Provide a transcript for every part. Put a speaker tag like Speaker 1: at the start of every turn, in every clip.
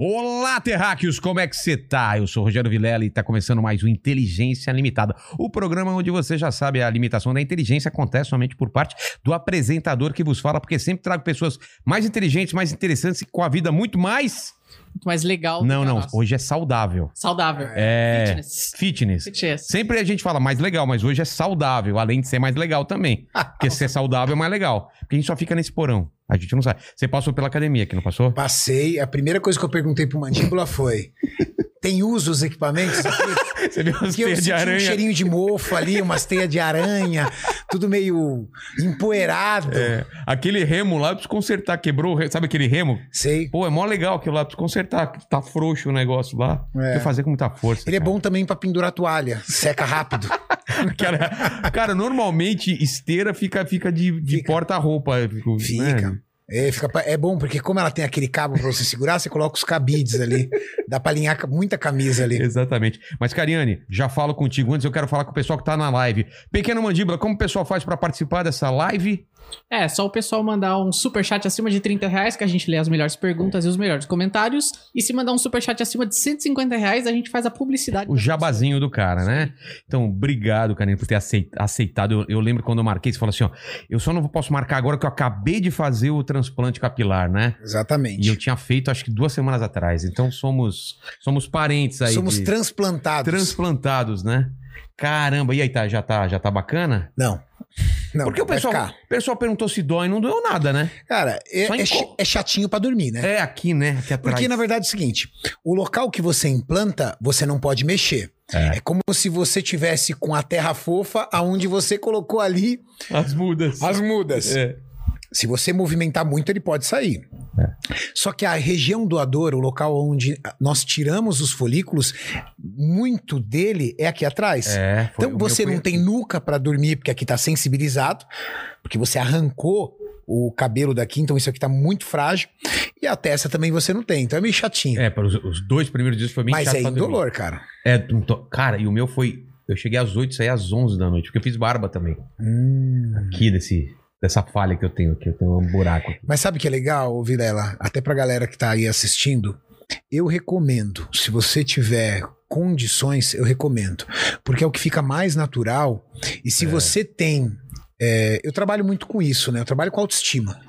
Speaker 1: Olá, terráqueos, como é que você tá? Eu sou o Rogério Vilela e tá começando mais o Inteligência Limitada, o programa onde você já sabe a limitação da inteligência acontece somente por parte do apresentador que vos fala, porque sempre trago pessoas mais inteligentes, mais interessantes e com a vida muito mais...
Speaker 2: Muito mais legal.
Speaker 1: Não, não,
Speaker 2: nossa.
Speaker 1: hoje é saudável.
Speaker 2: Saudável.
Speaker 1: É...
Speaker 2: Fitness.
Speaker 1: Fitness.
Speaker 2: Fitness.
Speaker 1: Sempre a gente fala mais legal, mas hoje é saudável, além de ser mais legal também. Porque ser saudável é mais legal. Porque a gente só fica nesse porão. A gente não sai. Você passou pela academia aqui, não passou?
Speaker 3: Passei, a primeira coisa que eu perguntei pro Mandíbula foi: tem uso os equipamentos aqui?
Speaker 1: Você viu
Speaker 3: Porque eu senti um cheirinho de mofo ali, umas teias de aranha, tudo meio empoeirado.
Speaker 1: É, aquele remo lá, eu preciso consertar. Quebrou, sabe aquele remo?
Speaker 3: Sei.
Speaker 1: Pô, é mó legal aquilo lá, preciso consertar. que Tá frouxo o negócio lá.
Speaker 3: É.
Speaker 1: Tem que fazer com muita força.
Speaker 3: Ele é
Speaker 1: cara.
Speaker 3: bom também pra pendurar toalha, seca rápido.
Speaker 1: cara, cara, normalmente esteira fica, fica de, de
Speaker 3: Fica.
Speaker 1: porta-roupa. Fica.
Speaker 3: Fica.
Speaker 1: né?
Speaker 3: É, fica é bom, porque como ela tem aquele cabo pra você segurar, você coloca os cabides ali. Dá pra alinhar muita camisa ali.
Speaker 1: Exatamente. Mas, Cariane, já falo contigo. Antes eu quero falar com o pessoal que tá na live. Pequena Mandíbula, como o pessoal faz pra participar dessa live?
Speaker 2: É, só o pessoal mandar um superchat acima de 30 reais, que a gente lê as melhores perguntas e os melhores comentários. E se mandar um superchat acima de 150 reais, a gente faz a publicidade.
Speaker 1: O jabazinho do cara, né? Então, obrigado, Karine, por ter aceit- aceitado. Eu, eu lembro quando eu marquei, você falou assim: ó, eu só não posso marcar agora que eu acabei de fazer o transplante capilar, né?
Speaker 3: Exatamente.
Speaker 1: E eu tinha feito, acho que duas semanas atrás. Então, somos somos parentes aí.
Speaker 3: Somos
Speaker 1: de-
Speaker 3: transplantados.
Speaker 1: transplantados, né? Caramba, e aí, tá, já, tá, já tá bacana?
Speaker 3: Não. Não,
Speaker 1: Porque o pessoal, o pessoal perguntou se dói, não doeu nada, né?
Speaker 3: Cara, é, é é chatinho pra dormir, né?
Speaker 1: É aqui, né? Aqui.
Speaker 3: Porque, na verdade, é o seguinte: o local que você implanta, você não pode mexer.
Speaker 1: É.
Speaker 3: É, como se você tivesse com a terra fofa, aonde você colocou ali
Speaker 1: As mudas.
Speaker 3: as mudas.
Speaker 1: É.
Speaker 3: Se você movimentar muito, ele pode sair. Só que a região doadora, o local onde nós tiramos os folículos, muito dele é aqui atrás.
Speaker 1: É, foi-
Speaker 3: então você não tem nuca pra dormir, porque aqui tá sensibilizado, porque você arrancou o cabelo daqui, então isso aqui tá muito frágil. E a testa também você não tem, então é meio chatinho.
Speaker 1: É, para os, os dois primeiros dias foi bem
Speaker 3: Mas
Speaker 1: chato
Speaker 3: é
Speaker 1: pra dormir.
Speaker 3: indolor, cara.
Speaker 1: É, cara, e o meu foi. Eu cheguei às 8 e saí às 11 da noite, porque eu fiz barba também.
Speaker 3: Hum.
Speaker 1: Aqui, desse, dessa falha que eu tenho aqui, eu tenho um buraco aqui.
Speaker 3: Mas sabe o que é legal, Vilela? Até pra galera que tá aí assistindo, eu recomendo, se você tiver condições, eu recomendo. Porque é o que fica mais natural. E se
Speaker 1: É.
Speaker 3: você tem. é, eu trabalho muito com isso, né? Eu trabalho com autoestima.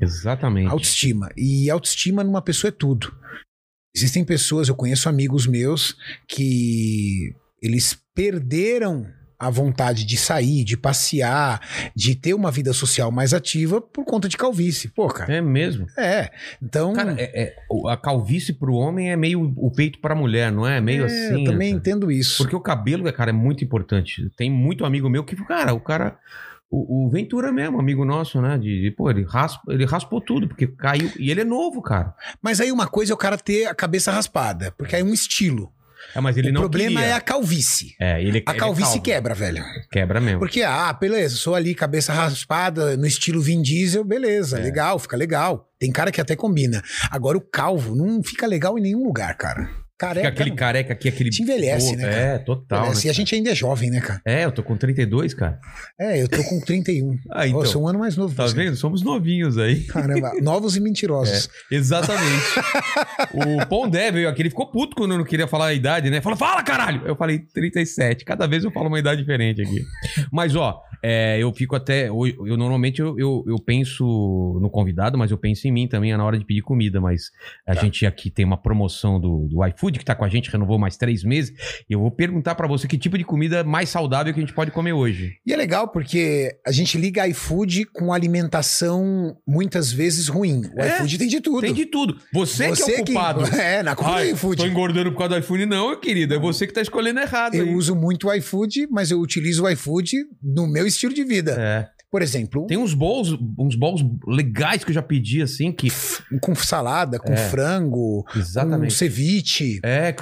Speaker 1: Exatamente.
Speaker 3: Autoestima. E autoestima numa pessoa é tudo. Existem pessoas, eu conheço amigos meus que eles perderam a vontade de sair, de passear, de ter uma vida social mais ativa por conta de calvície. Pô, cara.
Speaker 1: É mesmo.
Speaker 3: É. Então.
Speaker 1: Cara, é- é- o- a calvície pro homem é meio o peito pra mulher, não é? Meio
Speaker 3: é,
Speaker 1: assim.
Speaker 3: Eu também
Speaker 1: né?
Speaker 3: entendo isso.
Speaker 1: Porque o cabelo, cara, é muito importante. Tem muito amigo meu que, cara, o cara. O, o Ventura mesmo, amigo nosso, né? De, de- pô, ele, raspa, ele raspou tudo, porque caiu. E ele é novo, cara.
Speaker 3: Mas aí uma coisa é o cara ter a cabeça raspada, porque aí é um estilo.
Speaker 1: É, mas ele
Speaker 3: o
Speaker 1: não
Speaker 3: problema
Speaker 1: queria.
Speaker 3: é a calvície.
Speaker 1: É, ele,
Speaker 3: A
Speaker 1: ele é
Speaker 3: calvície quebra, velho.
Speaker 1: Quebra mesmo.
Speaker 3: Porque, ah, beleza, sou ali, cabeça raspada, no estilo Vin Diesel, beleza,
Speaker 1: É.
Speaker 3: legal, fica legal. Tem cara que até combina. Agora o calvo não fica legal em nenhum lugar, cara. Careca.
Speaker 1: Fica aquele careca aqui, aquele.
Speaker 3: Te envelhece, né, cara?
Speaker 1: É, total.
Speaker 3: envelhece.
Speaker 1: né,
Speaker 3: E a gente ainda é jovem, né, cara?
Speaker 1: É, eu tô com 32, cara.
Speaker 3: É, eu tô com 31.
Speaker 1: Ah, então.
Speaker 3: Eu sou um ano mais novo.
Speaker 1: Tá
Speaker 3: você.
Speaker 1: vendo? Somos novinhos aí.
Speaker 3: Caramba, novos e mentirosos.
Speaker 1: Exatamente. o Pondé veio aqui, ele ficou puto quando eu não queria falar a idade, né? Falou, fala caralho! Eu falei 37. Cada vez eu falo uma idade diferente aqui. Mas, ó, é, eu fico até. Eu, eu normalmente eu, eu, eu penso no convidado, mas eu penso em mim também na hora de pedir comida. Mas a
Speaker 3: Tá.
Speaker 1: gente aqui tem uma promoção do, do iFood que tá com a gente, renovou mais três meses. E eu vou perguntar pra você que tipo de comida mais saudável que a gente pode comer hoje.
Speaker 3: E é legal porque a gente liga iFood com alimentação muitas vezes ruim. O
Speaker 1: É,
Speaker 3: iFood tem de tudo.
Speaker 1: Tem de tudo. Você, que é o culpado.
Speaker 3: É, na culpa do
Speaker 1: Ai,
Speaker 3: iFood.
Speaker 1: tô engordando por causa do iPhone, não, querido. É você que tá escolhendo errado.
Speaker 3: Eu
Speaker 1: aí.
Speaker 3: uso muito o iFood, mas eu utilizo o iFood no meu estilo de vida.
Speaker 1: É.
Speaker 3: Por exemplo,
Speaker 1: Tem uns bowls, uns bowls legais que eu já pedi, assim, que.
Speaker 3: com salada, com
Speaker 1: É.
Speaker 3: frango, com
Speaker 1: Exatamente.
Speaker 3: ceviche.
Speaker 1: É,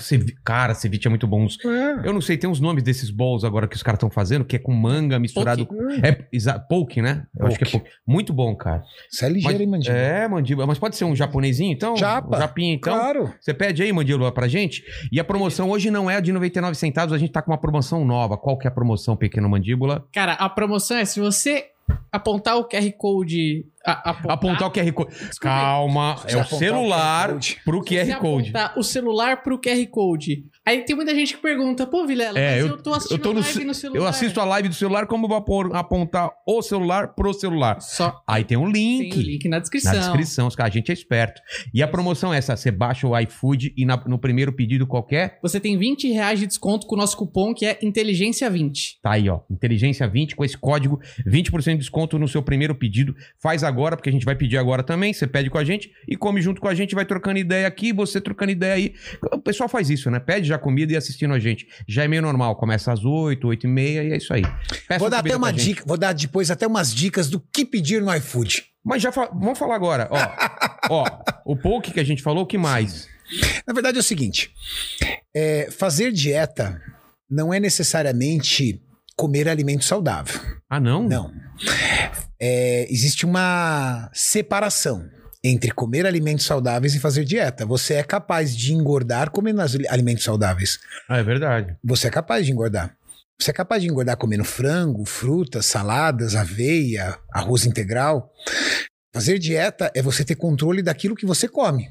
Speaker 1: cara, ceviche é muito bom. Uns- Eu não sei, tem uns nomes desses bowls agora que os caras estão fazendo, que é com manga misturado. É, exa- poke, né? Eu acho que é
Speaker 3: Poke.
Speaker 1: poke. Muito bom, cara.
Speaker 3: Isso é ligeiro, hein, Mandíbula?
Speaker 1: É, mandíbula. Mas pode ser um japonesinho, então?
Speaker 3: Japa.
Speaker 1: Um japinha, então?
Speaker 3: Claro.
Speaker 1: Você pede aí, mandíbula, pra gente. E a promoção hoje não é a de 99 centavos, a gente tá com uma promoção nova. Qual que é a promoção, pequeno mandíbula?
Speaker 2: Cara, a promoção é se você apontar o QR Code. a- apontar,
Speaker 1: Apontar o QR Code. Calma, é o
Speaker 3: o
Speaker 1: celular
Speaker 3: Code.
Speaker 1: pro QR Code.
Speaker 2: apontar o celular pro QR Code. Aí tem muita gente que pergunta, pô, Vilela,
Speaker 1: É,
Speaker 2: mas
Speaker 1: eu-
Speaker 2: eu, tô assistindo
Speaker 1: Eu, tô no,
Speaker 2: live no celular.
Speaker 1: eu assisto a live do celular, como eu vou apontar o celular pro celular?
Speaker 2: Só
Speaker 1: Aí tem um
Speaker 2: tem
Speaker 1: link.
Speaker 2: o link na descrição.
Speaker 1: Na descrição, os caras, a gente é esperto. E a promoção é essa: você baixa o iFood e na- no primeiro pedido qualquer,
Speaker 2: Você tem 20 reais de desconto com o nosso cupom que é Inteligência20.
Speaker 1: tá aí, ó. Inteligência 20 com esse código, 20% de desconto no seu primeiro pedido. Faz agora, porque a gente vai pedir agora também. Você pede com a gente e come junto com a gente, vai trocando ideia aqui, você trocando ideia aí. O pessoal faz isso, né? Pede já comida e assistindo a gente. Já é meio normal. Começa às 8, 8 e meia e é isso aí. Peça
Speaker 3: Vou dar até uma dica, vou dar depois até umas dicas do que pedir no iFood.
Speaker 1: Mas já fa- vamos falar agora, ó. ó, o poke que a gente falou, o que mais?
Speaker 3: Na verdade é o seguinte: é, fazer dieta não é necessariamente comer alimento saudável.
Speaker 1: Ah, não?
Speaker 3: Não. É, existe uma separação entre comer alimentos saudáveis e fazer dieta. Você é capaz de engordar comendo alimentos saudáveis.
Speaker 1: Ah, é verdade.
Speaker 3: Você é capaz de engordar. Você é capaz de engordar comendo frango, frutas, saladas, aveia, arroz integral. Fazer dieta é você ter controle daquilo que você come.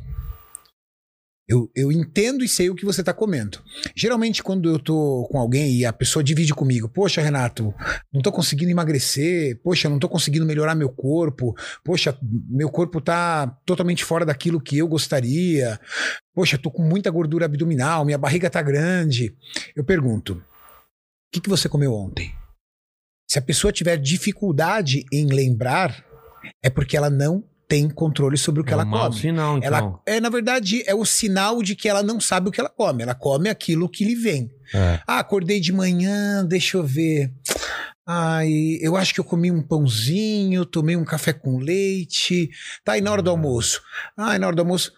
Speaker 3: Eu, eu entendo e sei o que você está comendo. Geralmente, quando eu tô com alguém e a pessoa divide comigo, poxa, Renato, não tô conseguindo emagrecer, poxa, não tô conseguindo melhorar meu corpo, poxa, meu corpo tá totalmente fora daquilo que eu gostaria, poxa, tô com muita gordura abdominal, minha barriga tá grande. Eu pergunto, o que, que você comeu ontem? Se a pessoa tiver dificuldade em lembrar, é porque ela não tem controle sobre o que
Speaker 1: é
Speaker 3: ela
Speaker 1: um
Speaker 3: come.
Speaker 1: sinal, então.
Speaker 3: Ela, é, na verdade, é o sinal de que ela não sabe o que ela come. Ela come aquilo que lhe vem.
Speaker 1: É.
Speaker 3: Ah, acordei de manhã, deixa eu ver. Ai, eu acho que eu comi um pãozinho, tomei um café com leite. Tá, e na hora do almoço? Ah, e na hora do almoço.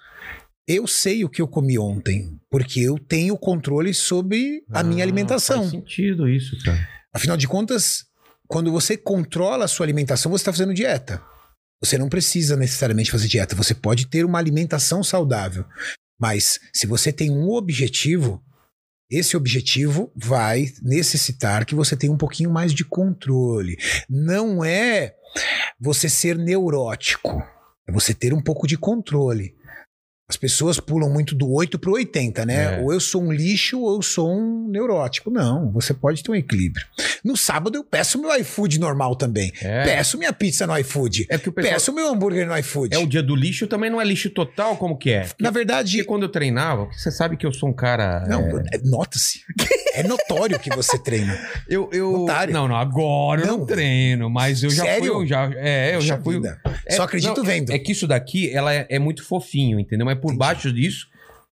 Speaker 3: Eu sei o que eu comi ontem, porque eu tenho controle sobre a minha
Speaker 1: Ah,
Speaker 3: alimentação.
Speaker 1: Faz sentido isso, cara.
Speaker 3: Afinal de contas, quando você controla a sua alimentação, você está fazendo dieta. Você não precisa necessariamente fazer dieta. Você pode ter uma alimentação saudável. Mas se você tem um objetivo, esse objetivo vai necessitar que você tenha um pouquinho mais de controle. Não é você ser neurótico. É você ter um pouco de controle. As pessoas pulam muito do 8 pro 80, né?
Speaker 1: É.
Speaker 3: Ou eu sou um lixo ou eu sou um neurótico. Não, você pode ter um equilíbrio. No sábado eu peço meu iFood normal também.
Speaker 1: É.
Speaker 3: Peço minha pizza no iFood.
Speaker 1: É que o pessoal.
Speaker 3: Peço meu hambúrguer no iFood.
Speaker 1: É o dia do lixo, também não é lixo total, como que é?
Speaker 3: Na verdade,
Speaker 1: Porque quando eu treinava, você sabe que eu sou um cara.
Speaker 3: não,
Speaker 1: é,
Speaker 3: é- nota-se. É notório que você treina.
Speaker 1: eu, eu... Não, não, agora eu
Speaker 3: Não.
Speaker 1: não treino, mas eu já
Speaker 3: Sério?
Speaker 1: fui. Já, é, eu já fui.
Speaker 3: vida.
Speaker 1: É,
Speaker 3: Só acredito
Speaker 1: não,
Speaker 3: vendo.
Speaker 1: É que isso daqui, ela é, é muito fofinho, entendeu? Mas por
Speaker 3: Entendi.
Speaker 1: baixo disso,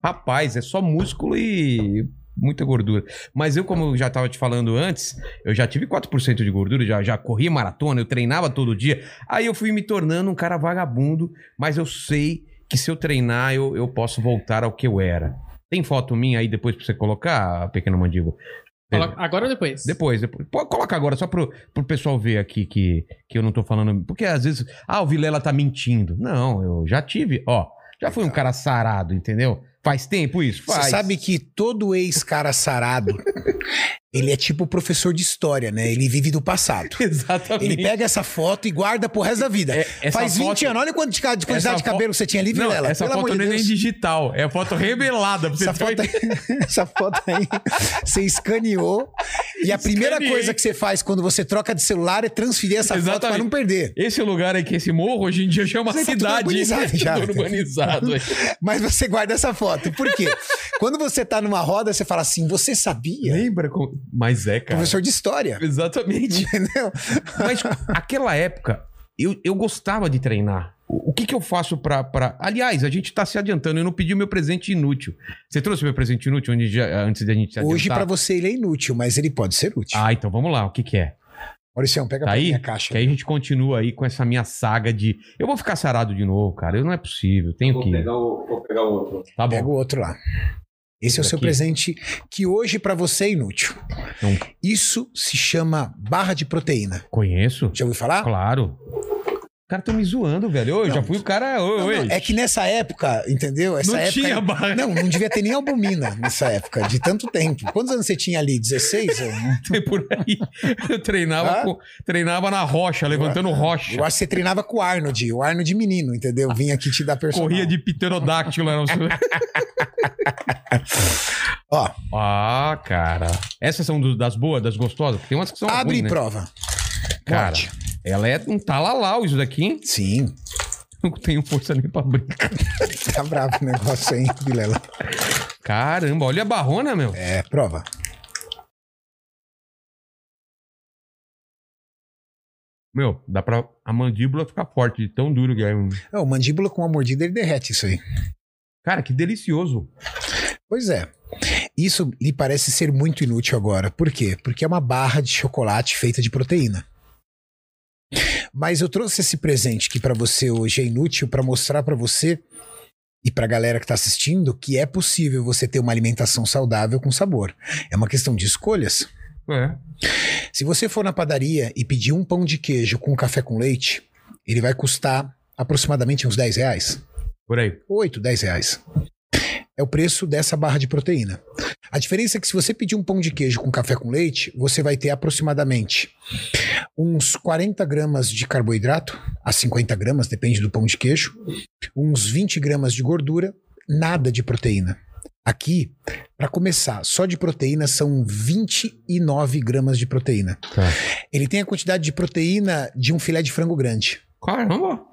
Speaker 1: rapaz, é só músculo e muita gordura. Mas eu, como eu já tava te falando antes, eu já tive 4% de gordura, já, já corri maratona, eu treinava todo dia. Aí eu fui me tornando um cara vagabundo, mas eu sei que se eu treinar, eu, eu posso voltar ao que eu era. Tem foto minha aí depois pra você colocar, pequeno mandíbula?
Speaker 2: Agora ou depois?
Speaker 1: Depois, depois. Pô, coloca agora, só pro, pro pessoal ver aqui que, que eu não tô falando. Porque às vezes, ah, o Vilela tá mentindo. Não, eu já tive, ó. Já fui um cara sarado, entendeu? Faz tempo isso? Faz.
Speaker 3: Você sabe que todo ex-cara sarado, ele é tipo professor de história, né? Ele vive do passado.
Speaker 1: Exatamente.
Speaker 3: Ele pega essa foto e guarda pro resto da vida.
Speaker 1: É,
Speaker 3: Faz 20
Speaker 1: foto-
Speaker 3: anos, olha quanto de, quantidade
Speaker 1: Essa
Speaker 3: de
Speaker 1: fo-
Speaker 3: cabelo você tinha ali,
Speaker 1: Não,
Speaker 3: Vilela.
Speaker 1: essa
Speaker 3: Pelo
Speaker 1: foto não é nem digital, é a foto revelada. Pra você
Speaker 3: Essa
Speaker 1: uma
Speaker 3: foto, aí, essa foto aí, você escaneou. E a primeira
Speaker 1: Escaneei.
Speaker 3: coisa que você faz quando você troca de celular é transferir essa foto para
Speaker 1: Exatamente.
Speaker 3: não perder.
Speaker 1: Esse lugar aqui, esse morro, hoje em dia chama
Speaker 3: Mas tá tudo
Speaker 1: cidade.
Speaker 3: urbanizado já.
Speaker 1: Tudo urbanizado.
Speaker 3: Mas você guarda essa foto. Por quê? quando você tá numa roda, você fala assim: você sabia?
Speaker 1: Lembra? como- Mas é, cara.
Speaker 3: Professor de história.
Speaker 1: Exatamente.
Speaker 3: Entendeu?
Speaker 1: Mas aquela época, eu, eu gostava de treinar. O, o que, que eu faço pra, pra. Aliás, a gente tá se adiantando. Eu não pedi o meu presente inútil. Você trouxe meu presente inútil onde já- antes da gente se adiantar?
Speaker 3: Hoje, para você, ele é inútil, mas ele pode ser útil.
Speaker 1: Ah, então vamos lá. O que, que é?
Speaker 3: Mauricião, pega
Speaker 1: Tá
Speaker 3: pra
Speaker 1: aí?
Speaker 3: minha caixa.
Speaker 1: Que aí a gente continua aí com essa minha saga de. Eu vou ficar sarado de novo, cara. Eu não é possível. Tenho
Speaker 4: Vou
Speaker 1: que.
Speaker 4: pegar, o, vou pegar o outro.
Speaker 1: Tá
Speaker 3: Pega
Speaker 1: bom.
Speaker 3: o outro lá. Esse é o seu presente que hoje pra você é inútil.
Speaker 1: Não.
Speaker 3: Isso se chama barra de proteína.
Speaker 1: Conheço?
Speaker 3: Já ouviu falar?
Speaker 1: Claro. Caras estão me zoando, velho. Eu
Speaker 3: Não.
Speaker 1: já fui o cara.
Speaker 3: Não,
Speaker 1: oi.
Speaker 3: não, é que nessa época, entendeu? Essa
Speaker 1: Não
Speaker 3: época,
Speaker 1: tinha barra.
Speaker 3: Não, não devia ter nem albumina nessa época, de tanto tempo. Quantos anos você tinha ali? 16? Eu,
Speaker 1: por aí. Eu treinava,
Speaker 3: Ah?
Speaker 1: com- treinava na rocha, levantando rocha.
Speaker 3: eu acho que você treinava com o Arnold, o Arnold menino, entendeu? Vinha aqui te dar personal.
Speaker 1: Corria de pterodáctilo. Um...
Speaker 3: Ó,
Speaker 1: ah, cara. Essas são do- das boas, das gostosas? Tem umas que são
Speaker 3: abre
Speaker 1: ruins,
Speaker 3: e
Speaker 1: né?
Speaker 3: prova.
Speaker 1: Cara. Ela é um talalau isso daqui, hein?
Speaker 3: Sim,
Speaker 1: Não tenho força nem pra brincar.
Speaker 3: tá bravo o negócio aí, Vilela.
Speaker 1: Caramba, olha a barrona, meu.
Speaker 3: É, prova.
Speaker 1: Meu, dá pra a mandíbula ficar forte, de tão duro que é.
Speaker 3: É, o mandíbula com uma mordida, ele derrete isso aí.
Speaker 1: Cara, que delicioso.
Speaker 3: Pois é. Isso lhe parece ser muito inútil agora. Por quê? Porque é uma barra de chocolate feita de proteína. Mas eu trouxe esse presente que pra você hoje é inútil pra mostrar pra você e pra galera que tá assistindo que é possível você ter uma alimentação saudável com sabor. É uma questão de escolhas.
Speaker 1: É.
Speaker 3: Se você for na padaria e pedir um pão de queijo com café com leite, ele vai custar aproximadamente uns 10 reais.
Speaker 1: Por aí.
Speaker 3: 8, 10 reais. É o preço dessa barra de proteína. A diferença é que se você pedir um pão de queijo com café com leite, você vai ter aproximadamente uns 40 gramas de carboidrato, a 50 gramas, depende do pão de queijo, uns 20 gramas de gordura, nada de proteína. Aqui, para começar, só de proteína são 29 gramas de proteína.
Speaker 1: Tá.
Speaker 3: Ele tem a quantidade de proteína de um filé de frango grande.
Speaker 1: Caramba.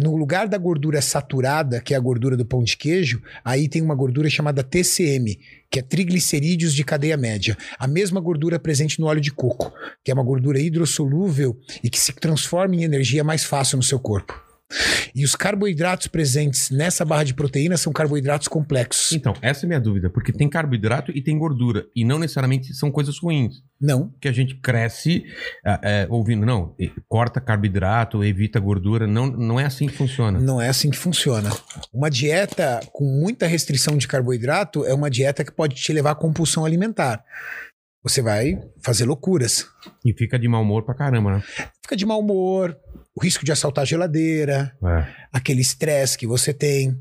Speaker 3: No lugar da gordura saturada, que é a gordura do pão de queijo, aí tem uma gordura chamada TCM, que é triglicerídeos de cadeia média. A mesma gordura presente no óleo de coco, que é uma gordura hidrossolúvel e que se transforma em energia mais fácil no seu corpo. E os carboidratos presentes nessa barra de proteína são carboidratos complexos.
Speaker 1: Então, essa é a minha dúvida, porque tem carboidrato e tem gordura, e não necessariamente são coisas ruins.
Speaker 3: Não,
Speaker 1: Que a gente cresce é, é, ouvindo, não, corta carboidrato, evita gordura, não, não é assim que funciona.
Speaker 3: não é assim que funciona. Uma dieta com muita restrição de carboidrato é uma dieta que pode te levar à compulsão alimentar. Você vai fazer loucuras.
Speaker 1: E fica de mau humor pra caramba, né?
Speaker 3: fica de mau humor, o risco de assaltar a geladeira,
Speaker 1: É.
Speaker 3: aquele estresse que você tem.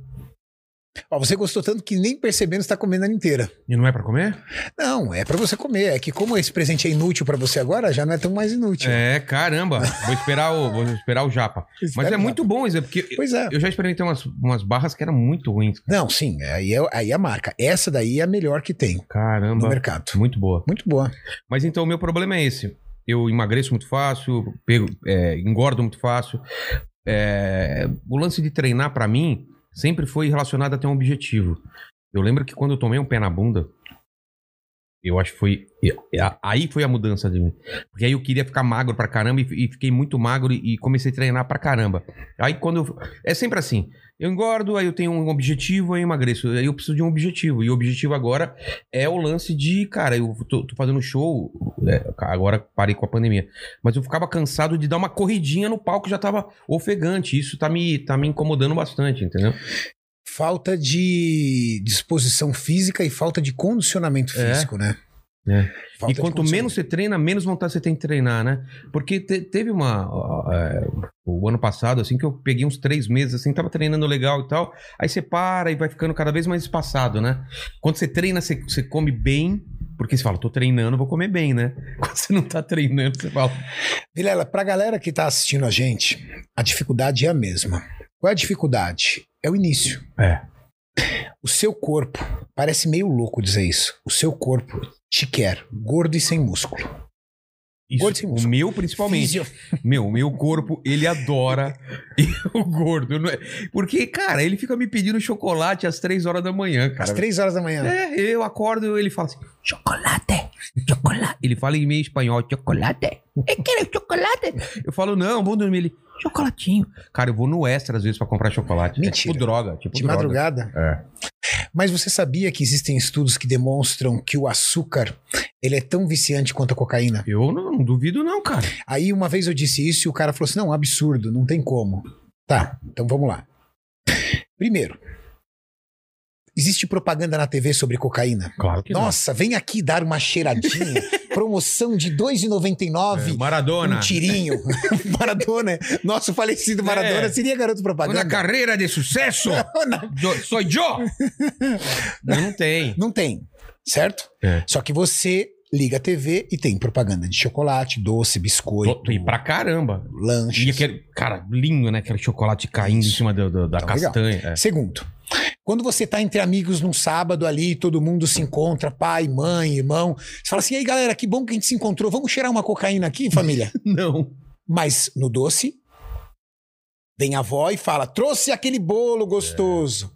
Speaker 3: Ó, você gostou tanto que nem percebendo está comendo ela inteira.
Speaker 1: E não é pra comer?
Speaker 3: Não, é pra você comer. É que como esse presente é inútil pra você agora, já não é tão mais inútil.
Speaker 1: É, caramba. Vou esperar o, vou esperar o japa. Mas é muito bom isso, é porque
Speaker 3: Pois é.
Speaker 1: eu já experimentei umas, umas barras que eram muito ruins.
Speaker 3: Não, sim, aí é, aí é a marca. Essa daí é a melhor que tem no
Speaker 1: Caramba.
Speaker 3: mercado.
Speaker 1: Muito boa.
Speaker 3: Muito boa.
Speaker 1: Mas então o meu problema é esse. Eu emagreço muito fácil, pego, é, engordo muito fácil. É, o lance de treinar pra mim sempre foi relacionado a ter um objetivo. Eu lembro que quando eu tomei um pé na bunda, eu acho que foi. Aí foi a mudança de mim. Porque aí eu queria ficar magro pra caramba e, fiquei muito magro e, comecei a treinar pra caramba. Aí quando eu. É sempre assim. Eu engordo, aí eu tenho um objetivo, aí eu emagreço. Aí eu preciso de um objetivo. E o objetivo agora é o lance de, cara, eu tô, tô fazendo show, é, agora parei com a pandemia, mas eu ficava cansado de dar uma corridinha no palco, já tava ofegante. Isso tá me, tá me incomodando bastante, entendeu?
Speaker 3: Falta de disposição física e falta de condicionamento
Speaker 1: É.
Speaker 3: físico, né?
Speaker 1: É. E quanto menos você treina, menos vontade você tem de treinar, né? Porque te- teve uma. ó, é, o ano passado, assim, que eu peguei uns três meses, assim, tava treinando legal e tal. Aí você para e vai ficando cada vez mais espaçado, né? Quando você treina, você, você come bem. Porque você fala, tô treinando, vou comer bem, né? Quando você não tá treinando, você fala.
Speaker 3: Vilela, pra galera que tá assistindo a gente, a dificuldade é a mesma. Qual é a dificuldade? É o início.
Speaker 1: É.
Speaker 3: O seu corpo, parece meio louco dizer isso. O seu corpo te quer gordo e sem músculo.
Speaker 1: Isso,
Speaker 3: Gordo sem
Speaker 1: o
Speaker 3: músculo.
Speaker 1: meu, principalmente.
Speaker 3: Fisio-
Speaker 1: Meu, o meu corpo, ele adora o gordo. não é- Porque, cara, ele fica me pedindo chocolate às três horas da manhã, cara.
Speaker 3: Às três horas da manhã.
Speaker 1: É, eu acordo ele fala assim: chocolate, chocolate. Ele fala em meio espanhol: chocolate. Eu quero chocolate. Eu falo: não, vou dormir. Ele: chocolatinho. Cara, eu vou no extra às vezes pra comprar chocolate.
Speaker 3: Mentira.
Speaker 1: É tipo droga. Tipo
Speaker 3: De
Speaker 1: droga.
Speaker 3: madrugada.
Speaker 1: É.
Speaker 3: Mas você sabia que existem estudos que demonstram que o açúcar Ele é tão viciante quanto a cocaína.
Speaker 1: Eu não, não duvido, não, cara.
Speaker 3: Aí uma vez eu disse isso e o cara falou assim: não, absurdo, não tem como. Tá, então vamos lá. Primeiro, existe propaganda na TV sobre cocaína?
Speaker 1: Claro que
Speaker 3: Nossa, vem aqui dar uma cheiradinha. Promoção de R$ 2,99.
Speaker 1: não. É, Maradona.
Speaker 3: Um tirinho. Maradona. Nosso falecido Maradona
Speaker 1: É.
Speaker 3: seria garoto
Speaker 1: Uma
Speaker 3: propaganda.
Speaker 1: carreira de sucesso.
Speaker 3: Não,
Speaker 1: Sou eu. Não, não tem.
Speaker 3: não tem, certo?
Speaker 1: É.
Speaker 3: Só que você liga a TV e tem propaganda de chocolate, doce, biscoito,
Speaker 1: E pra caramba. E
Speaker 3: lanches.
Speaker 1: aquele, cara, lindo, né? Aquele chocolate caindo em cima do- do- da
Speaker 3: Então,
Speaker 1: castanha. É.
Speaker 3: Segundo, quando você tá entre amigos num sábado ali, todo mundo se encontra, pai, mãe, irmão, você fala assim, e aí galera, que bom que a gente se encontrou, vamos cheirar uma cocaína aqui, família?
Speaker 1: Não.
Speaker 3: Mas no doce, vem a avó e fala, trouxe aquele bolo gostoso.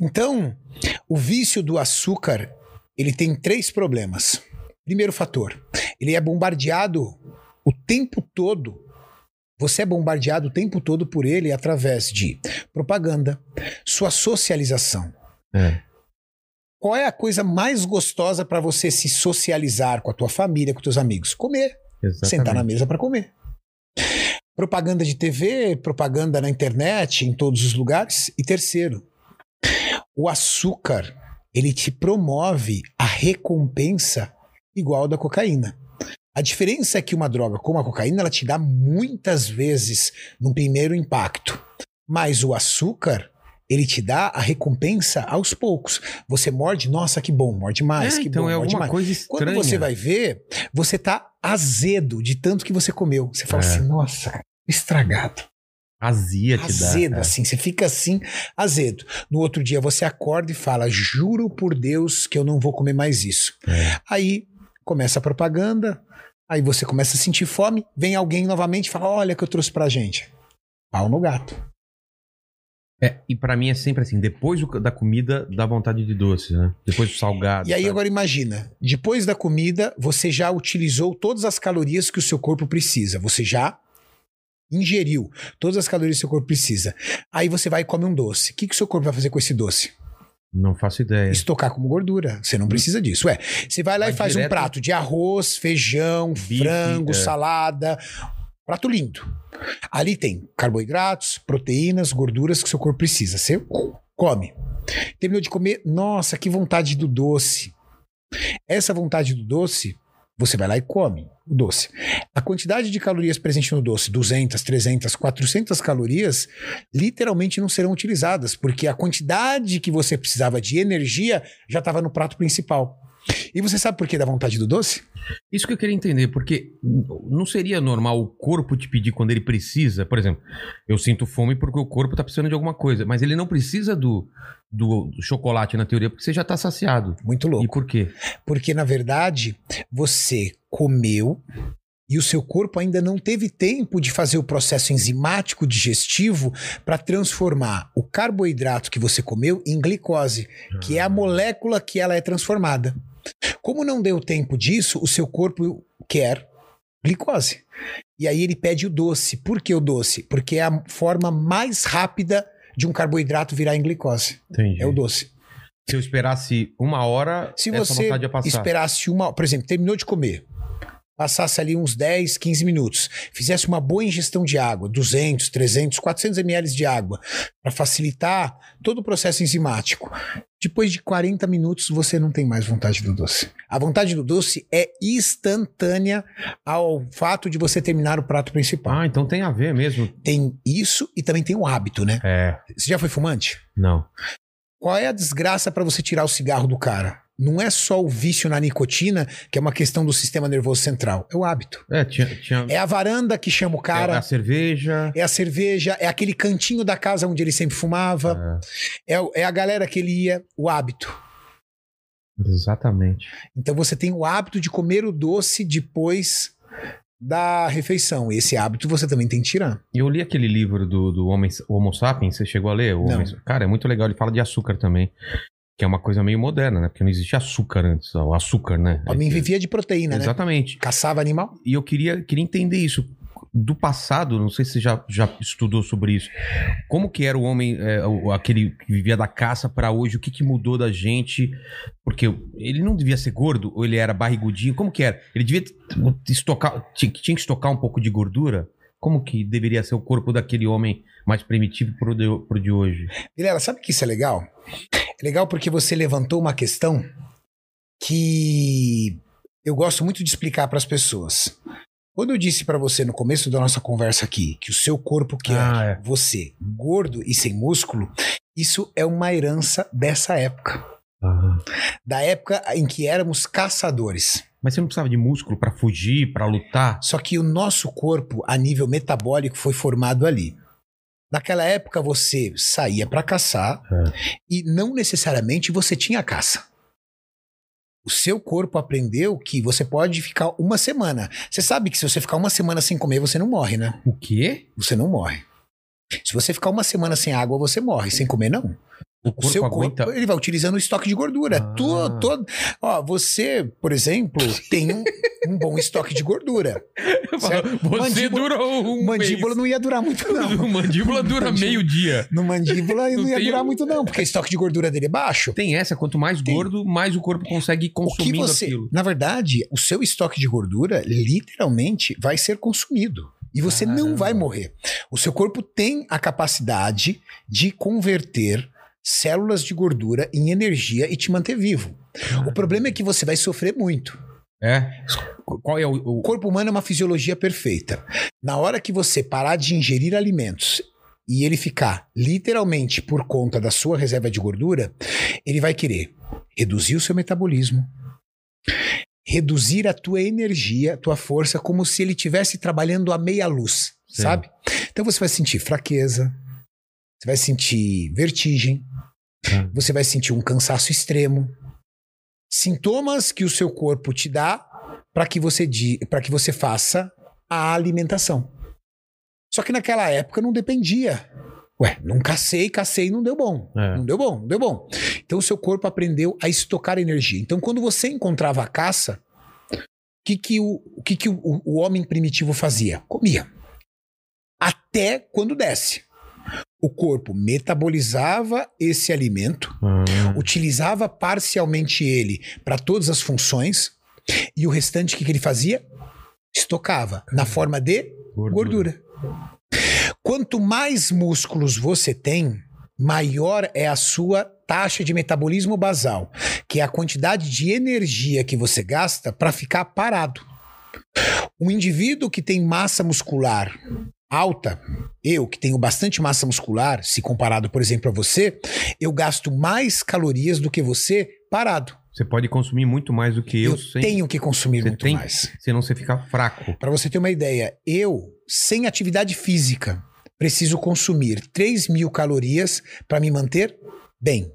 Speaker 3: Então, o vício do açúcar, ele tem três problemas. Primeiro fator, ele é bombardeado o tempo todo. Você é bombardeado o tempo todo por ele através de propaganda, sua socialização.
Speaker 1: É.
Speaker 3: Qual é a coisa mais gostosa para você se socializar com a tua família, com os teus amigos? Comer.
Speaker 1: Exatamente.
Speaker 3: Sentar na mesa para comer. Propaganda de TV, propaganda na internet, em todos os lugares. E terceiro, o açúcar, ele te promove a recompensa igual da cocaína. A diferença é que uma droga como a cocaína, ela te dá muitas vezes no primeiro impacto. Mas o açúcar, ele te dá a recompensa aos poucos. Você morde, nossa, que bom, morde mais,
Speaker 1: É,
Speaker 3: que
Speaker 1: então
Speaker 3: bom,
Speaker 1: é
Speaker 3: morde mais.
Speaker 1: coisa estranha.
Speaker 3: Quando você vai ver, você tá azedo de tanto que você comeu. Você fala
Speaker 1: É.
Speaker 3: assim, nossa, estragado.
Speaker 1: Azia te dá.
Speaker 3: Azedo,
Speaker 1: é.
Speaker 3: assim, você fica assim, azedo. No outro dia você acorda e fala, juro por Deus que eu não vou comer mais isso.
Speaker 1: É.
Speaker 3: Aí começa a propaganda, aí você começa a sentir fome, vem alguém novamente e fala, olha o que eu trouxe pra gente. Pau no gato.
Speaker 1: É, e pra mim é sempre assim, depois da comida dá vontade de doce, né? Depois do salgado.
Speaker 3: E aí
Speaker 1: sabe?
Speaker 3: agora imagina, depois da comida, você já utilizou todas as calorias que o seu corpo precisa. Você já ingeriu todas as calorias que o seu corpo precisa. Aí você vai e come um doce. O que, que o seu corpo vai fazer com esse doce?
Speaker 1: Não faço ideia.
Speaker 3: Estocar como gordura. Você não precisa disso. Ué, você vai lá
Speaker 1: Vai
Speaker 3: e faz um
Speaker 1: direto-
Speaker 3: prato de arroz, feijão,
Speaker 1: Bife,
Speaker 3: frango,
Speaker 1: é.
Speaker 3: salada. Prato lindo. Ali tem carboidratos, proteínas, gorduras que o seu corpo precisa. Você come. Terminou de comer, nossa, que vontade do doce. Essa vontade do doce, você vai lá e come o doce. A quantidade de calorias presente no doce, 200, 300, 400 calorias, literalmente não serão utilizadas, porque a quantidade que você precisava de energia já estava no prato principal. E você sabe por que dá vontade do doce?
Speaker 1: Isso que eu queria entender, porque não seria normal o corpo te pedir quando ele precisa? Por exemplo, eu sinto fome porque o corpo tá precisando de alguma coisa, mas ele não precisa do, do, do chocolate na teoria, porque você já tá saciado.
Speaker 3: Muito
Speaker 1: E
Speaker 3: louco.
Speaker 1: por quê?
Speaker 3: Porque, na verdade, você comeu e o seu corpo ainda não teve tempo de fazer o processo enzimático digestivo para transformar o carboidrato que você comeu em glicose, que é a molécula que ela é transformada. Como não deu tempo disso, o seu corpo quer glicose. E aí ele pede o doce. Por que o doce? Porque é a forma mais rápida de um carboidrato virar em glicose.
Speaker 1: Entendi.
Speaker 3: É o doce.
Speaker 1: Se eu esperasse uma hora,
Speaker 3: Se
Speaker 1: essa
Speaker 3: você
Speaker 1: vontade ia passar.
Speaker 3: esperasse uma, por exemplo, terminou de comer, passasse ali uns 10, 15 minutos, fizesse uma boa ingestão de água, 200, 300, 400 ml de água, para facilitar todo o processo enzimático. Depois de 40 minutos, você não tem mais vontade do doce. A vontade do doce é instantânea ao fato de você terminar o prato principal.
Speaker 1: Ah, então tem a ver mesmo.
Speaker 3: Tem isso e também tem o hábito, né?
Speaker 1: É,
Speaker 3: Você já foi fumante?
Speaker 1: não.
Speaker 3: Qual é a desgraça para você tirar o cigarro do cara? Não é só o vício na nicotina, que é uma questão do sistema nervoso central. É o hábito.
Speaker 1: É, tinha. tinha
Speaker 3: É a varanda que chama o
Speaker 1: é
Speaker 3: cara.
Speaker 1: a cerveja.
Speaker 3: É a cerveja, é aquele cantinho da casa onde ele sempre fumava, é, o- é a galera que ele ia, o hábito.
Speaker 1: Exatamente.
Speaker 3: Então você tem o hábito de comer o doce depois da refeição. E esse hábito você também tem que tirar.
Speaker 1: Eu li aquele livro do, do Homem, Homo Sapiens, você chegou a ler? Homem- Cara, é muito legal. Ele fala de açúcar também. Que é uma coisa meio moderna, né? Porque não existe açúcar antes. O açúcar, né?
Speaker 3: O homem vivia de proteína, né?
Speaker 1: Exatamente.
Speaker 3: Caçava animal.
Speaker 1: E eu queria, queria entender isso. do passado, não sei se você já, já estudou sobre isso. Como que era o homem, é, aquele que vivia da caça pra hoje? O que, que mudou da gente? Porque ele não devia ser gordo ou ele era barrigudinho? Como que era? Ele devia estocar, tinha, que estocar um pouco de gordura? Como que deveria ser o corpo daquele homem mais primitivo pro de, pro de hoje?
Speaker 3: Vilela, sabe que isso é legal? É legal porque você levantou uma questão que eu gosto muito de explicar para as pessoas. Quando eu disse para você no começo da nossa conversa aqui que o seu corpo quer
Speaker 1: Ah, é.
Speaker 3: você gordo e sem músculo, isso é uma herança dessa época. Da época em que éramos caçadores.
Speaker 1: Mas você não precisava de músculo pra fugir, pra lutar?
Speaker 3: Só que o nosso corpo, a nível metabólico, foi formado ali. Naquela época você saía para caçar e não necessariamente você tinha caça. O seu corpo aprendeu que você pode ficar uma semana. Você sabe que se você ficar uma semana sem comer, você não morre, né?
Speaker 1: O quê?
Speaker 3: Você não morre. Se você ficar uma semana sem água, você morre. Sem comer, não.
Speaker 1: O corpo
Speaker 3: seu
Speaker 1: aguenta.
Speaker 3: corpo, ele vai utilizando o estoque de gordura.
Speaker 1: Ah.
Speaker 3: Tu- todo, ó, você, por exemplo, tem um, um bom estoque de gordura. Certo?
Speaker 1: Você
Speaker 3: Mandíbula-
Speaker 1: dura um
Speaker 3: mandíbula
Speaker 1: mês.
Speaker 3: não ia durar muito, não.
Speaker 1: mandíbula dura
Speaker 3: Mandíbula.
Speaker 1: meio dia.
Speaker 3: No mandíbula
Speaker 1: Não
Speaker 3: não ia durar
Speaker 1: um-
Speaker 3: muito, não, porque o estoque de gordura dele é baixo.
Speaker 1: Tem essa, quanto mais
Speaker 3: Tem.
Speaker 1: gordo, mais o corpo consegue ir
Speaker 3: O que
Speaker 1: consumindo
Speaker 3: você.
Speaker 1: aquilo.
Speaker 3: Na verdade, o seu estoque de gordura literalmente vai ser consumido. E você não vai morrer. O seu corpo tem a capacidade de converter células de gordura em energia e te manter vivo. O problema é que você vai sofrer muito.
Speaker 1: É? Qual é o. o-
Speaker 3: O corpo humano é uma fisiologia perfeita. Na hora que você parar de ingerir alimentos e ele ficar literalmente por conta da sua reserva de gordura, ele vai querer reduzir o seu metabolismo, reduzir a tua energia, a tua força, como se ele estivesse trabalhando a meia luz,
Speaker 1: Sim.
Speaker 3: sabe? Então você vai sentir fraqueza, você vai sentir vertigem,
Speaker 1: Hum.
Speaker 3: você vai sentir um cansaço extremo, sintomas que o seu corpo te dá para que você para que você faça a alimentação. Só que naquela época não dependia. Ué, não cacei, cacei, não deu bom.
Speaker 1: É.
Speaker 3: Não deu bom, não deu bom. Então o seu corpo aprendeu a estocar energia. Então quando você encontrava a caça, o que que o, que que o, o homem primitivo fazia? Comia. Até quando desce. O corpo metabolizava esse alimento,
Speaker 1: Ah,
Speaker 3: utilizava parcialmente ele para todas as funções e o restante o que, que ele fazia? Estocava na forma de gordura. Quanto mais músculos você tem, maior é a sua taxa de metabolismo basal, que é a quantidade de energia que você gasta para ficar parado. Um indivíduo que tem massa muscular alta, eu que tenho bastante massa muscular, se comparado, por exemplo, a você, eu gasto mais calorias do que você parado.
Speaker 1: Você pode consumir muito mais do que eu,
Speaker 3: Eu,
Speaker 1: sem.
Speaker 3: tenho que consumir
Speaker 1: Você
Speaker 3: muito
Speaker 1: tem-
Speaker 3: mais.
Speaker 1: Senão você fica fraco.
Speaker 3: Para você ter uma ideia, eu, sem atividade física, preciso consumir 3 mil calorias para me manter bem.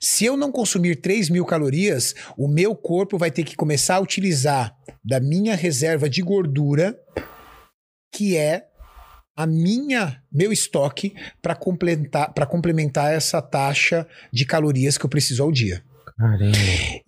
Speaker 3: Se eu não consumir 3 mil calorias, o meu corpo vai ter que começar a utilizar da minha reserva de gordura, que é a minha meu estoque para complementar para complementar essa taxa de calorias que eu preciso ao dia.
Speaker 1: Caramba.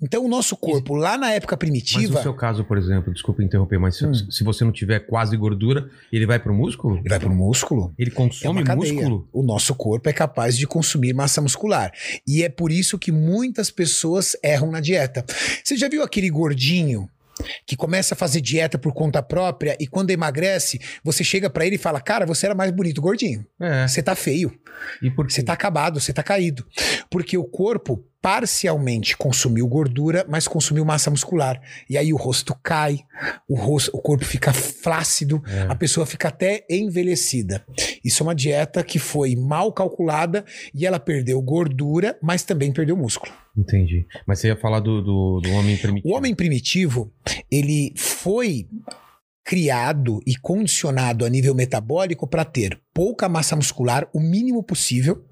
Speaker 3: Então o nosso corpo lá na época
Speaker 1: Mas
Speaker 3: primitiva,
Speaker 1: no seu caso, por exemplo, desculpa interromper, mas se,
Speaker 3: Hum.
Speaker 1: se você não tiver quase gordura, ele vai pro músculo?
Speaker 3: ele vai pro músculo.
Speaker 1: Ele
Speaker 3: É
Speaker 1: consome
Speaker 3: cadeia.
Speaker 1: músculo?
Speaker 3: O nosso corpo é capaz de consumir massa muscular. E é por isso que muitas pessoas erram na dieta. Você já viu aquele gordinho que começa a fazer dieta por conta própria e quando emagrece, você chega pra ele e fala: Cara, você era mais bonito gordinho.
Speaker 1: É.
Speaker 3: Você tá feio.
Speaker 1: E por?
Speaker 3: Você tá acabado, você tá caído. Porque o corpo parcialmente consumiu gordura, mas consumiu massa muscular. E aí o rosto cai, o, rosto, o corpo fica flácido,
Speaker 1: É.
Speaker 3: a pessoa fica até envelhecida. Isso é uma dieta que foi mal calculada e ela perdeu gordura, mas também perdeu músculo.
Speaker 1: Entendi. Mas você ia falar do, do, do homem primitivo.
Speaker 3: O homem primitivo, ele foi criado e condicionado a nível metabólico para ter pouca massa muscular, o mínimo possível,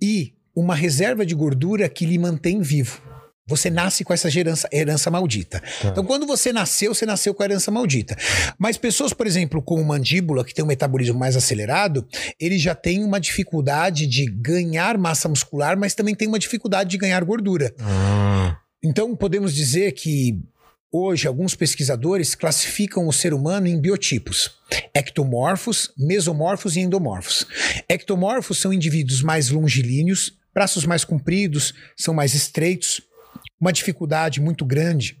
Speaker 3: e uma reserva de gordura que lhe mantém vivo. Você nasce com essa herança, herança maldita.
Speaker 1: Tá.
Speaker 3: Então, quando você nasceu, você nasceu com a herança maldita. Mas pessoas, por exemplo, como mandíbula, que tem um metabolismo mais acelerado, ele já tem uma dificuldade de ganhar massa muscular, mas também tem uma dificuldade de ganhar gordura.
Speaker 1: Ah,
Speaker 3: Então, podemos dizer que hoje alguns pesquisadores classificam o ser humano em biotipos: ectomorfos, mesomorfos e endomorfos. Ectomorfos são indivíduos mais longilíneos, braços mais compridos, são mais estreitos, uma dificuldade muito grande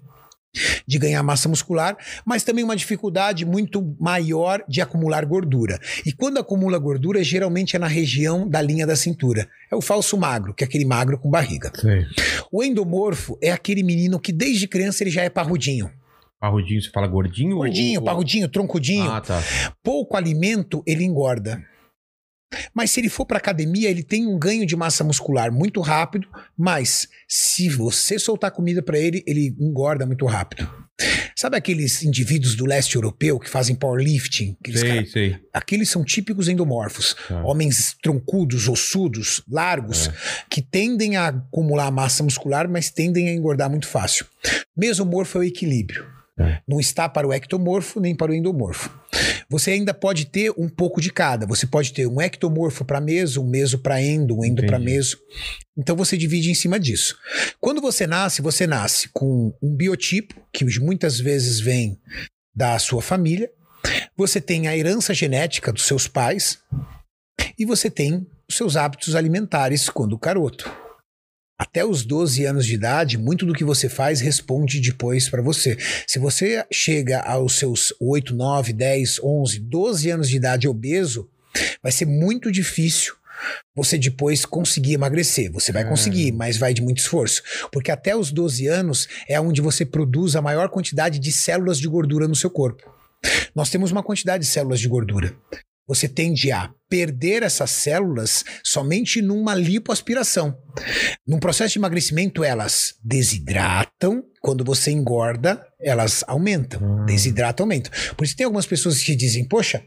Speaker 3: de ganhar massa muscular, mas também uma dificuldade muito maior de acumular gordura. E quando acumula gordura, geralmente é na região da linha da cintura. É o falso magro, que é aquele magro com barriga.
Speaker 1: Sei.
Speaker 3: O endomorfo é aquele menino que desde criança ele já é parrudinho.
Speaker 1: Parrudinho, você fala gordinho?
Speaker 3: Gordinho,
Speaker 1: ou-
Speaker 3: parrudinho, troncudinho.
Speaker 1: Ah, tá.
Speaker 3: Pouco alimento, ele engorda. Mas se ele for para academia, ele tem um ganho de massa muscular muito rápido, mas se você soltar comida para ele, ele engorda muito rápido. Sabe aqueles indivíduos do leste europeu que fazem powerlifting? Aqueles
Speaker 1: Sei,
Speaker 3: cara-
Speaker 1: sei.
Speaker 3: Aqueles são típicos endomorfos.
Speaker 1: Tá.
Speaker 3: Homens troncudos, ossudos, largos,
Speaker 1: É.
Speaker 3: que tendem a acumular massa muscular, mas tendem a engordar muito fácil. Mesomorfo é o equilíbrio.
Speaker 1: É.
Speaker 3: Não está para o ectomorfo nem para o endomorfo. Você ainda pode ter um pouco de cada. Você pode ter um ectomorfo para meso, um meso para endo, um endo para meso. Então você divide em cima disso. Quando você nasce, você nasce com um biotipo, que muitas vezes vem da sua família. Você tem a herança genética dos seus pais. E você tem os seus hábitos alimentares quando garoto. Até os 12 anos de idade, muito do que você faz responde depois para você. Se você chega aos seus 8, 9, 10, 11, 12 anos de idade obeso, vai ser muito difícil você depois conseguir emagrecer. Você vai
Speaker 1: É.
Speaker 3: conseguir, mas vai de muito esforço. Porque até os 12 anos é onde você produz a maior quantidade de células de gordura no seu corpo. Nós temos uma quantidade de células de gordura. Você tende a perder essas células somente numa lipoaspiração. Num processo de emagrecimento, elas desidratam. Quando você engorda, elas aumentam.
Speaker 1: Hum.
Speaker 3: Desidratam, aumentam. Por isso tem algumas pessoas que dizem: Poxa,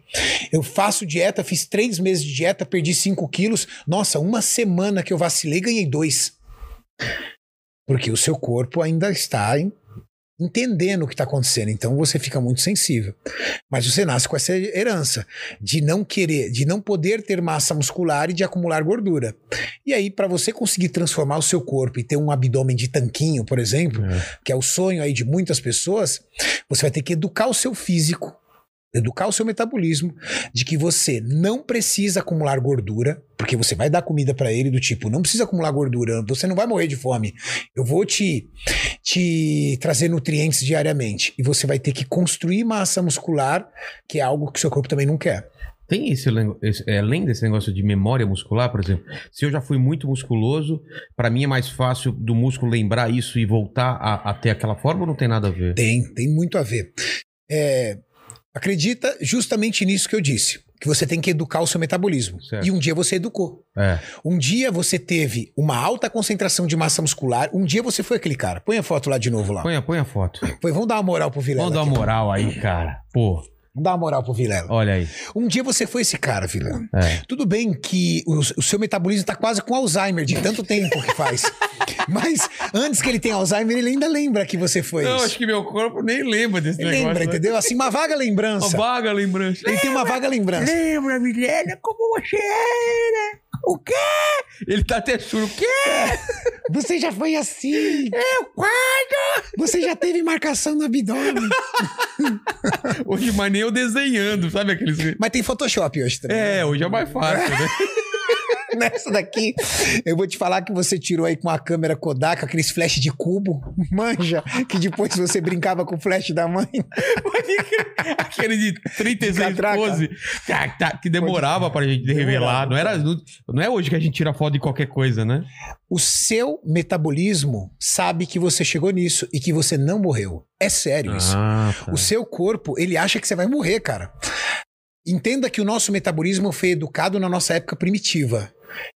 Speaker 3: eu faço dieta, fiz três meses de dieta, perdi 5 quilos. Nossa, uma semana que eu vacilei, ganhei dois. Porque o seu corpo ainda está em- entendendo o que está acontecendo. Então você fica muito sensível. Mas você nasce com essa herança de não querer, de não poder ter massa muscular e de acumular gordura. E aí, para você conseguir transformar o seu corpo e ter um abdômen de tanquinho, por exemplo, que é o sonho aí de muitas pessoas, você vai ter que educar o seu físico, educar o seu metabolismo de que você não precisa acumular gordura, porque você vai dar comida para ele do tipo, não precisa acumular gordura, você não vai morrer de fome. Eu vou te te trazer nutrientes diariamente e você vai ter que construir massa muscular, que é algo que o seu corpo também não quer.
Speaker 1: Tem esse, esse- é, além desse negócio de memória muscular, por exemplo, se eu já fui muito musculoso, pra mim é mais fácil do músculo lembrar isso e voltar a, a ter aquela forma ou não tem nada a ver?
Speaker 3: Tem, tem muito a ver. É, acredita justamente nisso que eu disse. Que você tem que educar o seu metabolismo.
Speaker 1: Certo.
Speaker 3: E um dia você educou.
Speaker 1: É.
Speaker 3: Um dia você teve uma alta concentração de massa muscular. Um dia você foi aquele cara. Põe a foto lá de novo lá.
Speaker 1: Põe, a- põe a foto.
Speaker 3: Põe, vamos dar uma moral pro Vilela.
Speaker 1: Vamos dar uma moral aí, cara. Pô,
Speaker 3: Dar uma moral pro Vilela.
Speaker 1: olha aí.
Speaker 3: Um dia você foi esse cara, Vilela.
Speaker 1: É.
Speaker 3: Tudo bem que o, o seu metabolismo tá quase com Alzheimer, de tanto tempo que faz. Mas antes que ele tenha Alzheimer, ele ainda lembra que você foi
Speaker 1: Não,
Speaker 3: isso.
Speaker 1: acho que meu corpo nem lembra desse
Speaker 3: Ele
Speaker 1: negócio.
Speaker 3: lembra,
Speaker 1: né?
Speaker 3: entendeu? Assim, uma vaga
Speaker 1: Uma
Speaker 3: lembrança.
Speaker 1: vaga lembrança.
Speaker 3: Ele tem uma vaga lembrança.
Speaker 1: Lembra, Milena, como você era? O quê? Ele tá até surdo. O quê?
Speaker 3: Você já foi assim.
Speaker 1: Eu quando?
Speaker 3: Você já teve marcação no abdômen.
Speaker 1: Hoje, mas nem eu desenhando, sabe aqueles...
Speaker 3: Mas tem Photoshop hoje também.
Speaker 1: É, hoje é mais fácil, né?
Speaker 3: Nessa daqui, eu vou te falar que você tirou aí com a câmera Kodak, aqueles flash de cubo, manja, que depois você brincava com o flash da mãe.
Speaker 1: Aquele de 36
Speaker 3: Catraca.
Speaker 1: pose que demorava pra gente revelar. Não, era, não é hoje que a gente tira foto de qualquer coisa, né?
Speaker 3: O seu metabolismo sabe que você chegou nisso e que você não morreu. É sério isso.
Speaker 1: Ah, tá.
Speaker 3: O seu corpo, ele acha que você vai morrer, cara. Entenda que o nosso metabolismo foi educado na nossa época primitiva.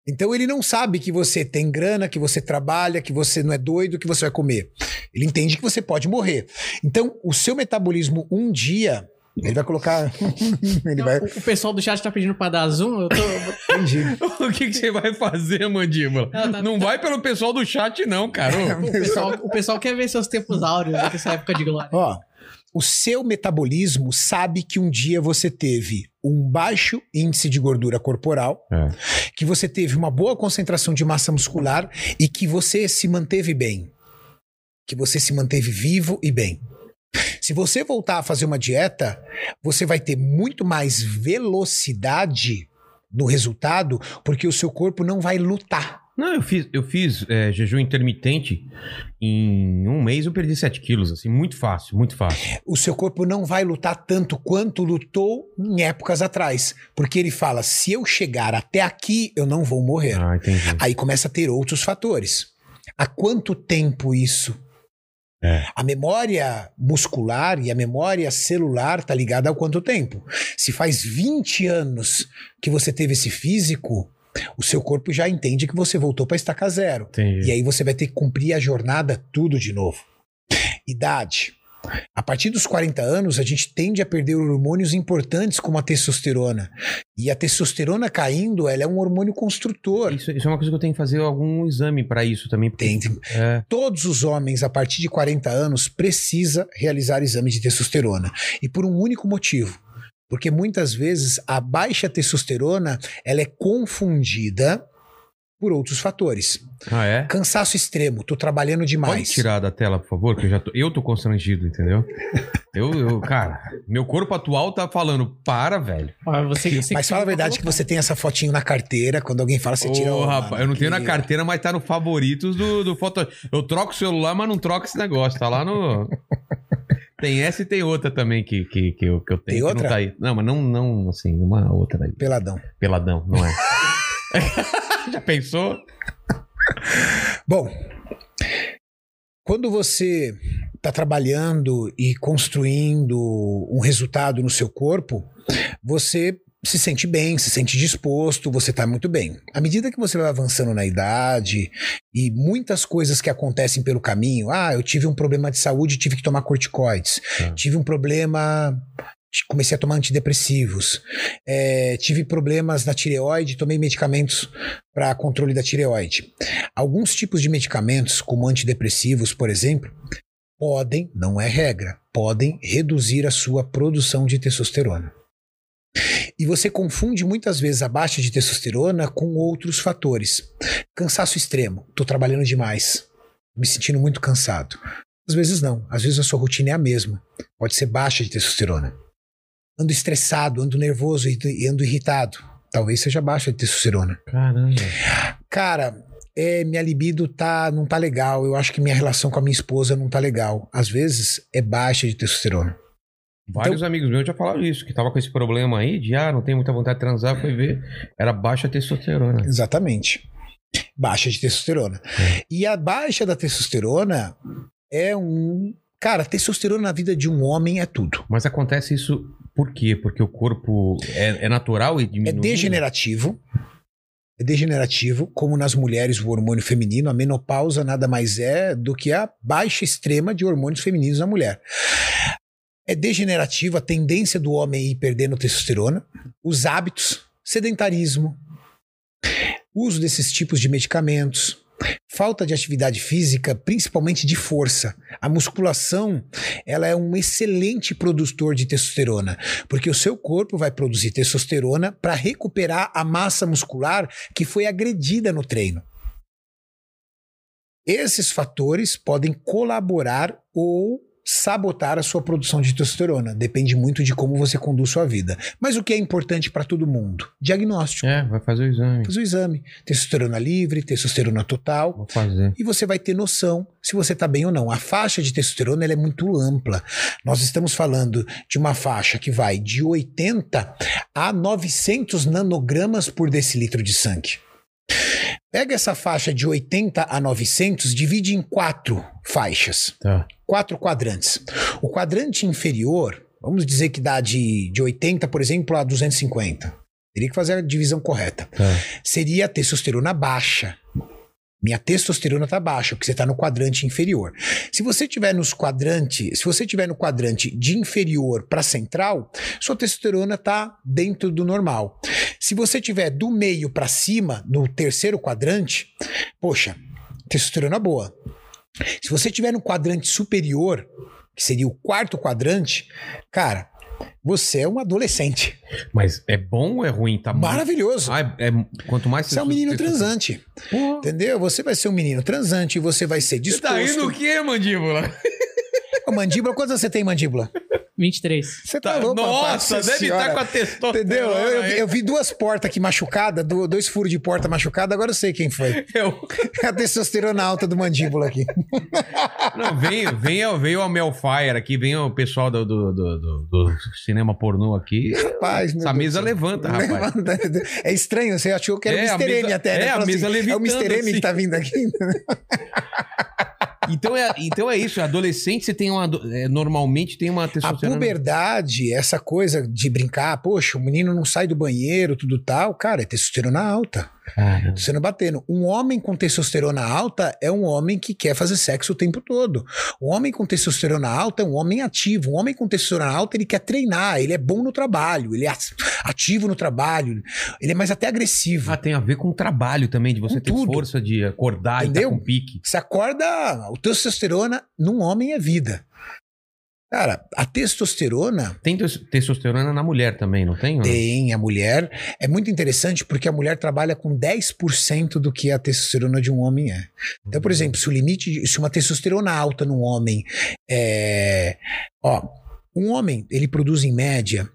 Speaker 3: Então ele não sabe que você tem grana, que você trabalha, que você não é doido, que você vai comer. Ele entende que você pode morrer. Então o seu metabolismo um dia ele vai colocar, ele vai.
Speaker 2: O, pessoal do chat tá pedindo pra dar zoom. Eu tô.
Speaker 3: Entendi.
Speaker 1: o que, que você vai fazer, mandíbula?
Speaker 2: Não, tá-
Speaker 1: não vai pelo pessoal do chat, não, cara.
Speaker 2: O pessoal, o pessoal quer ver seus tempos áureos né, dessa época de glória.
Speaker 3: Ó, o seu metabolismo sabe que um dia você teve um baixo índice de gordura corporal,
Speaker 1: É.
Speaker 3: que você teve uma boa concentração de massa muscular e que você se manteve bem. Que você se manteve vivo e bem. Se você voltar a fazer uma dieta, você vai ter muito mais velocidade no resultado, porque o seu corpo não vai lutar.
Speaker 1: Não, eu fiz, eu fiz é, jejum intermitente. Em um mês eu perdi 7 quilos, assim, muito fácil, muito fácil.
Speaker 3: O seu corpo não vai lutar tanto quanto lutou em épocas atrás. Porque ele fala: se eu chegar até aqui, eu não vou morrer.
Speaker 1: Ah, entendi.
Speaker 3: Aí começa a ter outros fatores. Há quanto tempo isso?
Speaker 1: É.
Speaker 3: A memória muscular e a memória celular tá ligada ao quanto tempo. Se faz 20 anos que você teve esse físico, o seu corpo já entende que você voltou para estaca zero.
Speaker 1: Entendi.
Speaker 3: E aí você vai ter que cumprir a jornada tudo de novo. Idade. A partir dos 40 anos, a gente tende a perder hormônios importantes como a testosterona. E a testosterona caindo, ela é um hormônio construtor.
Speaker 1: Isso, isso é uma coisa que eu tenho que fazer algum exame pra isso também.
Speaker 3: Tem,
Speaker 1: É,
Speaker 3: Todos os homens a partir de 40 anos precisa realizar exame de testosterona. E por um único motivo. Porque muitas vezes a baixa testosterona ela é confundida por outros fatores.
Speaker 1: Ah, é?
Speaker 3: Cansaço extremo, tô trabalhando
Speaker 1: Pode
Speaker 3: demais.
Speaker 1: tirar da tela, por favor, que eu já tô, eu tô constrangido, entendeu? Eu, eu, cara, meu corpo atual tá falando, para, velho.
Speaker 2: Ó, você, você
Speaker 3: Mas fala a verdade que você tem essa fotinha na carteira, quando alguém fala, você tira
Speaker 1: Ô,
Speaker 3: o.
Speaker 1: rapaz, eu não tenho na carteira, mas tá no favoritos do, do foto. Eu troco o celular, mas não troco esse negócio. Tá lá no. Tem essa e tem outra também que, que, que, eu, que eu tenho.
Speaker 3: Tem outra?
Speaker 1: Não, tá aí. não, mas não, não, assim, uma outra aí.
Speaker 3: Peladão.
Speaker 1: Peladão, não é? Já pensou?
Speaker 3: Bom, quando você está trabalhando e construindo um resultado no seu corpo, você se sente bem, se sente disposto, você está muito bem. À medida que você vai avançando na idade e muitas coisas que acontecem pelo caminho, ah, eu tive um problema de saúde, tive que tomar corticoides,
Speaker 1: Tá.
Speaker 3: tive um problema, comecei a tomar antidepressivos, é, tive problemas na tireoide, tomei medicamentos para controle da tireoide. Alguns tipos de medicamentos, como antidepressivos, por exemplo, podem, não é regra, podem reduzir a sua produção de testosterona. E você confunde muitas vezes a baixa de testosterona com outros fatores. Cansaço extremo, estou trabalhando demais, me sentindo muito cansado. Às vezes não, às vezes a sua rotina é a mesma. Pode ser baixa de testosterona. Ando estressado, ando nervoso e ando irritado. Talvez seja baixa de testosterona.
Speaker 1: Caramba.
Speaker 3: Cara, é, minha libido tá, não tá legal. Eu acho que minha relação com a minha esposa não tá legal. Às vezes é baixa de testosterona.
Speaker 1: Vários amigos meus já falaram isso, que tava com esse problema aí de, ah, não tem muita vontade de transar, foi ver, era baixa testosterona.
Speaker 3: Exatamente. Baixa de testosterona. E a baixa da testosterona é um. Cara, testosterona na vida de um homem é tudo.
Speaker 1: Mas acontece isso por quê? Porque o corpo é, é natural e
Speaker 3: É
Speaker 1: diminui?
Speaker 3: degenerativo. É degenerativo, como nas mulheres o hormônio feminino, a menopausa nada mais é do que a baixa extrema de hormônios femininos na mulher. É degenerativo a tendência do homem ir perdendo testosterona, os hábitos, sedentarismo, uso desses tipos de medicamentos, falta de atividade física, principalmente de força. A musculação, ela é um excelente produtor de testosterona, porque o seu corpo vai produzir testosterona para recuperar a massa muscular que foi agredida no treino. Esses fatores podem colaborar ou sabotar a sua produção de testosterona. Depende muito de como você conduz sua vida. Mas o que é importante para todo mundo? Diagnóstico.
Speaker 1: É, vai fazer o exame.
Speaker 3: Faz o exame. Testosterona livre, testosterona total.
Speaker 1: Vou fazer.
Speaker 3: E você vai ter noção se você está bem ou não. A faixa de testosterona ela é muito ampla. Nós estamos falando de uma faixa que vai de 80 a 900 nanogramas por decilitro de sangue. Pega essa faixa de 80 a 900, divide em quatro faixas
Speaker 1: Tá.
Speaker 3: Quatro quadrantes. O quadrante inferior, vamos dizer que dá de, de 80, por exemplo, a 250. Teria que fazer a divisão correta.
Speaker 1: Tá.
Speaker 3: Seria a testosterona baixa. Minha testosterona tá baixa, porque você está no quadrante inferior. Se você tiver nos quadrantes, se você tiver no quadrante de inferior para central, sua testosterona tá dentro do normal. Se você tiver do meio para cima, no terceiro quadrante, poxa, testosterona boa. Se você tiver no quadrante superior, que seria o quarto quadrante, cara, você é um adolescente.
Speaker 1: Mas é bom ou é ruim? Tá muito-
Speaker 3: Maravilhoso.
Speaker 1: Ah, é, é- quanto mais
Speaker 3: Você é um menino transante.
Speaker 1: Porra.
Speaker 3: Entendeu? Você vai ser um menino transante, você vai ser
Speaker 1: Você tá
Speaker 3: disposto.
Speaker 1: rindo o quê, mandíbula?
Speaker 3: Mandíbula, quantas você tem, mandíbula?
Speaker 2: 23.
Speaker 3: Você tá,
Speaker 1: Tá-
Speaker 3: louco,
Speaker 1: Nossa,
Speaker 3: rapaz?
Speaker 1: deve estar com a testosterona.
Speaker 3: Entendeu? Eu, eu eu vi duas portas aqui machucadas, do- dois furos de porta machucada, agora eu sei quem foi.
Speaker 1: Eu-
Speaker 3: A testosterona alta do mandíbula aqui.
Speaker 1: Não, vem, vem, veio a Melfire aqui, vem o pessoal do, do, do- do- do cinema pornô aqui.
Speaker 3: Rapaz, meu
Speaker 1: Essa
Speaker 3: Deus
Speaker 1: mesa
Speaker 3: céu.
Speaker 1: levanta, rapaz.
Speaker 3: Levanta. É estranho, você achou que era
Speaker 1: É,
Speaker 3: o
Speaker 1: a
Speaker 3: Mr. M até, né?
Speaker 1: é, a
Speaker 3: Falou
Speaker 1: mesa
Speaker 3: É o Mr. M
Speaker 1: assim.
Speaker 3: que tá vindo aqui.
Speaker 1: Então é, então é isso, adolescente você tem uma. é, normalmente tem uma
Speaker 3: A
Speaker 1: testosterona.
Speaker 3: puberdade, essa coisa de brincar, poxa, o menino não sai do banheiro, tudo tal, cara, é testosterona alta.
Speaker 1: Caramba.
Speaker 3: Testosterona batendo. Um homem com testosterona alta é um homem que quer fazer sexo o tempo todo. Um homem com testosterona alta é um homem ativo. Um homem com testosterona alta, ele quer treinar, ele é bom no trabalho, ele é ativo no trabalho, ele é mais até agressivo.
Speaker 1: Ah, tem a ver com o trabalho também, de você
Speaker 3: Com
Speaker 1: ter
Speaker 3: tudo.
Speaker 1: força de acordar
Speaker 3: Entendeu?
Speaker 1: e tá com pique.
Speaker 3: Você acorda, o testosterona num homem é vida. Cara, a testosterona
Speaker 1: Tem tes- testosterona na mulher também, não tem?
Speaker 3: tem a mulher. É muito interessante porque a mulher trabalha com 10% do que a testosterona de um homem é. Então, por exemplo, se o limite, se uma testosterona alta num homem é. Ó, um homem, ele produz em média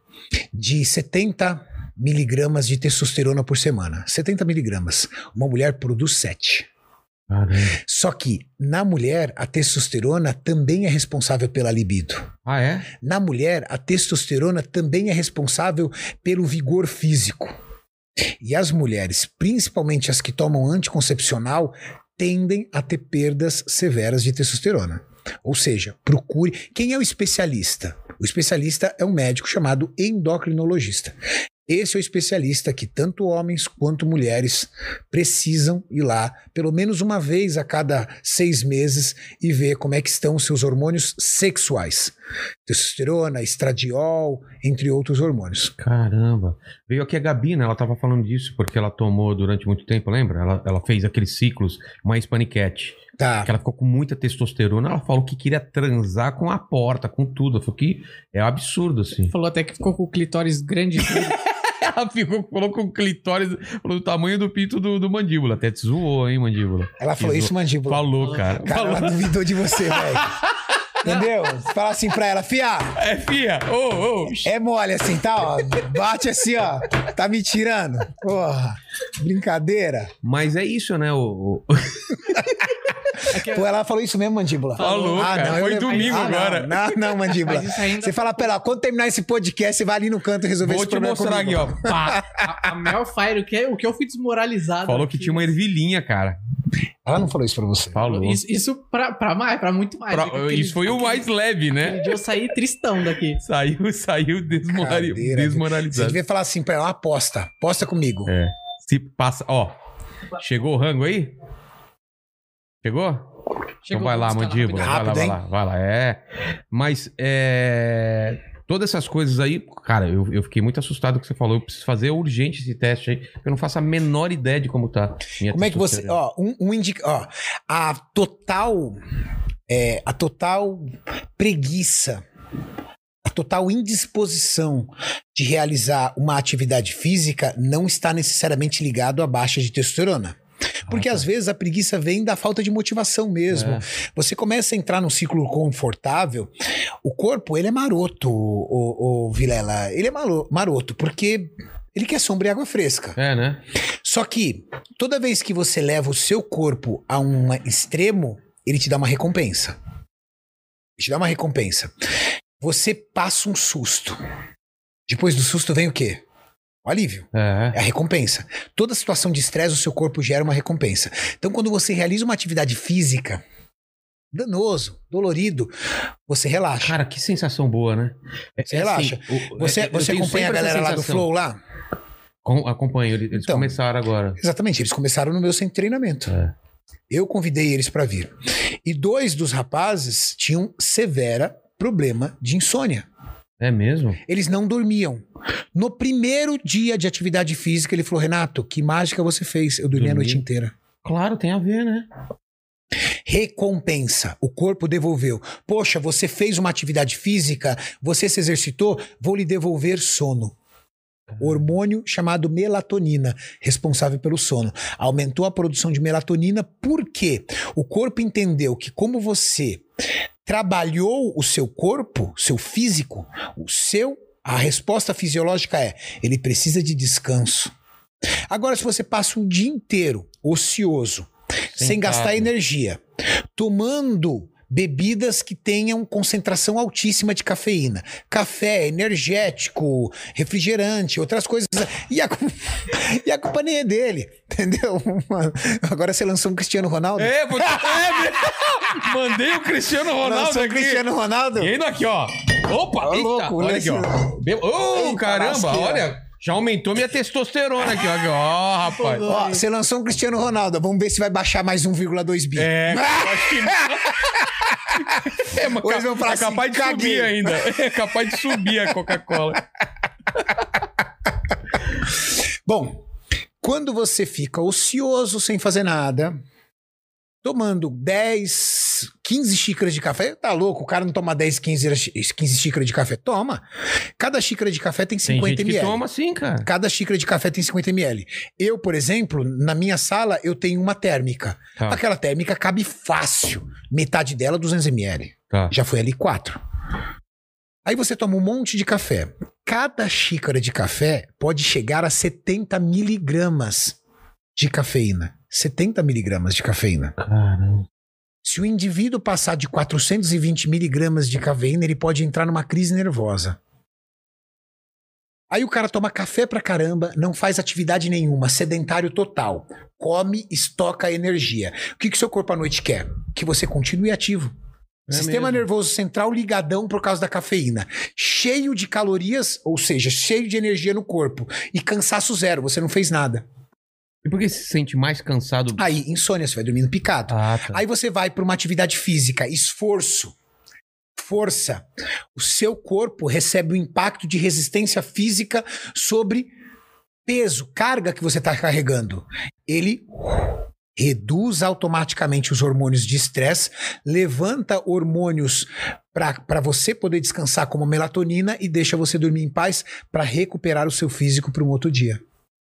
Speaker 3: de 70 miligramas de testosterona por semana. 70 miligramas. Uma mulher produz 7.
Speaker 1: Caramba.
Speaker 3: Só que na mulher, a testosterona também é responsável pela libido.
Speaker 1: Ah, é?
Speaker 3: Na mulher, a testosterona também é responsável pelo vigor físico. E as mulheres, principalmente as que tomam anticoncepcional, tendem a ter perdas severas de testosterona. Ou seja, procure. Quem é o especialista? O especialista é um médico chamado endocrinologista. Esse é o especialista que tanto homens quanto mulheres precisam ir lá pelo menos uma vez a cada seis meses e ver como é que estão seus hormônios sexuais. Testosterona, estradiol, entre outros hormônios.
Speaker 1: Caramba. Veio aqui a Gabi, né? Ela tava falando disso porque ela tomou durante muito tempo, lembra? Ela, ela fez aqueles ciclos, uma hispaniquete.
Speaker 3: Tá.
Speaker 1: Que ela ficou com muita testosterona. Ela falou que queria transar com a porta, com tudo. Ela falou que é um absurdo, assim.
Speaker 2: Falou até que ficou com o clitóris grande.
Speaker 1: Ela ficou, falou com o clitóris, falou do tamanho do pinto do, do mandíbula. Até te zoou, hein, mandíbula?
Speaker 3: Ela falou isso, mandíbula.
Speaker 1: Falou, cara.
Speaker 3: Cara,
Speaker 1: falou.
Speaker 3: ela duvidou de você, velho. Entendeu? Fala assim pra ela, fia,
Speaker 1: É, fia. Ô, ô.
Speaker 3: é mole assim, tá? Ó, bate assim, ó. Tá me tirando. Porra, brincadeira.
Speaker 1: Mas é isso, né? O,
Speaker 3: Pô, ela falou isso mesmo, mandíbula?
Speaker 1: Falou, cara.
Speaker 3: eu
Speaker 1: Foi
Speaker 3: lembro-
Speaker 1: domingo
Speaker 3: não,
Speaker 1: agora.
Speaker 3: Não, não, mandíbula.
Speaker 2: Isso ainda-
Speaker 3: Você fala pra ela, quando terminar esse podcast, você vai ali no canto resolver
Speaker 1: Vou
Speaker 3: esse
Speaker 1: te
Speaker 3: problema
Speaker 1: mostrar aqui,
Speaker 3: comigo.
Speaker 1: ó. Pá.
Speaker 2: A, a Mel Fire, o que, o que eu fui desmoralizado.
Speaker 1: Falou que
Speaker 2: aqui.
Speaker 1: tinha uma ervilhinha, cara.
Speaker 3: Ela não falou isso pra você.
Speaker 1: Falou.
Speaker 2: Isso, isso pra, pra mais, pra muito mais.
Speaker 1: Pra-
Speaker 2: Aquele-
Speaker 1: isso foi o mais leve, né?
Speaker 2: Eu saí tristão daqui.
Speaker 1: Saiu, saiu desmorali-
Speaker 3: Cadeira. Você
Speaker 1: desmoralizado.
Speaker 3: devia falar assim pra ela, aposta. Aposta comigo.
Speaker 1: É. Se passa. Ó. Chegou o rango aí? Chegou? então vai lá, mandíbula. Vai lá,
Speaker 3: Rápido,
Speaker 1: vai lá, vai lá. É. Mas é. Todas essas coisas aí, cara, eu, eu fiquei muito assustado com o que você falou. Eu preciso fazer urgente esse teste aí. Eu não faço a menor ideia de como tá. minha
Speaker 3: Como é que você. Ó, um, um indica. Ó, a total. é, a total preguiça. A total indisposição de realizar uma atividade física não está necessariamente ligado à baixa de testosterona. Porque às vezes a preguiça vem da falta de motivação mesmo.
Speaker 1: É.
Speaker 3: Você começa a entrar num ciclo confortável, o corpo, ele é maroto, o, o, Vilela. Ele é maroto, porque ele quer sombra e água fresca.
Speaker 1: É, né?
Speaker 3: Só que toda vez que você leva o seu corpo a um extremo, ele te dá uma recompensa. Ele te dá uma recompensa. Você passa um susto. Depois do susto vem o quê? O alívio.
Speaker 1: É.
Speaker 3: É a recompensa. Toda situação de estresse, o seu corpo gera uma recompensa. Então, quando você realiza uma atividade física, danoso, dolorido, você relaxa.
Speaker 1: Cara, que sensação boa, né? É-
Speaker 3: Você
Speaker 1: é
Speaker 3: relaxa.
Speaker 1: o-
Speaker 3: Você,
Speaker 1: é- eu
Speaker 3: você
Speaker 1: tenho
Speaker 3: acompanha a galera lá do. Flow lá?
Speaker 1: Com- acompanho, eles eles
Speaker 3: Então.
Speaker 1: começaram agora.
Speaker 3: Exatamente, eles começaram no meu centro de treinamento.
Speaker 1: É.
Speaker 3: Eu convidei eles para vir. E dois dos rapazes tinham severa problema de insônia.
Speaker 1: É mesmo?
Speaker 3: Eles não dormiam. No primeiro dia de atividade física, ele falou: Renato, que mágica você fez? Eu dormi a
Speaker 1: Dormi.
Speaker 3: noite inteira.
Speaker 1: Claro, tem a ver, né?
Speaker 3: Recompensa. O corpo devolveu. Poxa, você fez uma atividade física, você se exercitou, vou lhe devolver sono. Hormônio chamado melatonina, responsável pelo sono. Aumentou a produção de melatonina porque o corpo entendeu que, como você trabalhou o seu corpo, seu físico, o seu. A resposta fisiológica é: ele precisa de descanso. Agora, se você passa um dia inteiro ocioso, sem gastar energia, tomando bebidas que tenham concentração altíssima de cafeína, café, energético, refrigerante, outras coisas, e a, e a culpa nem é dele, entendeu? Agora você lançou um Cristiano Ronaldo.
Speaker 1: É, vou... é, mandei o Cristiano Ronaldo
Speaker 3: lançou um
Speaker 1: aqui.
Speaker 3: Cristiano Ronaldo.
Speaker 1: E ainda aqui, ó. Opa,
Speaker 3: Ô,
Speaker 1: eita,
Speaker 3: louco,
Speaker 1: olha aqui, ó. Ô,
Speaker 3: Eita,
Speaker 1: caramba,
Speaker 3: lasqueira.
Speaker 1: olha. Já aumentou minha testosterona aqui, ó. Ó, rapaz.
Speaker 3: Ó, você lançou um Cristiano Ronaldo. Vamos ver se vai baixar mais 1,2 bi.
Speaker 1: É, eu acho que É, mas
Speaker 3: Hoje falar
Speaker 1: é
Speaker 3: assim,
Speaker 1: capaz de
Speaker 3: caguei.
Speaker 1: subir ainda. É capaz de subir a Coca-Cola.
Speaker 3: Bom, quando você fica ocioso sem fazer nada, tomando 10, 15 xícaras de café, tá louco, o cara não toma 10, 15, xí- 15 xícaras de café. Toma. Cada xícara de café tem
Speaker 1: Tem
Speaker 3: 50
Speaker 1: gente que
Speaker 3: ml.
Speaker 1: toma assim, cara.
Speaker 3: Cada xícara de café tem 50 ml. Eu, por exemplo, na minha sala, eu tenho uma térmica.
Speaker 1: Tá.
Speaker 3: Aquela térmica cabe fácil. Metade dela, 200 ml.
Speaker 1: Tá.
Speaker 3: Já foi ali quatro. Aí você toma um monte de café. Cada xícara de café pode chegar a 70 miligramas de cafeína. 70 miligramas de cafeína.
Speaker 1: Caramba.
Speaker 3: Se o indivíduo passar de 420 miligramas de cafeína, ele pode entrar numa crise nervosa. Aí o cara toma café pra caramba, não faz atividade nenhuma, sedentário total. Come, estoca energia. O que, que seu corpo à noite quer? Que você continue ativo.
Speaker 1: É
Speaker 3: Sistema
Speaker 1: mesmo.
Speaker 3: nervoso central ligadão por causa da cafeína. Cheio de calorias, ou seja, cheio de energia no corpo. E cansaço zero, você não fez nada.
Speaker 1: E por que você se sente mais cansado?
Speaker 3: Aí, insônia, você vai dormindo picado.
Speaker 1: Ah, tá.
Speaker 3: Aí você vai para uma atividade física, esforço, força. O seu corpo recebe o impacto de resistência física sobre peso, carga que você está carregando. Ele reduz automaticamente os hormônios de estresse, levanta hormônios para você poder descansar como melatonina e deixa você dormir em paz para recuperar o seu físico para um outro dia.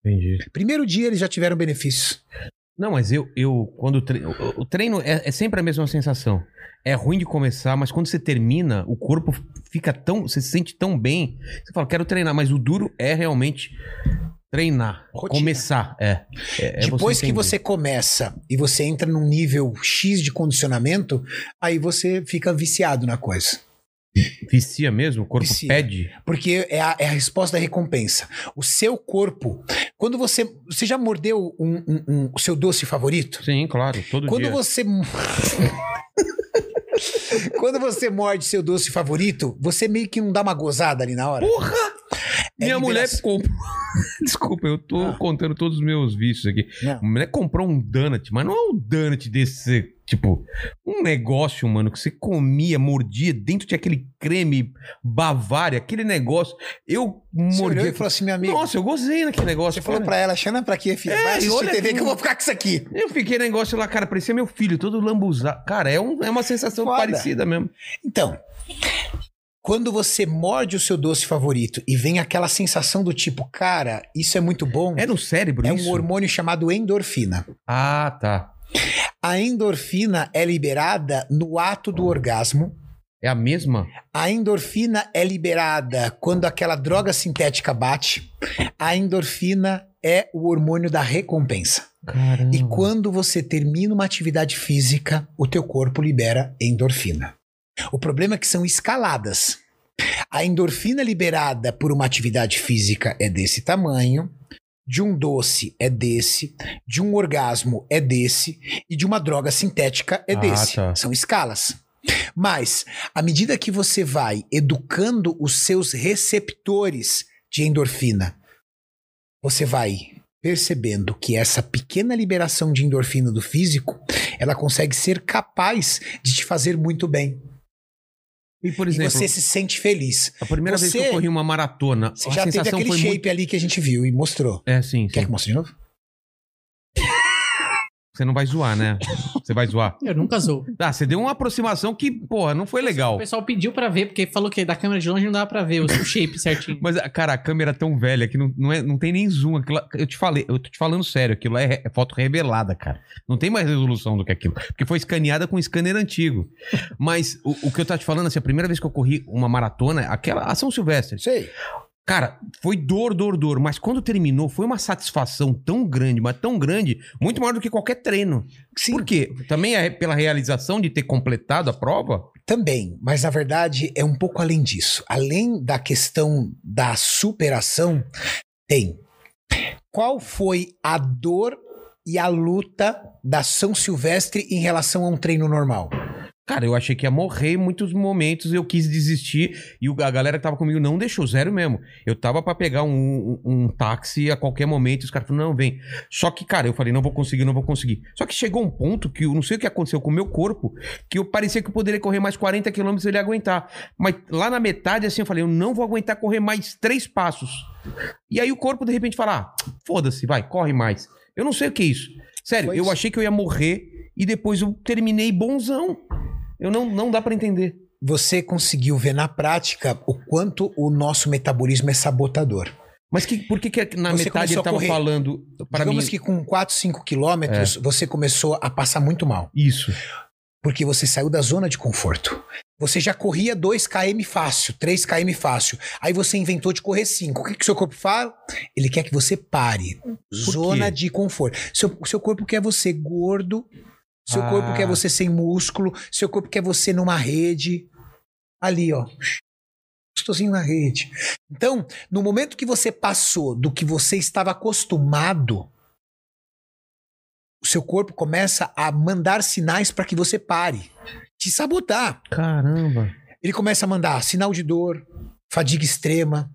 Speaker 1: Entendi.
Speaker 3: Primeiro dia eles já tiveram benefícios.
Speaker 1: Não, mas eu, eu quando treino, o, treino é, é sempre a mesma sensação. É ruim de começar, mas quando você termina, o corpo fica tão, você se sente tão bem, você fala, quero treinar, mas o duro é realmente treinar,
Speaker 3: Rotina.
Speaker 1: começar, é. É- é
Speaker 3: Depois que
Speaker 1: entender.
Speaker 3: você começa e você entra num nível X de condicionamento, aí você fica viciado na coisa.
Speaker 1: Vicia mesmo, o corpo
Speaker 3: Vicia.
Speaker 1: pede.
Speaker 3: Porque é a, é a resposta da recompensa. O seu corpo. Quando você. Você já mordeu um- um- um- o seu doce favorito?
Speaker 1: Sim, claro, todo
Speaker 3: Quando
Speaker 1: dia.
Speaker 3: você. Quando você morde seu doce favorito, você meio que não dá uma gozada ali na hora.
Speaker 1: Porra!
Speaker 3: É
Speaker 1: Minha mulher comprou. Desculpa, eu tô
Speaker 3: Ah.
Speaker 1: contando todos os meus vícios aqui.
Speaker 3: Não.
Speaker 1: A mulher comprou um donut, mas não é um donut desse, tipo, um negócio, mano, que você comia, mordia, dentro tinha aquele creme Bavária, aquele negócio. Eu
Speaker 3: Você olhou e falou assim, meu amigo.
Speaker 1: Nossa, eu gozei naquele negócio.
Speaker 3: você falou
Speaker 1: cara.
Speaker 3: pra ela, Xana, pra quê, filha?
Speaker 1: É,
Speaker 3: Vai assistir
Speaker 1: olha
Speaker 3: TV
Speaker 1: que-
Speaker 3: que eu vou ficar com isso aqui.
Speaker 1: Eu fiquei negócio lá, cara, parecia meu filho, todo lambuzado. Cara, é, um, é uma sensação
Speaker 3: Foda.
Speaker 1: parecida mesmo.
Speaker 3: Então, quando você morde o seu doce favorito e vem aquela sensação do tipo, cara, isso é muito bom,
Speaker 1: É no cérebro
Speaker 3: é
Speaker 1: isso?
Speaker 3: um hormônio chamado endorfina.
Speaker 1: Ah, tá.
Speaker 3: A endorfina é liberada no ato do orgasmo.
Speaker 1: É a mesma?
Speaker 3: A endorfina é liberada quando aquela droga sintética bate. A endorfina é o hormônio da recompensa.
Speaker 1: Caramba.
Speaker 3: E quando você termina uma atividade física, o teu corpo libera endorfina. O problema é que são escaladas. A endorfina liberada por uma atividade física é desse tamanho, de um doce é desse, de um orgasmo é desse e de uma droga sintética é
Speaker 1: Ah,
Speaker 3: desse.
Speaker 1: tá.
Speaker 3: São escalas. Mas, à medida que você vai educando os seus receptores de endorfina, você vai percebendo que essa pequena liberação de endorfina do físico, ela consegue ser capaz de te fazer muito bem.
Speaker 1: E, por
Speaker 3: E
Speaker 1: exemplo,
Speaker 3: você se sente feliz.
Speaker 1: a primeira vez que
Speaker 3: você-
Speaker 1: eu corri uma maratona,
Speaker 3: Você
Speaker 1: a
Speaker 3: já teve aquele
Speaker 1: foi
Speaker 3: shape
Speaker 1: muito...
Speaker 3: ali que a gente viu e mostrou.
Speaker 1: É, sim,
Speaker 3: Quer
Speaker 1: sim.
Speaker 3: que mostre de novo?
Speaker 1: Você não vai zoar, né? Você vai zoar.
Speaker 2: Eu nunca zoo.
Speaker 1: Ah, você deu uma aproximação que, porra, não foi
Speaker 2: O
Speaker 1: legal.
Speaker 2: pessoal pediu pra ver, porque falou que da câmera de longe não dava pra ver o shape certinho.
Speaker 1: Mas, cara, a câmera é tão velha que não, não, é, não tem nem zoom. Aquilo, eu te falei, eu tô te falando sério, aquilo é, é foto revelada, cara. Não tem mais resolução do que aquilo. Porque foi escaneada com um scanner antigo. Mas o, o que eu tô te falando, assim, a primeira vez que eu corri uma maratona, aquela a São Silvestre.
Speaker 3: Sei.
Speaker 1: Cara, foi dor, dor, dor. Mas quando terminou, foi uma satisfação tão grande, mas tão grande, muito maior do que qualquer treino.
Speaker 3: Sim.
Speaker 1: Por quê? Também é pela realização de ter completado a prova?
Speaker 3: Também, mas na verdade é um pouco além disso. Além da questão da superação, tem. Qual foi a dor e a luta da São Silvestre em relação a um treino normal?
Speaker 1: Cara, eu achei que ia morrer em muitos momentos, eu quis desistir e a galera que tava comigo não deixou, zero mesmo. Eu tava pra pegar um, um- um táxi a qualquer momento e os caras falaram, não, vem. Só que, cara, eu falei, não vou conseguir, não vou conseguir. Só que chegou um ponto que eu não sei o que aconteceu com o meu corpo, que eu parecia que eu poderia correr mais 40 quilômetros e ele ia aguentar. Mas lá na metade, assim, eu falei, eu não vou aguentar correr mais três passos. E aí o corpo, de repente, fala, ah, foda-se, vai, corre mais. Eu não sei o que é isso. Sério,
Speaker 3: Foi
Speaker 1: eu
Speaker 3: isso.
Speaker 1: achei que eu ia morrer e depois eu terminei bonzão. Eu não, não dá pra entender.
Speaker 3: Você conseguiu ver na prática o quanto o nosso metabolismo é sabotador.
Speaker 1: Mas que, por que, que na
Speaker 3: Você
Speaker 1: metade ele
Speaker 3: a
Speaker 1: tava
Speaker 3: correr.
Speaker 1: falando para mim? É.
Speaker 3: Digamos que com 4, 5 quilômetros você começou a passar muito mal.
Speaker 1: Isso.
Speaker 3: Porque você saiu da zona de conforto. Você já corria 2 km fácil, 3 km fácil. Aí você inventou de correr 5. O que, que seu corpo fala? Ele quer que você pare. Zona
Speaker 1: quê?
Speaker 3: de conforto. Seu, seu corpo quer você gordo. Seu
Speaker 1: Ah.
Speaker 3: corpo quer você sem músculo. Seu corpo quer você numa rede. Ali, ó. Gostosinho na rede. Então, no momento que você passou do que você estava acostumado, o seu corpo começa a mandar sinais para que você pare. Te sabotar.
Speaker 1: Caramba.
Speaker 3: Ele começa a mandar sinal de dor, fadiga extrema.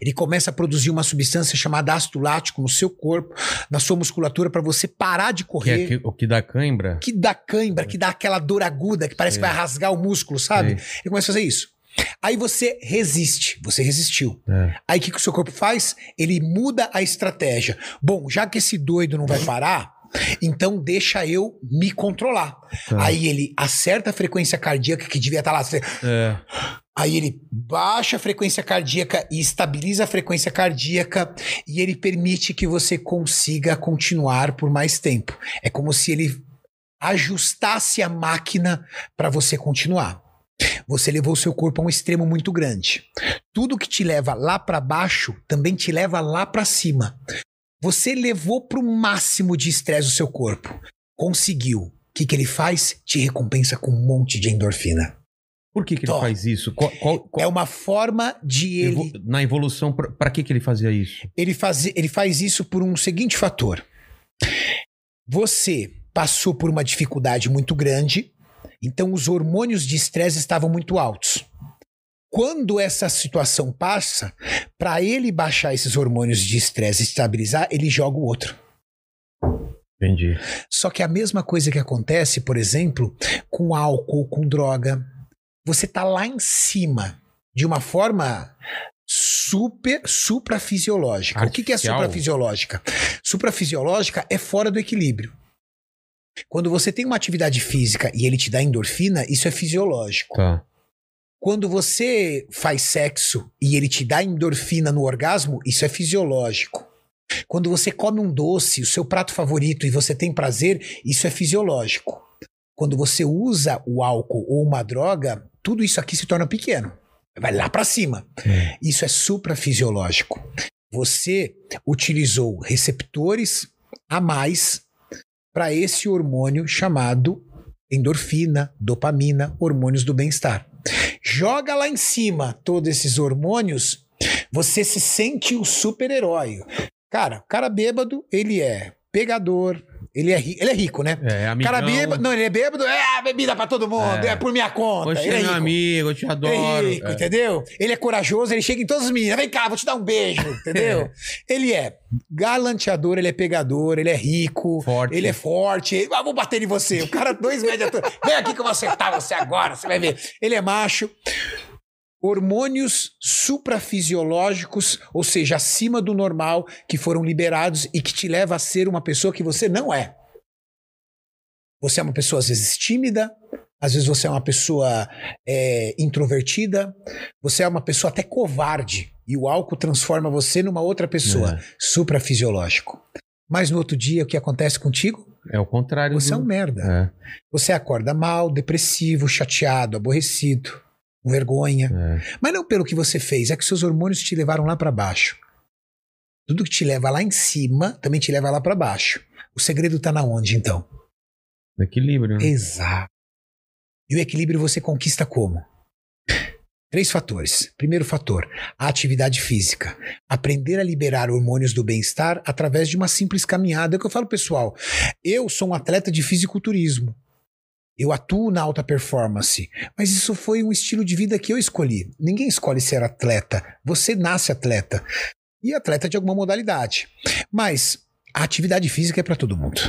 Speaker 3: Ele começa a produzir uma substância chamada ácido lático no seu corpo, na sua musculatura, para você parar de
Speaker 1: Que
Speaker 3: correr.
Speaker 1: é que- o que dá cãibra?
Speaker 3: Que dá cãibra, que dá aquela dor aguda, que parece que vai rasgar o músculo, sabe? Ele começa a fazer isso. Aí você resiste, você resistiu.
Speaker 1: É.
Speaker 3: Aí o que, que o seu corpo faz? Ele muda a estratégia. Bom, já que esse doido não vai parar, então deixa eu me controlar.
Speaker 1: Tá.
Speaker 3: Aí ele acerta a frequência cardíaca que devia estar lá.
Speaker 1: É.
Speaker 3: Aí ele baixa a frequência cardíaca e estabiliza a frequência cardíaca e ele permite que você consiga continuar por mais tempo. É como se ele ajustasse a máquina para você continuar. Você levou seu corpo a um extremo muito grande. Tudo que te leva lá para baixo também te leva lá para cima. Você levou para o máximo de estresse o seu corpo. Conseguiu. O que, que ele faz? Te recompensa com um monte de endorfina.
Speaker 1: Por que, que ele faz isso? Qual, qual- qual-
Speaker 3: É uma forma de ele.
Speaker 1: evo- Na evolução, pra, pra que, que ele fazia isso?
Speaker 3: Ele faz, ele faz isso por um seguinte fator. Você passou por uma dificuldade muito grande, então os hormônios de estresse estavam muito altos. Quando essa situação passa, para ele baixar esses hormônios de estresse e estabilizar, ele joga o outro.
Speaker 1: Entendi.
Speaker 3: Só que a mesma coisa que acontece, por exemplo, com álcool, com droga. Você tá lá em cima de uma forma super suprafisiológica. O que, que é
Speaker 1: Artificial?
Speaker 3: suprafisiológica? Suprafisiológica é fora do equilíbrio. Quando você tem uma atividade física e ele te dá endorfina, isso é fisiológico.
Speaker 1: Tá.
Speaker 3: Quando você faz sexo e ele te dá endorfina no orgasmo, isso é fisiológico. Quando você come um doce, o seu prato favorito, e você tem prazer, isso é fisiológico. Quando você usa o álcool ou uma droga, tudo isso aqui se torna pequeno. Vai lá pra cima.
Speaker 1: É.
Speaker 3: Isso é suprafisiológico. Você utilizou receptores a mais para esse hormônio chamado endorfina, dopamina, hormônios do bem-estar. Joga lá em cima todos esses hormônios, você se sente o super-herói. Cara, o cara bêbado, ele é pegador, ele é, ri- ele é rico, né?
Speaker 1: É,
Speaker 3: O
Speaker 1: amigão.
Speaker 3: cara bêbado, não, ele é bêbado, é bebida pra todo mundo, é,
Speaker 1: É.
Speaker 3: por minha conta.
Speaker 1: Oxe,
Speaker 3: ele é
Speaker 1: é meu
Speaker 3: rico.
Speaker 1: amigo, eu te adoro.
Speaker 3: É rico,
Speaker 1: É.
Speaker 3: entendeu? Ele é corajoso, ele chega em todos os meninos. Vem cá, vou te dar um beijo, entendeu? ele é galanteador, ele é pegador, ele é rico,
Speaker 1: Forte.
Speaker 3: ele é forte. Ele, ah, vou bater em você. O cara, dois média. Vem aqui que eu vou acertar você agora, você vai ver. Ele é macho. Hormônios suprafisiológicos, ou seja, acima do normal, que foram liberados e que te leva a ser uma pessoa que você não é. Você é uma pessoa, às vezes, tímida, às vezes você é uma pessoa é, introvertida, você é uma pessoa até covarde. E o álcool transforma você numa outra pessoa,
Speaker 1: É.
Speaker 3: suprafisiológico. Mas no outro dia, o que acontece contigo?
Speaker 1: É o contrário.
Speaker 3: Você é
Speaker 1: do...
Speaker 3: um merda.
Speaker 1: É,
Speaker 3: Você acorda mal, depressivo, chateado, aborrecido, vergonha.
Speaker 1: é.
Speaker 3: Mas não pelo que você fez, é que seus hormônios te levaram lá pra baixo. Tudo que te leva lá em cima também te leva lá pra baixo. O segredo tá na onde, então?
Speaker 1: Equilíbrio. né?
Speaker 3: Exato. E o equilíbrio você conquista como? Três fatores. Primeiro fator, a atividade física. Aprender a liberar hormônios do bem-estar através de uma simples caminhada. É o que eu falo, pessoal. Eu sou um atleta de fisiculturismo. Eu atuo na alta performance. Mas isso foi um estilo de vida que eu escolhi. Ninguém escolhe ser atleta. Você nasce atleta. E atleta de alguma modalidade. Mas a atividade física é para todo mundo.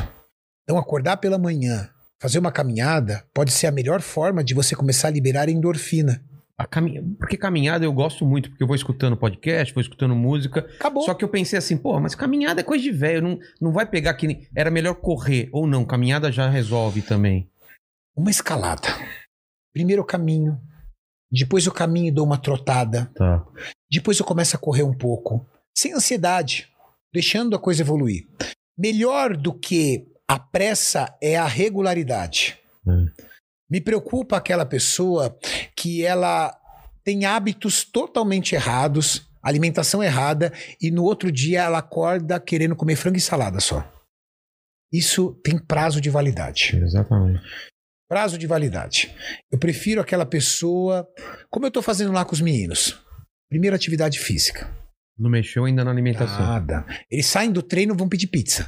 Speaker 3: Então, acordar pela manhã, fazer uma caminhada, pode ser a melhor forma de você começar a liberar endorfina.
Speaker 1: A caminha... Porque caminhada eu gosto muito, porque eu vou escutando podcast, vou escutando música.
Speaker 3: Acabou.
Speaker 1: Só que eu pensei assim, pô, mas caminhada é coisa de velho, não, não vai pegar que era melhor correr ou não, caminhada já resolve também.
Speaker 3: Uma escalada. Primeiro eu caminho, depois eu caminho e dou uma trotada,
Speaker 1: Tá.
Speaker 3: depois eu começo a correr um pouco, sem ansiedade, deixando a coisa evoluir. Melhor do que a pressa é a regularidade.
Speaker 1: Hum.
Speaker 3: Me preocupa aquela pessoa que ela tem hábitos totalmente errados, alimentação errada, e no outro dia ela acorda querendo comer frango e salada só. Isso tem prazo de validade.
Speaker 1: Exatamente.
Speaker 3: Prazo de validade. Eu prefiro aquela pessoa, como eu tô fazendo lá com os meninos. Primeira atividade física.
Speaker 1: Não mexeu ainda na alimentação.
Speaker 3: Nada. Eles saem do treino vão pedir pizza.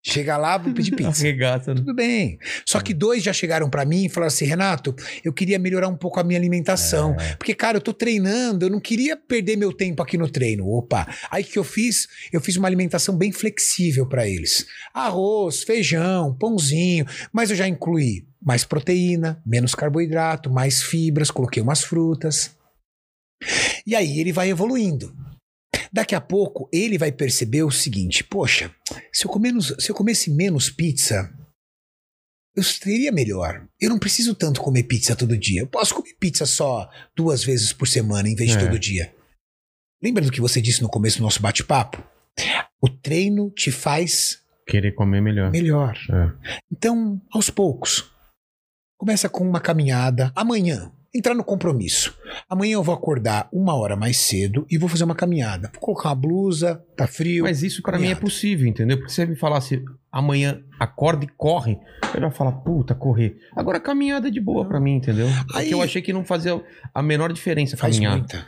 Speaker 3: Chega lá, vão pedir pizza.
Speaker 1: Arregaça, né?
Speaker 3: Tudo bem. Só que dois já chegaram pra mim e falaram assim: Renato, eu queria melhorar um pouco a minha alimentação. Porque, cara, eu tô treinando, eu não queria perder meu tempo aqui no treino. Opa. Aí o que eu fiz? Eu fiz uma alimentação bem flexível pra eles: arroz, feijão, pãozinho. Mas eu já incluí mais proteína, menos carboidrato, mais fibras, coloquei umas frutas. E aí ele vai evoluindo. Daqui a pouco ele vai perceber o seguinte: poxa, se eu, comer menos- se eu comesse menos pizza, eu seria melhor. Eu não preciso tanto comer pizza todo dia. Eu posso comer pizza só duas vezes por semana em vez de
Speaker 1: É.
Speaker 3: todo dia. Lembra do que você disse no começo do nosso bate-papo? O treino te faz
Speaker 1: Querer comer melhor.
Speaker 3: melhor.
Speaker 1: É.
Speaker 3: Então, aos poucos. Começa com uma caminhada. Amanhã, entrar no compromisso. Amanhã eu vou acordar uma hora mais cedo e vou fazer uma caminhada. Vou colocar uma blusa, tá frio.
Speaker 1: Mas isso pra mim é possível, entendeu? Porque se você me falasse amanhã acorda e corre, eu já falar, puta, correr. Agora caminhada é de boa pra mim, entendeu? Porque
Speaker 3: Aí-
Speaker 1: eu achei que não fazia a menor diferença
Speaker 3: Faz
Speaker 1: caminhar.
Speaker 3: muita.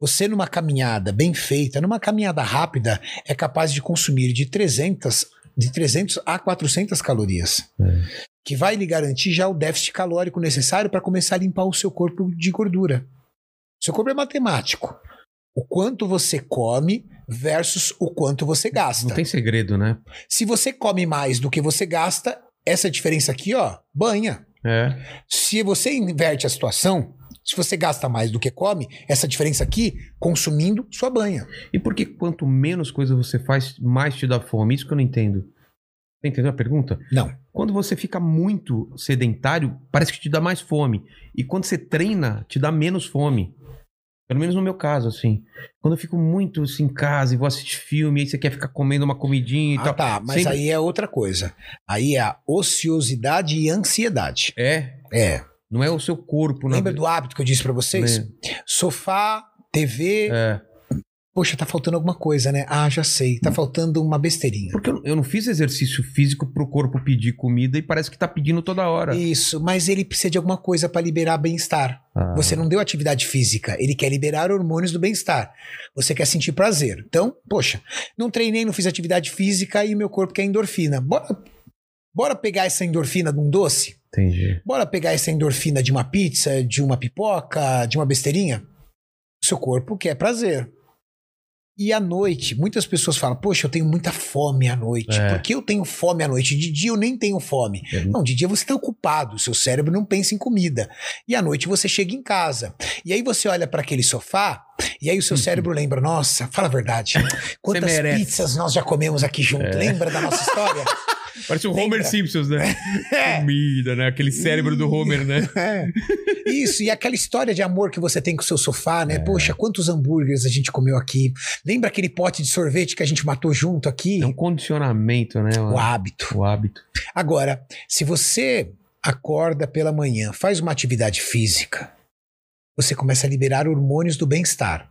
Speaker 3: Você numa caminhada bem feita, numa caminhada rápida, é capaz de consumir de 300, de 300 a 400 calorias.
Speaker 1: É.
Speaker 3: Que vai lhe garantir já o déficit calórico necessário para começar a limpar o seu corpo de gordura. Seu corpo é matemático. O quanto você come versus o quanto você gasta.
Speaker 1: Não tem segredo, né?
Speaker 3: Se você come mais do que você gasta, essa diferença aqui, ó, banha.
Speaker 1: É.
Speaker 3: Se você inverte a situação, se você gasta mais do que come, essa diferença aqui, consumindo sua banha.
Speaker 1: E por que quanto menos coisa você faz, mais te dá fome? Isso que eu não entendo. Você entendeu a pergunta?
Speaker 3: Não.
Speaker 1: Quando você fica muito sedentário, parece que te dá mais fome. E quando você treina, te dá menos fome. Pelo menos no meu caso, assim. Quando eu fico muito assim, em casa e vou assistir filme, aí você quer ficar comendo uma comidinha e
Speaker 3: Ah,
Speaker 1: tal.
Speaker 3: tá, mas
Speaker 1: Sempre-
Speaker 3: aí é outra coisa. Aí é a ociosidade e ansiedade.
Speaker 1: É,
Speaker 3: É.
Speaker 1: não é o seu corpo. na-
Speaker 3: Lembra do hábito que eu disse pra vocês?
Speaker 1: Né?
Speaker 3: Sofá, TV.
Speaker 1: É.
Speaker 3: Poxa, tá faltando alguma coisa, né? Ah, já sei. Tá faltando uma besteirinha.
Speaker 1: Porque eu, eu não fiz exercício físico pro corpo pedir comida e parece que tá pedindo toda hora.
Speaker 3: Isso, mas ele precisa de alguma coisa pra liberar bem-estar.
Speaker 1: Ah.
Speaker 3: Você não deu atividade física, ele quer liberar hormônios do bem-estar. Você quer sentir prazer. Então, poxa, não treinei, não fiz atividade física e meu corpo quer endorfina. Bora, bora pegar essa endorfina de um doce?
Speaker 1: Entendi.
Speaker 3: Bora pegar essa endorfina de uma pizza, de uma pipoca, de uma besteirinha? Seu corpo quer prazer. E à noite, muitas pessoas falam: Poxa, eu tenho muita fome à noite.
Speaker 1: É.
Speaker 3: Por que eu tenho fome à noite? De dia eu nem tenho fome.
Speaker 1: É.
Speaker 3: Não, de dia você está ocupado, seu cérebro não pensa em comida. E à noite você chega em casa. E aí você olha para aquele sofá, e aí o seu cérebro lembra: Nossa, fala a verdade. Quantas pizzas nós já comemos aqui junto?
Speaker 1: É.
Speaker 3: Lembra da nossa história?
Speaker 1: Parece o Homer? Simpsons, né?
Speaker 3: É.
Speaker 1: Comida, né? Aquele cérebro do Homer, né?
Speaker 3: É. Isso, e aquela história de amor que você tem com o seu sofá,
Speaker 1: É.
Speaker 3: né? Poxa, quantos hambúrgueres a gente comeu aqui. Lembra aquele pote de sorvete que a gente matou junto aqui?
Speaker 1: É um condicionamento, né?
Speaker 3: O hábito.
Speaker 1: O hábito.
Speaker 3: Agora, se você acorda pela manhã, faz uma atividade física, você começa a liberar hormônios do bem-estar.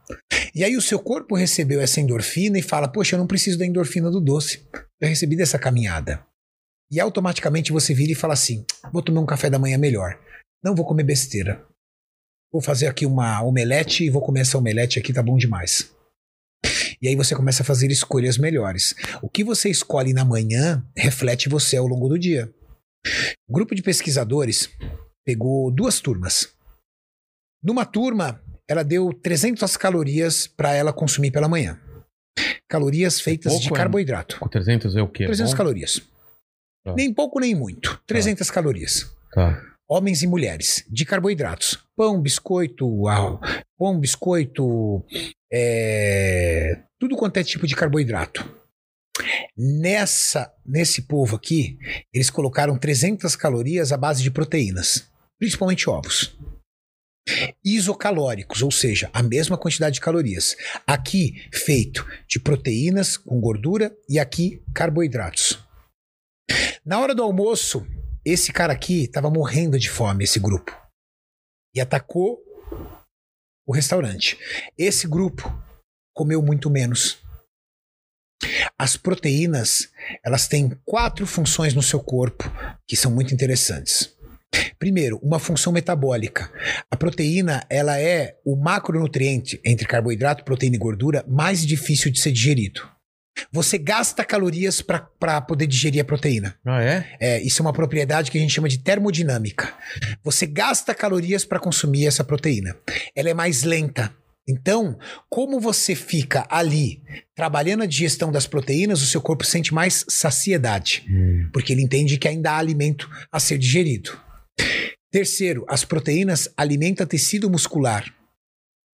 Speaker 3: E aí o seu corpo recebeu essa endorfina e fala: Poxa, eu não preciso da endorfina do doce. Eu recebi dessa caminhada. E automaticamente você vira e fala assim: Vou tomar um café da manhã melhor. Não vou comer besteira. Vou fazer aqui uma omelete e vou comer essa omelete aqui, tá bom demais. E aí você começa a fazer escolhas melhores. O que você escolhe na manhã reflete você ao longo do dia. O grupo de pesquisadores pegou duas turmas. Numa turma, ela deu 300 calorias para ela consumir pela manhã. Calorias feitas
Speaker 1: pouco,
Speaker 3: de
Speaker 1: é?
Speaker 3: carboidrato.
Speaker 1: Com 300 é o quê?
Speaker 3: 300
Speaker 1: Bom?
Speaker 3: calorias.
Speaker 1: Tá.
Speaker 3: Nem pouco nem muito. 300 calorias.
Speaker 1: Tá.
Speaker 3: Homens e mulheres, de carboidratos. Pão, biscoito, arro- pão, biscoito, é, tudo quanto é tipo de carboidrato. Nessa, nesse povo aqui, eles colocaram 300 calorias à base de proteínas, principalmente ovos. Isocalóricos, ou seja, a mesma quantidade de calorias. Aqui feito de proteínas com gordura e aqui carboidratos. Na hora do almoço, esse cara aqui estava morrendo de fome, esse grupo. E atacou o restaurante. Esse grupo comeu muito menos. As proteínas, elas têm quatro funções no seu corpo que são muito interessantes. Primeiro, uma função metabólica. A proteína, ela é o macronutriente entre carboidrato, proteína e gordura mais difícil de ser digerido. Você gasta calorias para poder digerir a proteína.
Speaker 1: Ah, é?
Speaker 3: É, isso é uma propriedade que a gente chama de termodinâmica. Você gasta calorias para consumir essa proteína. Ela é mais lenta. Então, como você fica ali trabalhando a digestão das proteínas, o seu corpo sente mais saciedade, porque ele entende que ainda há alimento a ser digerido. Terceiro, as proteínas alimentam tecido muscular.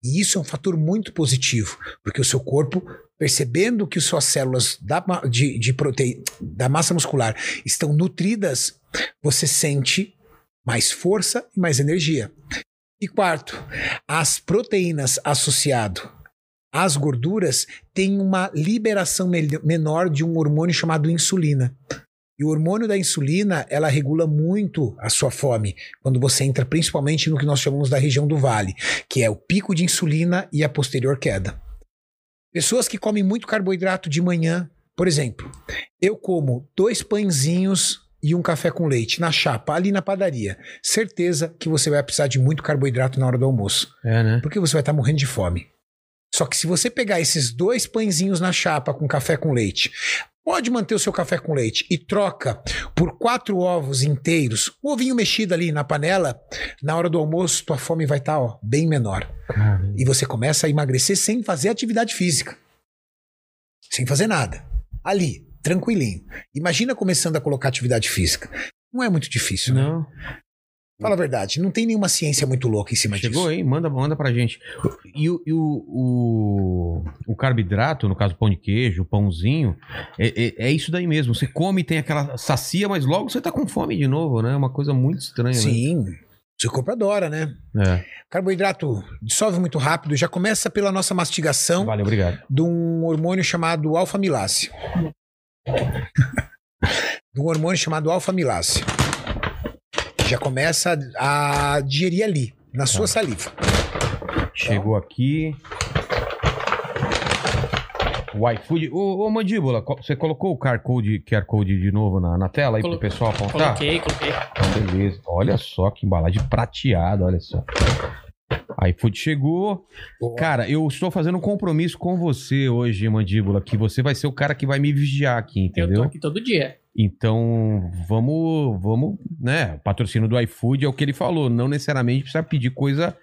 Speaker 3: E isso é um fator muito positivo, porque o seu corpo, percebendo que suas células da, de, de prote... da massa muscular estão nutridas, você sente mais força e mais energia. E quarto, as proteínas associado às gorduras têm uma liberação menor de um hormônio chamado insulina. E o hormônio da insulina, ela regula muito a sua fome, quando você entra principalmente no que nós chamamos da região do vale, que é o pico de insulina e a posterior queda. Pessoas que comem muito carboidrato de manhã, por exemplo, eu como dois pãezinhos e um café com leite na chapa, ali na padaria. Certeza que você vai precisar de muito carboidrato na hora do almoço,
Speaker 1: É, né?
Speaker 3: porque você vai estar morrendo de fome. Só que se você pegar esses dois pãezinhos na chapa com café com leite, pode manter o seu café com leite e troca por quatro ovos inteiros, um ovinho mexido ali na panela, na hora do almoço, tua fome vai estar ó, bem menor.
Speaker 1: Cara,
Speaker 3: E você começa a emagrecer sem fazer atividade física. Sem fazer nada. Ali, tranquilinho. Imagina começando a colocar atividade física. Não é muito difícil, né? Fala a verdade, não tem nenhuma ciência muito louca em cima
Speaker 1: Chegou
Speaker 3: disso.
Speaker 1: aí? Manda, manda pra gente. E, o, e o, o, o carboidrato, no caso pão de queijo, pãozinho, é, é, é isso daí mesmo. Você come, tem aquela sacia, mas logo você tá com fome de novo, né? É uma coisa muito estranha,
Speaker 3: Sim, seu corpo adora, né?
Speaker 1: né?
Speaker 3: Carboidrato dissolve muito rápido, já começa pela nossa
Speaker 1: É.
Speaker 3: mastigação
Speaker 1: Vale, obrigado.
Speaker 3: de um hormônio chamado alfa-milase. de um hormônio chamado alfa-milase. Já começa a digerir ali, na
Speaker 1: Tá.
Speaker 3: sua saliva.
Speaker 1: Chegou aqui. O iFood. Ô, ô, Mandíbula, você colocou o QR Code, QR Code de novo na, na tela aí
Speaker 2: Colo-
Speaker 1: pro pessoal apontar?
Speaker 2: Coloquei, coloquei.
Speaker 1: Beleza. Olha só que embalagem prateada, olha só. iFood chegou.
Speaker 3: Boa.
Speaker 1: Cara, eu estou fazendo um compromisso com você hoje, Mandíbula, que você vai ser o cara que vai me vigiar aqui,
Speaker 2: Eu tô
Speaker 1: entendeu?
Speaker 2: aqui todo dia.
Speaker 1: Então, vamos, vamos, né? O patrocínio do iFood é o que ele falou. Não necessariamente precisa pedir coisa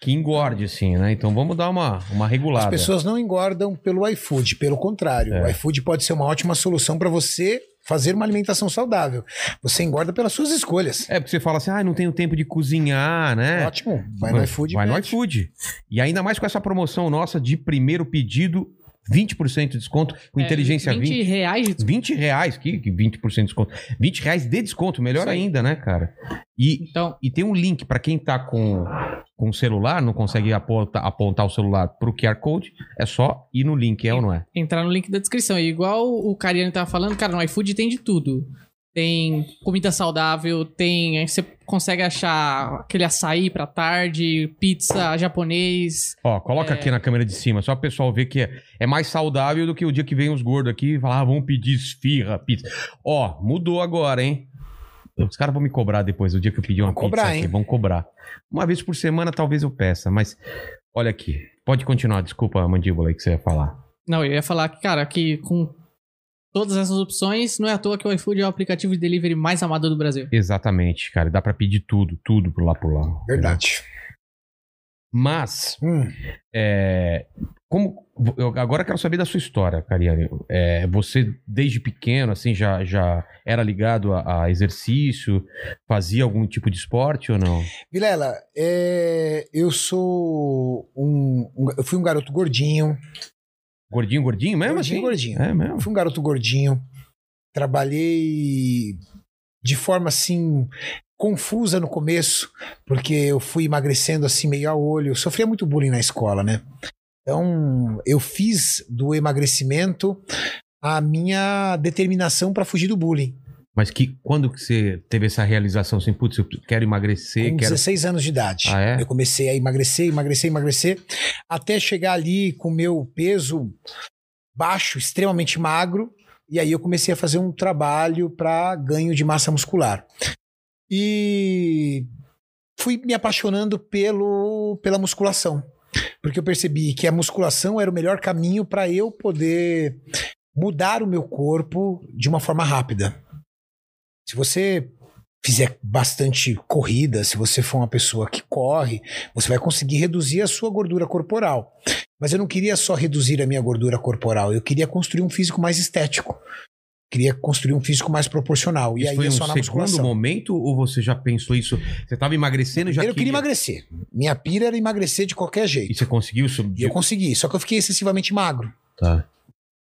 Speaker 1: que engorde, assim, né? Então vamos dar uma, uma
Speaker 3: As
Speaker 1: regulada.
Speaker 3: pessoas não engordam pelo iFood, pelo contrário.
Speaker 1: É.
Speaker 3: O iFood pode ser uma ótima solução para você fazer uma alimentação saudável. Você engorda pelas suas escolhas.
Speaker 1: É, porque você fala assim, ah, não tenho tempo de cozinhar, né?
Speaker 3: Ótimo. Vai no iFood.
Speaker 1: Vai no iFood. E ainda mais com essa promoção nossa de primeiro pedido 20% de desconto com
Speaker 2: É,
Speaker 1: inteligência 20.
Speaker 2: 20 reais de
Speaker 1: 20 reais, que, que 20% de desconto. 20 reais de desconto, melhor
Speaker 2: aí.
Speaker 1: ainda, né, cara? E,
Speaker 2: Então,
Speaker 1: e tem um link pra quem tá com, com o celular, não consegue apontar, apontar o celular pro QR Code, é só ir no link, é ou não é?
Speaker 2: entrar no link da descrição. E igual o Cariano tava falando, cara, no iFood tem de tudo. Tem comida saudável, tem. Você consegue achar aquele açaí pra tarde, pizza japonês.
Speaker 1: Ó, coloca aqui na câmera de cima, só o pessoal ver que é, é mais saudável do que o dia que vem os gordos aqui e falar, ah, vamos pedir esfirra, pizza. Ó, mudou agora, hein? Os caras vão me cobrar depois, o dia que eu pedir uma
Speaker 3: Vão cobrar,
Speaker 1: pizza aqui,
Speaker 3: hein?
Speaker 1: vão cobrar. Uma vez por semana talvez eu peça, mas olha aqui. Pode continuar, desculpa a mandíbula aí que você ia falar.
Speaker 2: Não, eu ia falar que, cara, que com todas essas opções, não é à toa que o iFood é o aplicativo de delivery mais amado do Brasil.
Speaker 1: Exatamente, cara. Dá pra pedir tudo, tudo por lá por lá.
Speaker 3: Verdade.
Speaker 1: Mas,
Speaker 3: Hum,
Speaker 1: é, como eu agora quero saber da sua história, Cariane. É, você desde pequeno assim já, já era ligado a, a exercício, fazia algum tipo de esporte ou não?
Speaker 3: Vilela, é, eu sou um, um- Eu fui um garoto gordinho.
Speaker 1: Gordinho, gordinho mesmo
Speaker 3: gordinho,
Speaker 1: assim?
Speaker 3: gordinho.
Speaker 1: É mesmo.
Speaker 3: Fui um garoto gordinho. Trabalhei de forma assim confusa no começo, porque eu fui emagrecendo assim meio a olho. Eu sofria muito bullying na escola, né? Então, eu fiz do emagrecimento a minha determinação para fugir do bullying.
Speaker 1: Mas que quando que você teve essa realização assim, putz, eu quero emagrecer,
Speaker 3: Com
Speaker 1: quero
Speaker 3: 16 anos de idade.
Speaker 1: Ah, é?
Speaker 3: Eu comecei a emagrecer, emagrecer, emagrecer, até chegar ali com meu peso baixo, extremamente magro, e aí eu comecei a fazer um trabalho para ganho de massa muscular. E fui me apaixonando pelo, pela musculação, porque eu percebi que a musculação era o melhor caminho para eu poder mudar o meu corpo de uma forma rápida. Se você fizer bastante corrida, se você for uma pessoa que corre, você vai conseguir reduzir a sua gordura corporal. Mas eu não queria só reduzir a minha gordura corporal, eu queria construir um físico mais estético. Queria construir um físico mais proporcional. e
Speaker 1: Isso
Speaker 3: aí
Speaker 1: foi
Speaker 3: é
Speaker 1: um
Speaker 3: só na
Speaker 1: segundo
Speaker 3: musculação.
Speaker 1: momento ou você já pensou isso? Você tava emagrecendo e já
Speaker 3: eu queria
Speaker 1: queria...
Speaker 3: emagrecer. Minha pira era emagrecer de qualquer
Speaker 1: E
Speaker 3: jeito.
Speaker 1: você conseguiu isso?
Speaker 3: E eu consegui, só que eu fiquei excessivamente magro.
Speaker 1: Tá.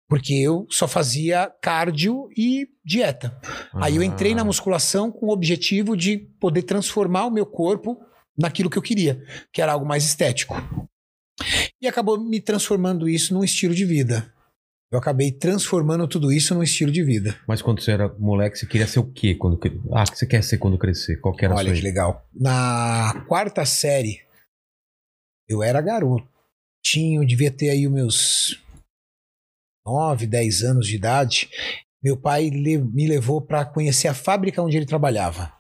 Speaker 3: Porque eu só fazia cardio e dieta. Aí eu entrei na
Speaker 1: Ah.
Speaker 3: musculação com o objetivo de poder transformar o meu corpo naquilo que eu queria, que era algo mais estético. E acabou me transformando isso num estilo de vida. Eu acabei transformando tudo isso num estilo de vida.
Speaker 1: Mas quando você era moleque, você queria ser o quê? Quando... Ah, o que você quer ser quando crescer? Qual que era a
Speaker 3: Olha
Speaker 1: sua
Speaker 3: que legal. Na quarta série, eu era garotinho, devia ter aí os meus 9, 10 anos de idade. Meu pai me levou para conhecer a fábrica onde ele trabalhava.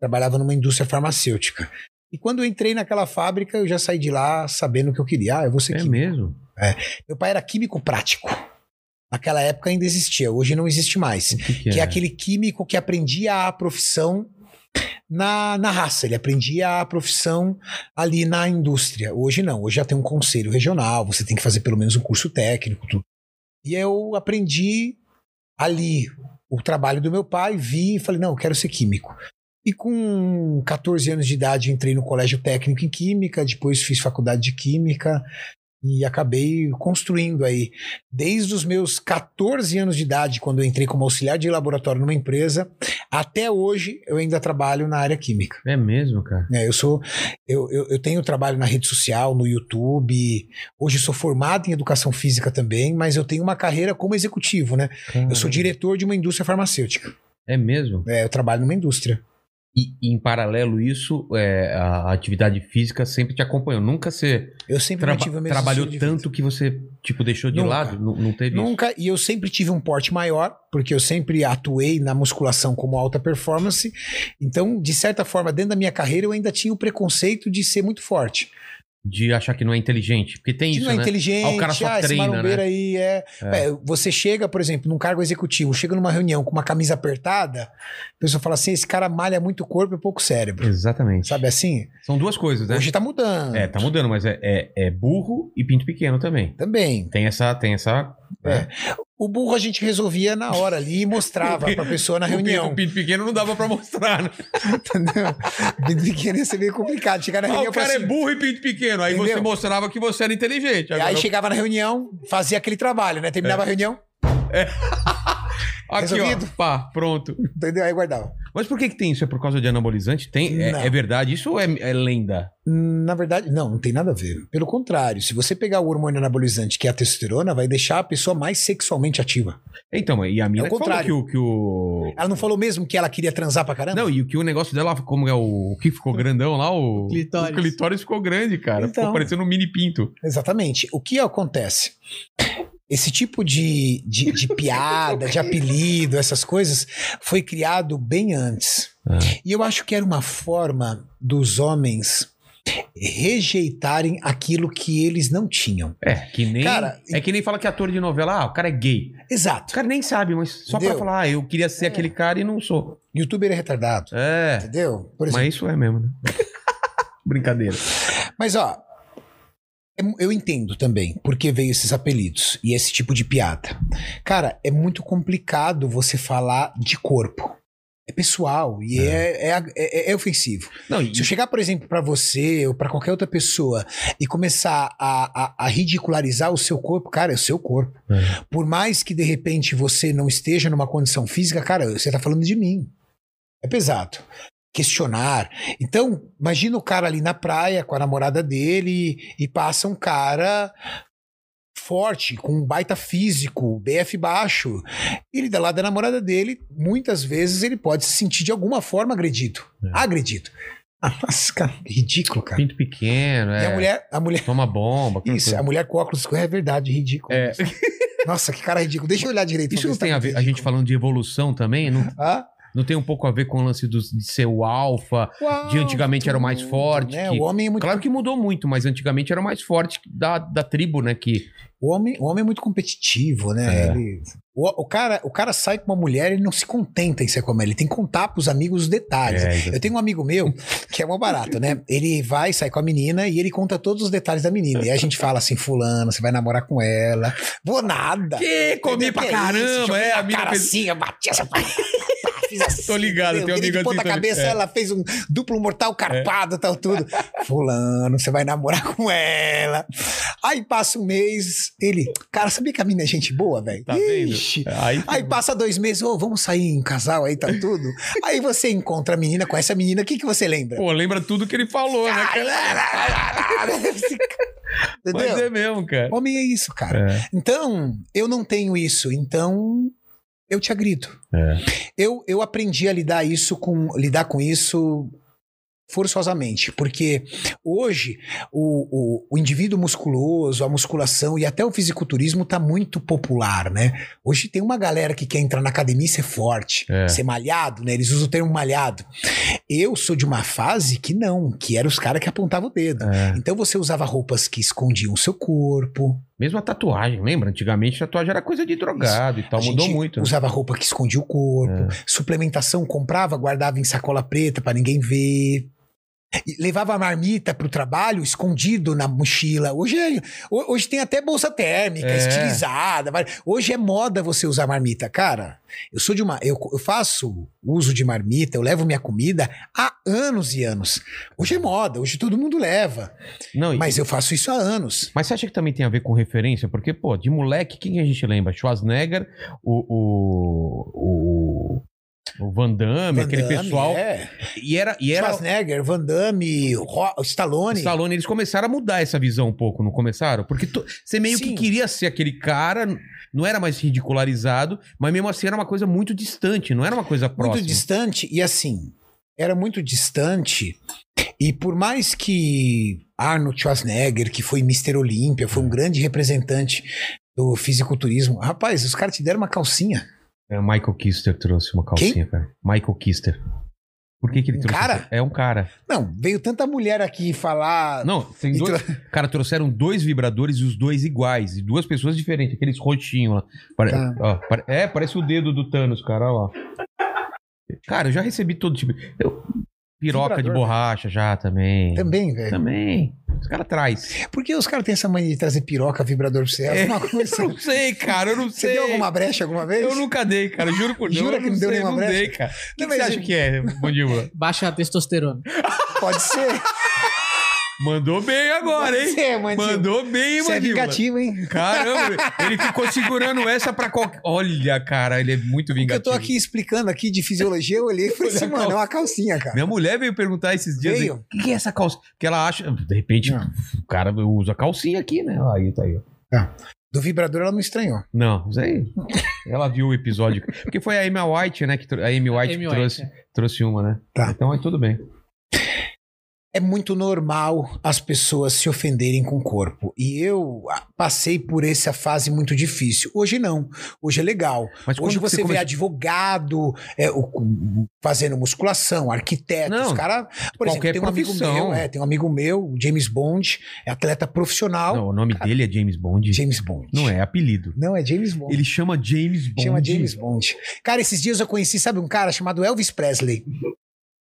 Speaker 3: Trabalhava numa indústria farmacêutica. E quando eu entrei naquela fábrica, eu já saí de lá sabendo o que eu queria. Ah, eu vou ser
Speaker 1: É
Speaker 3: químico.
Speaker 1: mesmo?
Speaker 3: Meu pai era químico prático. Naquela época ainda existia, hoje não existe mais
Speaker 1: que, que
Speaker 3: que é
Speaker 1: é?
Speaker 3: aquele químico que aprendia a profissão na, na raça, ele aprendia a profissão ali na indústria. Hoje não, hoje já tem um conselho regional, você tem que fazer pelo menos um curso técnico. Tudo. E eu aprendi ali o trabalho do meu pai, vi e falei: não, eu quero ser químico. E com 14 anos de idade entrei no colégio técnico em química, depois fiz faculdade de química e acabei construindo aí desde os meus 14 anos de idade, quando eu entrei como auxiliar de laboratório numa empresa, até hoje eu ainda trabalho na área química.
Speaker 1: É mesmo, cara?
Speaker 3: É, eu sou, eu, eu, eu tenho trabalho na rede social, no YouTube. Hoje sou formado em educação física também, mas eu tenho uma carreira como executivo, né? Eu sou
Speaker 1: Caramba.
Speaker 3: diretor de uma indústria farmacêutica.
Speaker 1: É mesmo?
Speaker 3: É, eu trabalho numa indústria.
Speaker 1: E, e em paralelo isso, é, a atividade física sempre te acompanhou. Nunca você
Speaker 3: Eu sempre
Speaker 1: traba-
Speaker 3: mesmo
Speaker 1: trabalhou tanto que você tipo deixou de
Speaker 3: Nunca.
Speaker 1: lado? Não, não teve isso?
Speaker 3: Nunca, e eu sempre tive um porte maior, porque eu sempre atuei na musculação como alta performance. Então, de certa forma, dentro da minha carreira, eu ainda tinha o preconceito de ser muito forte.
Speaker 1: De achar que não é inteligente. Porque tem
Speaker 3: De
Speaker 1: isso,
Speaker 3: não é
Speaker 1: né?
Speaker 3: inteligente,
Speaker 1: Ah, o cara só
Speaker 3: ah,
Speaker 1: treina, né?
Speaker 3: aí é... É, Você chega, por exemplo, num cargo executivo, chega numa reunião com uma camisa apertada, a pessoa fala assim: esse cara malha muito corpo e pouco cérebro.
Speaker 1: Exatamente.
Speaker 3: Sabe assim?
Speaker 1: São duas coisas, né?
Speaker 3: Hoje tá mudando.
Speaker 1: É, tá mudando, mas é, é, é burro e pinto pequeno também.
Speaker 3: Também.
Speaker 1: Tem essa. Tem essa
Speaker 3: É. O burro a gente resolvia na hora ali e mostrava pra pessoa na reunião.
Speaker 1: O pinto pequeno não dava pra mostrar, né?
Speaker 3: Entendeu? Pinto pequeno ia ser meio complicado. Chegar na
Speaker 1: Ah,
Speaker 3: reunião
Speaker 1: o
Speaker 3: e falar
Speaker 1: cara é
Speaker 3: assim,
Speaker 1: burro e pinto pequeno. Aí você
Speaker 3: Entendeu?
Speaker 1: mostrava que você era inteligente.
Speaker 3: E
Speaker 1: Agora,
Speaker 3: aí chegava na reunião, fazia aquele trabalho, né?
Speaker 1: É.
Speaker 3: Terminava a reunião,
Speaker 1: aqui,
Speaker 3: resolvido.
Speaker 1: ó, pá, pronto.
Speaker 3: entendeu? Aí guardava.
Speaker 1: Mas por que que tem isso? É por causa de anabolizante? Tem? É, é verdade? Isso ou é, é lenda?
Speaker 3: Na verdade, não, não tem nada a ver. Pelo contrário, se você pegar o hormônio anabolizante, que é a testosterona, vai deixar a pessoa mais sexualmente ativa.
Speaker 1: Então, e a mina
Speaker 3: É o
Speaker 1: que falou
Speaker 3: contrário.
Speaker 1: que o, que o...
Speaker 3: Ela não falou mesmo que ela queria transar pra caramba?
Speaker 1: Não, e o que o negócio dela, como é o, o que ficou grandão lá, o,
Speaker 2: Clitóris.
Speaker 1: o clitóris ficou grande, cara.
Speaker 3: Então.
Speaker 1: Ficou parecendo um mini pinto.
Speaker 3: Exatamente. O que acontece? Esse tipo de, de, de piada, de apelido, essas coisas, foi criado bem antes.
Speaker 1: Ah.
Speaker 3: E eu acho que era uma forma dos homens rejeitarem aquilo que eles não tinham.
Speaker 1: É, que nem.
Speaker 3: Cara,
Speaker 1: é que nem fala que ator de novela, ah, o cara é gay. O
Speaker 3: Exato.
Speaker 1: cara nem sabe, mas só
Speaker 3: Entendeu?
Speaker 1: pra falar, ah, eu queria ser aquele cara e não sou.
Speaker 3: Youtuber é retardado.
Speaker 1: É.
Speaker 3: Entendeu? Por exemplo.
Speaker 1: Mas isso é mesmo, né? Brincadeira.
Speaker 3: Mas, ó, é- eu entendo também por que veio esses apelidos e esse tipo de piada. Cara, é muito complicado você falar de corpo. É pessoal e é, é, é- é ofensivo.
Speaker 1: Não, e,
Speaker 3: Se eu chegar, por exemplo, pra você ou pra qualquer outra pessoa e começar a, a- a ridicularizar o seu corpo, cara, é o seu corpo.
Speaker 1: É.
Speaker 3: Por mais que de repente você não esteja numa condição física, cara, você tá falando de mim. É pesado. Questionar. Então, imagina o cara ali na praia com a namorada dele e passa um cara forte, com um baita físico, BF baixo. Ele da lado da namorada dele, muitas vezes ele pode se sentir de alguma forma agredido.
Speaker 1: É.
Speaker 3: Agredido. Ah, Nossa, cara, ridículo, cara.
Speaker 1: pinto pequeno,
Speaker 3: E
Speaker 1: é.
Speaker 3: a mulher, a mulher,
Speaker 1: Toma bomba.
Speaker 3: isso,
Speaker 1: coisa.
Speaker 3: a mulher com óculos é verdade, ridículo.
Speaker 1: É.
Speaker 3: Nossa, que cara ridículo. Deixa eu olhar direito.
Speaker 1: Isso não
Speaker 3: tá
Speaker 1: tem a ver, a gente falando de evolução também? Não,
Speaker 3: Ah?
Speaker 1: Não tem um pouco a ver com o lance dos- de ser o alfa?
Speaker 3: Uau,
Speaker 1: De antigamente era o mais
Speaker 3: tudo,
Speaker 1: forte,
Speaker 3: Né?
Speaker 1: que-
Speaker 3: O homem é muito
Speaker 1: Claro que mudou muito, mas antigamente era o mais forte da, da tribo, né? Que
Speaker 3: O homem, o homem é muito competitivo, né?
Speaker 1: É.
Speaker 3: Ele- o, o cara, o cara sai com uma mulher, ele não se contenta em ser com ela, ele tem que contar pros amigos os detalhes.
Speaker 1: É,
Speaker 3: Eu tenho um amigo meu que é mó barato, né? Ele vai, sai com a menina e ele conta todos os detalhes da menina. E a gente fala assim: Fulano, você vai namorar com ela. Vou nada.
Speaker 1: Que comi pra
Speaker 3: Que
Speaker 1: caramba,
Speaker 3: isso?
Speaker 1: É, a
Speaker 3: na
Speaker 1: mina
Speaker 3: cara
Speaker 1: fez-
Speaker 3: assim, eu bati essa. Fiz assim,
Speaker 1: Tô ligado,
Speaker 3: entendeu?
Speaker 1: tem um amigo
Speaker 3: de ponta
Speaker 1: assim, tô
Speaker 3: cabeça,
Speaker 1: ligado.
Speaker 3: ela fez um duplo mortal carpado, tal, tudo. Fulano, você vai namorar com ela. Aí passa um mês, ele, cara, sabia que a mina é gente boa, velho?
Speaker 1: Tá vendo?
Speaker 3: Ixi.
Speaker 1: Aí,
Speaker 3: Aí passa dois meses, ô, vamos sair em casal aí, tá tudo. aí você encontra a menina, conhece a menina, o que, que você lembra?
Speaker 1: pô, lembra tudo que ele falou, né? Mas
Speaker 3: Entendeu?
Speaker 1: é mesmo, cara.
Speaker 3: Homem é isso, cara.
Speaker 1: É,
Speaker 3: Então, eu não tenho isso, então eu te agrido.
Speaker 1: é.
Speaker 3: Eu, eu aprendi a lidar isso com lidar com isso forçosamente, porque hoje o, o, o indivíduo musculoso, a musculação e até o fisiculturismo tá muito popular, né? Hoje tem uma galera que quer entrar na academia e ser forte,
Speaker 1: É.
Speaker 3: ser malhado, né? Eles usam o termo malhado. Eu sou de uma fase que não, que era os caras que apontavam o dedo.
Speaker 1: É.
Speaker 3: Então você usava roupas que escondiam o seu corpo,
Speaker 1: Mesmo a tatuagem, lembra? Antigamente a tatuagem era coisa de drogado e tal,
Speaker 3: A
Speaker 1: mudou muito. né?
Speaker 3: Usava roupa que escondia o corpo, suplementação, comprava, guardava em sacola preta pra ninguém ver. E levava a marmita pro trabalho escondido na mochila. Hoje, é- ho- hoje tem até bolsa térmica,
Speaker 1: É.
Speaker 3: estilizada. Hoje é moda você usar marmita. Cara, eu sou de uma. Eu, eu faço uso de marmita, eu levo minha comida há anos e anos. Hoje é moda, hoje todo mundo leva.
Speaker 1: Não, e-
Speaker 3: Mas eu faço isso há anos.
Speaker 1: Mas você acha que também tem a ver com referência? Porque, pô, de moleque, quem que a gente lembra? Schwarzenegger, o. o, o, o Van Damme,
Speaker 3: Van
Speaker 1: aquele
Speaker 3: Damme,
Speaker 1: pessoal.
Speaker 3: É.
Speaker 1: E era. E era
Speaker 3: Schwarzenegger, Van Damme, Stallone.
Speaker 1: Stallone, eles começaram a mudar essa visão um pouco, não começaram? Porque to- você meio
Speaker 3: Sim.
Speaker 1: que queria ser aquele cara, não era mais ridicularizado, mas mesmo assim era uma coisa muito distante, não era uma coisa próxima.
Speaker 3: muito distante e assim era muito distante e por mais que Arnold Schwarzenegger que foi Mr. Olímpia foi um grande representante do fisiculturismo rapaz os caras te deram uma calcinha
Speaker 1: É, Michael Kister trouxe uma calcinha, cara. Michael Kister. Por que, que ele
Speaker 3: Um
Speaker 1: trouxe?
Speaker 3: cara?
Speaker 1: É um cara.
Speaker 3: não veio tanta mulher aqui falar
Speaker 1: Não, tem dois. Cara, trouxeram dois vibradores e os dois iguais. E duas pessoas diferentes, aqueles roxinhos lá. Pare-
Speaker 3: Tá.
Speaker 1: ó, pare- É, parece o dedo do Thanos, cara, olha lá. Cara, eu já recebi todo tipo. Eu- Piroca de
Speaker 3: Vibrador,
Speaker 1: borracha já também.
Speaker 3: também velho
Speaker 1: Também. Os caras traz.
Speaker 3: Por que os caras têm essa mania de trazer piroca, vibrador pra você? É alguma
Speaker 1: Eu
Speaker 3: coisa.
Speaker 1: não sei, cara, eu não
Speaker 3: Você
Speaker 1: sei.
Speaker 3: deu alguma brecha alguma vez?
Speaker 1: Eu nunca dei, cara, juro por Deus.
Speaker 3: Jura
Speaker 1: eu
Speaker 3: que não deu
Speaker 1: sei,
Speaker 3: nenhuma
Speaker 1: não
Speaker 3: brecha?
Speaker 1: dei, cara. O que,
Speaker 3: Não,
Speaker 1: que você acha
Speaker 3: eu-
Speaker 1: que é, mandíbula?
Speaker 2: Baixa a testosterona.
Speaker 3: Pode ser.
Speaker 1: Mandou bem agora, hein?
Speaker 3: mandíbula.
Speaker 1: Mandou bem,
Speaker 3: Você é vingativo, hein?
Speaker 1: Caramba, ele ficou segurando essa pra qualquer. Olha, cara, ele é muito
Speaker 3: Porque eu
Speaker 1: vingativo.
Speaker 3: tô aqui explicando aqui de fisiologia, eu olhei e falei assim,
Speaker 1: a
Speaker 3: mano, é uma calcinha, cara.
Speaker 1: Minha mulher veio perguntar esses dias
Speaker 3: Veio?
Speaker 1: o que que é essa calça. Porque ela acha, de repente,
Speaker 3: Não.
Speaker 1: o cara usa calcinha aqui, né? Aí tá aí.
Speaker 3: Do vibrador ela não estranhou.
Speaker 1: Não, isso aí. Ela viu o episódio. Porque foi a Amy White, né? Que, tro- a Amy White
Speaker 2: Amy
Speaker 1: que
Speaker 2: White,
Speaker 1: trouxe,
Speaker 2: é.
Speaker 1: trouxe uma, né?
Speaker 3: Tá.
Speaker 1: Então aí tudo bem.
Speaker 3: É muito normal as pessoas se ofenderem com o corpo. E eu ah, passei por essa fase muito difícil. Hoje não. Hoje é legal.
Speaker 1: Mas
Speaker 3: Hoje
Speaker 1: que
Speaker 3: você vê
Speaker 1: começou-
Speaker 3: advogado é, o- fazendo musculação, arquitetos,
Speaker 1: Não,
Speaker 3: cara. Por exemplo, tem um amigo meu, é, tem um amigo meu, James Bond, é atleta profissional.
Speaker 1: Não, o nome dele é James Bond.
Speaker 3: James Bond.
Speaker 1: Não é apelido.
Speaker 3: Não, é James Bond.
Speaker 1: Ele chama James Bond.
Speaker 3: Chama James Bond. Cara, esses dias eu conheci, sabe, um cara chamado Elvis Presley.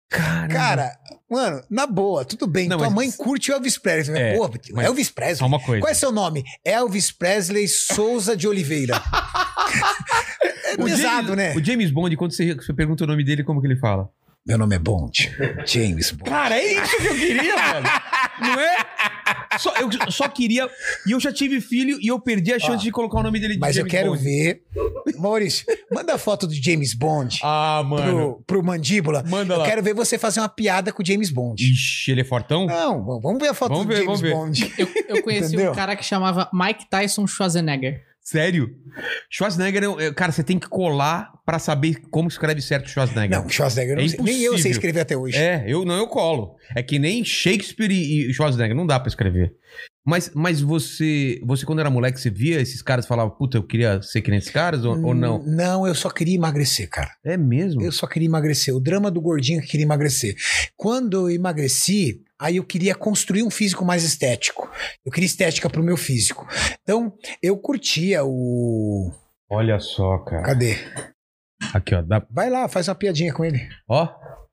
Speaker 1: Caramba.
Speaker 3: Cara, mano, na boa, tudo bem.
Speaker 1: Não,
Speaker 3: Tua
Speaker 1: mas-
Speaker 3: mãe curte o Elvis Presley.
Speaker 1: É,
Speaker 3: Pô,
Speaker 1: mas-
Speaker 3: Elvis Presley.
Speaker 1: uma coisa.
Speaker 3: Qual é seu nome? Elvis Presley Souza de Oliveira. é
Speaker 1: O
Speaker 3: pesado,
Speaker 1: James,
Speaker 3: né?
Speaker 1: O James Bond, quando você, você pergunta o nome dele, como que ele fala?
Speaker 3: Meu nome é Bond. James Bond.
Speaker 1: Cara, é isso que eu queria, velho. Não é? Só, eu só queria. E eu já tive filho e eu perdi a chance
Speaker 3: Ó,
Speaker 1: de colocar o nome dele de
Speaker 3: Mas eu
Speaker 1: James
Speaker 3: quero
Speaker 1: Bond.
Speaker 3: ver. Maurício, manda a foto do James Bond
Speaker 1: Ah, mano.
Speaker 3: pro, pro Mandíbula.
Speaker 1: Manda
Speaker 3: eu
Speaker 1: lá.
Speaker 3: quero ver você fazer uma piada com o James Bond.
Speaker 1: Ixi, ele é fortão?
Speaker 3: Não, vamos ver a foto
Speaker 1: Vamos
Speaker 3: do
Speaker 1: ver,
Speaker 3: James
Speaker 1: vamos ver.
Speaker 3: Bond.
Speaker 2: Eu, eu conheci
Speaker 3: Entendeu?
Speaker 2: um cara que chamava Mike Tyson Schwarzenegger.
Speaker 1: Sério? Schwarzenegger, é- é- cara, você tem que colar pra saber como escreve certo Schwarzenegger.
Speaker 3: Não, Schwarzenegger,
Speaker 1: É
Speaker 3: não sei. nem eu sei escrever até hoje.
Speaker 1: É, eu não, eu colo. É que nem Shakespeare e e Schwarzenegger, não dá pra escrever. Mas, mas você, você, quando era moleque, você via esses caras e falava, puta, eu queria ser que nem esses caras ou, ou não?
Speaker 3: Hum, Não, eu só queria emagrecer, cara.
Speaker 1: É mesmo?
Speaker 3: Eu só queria emagrecer. O drama do gordinho que queria emagrecer. Quando eu emagreci, aí eu queria construir um físico mais estético. Eu queria estética pro meu físico. Então, eu curtia o.
Speaker 1: Olha só, cara.
Speaker 3: Cadê?
Speaker 1: Aqui, ó. dá-
Speaker 3: Vai lá, faz uma piadinha com ele.
Speaker 1: Ó,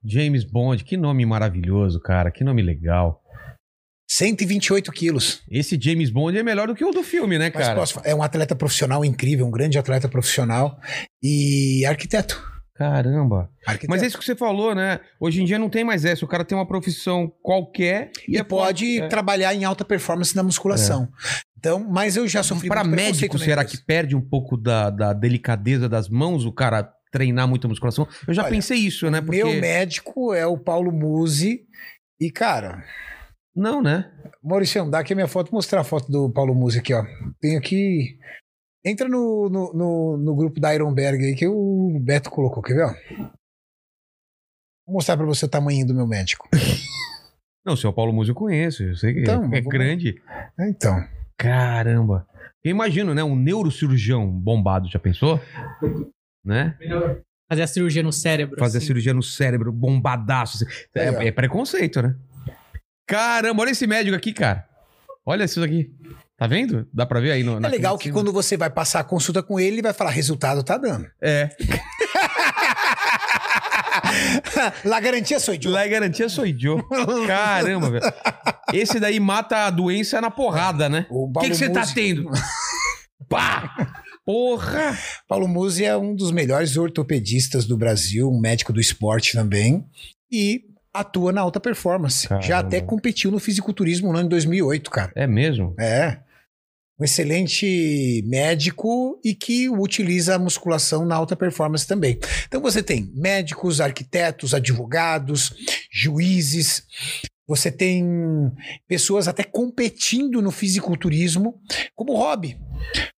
Speaker 1: James Bond, que nome maravilhoso, cara. Que nome legal.
Speaker 3: 128 quilos.
Speaker 1: Esse James Bond é melhor do que o do filme, né, cara?
Speaker 3: posso, é um atleta profissional incrível, um grande atleta profissional e arquiteto.
Speaker 1: Caramba.
Speaker 3: arquiteto.
Speaker 1: Mas é isso que você falou, né? Hoje em dia não tem mais essa. O cara tem uma profissão qualquer
Speaker 3: e
Speaker 1: é
Speaker 3: pode
Speaker 1: é.
Speaker 3: trabalhar em alta performance na musculação. Então, mas eu já sofri
Speaker 1: Para
Speaker 3: muito
Speaker 1: médico, será que perde um pouco da, da delicadeza das mãos o cara treinar muita musculação? Eu já
Speaker 3: Olha,
Speaker 1: pensei isso, né? Porque...
Speaker 3: Meu médico é o Paulo Musi. E, cara,
Speaker 1: Não, né?
Speaker 3: Maurício, dá aqui a minha foto, mostrar a foto do Paulo Musi aqui, ó. Tem aqui. Entra no, no, no, no grupo da Ironberg aí que o Beto colocou, quer ver? ó? Vou mostrar pra você o tamanho do meu médico.
Speaker 1: Não, o seu Paulo Musi eu conheço. Eu sei que
Speaker 3: Então,
Speaker 1: é, é
Speaker 3: vamos-
Speaker 1: grande.
Speaker 3: Então,
Speaker 1: Caramba. Eu imagino, né? Um neurocirurgião bombado, já pensou? Né?
Speaker 2: Fazer a cirurgia no cérebro.
Speaker 1: Fazer
Speaker 2: assim.
Speaker 1: cirurgia no cérebro, bombadaço. assim. É, é preconceito, né? Caramba, olha esse médico aqui, cara. Olha isso aqui. Tá vendo? Dá pra ver aí no,
Speaker 3: é legal que
Speaker 1: em cima.
Speaker 3: quando você vai passar a consulta com ele, ele vai falar: resultado tá dando.
Speaker 1: É.
Speaker 3: La garantia sou idiota.
Speaker 1: É garantia sou idiota. Caramba, velho. Esse daí mata a doença na porrada, né?
Speaker 3: O
Speaker 1: que, você tá tendo? Pá! Porra!
Speaker 3: Paulo Musi é um dos melhores ortopedistas do Brasil, um médico do esporte também. E atua na alta performance. Já
Speaker 1: Caramba.
Speaker 3: até competiu no fisiculturismo no ano de 2008, cara.
Speaker 1: É mesmo?
Speaker 3: É. Um excelente médico e que utiliza a musculação na alta performance também. Então você tem médicos, arquitetos, advogados, juízes. Você tem pessoas até competindo no fisiculturismo como hobby.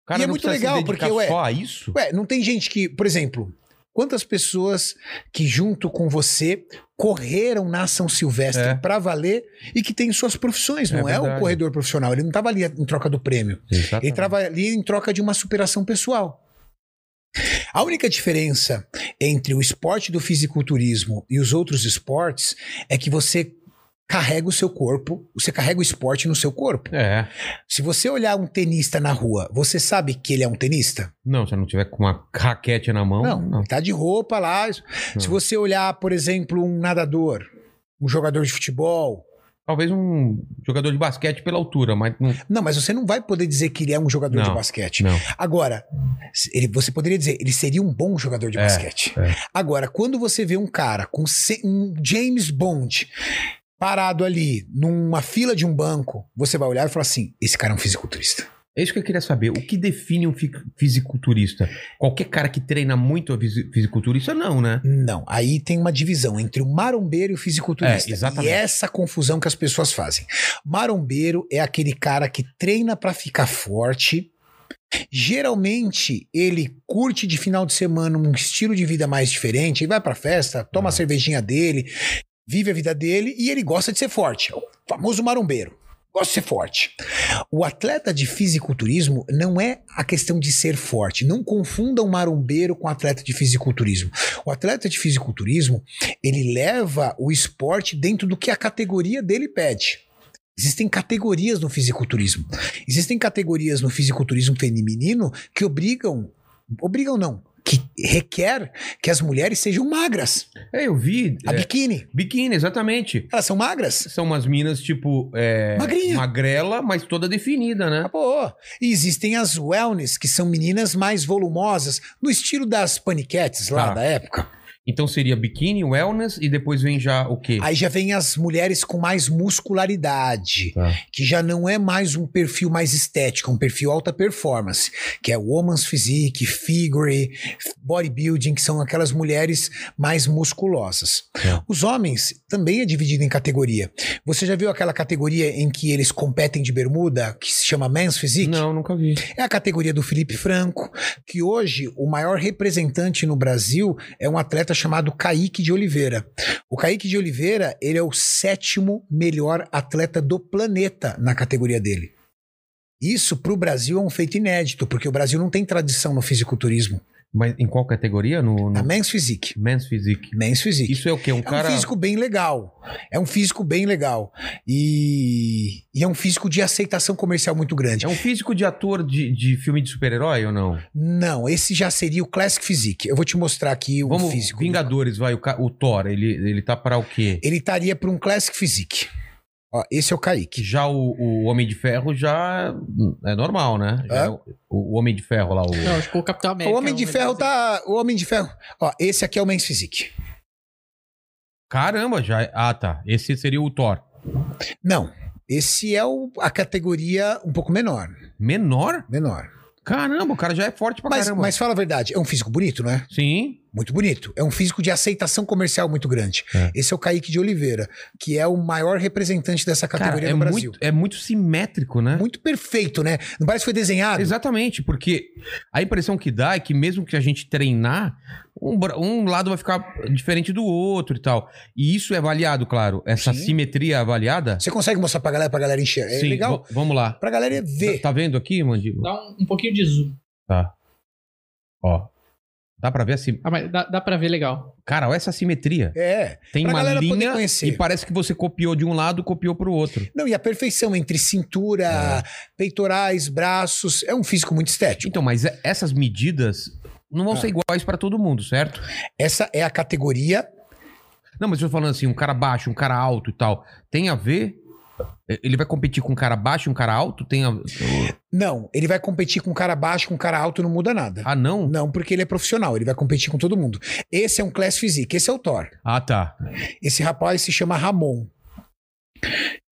Speaker 1: Cara
Speaker 3: E é muito legal, porque, ué,
Speaker 1: só a isso?
Speaker 3: Ué, não tem gente que, por exemplo, quantas pessoas que junto com você correram na São Silvestre
Speaker 1: É.
Speaker 3: pra valer e que têm suas profissões,
Speaker 1: É
Speaker 3: não é, o
Speaker 1: verdade.
Speaker 3: corredor profissional, ele não estava ali em troca do prêmio,
Speaker 1: Exatamente.
Speaker 3: ele estava ali em troca de uma superação pessoal. A única diferença entre o esporte do fisiculturismo e os outros esportes é que você carrega o seu corpo, você carrega o esporte no seu corpo.
Speaker 1: É.
Speaker 3: Se você olhar um tenista na rua, você sabe que ele é um tenista?
Speaker 1: Não, se não tiver com uma raquete na mão,
Speaker 3: Não,
Speaker 1: não.
Speaker 3: tá de roupa lá. Se você olhar, por exemplo, um nadador, um jogador de futebol,
Speaker 1: Talvez um jogador de basquete pela altura, mas não.
Speaker 3: Não, mas você não vai poder dizer que ele é um jogador de
Speaker 1: Não,
Speaker 3: basquete.
Speaker 1: não.
Speaker 3: Agora, ele- você poderia dizer, ele seria um bom jogador de
Speaker 1: É,
Speaker 3: basquete.
Speaker 1: é.
Speaker 3: Agora, quando você vê um cara com um James Bond parado ali numa fila de um banco, você vai olhar e falar assim: esse cara é um fisiculturista.
Speaker 1: É isso que eu queria saber. O que define um fi- fisiculturista? Qualquer cara que treina muito fisi- fisiculturista, não, né?
Speaker 3: Não, aí tem uma divisão entre o marombeiro e o fisiculturista.
Speaker 1: É, exatamente.
Speaker 3: E essa confusão que as pessoas fazem. Marombeiro é aquele cara que treina pra ficar forte. Geralmente ele curte de final de semana um estilo de vida mais diferente, ele vai pra festa, toma a cervejinha dele, vive a vida dele e ele gosta de ser forte. É o famoso marombeiro. Gosta de ser forte. O atleta de fisiculturismo não é a questão de ser forte. Não confunda um marombeiro com atleta de fisiculturismo. O atleta de fisiculturismo, ele leva o esporte dentro do que a categoria dele pede. Existem categorias no fisiculturismo. Existem categorias no fisiculturismo feminino que obrigam, obrigam não, que requer que as mulheres sejam magras.
Speaker 1: É, eu vi.
Speaker 3: A
Speaker 1: é,
Speaker 3: biquíni,
Speaker 1: biquíni, exatamente.
Speaker 3: elas são magras.
Speaker 1: São umas minas, tipo. É,
Speaker 3: Magrinha.
Speaker 1: Magrela, mas toda definida, né?
Speaker 3: Ah, pô. E existem as wellness, que são meninas mais volumosas, no estilo das paniquetes lá
Speaker 1: Tá.
Speaker 3: da época.
Speaker 1: Então seria biquíni, wellness e depois vem já o quê?
Speaker 3: Aí já vem as mulheres com mais muscularidade,
Speaker 1: Tá.
Speaker 3: que já não é mais um perfil mais estético, é um perfil alta performance, que é woman's physique, figure, bodybuilding, que são aquelas mulheres mais musculosas.
Speaker 1: É.
Speaker 3: Os homens também é dividido em categoria. Você já viu aquela categoria em que eles competem de bermuda, que se chama men's physique?
Speaker 1: Não, nunca vi.
Speaker 3: É a categoria do Felipe Franco, que hoje o maior representante no Brasil é um atleta chamado Kaique de Oliveira. O Kaique de Oliveira, ele é o sétimo melhor atleta do planeta na categoria dele. Isso para o Brasil é um feito inédito, porque o Brasil não tem tradição no fisiculturismo.
Speaker 1: Mas em qual categoria? No,
Speaker 3: Na
Speaker 1: no
Speaker 3: Men's Physique.
Speaker 1: Men's Physique.
Speaker 3: Men's Physique.
Speaker 1: Isso é o quê? Um
Speaker 3: É um
Speaker 1: cara.
Speaker 3: físico bem legal. É um físico bem legal. E, e é um físico de aceitação comercial muito grande.
Speaker 1: É um físico de ator de, de filme de super-herói ou não?
Speaker 3: Não, esse já seria o Classic Physique. Eu vou te mostrar aqui o
Speaker 1: Vamos,
Speaker 3: físico.
Speaker 1: Vingadores, vai. O, o Thor, ele, ele tá pra o quê?
Speaker 3: Ele estaria para um Classic Physique. Ó, esse é o Kaique.
Speaker 1: Já o, o Homem de Ferro já é normal, né? Já
Speaker 3: Hã?
Speaker 1: é o, o Homem de Ferro lá. O...
Speaker 2: Não, acho que o Capitão América.
Speaker 3: o Homem de
Speaker 2: é um
Speaker 3: Ferro tá. O Homem de Ferro. Ó, esse aqui é o Men's Physique.
Speaker 1: Caramba, já. Ah, tá. Esse seria o Thor.
Speaker 3: Não. Esse é o- a categoria um pouco menor.
Speaker 1: Menor?
Speaker 3: Menor.
Speaker 1: Caramba, o cara já é forte pra
Speaker 3: Mas,
Speaker 1: caramba.
Speaker 3: mas fala a verdade, é um físico bonito, não é?
Speaker 1: Sim.
Speaker 3: Muito bonito. É um físico de aceitação comercial muito grande.
Speaker 1: É.
Speaker 3: Esse é o Kaique de Oliveira, que é o maior representante dessa
Speaker 1: Cara,
Speaker 3: categoria
Speaker 1: é
Speaker 3: no Brasil.
Speaker 1: muito, é muito simétrico, né?
Speaker 3: Muito perfeito, né? Não parece que foi desenhado?
Speaker 1: Exatamente, porque a impressão que dá é que mesmo que a gente treinar, um, um lado vai ficar diferente do outro e tal. E isso é avaliado, claro. Essa
Speaker 3: Sim.
Speaker 1: simetria avaliada?
Speaker 3: Você consegue mostrar pra galera, pra galera enxergar? É
Speaker 1: Sim,
Speaker 3: legal
Speaker 1: vamos lá.
Speaker 3: pra galera ver.
Speaker 1: Tá, tá vendo aqui, Mandíbula?
Speaker 2: Dá um, um pouquinho de zoom.
Speaker 1: Tá. Ó. Dá pra ver assim.
Speaker 2: Ah, mas dá, dá pra ver legal.
Speaker 1: Cara, olha essa simetria.
Speaker 3: É.
Speaker 1: Tem
Speaker 3: pra
Speaker 1: uma
Speaker 3: galera poder
Speaker 1: linha
Speaker 3: conhecer.
Speaker 1: e parece que você copiou de um lado copiou pro outro.
Speaker 3: Não, e a perfeição entre cintura,
Speaker 1: É.
Speaker 3: peitorais, braços. É um físico muito estético.
Speaker 1: Então, mas é- essas medidas não vão
Speaker 3: Ah.
Speaker 1: ser iguais pra todo mundo, certo?
Speaker 3: Essa é a categoria.
Speaker 1: Não, mas eu tô falando assim, um cara baixo, um cara alto e tal. Tem a ver? Ele vai competir com um cara baixo e um cara alto? Tem a...
Speaker 3: Não, ele vai competir com um cara baixo, com um cara alto, não muda nada.
Speaker 1: Ah, não?
Speaker 3: Não, porque ele é profissional, ele vai competir com todo mundo. Esse é um Class Physique, esse é o Thor.
Speaker 1: Ah, tá.
Speaker 3: Esse rapaz se chama Ramon.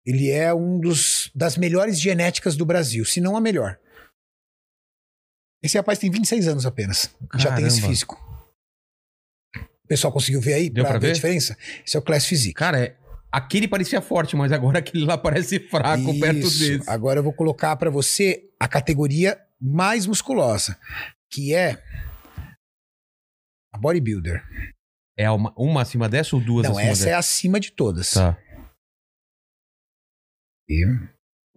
Speaker 3: Ele é um dos das melhores genéticas do Brasil, se não a melhor. Esse rapaz tem 26 anos apenas. Já tem esse
Speaker 1: Caramba.
Speaker 3: físico. O pessoal conseguiu ver aí
Speaker 1: Deu pra
Speaker 3: ver a
Speaker 1: ver?
Speaker 3: diferença? Esse é o Class Physique.
Speaker 1: Cara, é... aquele parecia forte, mas agora aquele lá parece fraco perto
Speaker 3: Isso.
Speaker 1: desse.
Speaker 3: Agora eu vou colocar pra você a categoria mais musculosa, que é a bodybuilder.
Speaker 1: É uma, uma acima dessa ou duas
Speaker 3: Não,
Speaker 1: acima
Speaker 3: essa é acima de todas.
Speaker 1: Tá.
Speaker 3: E-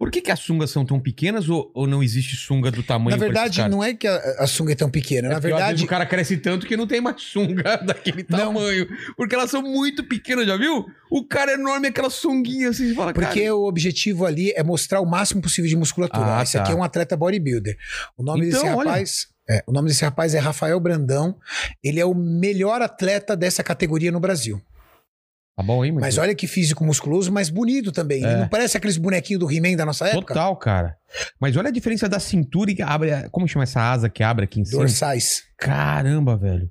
Speaker 1: Por que, que as sungas são tão pequenas ou, ou não existe sunga do tamanho
Speaker 3: Na verdade, não é que a, a sunga é tão pequena.
Speaker 1: É
Speaker 3: Na verdade,
Speaker 1: o cara cresce tanto que não tem mais sunga daquele
Speaker 3: Não.
Speaker 1: tamanho. Porque elas são muito pequenas, já viu? O cara é enorme, aquela sunguinha assim, você fala,
Speaker 3: porque
Speaker 1: cara...
Speaker 3: o objetivo ali é mostrar o máximo possível de musculatura.
Speaker 1: Ah,
Speaker 3: Esse
Speaker 1: tá.
Speaker 3: aqui é um atleta bodybuilder. O nome
Speaker 1: Então,
Speaker 3: desse
Speaker 1: olha.
Speaker 3: rapaz. é, o nome desse rapaz é Rafael Brandão. Ele é o melhor atleta dessa categoria no Brasil.
Speaker 1: Tá bom, hein,
Speaker 3: Mas olha que físico musculoso, mas bonito também.
Speaker 1: É.
Speaker 3: não parece aqueles bonequinhos do He-Man da nossa época?
Speaker 1: Total, cara. Mas olha a diferença da cintura e que abre. Como chama essa asa que abre aqui em cima?
Speaker 3: Dorsais.
Speaker 1: Caramba, velho.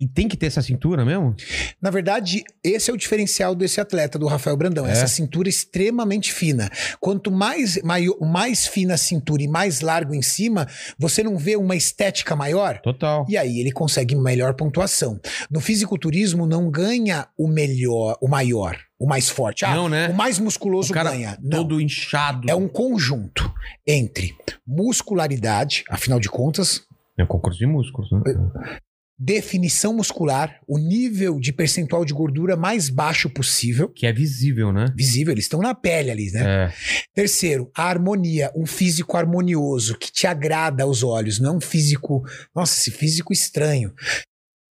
Speaker 1: E tem que ter essa cintura mesmo?
Speaker 3: Na verdade, esse é o diferencial desse atleta, do Rafael Brandão.
Speaker 1: É.
Speaker 3: Essa cintura extremamente fina. Quanto mais, mais fina a cintura e mais largo em cima, você não vê uma estética maior?
Speaker 1: Total.
Speaker 3: E aí ele consegue melhor pontuação. No fisiculturismo não ganha o melhor, o maior, o mais forte. Ah,
Speaker 1: Não, né?
Speaker 3: o mais musculoso
Speaker 1: O cara
Speaker 3: ganha. Não.
Speaker 1: todo inchado.
Speaker 3: É um conjunto entre muscularidade, afinal de contas,
Speaker 1: É um concurso de músculos, né?
Speaker 3: Definição muscular, o nível de percentual de gordura mais baixo possível.
Speaker 1: Que é visível, né?
Speaker 3: Visível, eles estão na pele ali, né?
Speaker 1: É.
Speaker 3: Terceiro, a harmonia, um físico harmonioso que te agrada aos olhos, não um físico, nossa, esse físico estranho.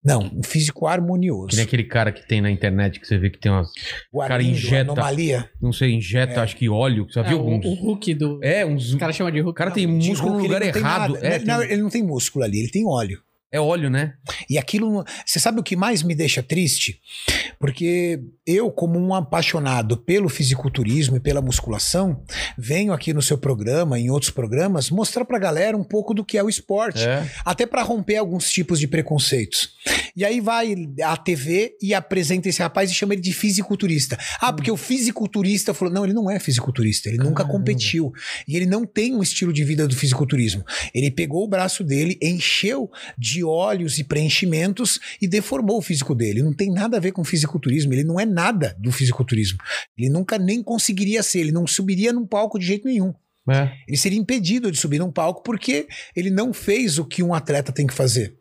Speaker 3: Não, um físico harmonioso.
Speaker 1: Que nem aquele cara que tem na internet que você vê que tem umas.
Speaker 3: o
Speaker 1: cara injeta-
Speaker 3: anomalia.
Speaker 1: Não sei, injeta,
Speaker 3: É.
Speaker 1: acho que óleo. Você já
Speaker 2: É,
Speaker 1: viu
Speaker 2: o,
Speaker 1: alguns?
Speaker 2: o Hulk do.
Speaker 1: É, uns.
Speaker 2: O cara chama de Hulk.
Speaker 1: O cara
Speaker 2: Não,
Speaker 1: tem
Speaker 3: De
Speaker 1: músculo no
Speaker 3: Hulk,
Speaker 1: lugar
Speaker 3: não tem
Speaker 1: errado. É,
Speaker 3: Não,
Speaker 1: tem-
Speaker 3: ele não tem músculo ali, ele tem óleo.
Speaker 1: É óleo, né?
Speaker 3: E aquilo, você sabe o que mais me deixa triste? Porque eu, como um apaixonado pelo fisiculturismo e pela musculação, venho aqui no seu programa, em outros programas, mostrar pra galera um pouco do que é o esporte.
Speaker 1: É.
Speaker 3: Até pra romper alguns tipos de preconceitos. E aí vai a TV e apresenta esse rapaz e chama ele de fisiculturista. Ah, porque o fisiculturista falou: não, ele não é fisiculturista, ele nunca
Speaker 1: Caramba.
Speaker 3: competiu. E ele não tem um estilo de vida do fisiculturismo. Ele pegou o braço dele, encheu de óleos e preenchimentos e deformou o físico dele. Não tem nada a ver com fisiculturismo, ele não é nada do fisiculturismo. Ele nunca nem conseguiria ser, ele não subiria num palco de jeito nenhum.
Speaker 1: É.
Speaker 3: Ele seria impedido de subir num palco porque ele não fez o que um atleta tem que fazer.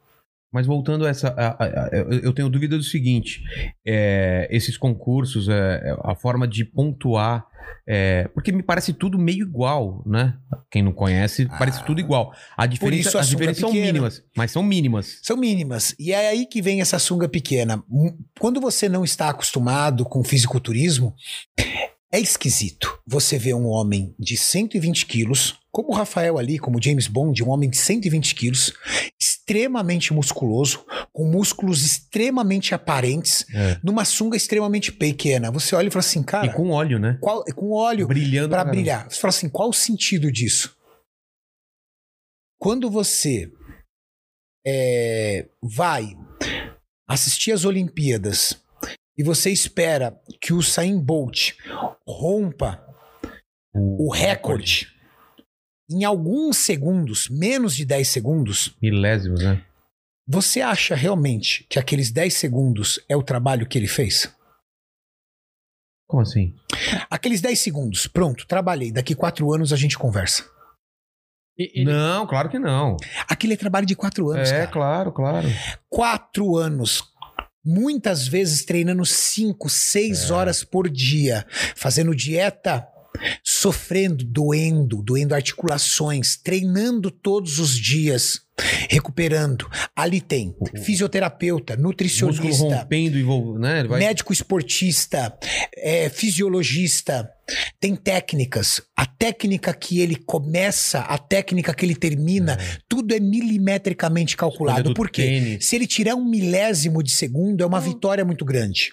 Speaker 1: Mas voltando a essa. a- a- eu tenho dúvida do seguinte: é, esses concursos, é, é, a forma de pontuar. é, porque me parece tudo meio igual, né? Quem não conhece, parece tudo igual. A diferença,
Speaker 3: isso a
Speaker 1: as diferenças são mínimas, mas são mínimas.
Speaker 3: São mínimas. E é aí que vem essa sunga pequena. Hum, Quando você não está acostumado com fisiculturismo, é esquisito. Você vê um homem de 120 quilos, como o Rafael ali, como o James Bond, um homem de 120 quilos, extremamente musculoso, com músculos extremamente aparentes,
Speaker 1: É.
Speaker 3: numa sunga extremamente pequena. Você olha e fala assim, cara,
Speaker 1: e com óleo, né?
Speaker 3: qual, com óleo
Speaker 1: Brilhando
Speaker 3: para brilhar. Você fala assim, qual o sentido disso? Quando você é, vai assistir as Olimpíadas e você espera que o Usain Bolt rompa o recorde em alguns segundos, menos de 10 segundos,
Speaker 1: Milésimos, né?
Speaker 3: você acha realmente que aqueles 10 segundos é o trabalho que ele fez?
Speaker 1: Como assim?
Speaker 3: Aqueles 10 segundos, pronto, trabalhei, daqui 4 anos a gente conversa.
Speaker 2: E- ele-
Speaker 1: Não, claro que não.
Speaker 3: Aquele é trabalho de 4 anos,
Speaker 1: É,
Speaker 3: cara.
Speaker 1: claro, claro.
Speaker 3: quatro anos. Muitas vezes treinando cinco, seis
Speaker 1: É.
Speaker 3: horas por dia, fazendo dieta, sofrendo, doendo, doendo articulações, treinando todos os dias, recuperando. Ali tem fisioterapeuta,
Speaker 1: Músculo
Speaker 3: nutricionista,
Speaker 1: rompendo né? Ele vai...
Speaker 3: médico esportista, é, fisiologista, tem técnicas. A técnica que ele começa, a técnica que ele termina, tudo é milimetricamente calculado. Por quê?
Speaker 1: tênis.
Speaker 3: Se ele tirar um milésimo de segundo, é uma vitória muito grande.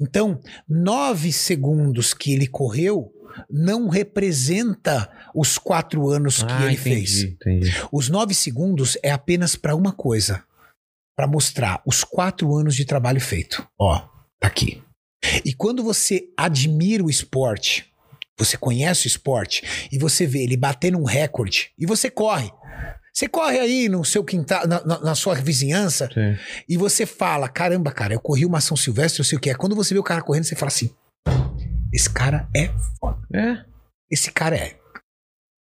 Speaker 3: Então, nove segundos que ele correu não representa os quatro anos que
Speaker 1: Ah,
Speaker 3: ele
Speaker 1: entendi,
Speaker 3: fez.
Speaker 1: entendi.
Speaker 3: Os nove segundos é apenas para uma coisa: para mostrar os quatro anos de trabalho feito. Ó, tá aqui. E quando você admira o esporte, você conhece o esporte e você vê ele batendo um recorde e você corre. Você corre aí no seu quintal, na, na- na sua vizinhança,
Speaker 1: Sim.
Speaker 3: e você fala: caramba, cara, eu corri uma São Silvestre, eu sei o que é. Quando você vê o cara correndo, você fala assim: esse cara é foda.
Speaker 1: É,
Speaker 3: Esse cara é.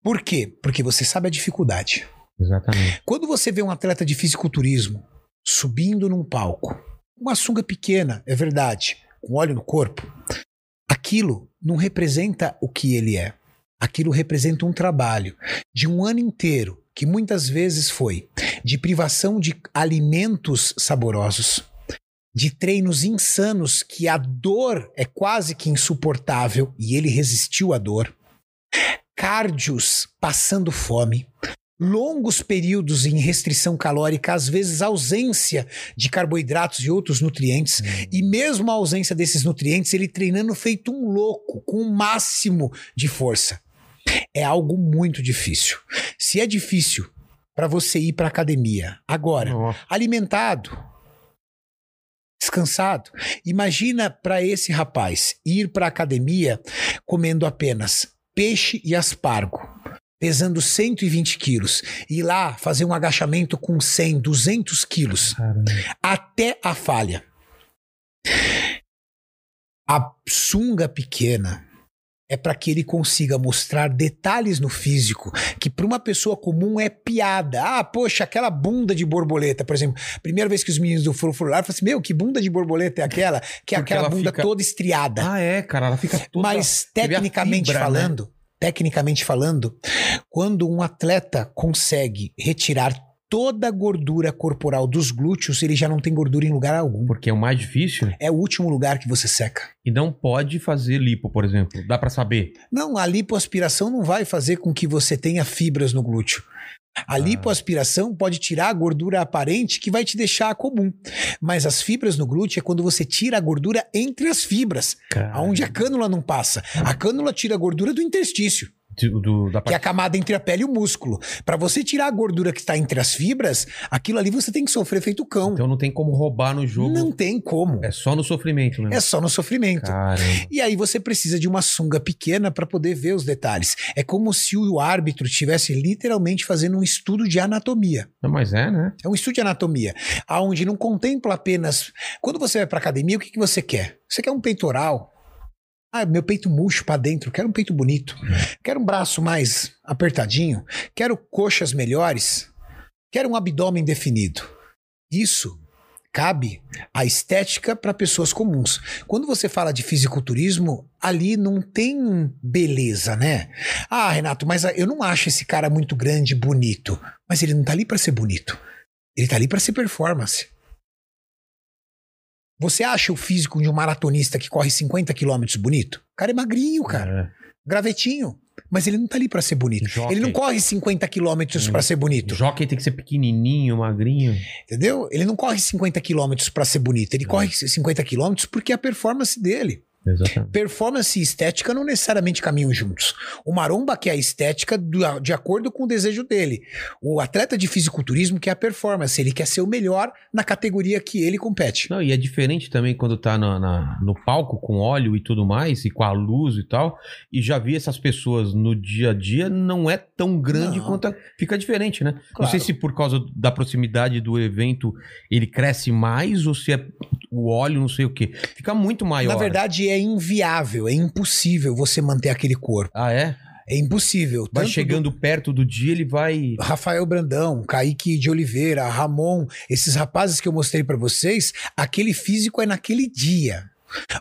Speaker 3: Por quê? Porque você sabe a dificuldade.
Speaker 1: exatamente.
Speaker 3: Quando você vê um atleta de fisiculturismo subindo num palco, uma sunga pequena, é verdade, com óleo no corpo, aquilo não representa o que ele é. Aquilo representa um trabalho de um ano inteiro, que muitas vezes foi de privação de alimentos saborosos, de treinos insanos que a dor é quase que insuportável e ele resistiu à dor, cardios passando fome, longos períodos em restrição calórica, às vezes ausência de carboidratos e outros nutrientes, e mesmo a ausência desses nutrientes, ele treinando feito um louco, com o máximo de força. É algo muito difícil. Se é difícil para você ir para academia agora,
Speaker 1: Nossa.
Speaker 3: alimentado, descansado, imagina para esse rapaz ir para academia comendo apenas peixe e aspargo, pesando 120 quilos, e lá fazer um agachamento com 100, 200 quilos,
Speaker 1: Caramba.
Speaker 3: até a falha. A sunga pequena é para que ele consiga mostrar detalhes no físico que para uma pessoa comum é piada. Ah, poxa, aquela bunda de borboleta, por exemplo. Primeira vez que os meninos do Furo foram lá, eu falei assim: Meu, que bunda de borboleta é aquela? Que é
Speaker 1: Porque
Speaker 3: aquela
Speaker 1: ela
Speaker 3: bunda
Speaker 1: fica-
Speaker 3: toda estriada.
Speaker 1: Ah, é, cara, ela fica toda.
Speaker 3: Mas tecnicamente
Speaker 1: fibra, né?
Speaker 3: falando, tecnicamente falando, quando um atleta consegue retirar toda a gordura corporal dos glúteos, ele já não tem gordura em lugar algum.
Speaker 1: Porque é o mais difícil.
Speaker 3: É o último lugar que você seca.
Speaker 1: E não pode fazer lipo, por exemplo. Dá pra saber.
Speaker 3: Não, a lipoaspiração não vai fazer com que você tenha fibras no glúteo. A lipoaspiração pode tirar a gordura aparente que vai te deixar comum. Mas as fibras no glúteo é quando você tira a gordura entre as fibras,
Speaker 1: Cara.
Speaker 3: aonde a cânula não passa. A cânula tira a gordura do interstício.
Speaker 1: Do, do- da
Speaker 3: que é a
Speaker 1: parte...
Speaker 3: camada entre a pele e o músculo. Para você tirar a gordura que está entre as fibras, aquilo ali você tem que sofrer feito cão.
Speaker 1: Então não tem como roubar no jogo.
Speaker 3: não tem como.
Speaker 1: É só no sofrimento, né?
Speaker 3: É só no sofrimento.
Speaker 1: Caramba.
Speaker 3: E aí você precisa de uma sunga pequena para poder ver os detalhes. É como se o árbitro estivesse literalmente fazendo um estudo de anatomia.
Speaker 1: Não, mas é, né?
Speaker 3: É um estudo de anatomia, aonde não contempla apenas. Quando você vai para academia, o que, que você quer? Você quer um peitoral? Ah, meu peito murcho para dentro, quero um peito bonito. Quero um braço mais apertadinho, quero coxas melhores, quero um abdômen definido. Isso cabe a estética para pessoas comuns. Quando você fala de fisiculturismo, ali não tem beleza, né? Ah, Renato, mas eu não acho esse cara muito grande, bonito. Mas ele não tá ali para ser bonito. Ele tá ali para ser performance. Você acha o físico de um maratonista que corre 50 quilômetros bonito? O cara é magrinho, cara.
Speaker 1: É.
Speaker 3: Gravetinho. Mas ele não tá ali para ser bonito.
Speaker 1: Jockey.
Speaker 3: Ele não corre 50 quilômetros
Speaker 1: Hum.
Speaker 3: para ser bonito.
Speaker 1: Jockey tem que ser pequenininho, magrinho.
Speaker 3: Entendeu? Ele não corre 50 quilômetros para ser bonito. Ele corre 50 quilômetros porque é a performance dele.
Speaker 1: Exatamente.
Speaker 3: Performance e estética não necessariamente caminham juntos. O maromba quer a estética do- de acordo com o desejo dele. O atleta de fisiculturismo quer a performance. Ele quer ser o melhor na categoria que ele compete.
Speaker 1: Não, e é diferente também quando tá na- na- no palco com óleo e tudo mais, e com a luz e tal. E já vi essas pessoas no dia a dia, não é tão grande
Speaker 3: Não.
Speaker 1: quanto. a- Fica diferente, né? Não
Speaker 3: Claro.
Speaker 1: sei se por causa da proximidade do evento ele cresce mais ou se é o óleo, não sei o quê. Fica muito maior.
Speaker 3: Na verdade, é inviável, é impossível você manter aquele corpo.
Speaker 1: Ah, é?
Speaker 3: É impossível.
Speaker 1: Vai
Speaker 3: Tanto do-
Speaker 1: chegando perto do dia, ele vai.
Speaker 3: Rafael Brandão, Kaique de Oliveira, Ramon, esses rapazes que eu mostrei pra vocês, aquele físico é naquele dia.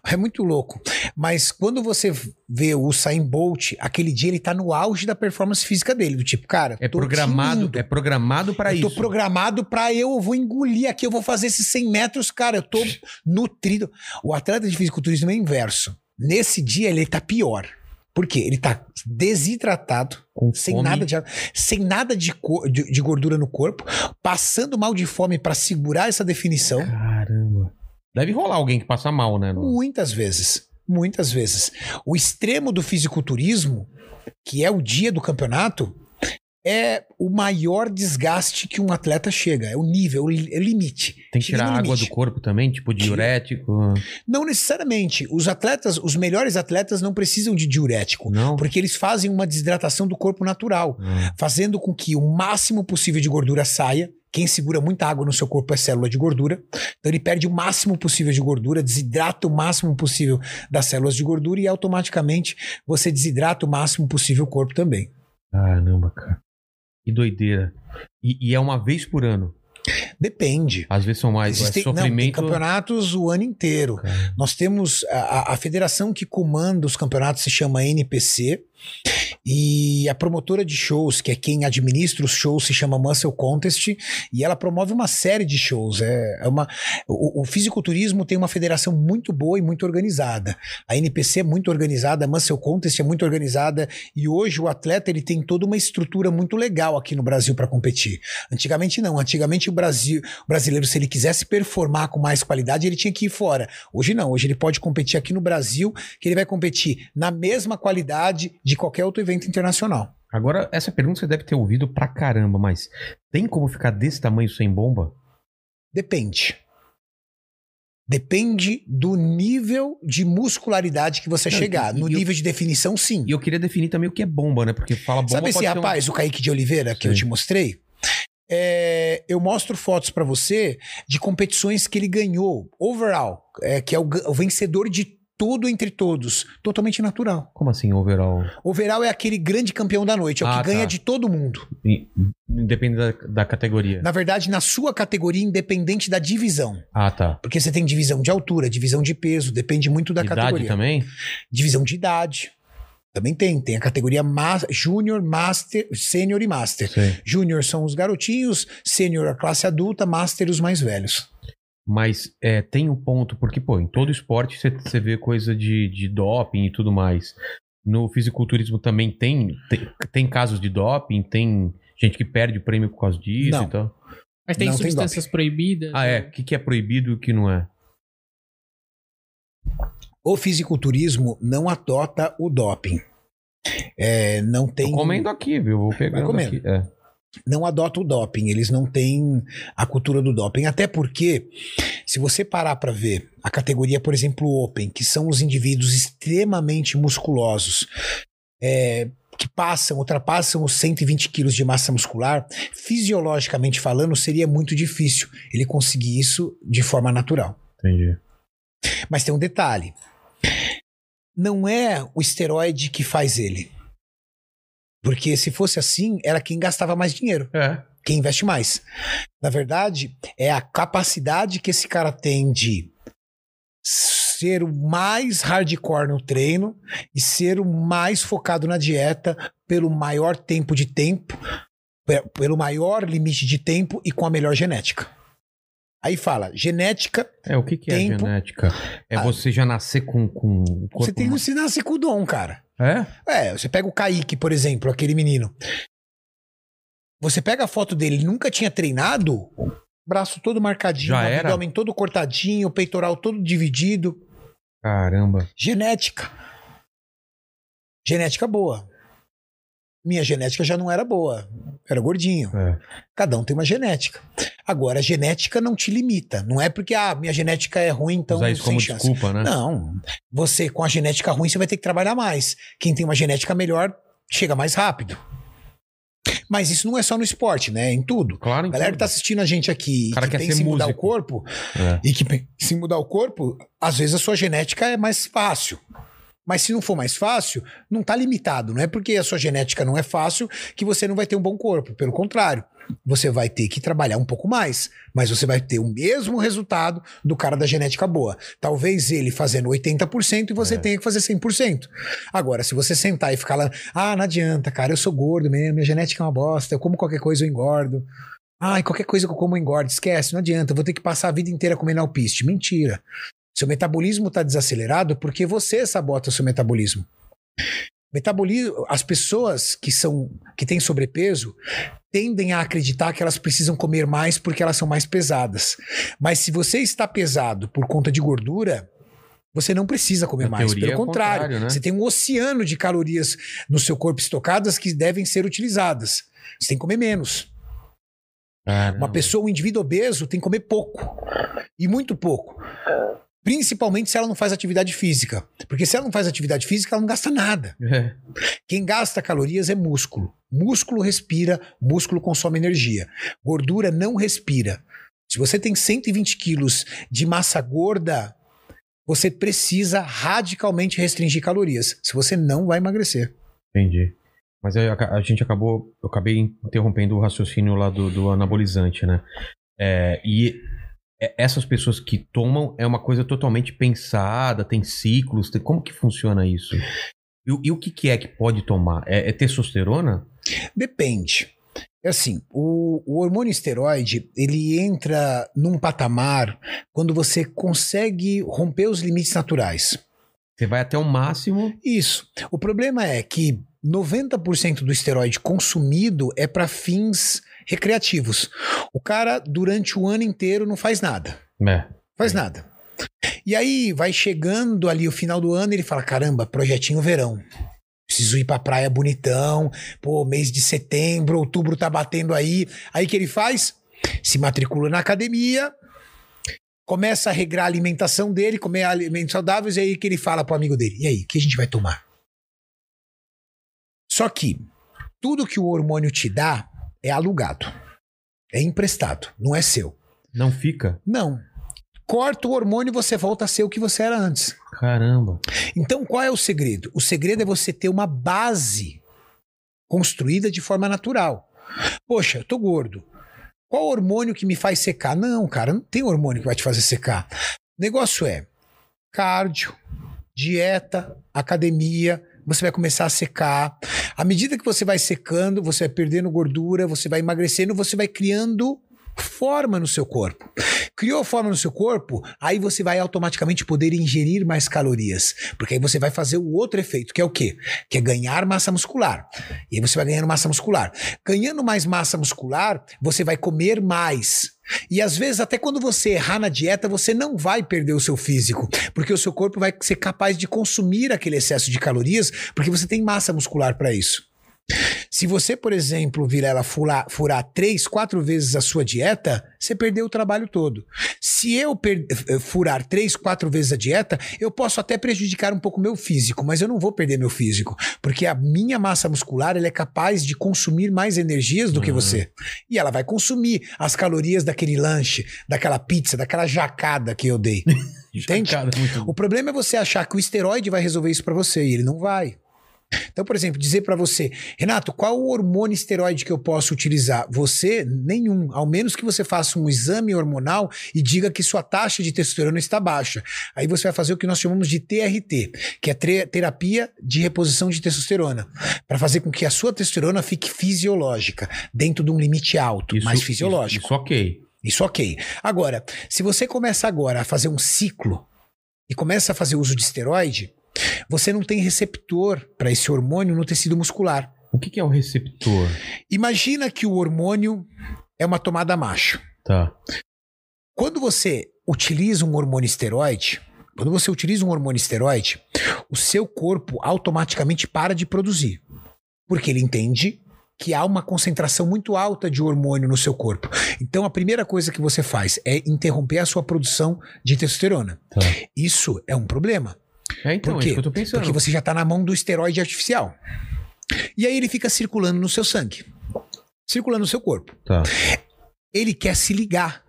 Speaker 3: É muito louco. Mas quando você vê o Usain Bolt, aquele dia ele tá no auge da performance física dele, do tipo, cara,
Speaker 1: É programado,
Speaker 3: tinindo.
Speaker 1: é programado para
Speaker 3: eu tô
Speaker 1: isso.
Speaker 3: programado pra eu vou engolir aqui, eu vou fazer esses 100 metros, cara, eu tô nutrido. O atleta de fisiculturismo é inverso. Nesse dia ele tá pior. Por quê? Ele tá desidratado,
Speaker 1: Com
Speaker 3: sem
Speaker 1: fome.
Speaker 3: nada de sem nada de, de- de gordura no corpo, passando mal de fome pra segurar essa definição.
Speaker 1: Caramba. Deve rolar alguém que passa mal, né? no-
Speaker 3: Muitas vezes. Muitas vezes. O extremo do fisiculturismo, que é o dia do campeonato, é o maior desgaste que um atleta chega. É o nível, é o limite.
Speaker 1: Tem que
Speaker 3: Chega
Speaker 1: tirar água do corpo também, tipo diurético.
Speaker 3: Não necessariamente. Os atletas, os melhores atletas não precisam de diurético,
Speaker 1: Não?
Speaker 3: porque eles fazem uma desidratação do corpo natural,
Speaker 1: Ah,
Speaker 3: fazendo com que o máximo possível de gordura saia. Quem segura muita água no seu corpo é célula de gordura. Então ele perde o máximo possível de gordura, desidrata o máximo possível das células de gordura e automaticamente você desidrata o máximo possível o corpo também.
Speaker 1: Caramba, cara. Que doideira. E, e é uma vez por ano.
Speaker 3: Depende.
Speaker 1: Às vezes são mais.
Speaker 3: Existem,
Speaker 1: é
Speaker 3: não, tem
Speaker 1: sofrimento.
Speaker 3: campeonatos o ano inteiro.
Speaker 1: Cara.
Speaker 3: Nós temos a- a federação que comanda os campeonatos se chama NPC E a promotora de shows, que é quem administra os shows, se chama Muscle Contest, e ela promove uma série de shows. É, é uma, o, o fisiculturismo tem uma federação muito boa e muito organizada. A NPC é muito organizada, a Muscle Contest é muito organizada, e hoje o atleta ele tem toda uma estrutura muito legal aqui no Brasil para competir. Antigamente não, antigamente o Brasil, o brasileiro, se ele quisesse performar com mais qualidade, ele tinha que ir fora. Hoje não, hoje ele pode competir aqui no Brasil, que ele vai competir na mesma qualidade de qualquer outro evento internacional.
Speaker 1: Agora, essa pergunta você deve ter ouvido pra caramba, mas tem como ficar desse tamanho sem bomba?
Speaker 3: Depende. Depende do nível de muscularidade que você
Speaker 1: Não,
Speaker 3: chegar.
Speaker 1: e-
Speaker 3: No
Speaker 1: e eu-
Speaker 3: nível de definição, sim.
Speaker 1: E eu queria definir também o que é bomba, né? Porque fala bomba
Speaker 3: Sabe esse
Speaker 1: ser um-
Speaker 3: rapaz, o Kaique de Oliveira, que eu
Speaker 1: Sim.
Speaker 3: te mostrei? É, eu mostro fotos pra você de competições que ele ganhou, overall, é, que é o, o vencedor de tudo entre todos. Totalmente natural.
Speaker 1: Como assim, overall?
Speaker 3: Overall é aquele grande campeão da noite, é o
Speaker 1: Ah,
Speaker 3: que ganha
Speaker 1: tá.
Speaker 3: de todo mundo.
Speaker 1: I- Independe da, da categoria.
Speaker 3: Na verdade, na sua categoria, independente da divisão.
Speaker 1: Ah, tá.
Speaker 3: Porque você tem divisão de altura, divisão de peso, depende muito da
Speaker 1: Idade
Speaker 3: categoria.
Speaker 1: também?
Speaker 3: Divisão de idade. Também tem. Tem a categoria ma Júnior, Master, Sênior e Master. Júnior são os garotinhos, Sênior a classe adulta, Master os mais velhos.
Speaker 1: Mas é, tem um ponto, porque, pô, em todo esporte você- vê coisa de, de doping e tudo mais. No fisiculturismo também tem, tem, tem casos de doping, tem gente que perde o prêmio por causa disso
Speaker 3: Não.
Speaker 1: e tal.
Speaker 2: Mas tem
Speaker 3: Não tem
Speaker 2: substâncias proibidas.
Speaker 1: Ah, é. O que, que é proibido e o que não é?
Speaker 3: O fisiculturismo não adota o doping. É, não tem.
Speaker 1: Tô comendo aqui, viu? Vou pegando aqui. É.
Speaker 3: não adota o doping, eles não têm a cultura do doping. Até porque, se você parar para ver a categoria, por exemplo, Open, que são os indivíduos extremamente musculosos, é, que passam, ultrapassam os 120 quilos de massa muscular, fisiologicamente falando, seria muito difícil ele conseguir isso de forma natural.
Speaker 1: Entendi.
Speaker 3: Mas tem um detalhe. Não é o esteroide que faz ele. Porque se fosse assim, era quem gastava mais dinheiro
Speaker 1: É.
Speaker 3: quem investe mais. Na verdade, é a capacidade que esse cara tem de ser o mais hardcore no treino e ser o mais focado na dieta pelo maior tempo de tempo, pe- pelo maior limite de tempo e com a melhor genética. Aí fala, genética,
Speaker 1: É, o que, que é
Speaker 3: Tempo.
Speaker 1: genética? É você já nascer com, com
Speaker 3: você tem que se nascer com o dom, cara.
Speaker 1: É?
Speaker 3: É, você pega o Kaique, por exemplo, aquele menino. Você pega a foto dele, ele nunca tinha treinado, braço todo marcadinho,
Speaker 1: Já era?
Speaker 3: abdômen todo cortadinho, peitoral todo dividido.
Speaker 1: Caramba.
Speaker 3: Genética. Genética boa. Minha genética já não era boa. Era gordinho.
Speaker 1: É.
Speaker 3: Cada um tem uma genética. Agora, a genética não te limita. Não é porque, ah, minha genética é ruim, então
Speaker 1: Usar isso
Speaker 3: sem
Speaker 1: como
Speaker 3: chance.
Speaker 1: desculpa, né?
Speaker 3: Não. Você, com a genética ruim, você vai ter que trabalhar mais. Quem tem uma genética melhor, chega mais rápido. Mas isso não é só no esporte, né? Em tudo.
Speaker 1: Claro,
Speaker 3: A
Speaker 1: então.
Speaker 3: galera que tá assistindo a gente aqui
Speaker 1: O cara
Speaker 3: que
Speaker 1: quer
Speaker 3: em mudar o corpo,
Speaker 1: É.
Speaker 3: e que em mudar o corpo, às vezes a sua genética é mais fácil. Mas se não for mais fácil, não tá limitado. Não é porque a sua genética não é fácil que você não vai ter um bom corpo. Pelo contrário, você vai ter que trabalhar um pouco mais, mas você vai ter o mesmo resultado do cara da genética boa. Talvez ele fazendo 80% e você
Speaker 1: É.
Speaker 3: tenha que fazer 100%. Agora, se você sentar e ficar lá, ah, não adianta, cara, eu sou gordo mesmo, minha genética é uma bosta, eu como qualquer coisa eu engordo. Ai, qualquer coisa que eu como eu engordo, esquece, não adianta, eu vou ter que passar a vida inteira comendo alpiste. Mentira. Seu metabolismo está desacelerado porque você sabota o seu metabolismo. Metabolismo, as pessoas que são que têm sobrepeso tendem a acreditar que elas precisam comer mais porque elas são mais pesadas. Mas se você está pesado por conta de gordura, você não precisa comer
Speaker 1: Na
Speaker 3: mais. Pelo
Speaker 1: é
Speaker 3: contrário,
Speaker 1: contrário, né?
Speaker 3: você tem um oceano de calorias no seu corpo estocadas que devem ser utilizadas. Você tem que comer menos.
Speaker 1: Caramba.
Speaker 3: Uma pessoa, um indivíduo obeso, tem que comer pouco. E muito pouco. Principalmente se ela não faz atividade física. Porque se ela não faz atividade física, ela não gasta nada.
Speaker 1: É.
Speaker 3: Quem gasta calorias é músculo. Músculo respira, músculo consome energia. Gordura não respira. Se você tem 120 quilos de massa gorda, você precisa radicalmente restringir calorias. Se você não vai emagrecer.
Speaker 1: Entendi. Mas a, a gente acabou. Eu acabei interrompendo o raciocínio lá do, do anabolizante, né? É, e essas pessoas que tomam é uma coisa totalmente pensada, tem ciclos. tem- como que funciona isso? E, e o que, que é que pode tomar? É, é testosterona?
Speaker 3: Depende. É assim, o, o hormônio esteroide, ele entra num patamar quando você consegue romper os limites naturais.
Speaker 1: Você vai até o máximo.
Speaker 3: Isso. O problema é que 90% do esteroide consumido é para fins recreativos. O cara, durante o ano inteiro, não faz nada.
Speaker 1: É.
Speaker 3: Faz nada. E aí vai chegando ali o final do ano e ele fala: caramba, projetinho verão. Preciso ir pra praia bonitão. Pô, mês de setembro, outubro tá batendo aí. Aí que ele faz? Se matricula na academia, começa a regrar a alimentação dele, comer alimentos saudáveis, e aí que ele fala pro amigo dele: e aí, o que a gente vai tomar? Só que tudo que o hormônio te dá é alugado. É emprestado, não é seu.
Speaker 1: Não fica?
Speaker 3: Não. Corta o hormônio e você volta a ser o que você era antes.
Speaker 1: Caramba.
Speaker 3: Então, qual é o segredo? O segredo é você ter uma base construída de forma natural. Poxa, eu tô gordo. Qual hormônio que me faz secar? Não, cara, não tem hormônio que vai te fazer secar. O negócio é cardio, dieta, academia, você vai começar a secar. À medida que você vai secando, você vai perdendo gordura, você vai emagrecendo, você vai criando forma no seu corpo. Criou forma no seu corpo, aí você vai automaticamente poder ingerir mais calorias, porque aí você vai fazer o outro efeito, que é o quê? Que é ganhar massa muscular. E aí você vai ganhando massa muscular. Ganhando mais massa muscular, você vai comer mais. E às vezes, até quando você errar na dieta, você não vai perder o seu físico, porque o seu corpo vai ser capaz de consumir aquele excesso de calorias, porque você tem massa muscular para isso. Se você, por exemplo, Vilela, furar, furar três, quatro vezes a sua dieta, você perdeu o trabalho todo. Se eu per- eh, furar três, quatro vezes a dieta, eu posso até prejudicar um pouco meu físico, mas eu não vou perder meu físico, porque a minha massa muscular ela é capaz de consumir mais energias do que você. E ela vai consumir as calorias daquele lanche, daquela pizza, daquela jacada que eu dei. Entende?
Speaker 1: Muito
Speaker 3: O problema é você achar que o esteroide vai resolver isso pra você e ele não vai. Então, por exemplo, dizer pra você, Renato, qual o hormônio esteroide que eu posso utilizar? Você, nenhum. Ao menos que você faça um exame hormonal e diga que sua taxa de testosterona está baixa. Aí você vai fazer o que nós chamamos de TRT, que é terapia de reposição de testosterona, Pra fazer com que a sua testosterona fique fisiológica, dentro de um limite alto,
Speaker 1: Isso-
Speaker 3: mais fisiológico.
Speaker 1: Isso, isso ok.
Speaker 3: Isso ok. Agora, se você começa agora a fazer um ciclo e começa a fazer uso de esteroide, você não tem receptor para esse hormônio no tecido muscular.
Speaker 1: O que, que é o receptor?
Speaker 3: Imagina que o hormônio é uma tomada macho.
Speaker 1: Tá.
Speaker 3: Quando você utiliza um hormônio esteroide, quando você utiliza um hormônio esteroide, o seu corpo automaticamente para de produzir. Porque ele entende que há uma concentração muito alta de hormônio no seu corpo. Então a primeira coisa que você faz é interromper a sua produção de testosterona.
Speaker 1: Tá.
Speaker 3: Isso é um problema.
Speaker 1: É, então,
Speaker 3: Por
Speaker 1: é isso que eu tô pensando.
Speaker 3: Porque você já está na mão do esteroide artificial. E aí ele fica circulando no seu sangue, circulando no seu corpo.
Speaker 1: Tá.
Speaker 3: Ele quer se ligar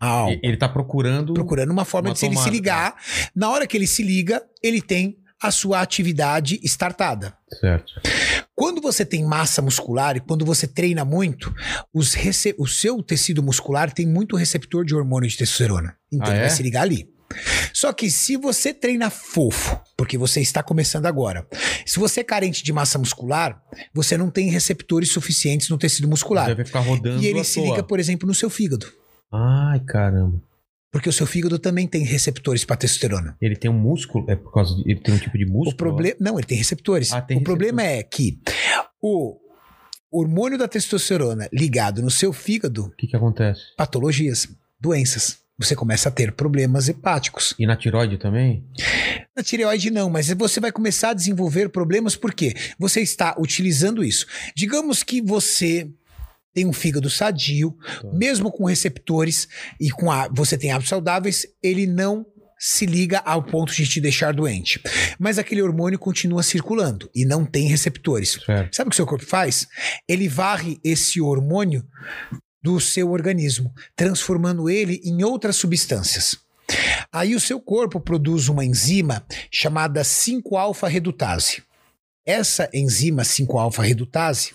Speaker 3: a algo
Speaker 1: Ele tá procurando.
Speaker 3: procurando uma forma
Speaker 1: Uma
Speaker 3: de se ele se ligar. Na hora que ele se liga, ele tem a sua atividade startada.
Speaker 1: Certo.
Speaker 3: Quando você tem massa muscular e quando você treina muito, o seu tecido muscular tem muito receptor de hormônio de testosterona. Então
Speaker 1: Ah,
Speaker 3: ele
Speaker 1: é?
Speaker 3: vai se ligar ali. Só que se você treina fofo, porque você está começando agora, se você é carente de massa muscular, você não tem receptores suficientes no tecido muscular.
Speaker 1: Deve ficar rodando.
Speaker 3: E ele se
Speaker 1: toa.
Speaker 3: liga, por exemplo, no seu fígado.
Speaker 1: Ai, caramba.
Speaker 3: Porque o seu fígado também tem receptores para testosterona.
Speaker 1: Ele tem um músculo? É por causa de. Ele tem um tipo de músculo?
Speaker 3: O problema. Não, ele tem receptores.
Speaker 1: Ah, tem
Speaker 3: o problema é que o hormônio da testosterona ligado no seu fígado,
Speaker 1: O que que acontece?
Speaker 3: patologias, doenças. Você começa a ter problemas hepáticos.
Speaker 1: E na tiroide também?
Speaker 3: Na tireoide não, mas você vai começar a desenvolver problemas porque você está utilizando isso. Digamos que você tem um fígado sadio, mesmo com receptores e com a, você tem hábitos saudáveis, ele não se liga ao ponto de te deixar doente. Mas aquele hormônio continua circulando e não tem receptores.
Speaker 1: Certo.
Speaker 3: Sabe o que o seu corpo faz? Ele varre esse hormônio do seu organismo, transformando ele em outras substâncias. Aí o seu corpo produz uma enzima chamada 5-alfa-redutase. Essa enzima 5-alfa-redutase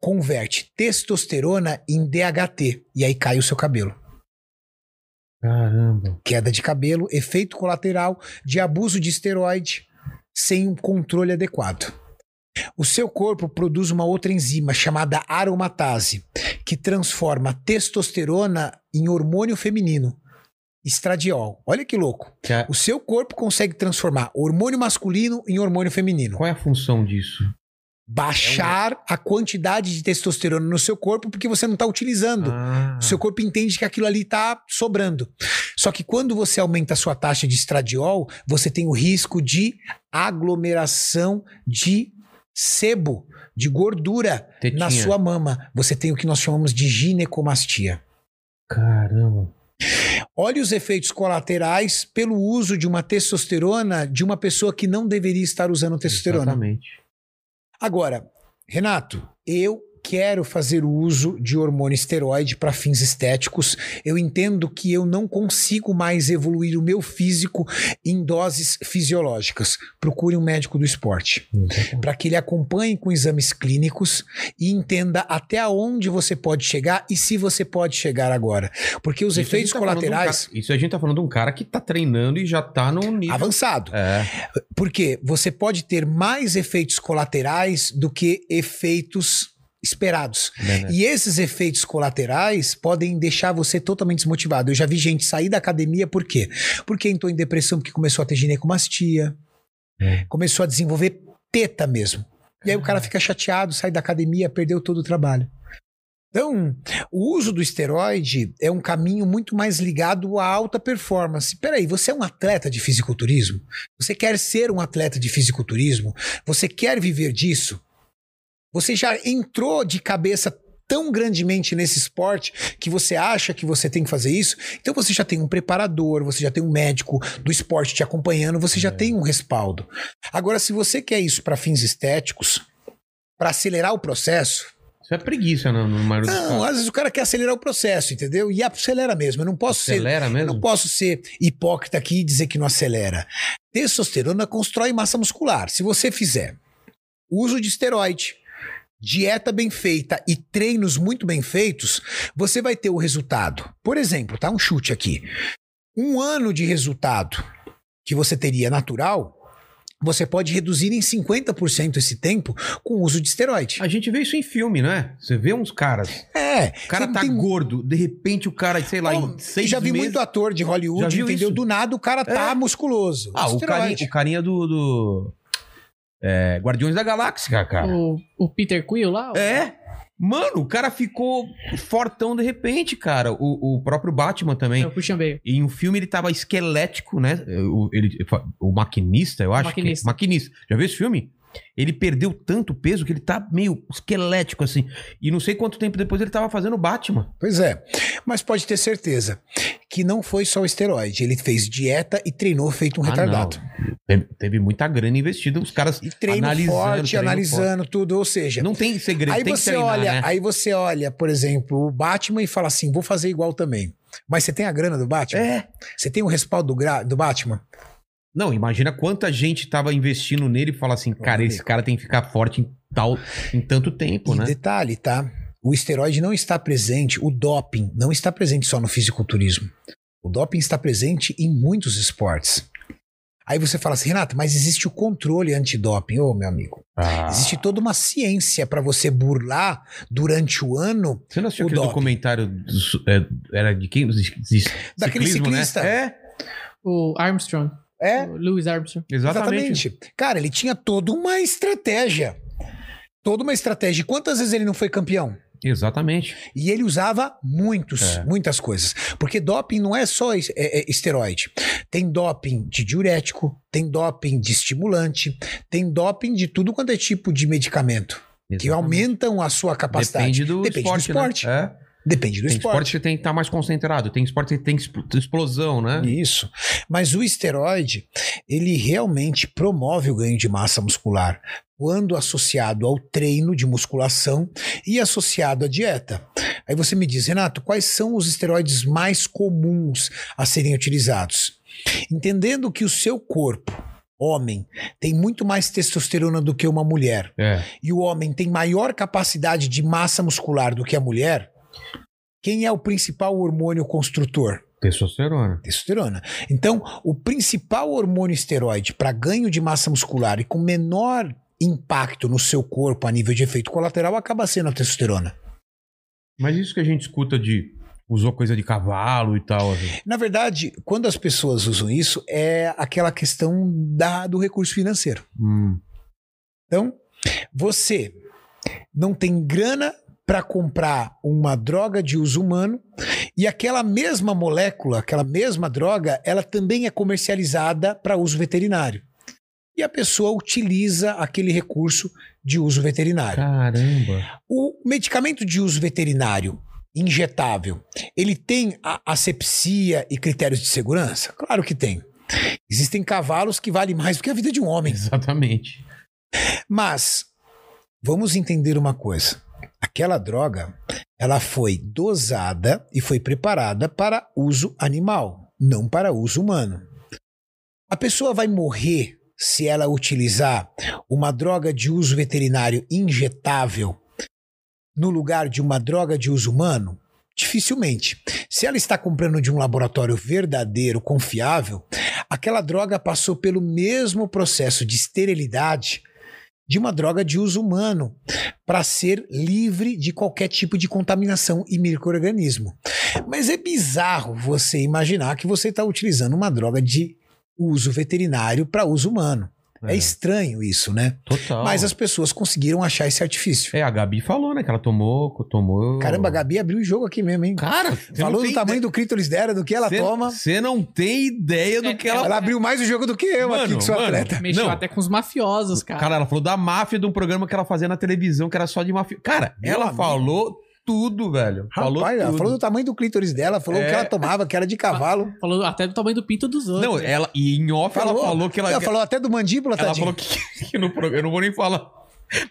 Speaker 3: converte testosterona em DHT e aí cai o seu cabelo.
Speaker 1: Caramba.
Speaker 3: Queda de cabelo, efeito colateral de abuso de esteroide. sem um controle adequado. O seu corpo produz uma outra enzima chamada aromatase, que transforma testosterona em hormônio feminino, estradiol. Olha que louco.
Speaker 1: Que é-
Speaker 3: O seu corpo consegue transformar hormônio masculino em hormônio feminino.
Speaker 1: Qual é a função disso?
Speaker 3: Baixar a quantidade de testosterona no seu corpo porque você não está utilizando.
Speaker 1: Ah,
Speaker 3: O seu corpo entende que aquilo ali está sobrando. Só que quando você aumenta a sua taxa de estradiol, você tem o risco de aglomeração de sebo, de gordura
Speaker 1: Tetinha.
Speaker 3: na sua mama. Você tem o que nós chamamos de ginecomastia.
Speaker 1: Caramba.
Speaker 3: Olhe os efeitos colaterais pelo uso de uma testosterona de uma pessoa que não deveria estar usando testosterona.
Speaker 1: Exatamente.
Speaker 3: Agora, Renato, eu quero fazer o uso de hormônio esteroide para fins estéticos. Eu entendo que eu não consigo mais evoluir o meu físico em doses fisiológicas. Procure um médico do esporte para que ele acompanhe com exames clínicos e entenda até onde você pode chegar e se você pode chegar agora. Porque os
Speaker 1: Isso
Speaker 3: efeitos
Speaker 1: tá de um
Speaker 3: colaterais
Speaker 1: cara- isso a gente tá falando de um cara que tá treinando e já tá num nível.
Speaker 3: avançado.
Speaker 1: É.
Speaker 3: Porque você pode ter mais efeitos colaterais do que efeitos esperados.
Speaker 1: né, né?
Speaker 3: E esses efeitos colaterais podem deixar você totalmente desmotivado. Eu já vi gente sair da academia por quê? Porque entrou em depressão porque começou a ter ginecomastia,
Speaker 1: É.
Speaker 3: começou a desenvolver teta mesmo. E aí o cara fica chateado, sai da academia, perdeu todo o trabalho. Então, o uso do esteroide é um caminho muito mais ligado à alta performance. Peraí, você é um atleta de fisiculturismo? Você quer ser um atleta de fisiculturismo? Você quer viver disso? Você já entrou de cabeça tão grandemente nesse esporte que você acha que você tem que fazer isso? Então você já tem um preparador, você já tem um médico do esporte te acompanhando, você já tem um respaldo. Agora, se você quer isso para fins estéticos, para acelerar o processo,
Speaker 1: Isso é preguiça, não, no maioria dos
Speaker 3: não,
Speaker 1: casos.
Speaker 3: às vezes o cara quer acelerar o processo, entendeu? E acelera mesmo. Eu não posso ser
Speaker 1: Acelera
Speaker 3: eu
Speaker 1: mesmo?
Speaker 3: não posso ser hipócrita aqui e dizer que não acelera. Testosterona constrói massa muscular. Se você fizer uso de esteroide, dieta bem feita e treinos muito bem feitos, você vai ter o resultado. Por exemplo, tá um chute aqui. Um ano de resultado que você teria natural, você pode reduzir em 50% esse tempo com o uso de esteroide.
Speaker 1: A gente vê isso em filme, não é? Você vê uns caras.
Speaker 3: É,
Speaker 1: O cara tá
Speaker 3: tem-
Speaker 1: gordo, de repente o cara, sei lá,
Speaker 3: Bom,
Speaker 1: em seis
Speaker 3: já vi
Speaker 1: meses...
Speaker 3: muito ator de Hollywood, entendeu?
Speaker 1: isso?
Speaker 3: Do nada o cara tá
Speaker 1: É.
Speaker 3: musculoso.
Speaker 1: Ah, o
Speaker 3: Esteroide.
Speaker 1: carinha, o carinha do... do- é, Guardiões da Galáxia, cara.
Speaker 2: O, o Peter Quill lá?
Speaker 1: É. Mano, o cara ficou fortão de repente, cara. O, o próprio Batman também.
Speaker 2: É o Christian Bale.
Speaker 1: E um filme ele tava esquelético, né? O, ele, o maquinista, eu acho.
Speaker 2: Maquinista.
Speaker 1: Que, maquinista. Já viu esse filme? Ele perdeu tanto peso que ele tá meio esquelético, assim. E não sei quanto tempo depois ele tava fazendo Batman.
Speaker 3: Pois é. Mas pode ter certeza que não foi só o esteroide. Ele fez dieta e treinou feito um
Speaker 1: Ah,
Speaker 3: retardado.
Speaker 1: Teve, teve muita grana investida, os caras
Speaker 3: E treino
Speaker 1: analisando.
Speaker 3: forte,
Speaker 1: treino
Speaker 3: analisando tudo. Ou seja,
Speaker 1: forte. Não tem segredo,
Speaker 3: aí
Speaker 1: tem que
Speaker 3: você
Speaker 1: treinar,
Speaker 3: olha,
Speaker 1: né?
Speaker 3: aí você olha, por exemplo, o Batman e fala assim: vou fazer igual também. Mas você tem a grana do Batman?
Speaker 1: É.
Speaker 3: Você tem o respaldo do, do Batman?
Speaker 1: Não, imagina quanta gente tava investindo nele e fala assim, cara, esse cara tem que ficar forte em tal, em tanto tempo,
Speaker 3: e
Speaker 1: né?
Speaker 3: detalhe, tá? O esteroide não está presente, o doping não está presente só no fisiculturismo. O doping está presente em muitos esportes. Aí você fala assim, Renato, mas existe o controle antidoping. Ô, meu amigo,
Speaker 1: Ah.
Speaker 3: existe toda uma ciência para você burlar durante o ano
Speaker 1: Você não assistiu
Speaker 3: o
Speaker 1: aquele
Speaker 3: doping.
Speaker 1: documentário do- é, era de quem? De- de-
Speaker 3: Daquele
Speaker 1: ciclismo, né?
Speaker 3: ciclista.
Speaker 1: É,
Speaker 2: O Armstrong.
Speaker 3: É,
Speaker 2: O Louis Armstrong.
Speaker 1: exatamente.
Speaker 3: exatamente. Cara, ele tinha toda uma estratégia. Toda uma estratégia. E Quantas vezes ele não foi campeão?
Speaker 1: Exatamente.
Speaker 3: E ele usava muitos,
Speaker 1: É.
Speaker 3: muitas coisas. Porque doping não é só é- é esteroide. Tem doping de diurético, tem doping de estimulante, tem doping de tudo quanto é tipo de medicamento. Que
Speaker 1: Exatamente.
Speaker 3: aumentam a sua capacidade.
Speaker 1: Depende do
Speaker 3: Depende
Speaker 1: esporte,
Speaker 3: do esporte.
Speaker 1: né? É.
Speaker 3: Depende do
Speaker 1: Tem
Speaker 3: esporte.
Speaker 1: esporte que tem que estar mais concentrado, tem esporte que tem expl- explosão, né?
Speaker 3: Isso. Mas o esteroide, ele realmente promove o ganho de massa muscular quando associado ao treino de musculação e associado à dieta. Aí você me diz, Renato, quais são os esteroides mais comuns a serem utilizados? Entendendo que o seu corpo, homem, tem muito mais testosterona do que uma mulher,
Speaker 1: É.
Speaker 3: e o homem tem maior capacidade de massa muscular do que a mulher, quem é o principal hormônio construtor?
Speaker 1: Testosterona.
Speaker 3: testosterona. Então, o principal hormônio esteroide para ganho de massa muscular e com menor impacto no seu corpo a nível de efeito colateral acaba sendo a testosterona.
Speaker 1: Mas isso que a gente escuta de usou coisa de cavalo e tal. assim.
Speaker 3: Na verdade, quando as pessoas usam isso, é aquela questão da, do recurso financeiro.
Speaker 1: Hum.
Speaker 3: Então, você não tem grana para comprar uma droga de uso humano e aquela mesma molécula, aquela mesma droga, ela também é comercializada para uso veterinário. E a pessoa utiliza aquele recurso de uso veterinário.
Speaker 1: Caramba.
Speaker 3: O medicamento de uso veterinário injetável, ele tem a asepsia e critérios de segurança? Claro que tem. Existem cavalos que valem mais do que a vida de um homem.
Speaker 1: Exatamente.
Speaker 3: Mas vamos entender uma coisa. Aquela droga, ela foi dosada e foi preparada para uso animal, não para uso humano. A pessoa vai morrer se ela utilizar uma droga de uso veterinário injetável no lugar de uma droga de uso humano? Dificilmente. Se ela está comprando de um laboratório verdadeiro, confiável, aquela droga passou pelo mesmo processo de esterilidade de uma droga de uso humano para ser livre de qualquer tipo de contaminação e microorganismo. Mas é bizarro você imaginar que você está utilizando uma droga de uso veterinário para uso humano. É.
Speaker 1: É.
Speaker 3: estranho isso, né?
Speaker 1: Total.
Speaker 3: Mas as pessoas conseguiram achar esse artifício.
Speaker 1: É, a Gabi falou, né? Que ela tomou, tomou.
Speaker 3: Caramba, a Gabi abriu o jogo aqui mesmo, hein?
Speaker 1: Cara,
Speaker 3: Falou do tamanho do clítoris dela, do que ela
Speaker 1: Cê-
Speaker 3: toma.
Speaker 1: Você não tem ideia do que ela.
Speaker 3: Ela abriu mais o jogo do que eu aqui,
Speaker 1: Mano,
Speaker 3: que sou
Speaker 1: mano.
Speaker 3: atleta.
Speaker 2: Mexeu
Speaker 1: Não.
Speaker 2: até com os mafiosos, cara.
Speaker 1: Cara, ela falou da máfia de um programa que ela fazia na televisão, que era só de máfia. Cara,
Speaker 3: Meu
Speaker 1: ela
Speaker 3: amigo.
Speaker 1: falou tudo, velho. falou
Speaker 3: Rapaz, ela
Speaker 1: tudo.
Speaker 3: falou do tamanho do clítoris dela, falou
Speaker 1: É.
Speaker 3: o que ela tomava, que era de cavalo.
Speaker 2: Falou até do tamanho do pinto dos outros.
Speaker 1: Não, ela. E em off ela falou que ela.
Speaker 3: Ela falou até do mandíbula,
Speaker 1: ela
Speaker 3: tadinho.
Speaker 1: falou que, que no programa. Eu não vou nem falar.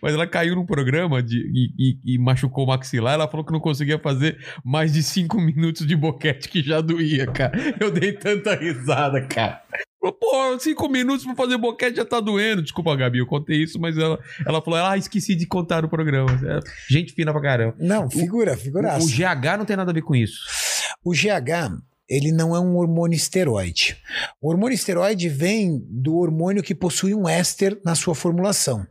Speaker 1: Mas ela caiu num programa de, e, e- e machucou o maxilar. Ela falou que não conseguia fazer mais de cinco minutos de boquete, que já doía, cara. Eu dei tanta risada, cara. Pô, cinco minutos pra fazer boquete já tá doendo. Desculpa, Gabi, eu contei isso, mas ela, ela falou: Ah, esqueci de contar no programa. É, gente fina pra caramba.
Speaker 3: Não, figura, figuraça.
Speaker 1: O GH não tem nada a ver com isso.
Speaker 3: O GH, ele não é um hormônio esteroide. O hormônio esteroide vem do hormônio que possui um éster na sua formulação.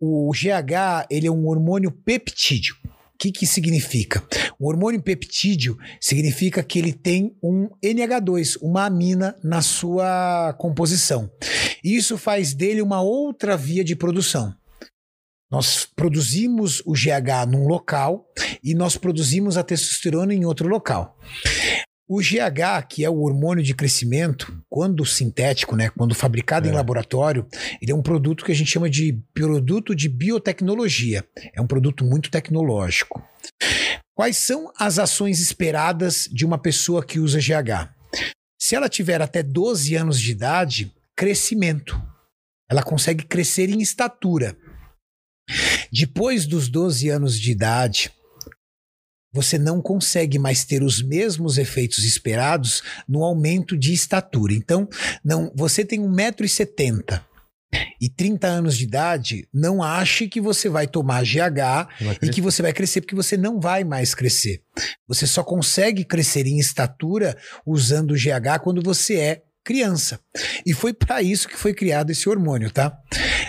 Speaker 3: O GH, ele é um hormônio peptídeo. O que, que significa? O hormônio peptídeo significa que ele tem um NH2, uma amina na sua composição. Isso faz dele uma outra via de produção. Nós produzimos o GH num local e nós produzimos a testosterona em outro local. O GH, que é o hormônio de crescimento, quando sintético, né, quando fabricado em
Speaker 1: É.
Speaker 3: laboratório, ele é um produto que a gente chama de produto de biotecnologia. É um produto muito tecnológico. Quais são as ações esperadas de uma pessoa que usa GH? Se ela tiver até 12 anos de idade, crescimento. Ela consegue crescer em estatura. Depois dos 12 anos de idade, você não consegue mais ter os mesmos efeitos esperados no aumento de estatura. Então, não, você tem 1,70m e 30 anos de idade, não ache que você vai tomar GH e que você vai crescer, porque você não vai mais crescer. Você só consegue crescer em estatura usando o GH quando você é criança. E foi para isso que foi criado esse hormônio, tá?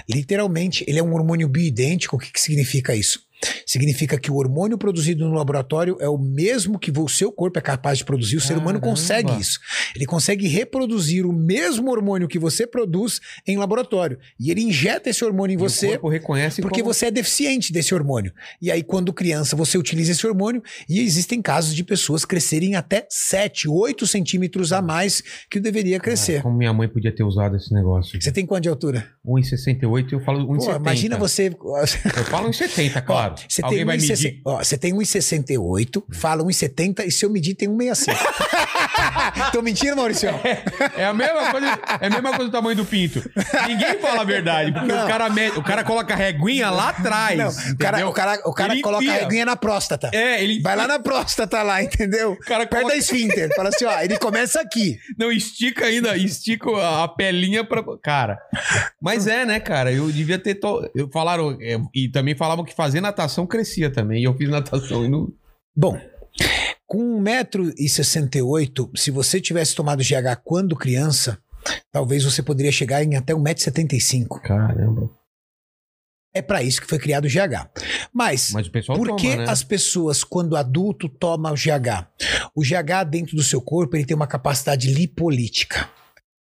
Speaker 3: Literalmente, ele é um hormônio bioidêntico. O que, que significa isso? Significa que o hormônio produzido no laboratório é o mesmo que o seu corpo é capaz de produzir. O ser humano
Speaker 1: Caramba.
Speaker 3: consegue isso. Ele consegue reproduzir o mesmo hormônio que você produz em laboratório. E ele injeta esse hormônio em
Speaker 1: E o
Speaker 3: você
Speaker 1: corpo reconhece
Speaker 3: porque
Speaker 1: como-
Speaker 3: você é deficiente desse hormônio. E aí, quando criança, você utiliza esse hormônio e existem casos de pessoas crescerem até 7, 8 centímetros a mais que deveria crescer.
Speaker 1: Como minha mãe podia ter usado esse negócio.
Speaker 3: Você tem quanto de altura?
Speaker 1: 1,68 eu falo 1,70.
Speaker 3: Pô, imagina você.
Speaker 1: Eu falo 1,70, claro.
Speaker 3: Você
Speaker 1: Alguém
Speaker 3: tem
Speaker 1: vai
Speaker 3: 1,60
Speaker 1: medir.
Speaker 3: ó, você tem 1,68, fala 1,70 e se eu medir tem 1,65. Tô mentindo, Maurício?
Speaker 1: É a mesma coisa, é a mesma coisa do tamanho do pinto. Ninguém fala a verdade, porque
Speaker 3: Não.
Speaker 1: o cara, o cara coloca a reguinha lá atrás.
Speaker 3: Não, o cara, o cara, o cara coloca a reguinha na próstata.
Speaker 1: É, ele
Speaker 3: Vai lá na próstata lá, entendeu?
Speaker 1: cara
Speaker 3: Perto
Speaker 1: coloca-
Speaker 3: da esfíncter. Fala assim, ó, ele começa aqui.
Speaker 1: Não, estica ainda, estica a a pelinha pra. Cara. Mas é, né, cara? Eu devia ter. To... Eu falaram. é, e também falavam que fazer natação crescia também. E eu fiz natação e não.
Speaker 3: Bom, Com 1,68m, se você tivesse tomado GH quando criança, talvez você poderia chegar em até 1,75m.
Speaker 1: Caramba.
Speaker 3: É para isso que foi criado o GH. Mas,
Speaker 1: Mas
Speaker 3: por que
Speaker 1: né?
Speaker 3: as pessoas, quando adulto, tomam o GH? O GH dentro do seu corpo ele tem uma capacidade lipolítica.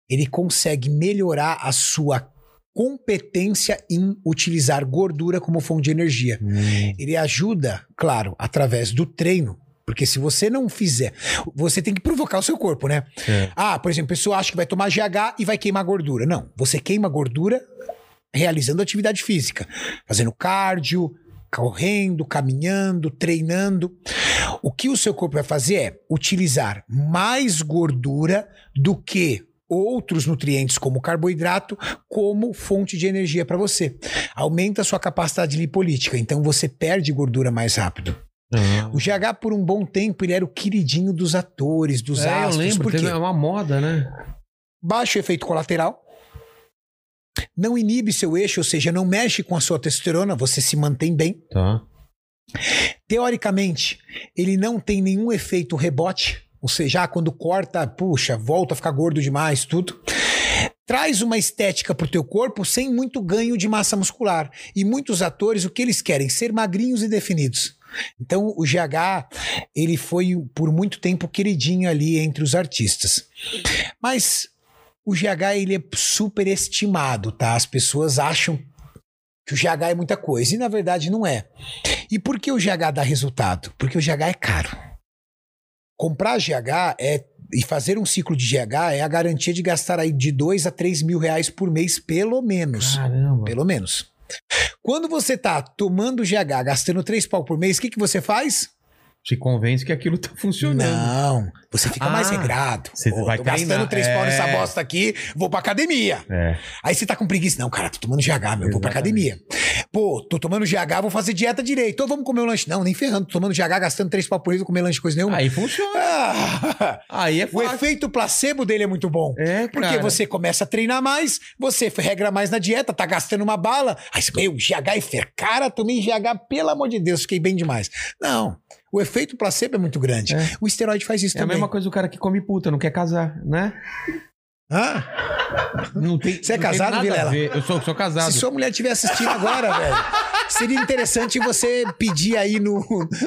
Speaker 3: Ele consegue melhorar a sua competência em utilizar gordura como fonte de energia.
Speaker 1: Hum,
Speaker 3: Ele ajuda, claro, através do treino. Porque se você não fizer, você tem que provocar o seu corpo, né?
Speaker 1: é.
Speaker 3: Ah, por exemplo, a pessoa acha que vai tomar GH e vai queimar gordura. Não, você queima gordura realizando atividade física, fazendo cardio, correndo, caminhando, treinando. O que o seu corpo vai fazer é utilizar mais gordura do que outros nutrientes como carboidrato como fonte de energia para você. Aumenta a sua capacidade lipolítica, então você perde gordura mais rápido.
Speaker 1: Ah.
Speaker 3: O GH por um bom tempo ele era o queridinho dos atores, dos
Speaker 1: É, eu
Speaker 3: astros,
Speaker 1: lembro,
Speaker 3: porque
Speaker 1: teve uma moda, né?
Speaker 3: baixo efeito colateral, não inibe seu eixo, ou seja, não mexe com a sua testosterona, você se mantém bem.
Speaker 1: Tá.
Speaker 3: Teoricamente, ele não tem nenhum efeito rebote, ou seja, ah, quando corta, puxa, volta a ficar gordo demais, tudo. Traz uma estética pro teu corpo sem muito ganho de massa muscular. E muitos atores, o que eles querem? Ser magrinhos e definidos. Então, o GH, ele foi por muito tempo queridinho ali entre os artistas. Mas o GH, ele é super estimado, tá? As pessoas acham que o GH é muita coisa, e na verdade não é. E por que o GH dá resultado? Porque o GH é caro. Comprar GH é, e fazer um ciclo de GH é a garantia de gastar aí de 2 a 3 mil reais por mês, pelo menos.
Speaker 1: Caramba.
Speaker 3: Pelo menos. Quando você tá tomando GH, gastando 3 pau por mês, o que, que você faz?
Speaker 1: Se convence que aquilo tá funcionando.
Speaker 3: Não, você fica mais
Speaker 1: Ah,
Speaker 3: regrado.
Speaker 1: você
Speaker 3: Pô,
Speaker 1: vai
Speaker 3: tô gastando
Speaker 1: treinar.
Speaker 3: 3 pau nessa
Speaker 1: É.
Speaker 3: bosta aqui, vou pra academia.
Speaker 1: É.
Speaker 3: Aí você tá com preguiça. Não, cara, tô tomando GH, meu, vou pra
Speaker 1: Exatamente.
Speaker 3: academia. Pô, tô tomando GH, vou fazer dieta direito. Ou vamos comer um lanche. Não, nem ferrando. Tô tomando GH, gastando 3 pau por mês, vou comer lanche coisa nenhuma.
Speaker 1: Aí funciona.
Speaker 3: Ah,
Speaker 1: Aí é
Speaker 3: o
Speaker 1: fácil.
Speaker 3: efeito placebo dele é muito bom.
Speaker 1: É,
Speaker 3: Porque
Speaker 1: cara.
Speaker 3: você começa a treinar mais, você regra mais na dieta, tá gastando uma bala. Aí você, meu, GH é fer. Cara, tomei GH, pelo amor de Deus, fiquei bem demais. Não. O efeito placebo é muito grande.
Speaker 1: É.
Speaker 3: O esteroide faz isso
Speaker 1: É a
Speaker 3: também.
Speaker 1: mesma coisa do cara que come puta, não quer casar, né?
Speaker 3: Hã?
Speaker 1: Não tem,
Speaker 3: Você é
Speaker 1: não tem
Speaker 3: casado,
Speaker 1: nada a
Speaker 3: Vilela?
Speaker 1: ver. Eu sou, sou casado.
Speaker 3: Se sua mulher estiver assistindo agora, velho, seria interessante você pedir aí no,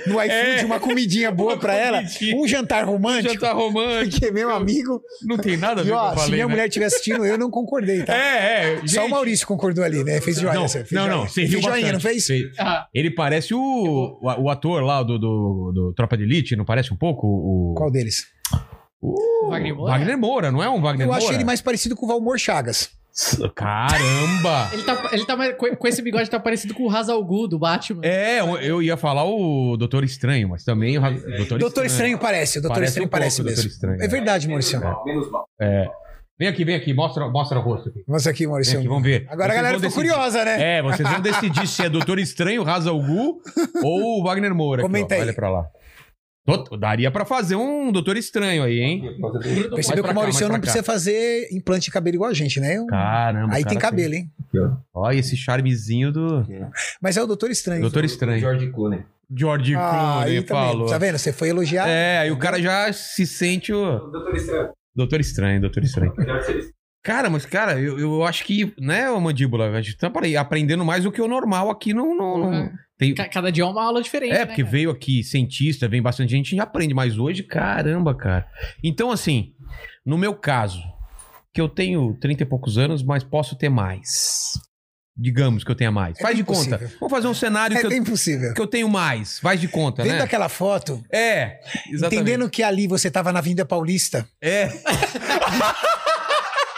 Speaker 3: no iFood
Speaker 1: É.
Speaker 3: uma comidinha boa
Speaker 1: Uma
Speaker 3: pra ela.
Speaker 1: comidinha.
Speaker 3: Um jantar romântico.
Speaker 1: Jantar romântico.
Speaker 3: Porque, meu amigo.
Speaker 1: Não tem nada a ver
Speaker 3: E
Speaker 1: com o
Speaker 3: ó,
Speaker 1: que eu
Speaker 3: se
Speaker 1: falei,
Speaker 3: minha
Speaker 1: né?
Speaker 3: mulher estiver assistindo, eu não concordei, tá?
Speaker 1: É, é.
Speaker 3: Só
Speaker 1: gente.
Speaker 3: o Maurício concordou ali, né? Fez joinha.
Speaker 1: Não,
Speaker 3: você fez
Speaker 1: não,
Speaker 3: joinha.
Speaker 1: não.
Speaker 3: Fez joinha,
Speaker 1: bastante.
Speaker 3: não fez?
Speaker 1: Fez.
Speaker 2: Ah,
Speaker 1: Ele parece o, o, o ator lá do, do, do Tropa de Elite, não parece um pouco? O,
Speaker 3: Qual deles?
Speaker 1: O
Speaker 2: Wagner Moura?
Speaker 1: Wagner Moura, não é um Wagner
Speaker 3: Eu
Speaker 1: Moura?
Speaker 3: achei ele mais parecido com o Valmor Chagas.
Speaker 1: Caramba!
Speaker 2: ele tá, ele tá mais- com com esse bigode tá parecido com o Hazal Gu do Batman.
Speaker 1: É, eu- eu ia falar o Doutor Estranho, mas também o Ra- Doutor,
Speaker 3: Doutor Estranho parece, o Doutor
Speaker 1: Parece
Speaker 3: Estranho
Speaker 1: um
Speaker 3: parece
Speaker 1: Doutor
Speaker 3: mesmo.
Speaker 1: Estranho,
Speaker 3: é
Speaker 1: é.
Speaker 3: verdade, Maurício.
Speaker 1: É. Vem aqui, vem aqui, mostra, mostra o rosto aqui.
Speaker 3: Mostra aqui,
Speaker 1: Vem
Speaker 3: Maurício.
Speaker 1: aqui, vamos ver.
Speaker 3: Agora a
Speaker 1: Vocês
Speaker 3: galera
Speaker 1: vão
Speaker 3: ficou curiosa, né?
Speaker 1: É, vocês vão decidir se é Doutor Estranho, Hazal Gu ou o Wagner Moura. aqui,
Speaker 3: Comenta
Speaker 1: ó.
Speaker 3: aí.
Speaker 1: Olha pra lá. Daria pra fazer um Doutor Estranho aí, hein?
Speaker 3: Percebeu que o Maurício não precisa fazer implante de cabelo igual a gente, né?
Speaker 1: Caramba.
Speaker 3: Aí
Speaker 1: o
Speaker 3: tem
Speaker 1: cara
Speaker 3: cabelo, hein?
Speaker 1: Olha esse charmezinho do
Speaker 3: Mas é o Doutor Estranho.
Speaker 1: Doutor Estranho.
Speaker 4: George Clooney.
Speaker 1: George
Speaker 3: Ah,
Speaker 1: Clooney falou.
Speaker 3: Tá vendo? Você foi elogiar.
Speaker 1: É, aí o cara já se sente o.
Speaker 4: Doutor Estranho.
Speaker 1: Doutor Estranho, Doutor Estranho. Cara, mas, cara, eu, eu acho que, né, mandíbula, a gente tá aí, aprendendo mais do que o normal aqui no. no- no-
Speaker 2: Uhum.
Speaker 1: tem-
Speaker 2: Ca- Cada dia é uma aula diferente.
Speaker 1: É,
Speaker 2: né,
Speaker 1: porque
Speaker 2: cara?
Speaker 1: veio aqui cientista, vem bastante gente, a gente aprende, mas hoje, caramba, cara. Então, assim, no meu caso, que eu tenho 30 e poucos anos, mas posso ter mais. Digamos que eu tenha mais.
Speaker 3: É
Speaker 1: Faz de conta. Vamos fazer um cenário
Speaker 3: É
Speaker 1: que, eu,
Speaker 3: bem possível.
Speaker 1: que eu tenho mais. Faz de conta,
Speaker 3: Vendo
Speaker 1: né?
Speaker 3: aquela foto,
Speaker 1: É, exatamente.
Speaker 3: entendendo que ali você tava na Vinda Paulista,
Speaker 1: É.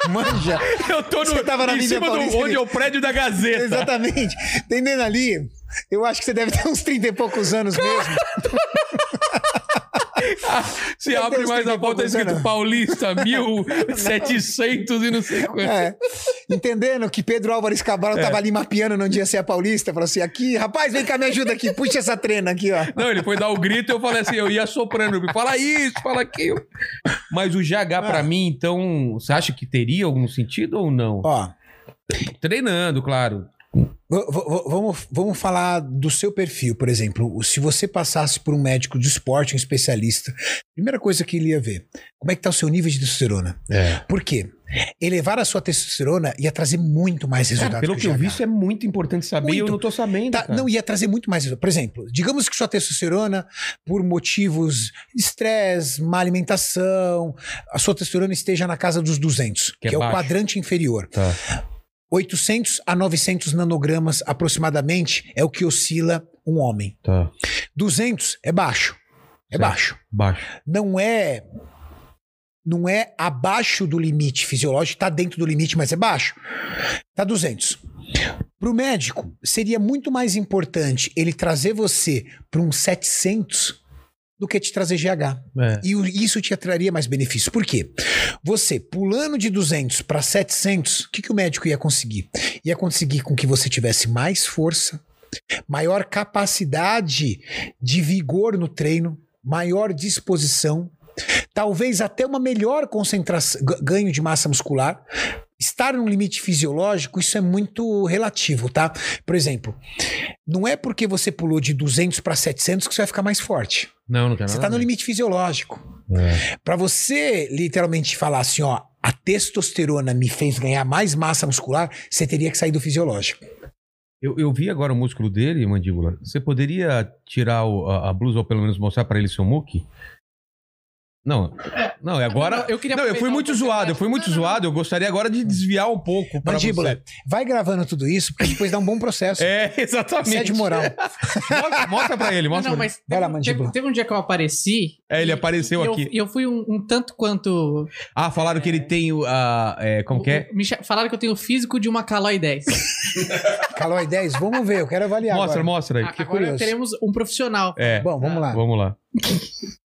Speaker 3: manja.
Speaker 1: Eu tô no,
Speaker 3: Você tava na
Speaker 1: em
Speaker 3: Avenida
Speaker 1: cima do,
Speaker 3: Paulista,
Speaker 1: onde é o prédio da Gazeta.
Speaker 3: Exatamente. Entendendo ali, eu acho que você deve ter uns 30 e poucos anos mesmo.
Speaker 1: Se abre mais a tá
Speaker 3: poucos
Speaker 1: escrito. Paulista, 1700 e não sei quanto.
Speaker 3: É. Entendendo que Pedro Álvares Cabral
Speaker 1: É.
Speaker 3: tava ali mapeando num dia ser a Paulista, falou assim: aqui, rapaz, vem cá, me ajuda aqui, puxa essa trena aqui, ó.
Speaker 1: Não, ele foi dar o grito e eu falei assim, eu ia soprando. Fala isso, fala aquilo. Mas o GH pra mim, então, você acha que teria algum sentido ou não?
Speaker 3: Ó,
Speaker 1: Treinando, claro.
Speaker 3: Vamos, vamos falar do seu perfil, por exemplo. Se você passasse por um médico de esporte, um especialista, primeira coisa que ele ia ver, como é que tá o seu nível de testosterona?
Speaker 1: É.
Speaker 3: Por quê? Elevar a sua testosterona ia trazer muito mais resultado.
Speaker 1: Cara, pelo
Speaker 3: o
Speaker 1: que eu vi, isso é muito importante saber e eu
Speaker 3: Muito.
Speaker 1: não tô sabendo.
Speaker 3: Tá, não, ia trazer muito mais. Por exemplo, digamos que sua testosterona, por motivos de estresse, má alimentação, a sua testosterona esteja na casa dos 200,
Speaker 1: Que
Speaker 3: que,
Speaker 1: é
Speaker 3: é, o quadrante inferior.
Speaker 1: Tá.
Speaker 3: 800 a 900 nanogramas aproximadamente é o que oscila um homem.
Speaker 1: Tá.
Speaker 3: 200 é baixo. É
Speaker 1: Certo.
Speaker 3: baixo.
Speaker 1: Baixo.
Speaker 3: Não é não é abaixo do limite fisiológico, tá dentro do limite, mas é baixo. Tá 200. Para o médico, seria muito mais importante ele trazer você para um 700 do que te trazer GH.
Speaker 1: É.
Speaker 3: E isso te traria mais benefício. Por quê? Você, pulando de 200 para 700, o que, que o médico ia conseguir? Ia conseguir com que você tivesse mais força, maior capacidade de vigor no treino, maior disposição, talvez até uma melhor concentração, ganho de massa muscular. Estar no limite fisiológico, isso é muito relativo, tá? Por exemplo, não é porque você pulou de 200 para 700 que você vai ficar mais forte.
Speaker 1: Não, não tem nada.
Speaker 3: Você tá
Speaker 1: a
Speaker 3: no limite fisiológico.
Speaker 1: É.
Speaker 3: Pra você literalmente falar assim, ó, a testosterona me fez ganhar mais massa muscular, você teria que sair do fisiológico.
Speaker 1: Eu, eu vi agora o músculo dele, mandíbula. Você poderia tirar o- a, a blusa ou pelo menos mostrar pra ele seu muque? Não, não, é agora.
Speaker 2: Não, eu queria
Speaker 1: não, eu fui muito zoado, eu fui muito
Speaker 2: Não, não, não.
Speaker 1: zoado. Eu gostaria agora de desviar um pouco pra
Speaker 3: Mandíbula,
Speaker 1: você.
Speaker 3: vai gravando tudo isso, porque depois dá um bom processo.
Speaker 1: É, exatamente.
Speaker 3: Isso é de moral.
Speaker 1: mostra, mostra pra ele, mostra
Speaker 2: não,
Speaker 1: pra ele.
Speaker 2: mas
Speaker 3: Vai lá,
Speaker 2: teve,
Speaker 3: mandíbula.
Speaker 2: teve, teve um dia que eu apareci.
Speaker 1: É, ele
Speaker 2: e-
Speaker 1: apareceu
Speaker 2: e eu-
Speaker 1: aqui.
Speaker 2: E eu, fui um, um tanto quanto.
Speaker 1: Ah, falaram que ele tem o. a- é, como que é?
Speaker 2: Me cha- falaram que eu tenho o físico de uma Caloi 10.
Speaker 3: Calói 10, vamos ver, eu quero avaliar
Speaker 1: Mostra,
Speaker 3: agora.
Speaker 1: mostra aí.
Speaker 2: A- Agora
Speaker 3: curioso.
Speaker 2: teremos um profissional.
Speaker 1: É,
Speaker 3: Bom, vamos lá.
Speaker 1: vamos lá.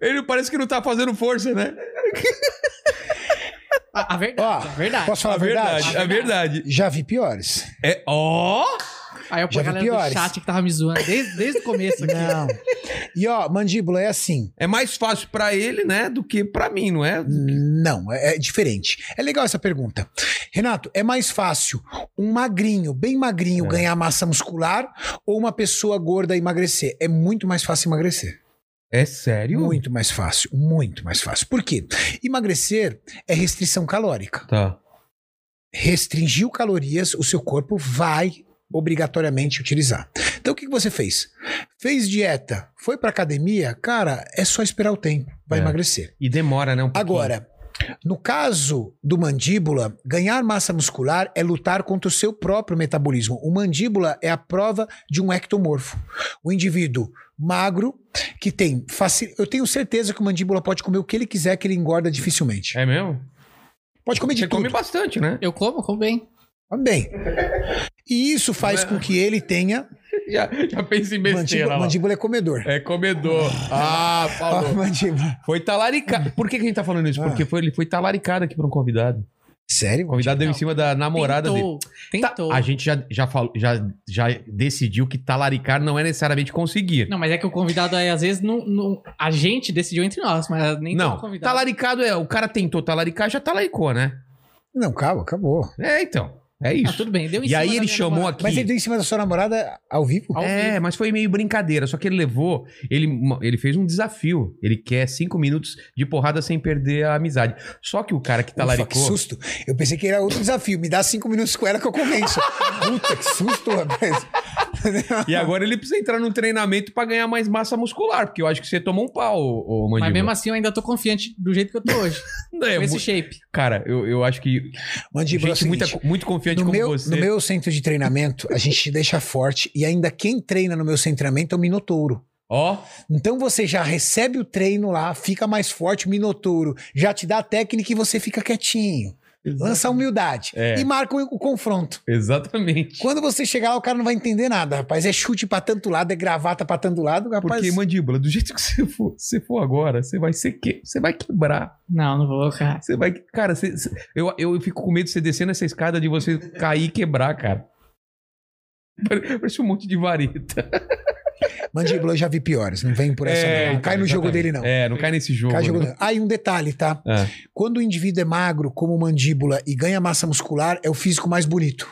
Speaker 1: Ele parece que não tá fazendo força, né?
Speaker 2: A, a verdade,
Speaker 3: Ó,
Speaker 2: a verdade.
Speaker 3: Posso falar
Speaker 1: A
Speaker 3: verdade?
Speaker 1: a verdade.
Speaker 3: Já vi piores.
Speaker 1: É, ó!
Speaker 2: Aí eu
Speaker 3: Já
Speaker 2: a galera
Speaker 3: piores.
Speaker 2: do chat que tava me zoando desde, desde o começo aqui.
Speaker 3: Não. E ó, mandíbula é assim.
Speaker 1: É mais fácil pra ele, né, do que pra mim, não é?
Speaker 3: Não, é, é diferente. É legal essa pergunta. Renato, é mais fácil um magrinho, bem magrinho,
Speaker 1: É.
Speaker 3: ganhar massa muscular ou uma pessoa gorda emagrecer? É muito mais fácil emagrecer.
Speaker 1: É sério?
Speaker 3: Muito mais fácil, muito mais fácil. Por quê? Emagrecer é restrição calórica.
Speaker 1: Tá.
Speaker 3: Restringiu calorias, o seu corpo vai obrigatoriamente utilizar. Então o que que você fez? Fez dieta, foi pra academia, cara, é só esperar o tempo, vai
Speaker 1: É.
Speaker 3: emagrecer.
Speaker 1: E demora, né? Um.
Speaker 3: Agora, no caso do mandíbula, ganhar massa muscular é lutar contra o seu próprio metabolismo. O mandíbula é a prova de um ectomorfo. O indivíduo magro que tem faci... Eu tenho certeza que o mandíbula pode comer o que ele quiser, que ele engorda dificilmente.
Speaker 1: É mesmo?
Speaker 3: Pode comer de
Speaker 1: Você
Speaker 3: tudo.
Speaker 1: come bastante, né?
Speaker 2: Eu como, como bem.
Speaker 3: Também. E isso faz com que ele tenha.
Speaker 1: Já, já pensa em besteira
Speaker 3: Mandíbula,
Speaker 1: lá.
Speaker 3: mandíbula é comedor.
Speaker 1: É comedor. Ah, falou.
Speaker 3: mandíbula.
Speaker 1: Foi talaricado. Por que, que a gente tá falando isso?
Speaker 3: Ah.
Speaker 1: Porque foi, ele foi talaricado aqui por um convidado.
Speaker 3: Sério?
Speaker 1: O convidado deu em cima da namorada dele.
Speaker 2: Tentou.
Speaker 1: Tá,
Speaker 2: Tentou.
Speaker 1: a gente já, já, falou, já, já decidiu que talaricar não é necessariamente conseguir.
Speaker 2: Não, mas é que o convidado aí, às vezes, não, não- a gente decidiu entre nós, mas nem todo
Speaker 1: Não,
Speaker 2: convidado.
Speaker 1: talaricado é. O cara tentou talaricar, já talaricou, né?
Speaker 3: Não, calma, acabou.
Speaker 1: É, então. É
Speaker 2: Ah,
Speaker 1: isso.
Speaker 2: tudo bem, deu em
Speaker 1: E
Speaker 2: cima
Speaker 1: aí
Speaker 2: da
Speaker 1: ele
Speaker 2: minha
Speaker 1: chamou
Speaker 2: namorada.
Speaker 1: aqui.
Speaker 3: Mas ele deu em cima da sua namorada ao vivo?
Speaker 2: Ao
Speaker 1: é,
Speaker 2: vivo.
Speaker 1: mas foi meio brincadeira. Só que ele levou. Ele, ele fez um desafio. Ele quer cinco minutos de porrada sem perder a amizade. Só que o cara que
Speaker 3: Ufa, que
Speaker 1: talaricou.
Speaker 3: susto. Eu pensei que era outro desafio. Me dá cinco minutos com ela que eu convenço. Puta, que susto, rapaz.
Speaker 1: E agora ele precisa entrar num treinamento pra ganhar mais massa muscular. Porque eu acho que você tomou um pau, ô, ô
Speaker 2: Mas mesmo assim, eu ainda tô confiante do jeito que eu tô hoje.
Speaker 1: É,
Speaker 2: com esse shape.
Speaker 1: Cara, eu, eu acho que.
Speaker 3: Mandíbula, é
Speaker 1: gente muita-
Speaker 3: seguinte,
Speaker 1: muito confiante
Speaker 3: no
Speaker 1: como
Speaker 3: meu,
Speaker 1: você.
Speaker 3: no meu centro de treinamento, a gente te deixa forte e ainda quem treina no meu centro de treinamento é o Minotouro.
Speaker 1: Ó,
Speaker 3: Então você já recebe o treino lá, fica mais forte, o Minotouro já te dá a técnica e você fica quietinho. Lança a humildade
Speaker 1: É.
Speaker 3: e marca o, o confronto.
Speaker 1: exatamente.
Speaker 3: Quando você chegar lá, o cara não vai entender nada, rapaz. É chute pra tanto lado, é gravata pra tanto lado, rapaz.
Speaker 1: Porque, mandíbula, do jeito que você for, você for agora, você vai ser que, você vai quebrar.
Speaker 2: Não, não vou, cara.
Speaker 1: Você vai, cara, você- eu, eu fico com medo de você descer nessa escada de você cair e quebrar, cara. Pare- Parece um monte de vareta.
Speaker 3: Mandíbula eu já vi piores, não vem por essa
Speaker 1: É,
Speaker 3: não. Não cai
Speaker 1: então,
Speaker 3: no jogo
Speaker 1: exatamente.
Speaker 3: dele não.
Speaker 1: É, não cai nesse jogo.
Speaker 3: Cai no jogo
Speaker 1: né?
Speaker 3: Ah, e um detalhe, tá?
Speaker 1: É.
Speaker 3: Quando o indivíduo é magro, como mandíbula, e ganha massa muscular, é o físico mais bonito.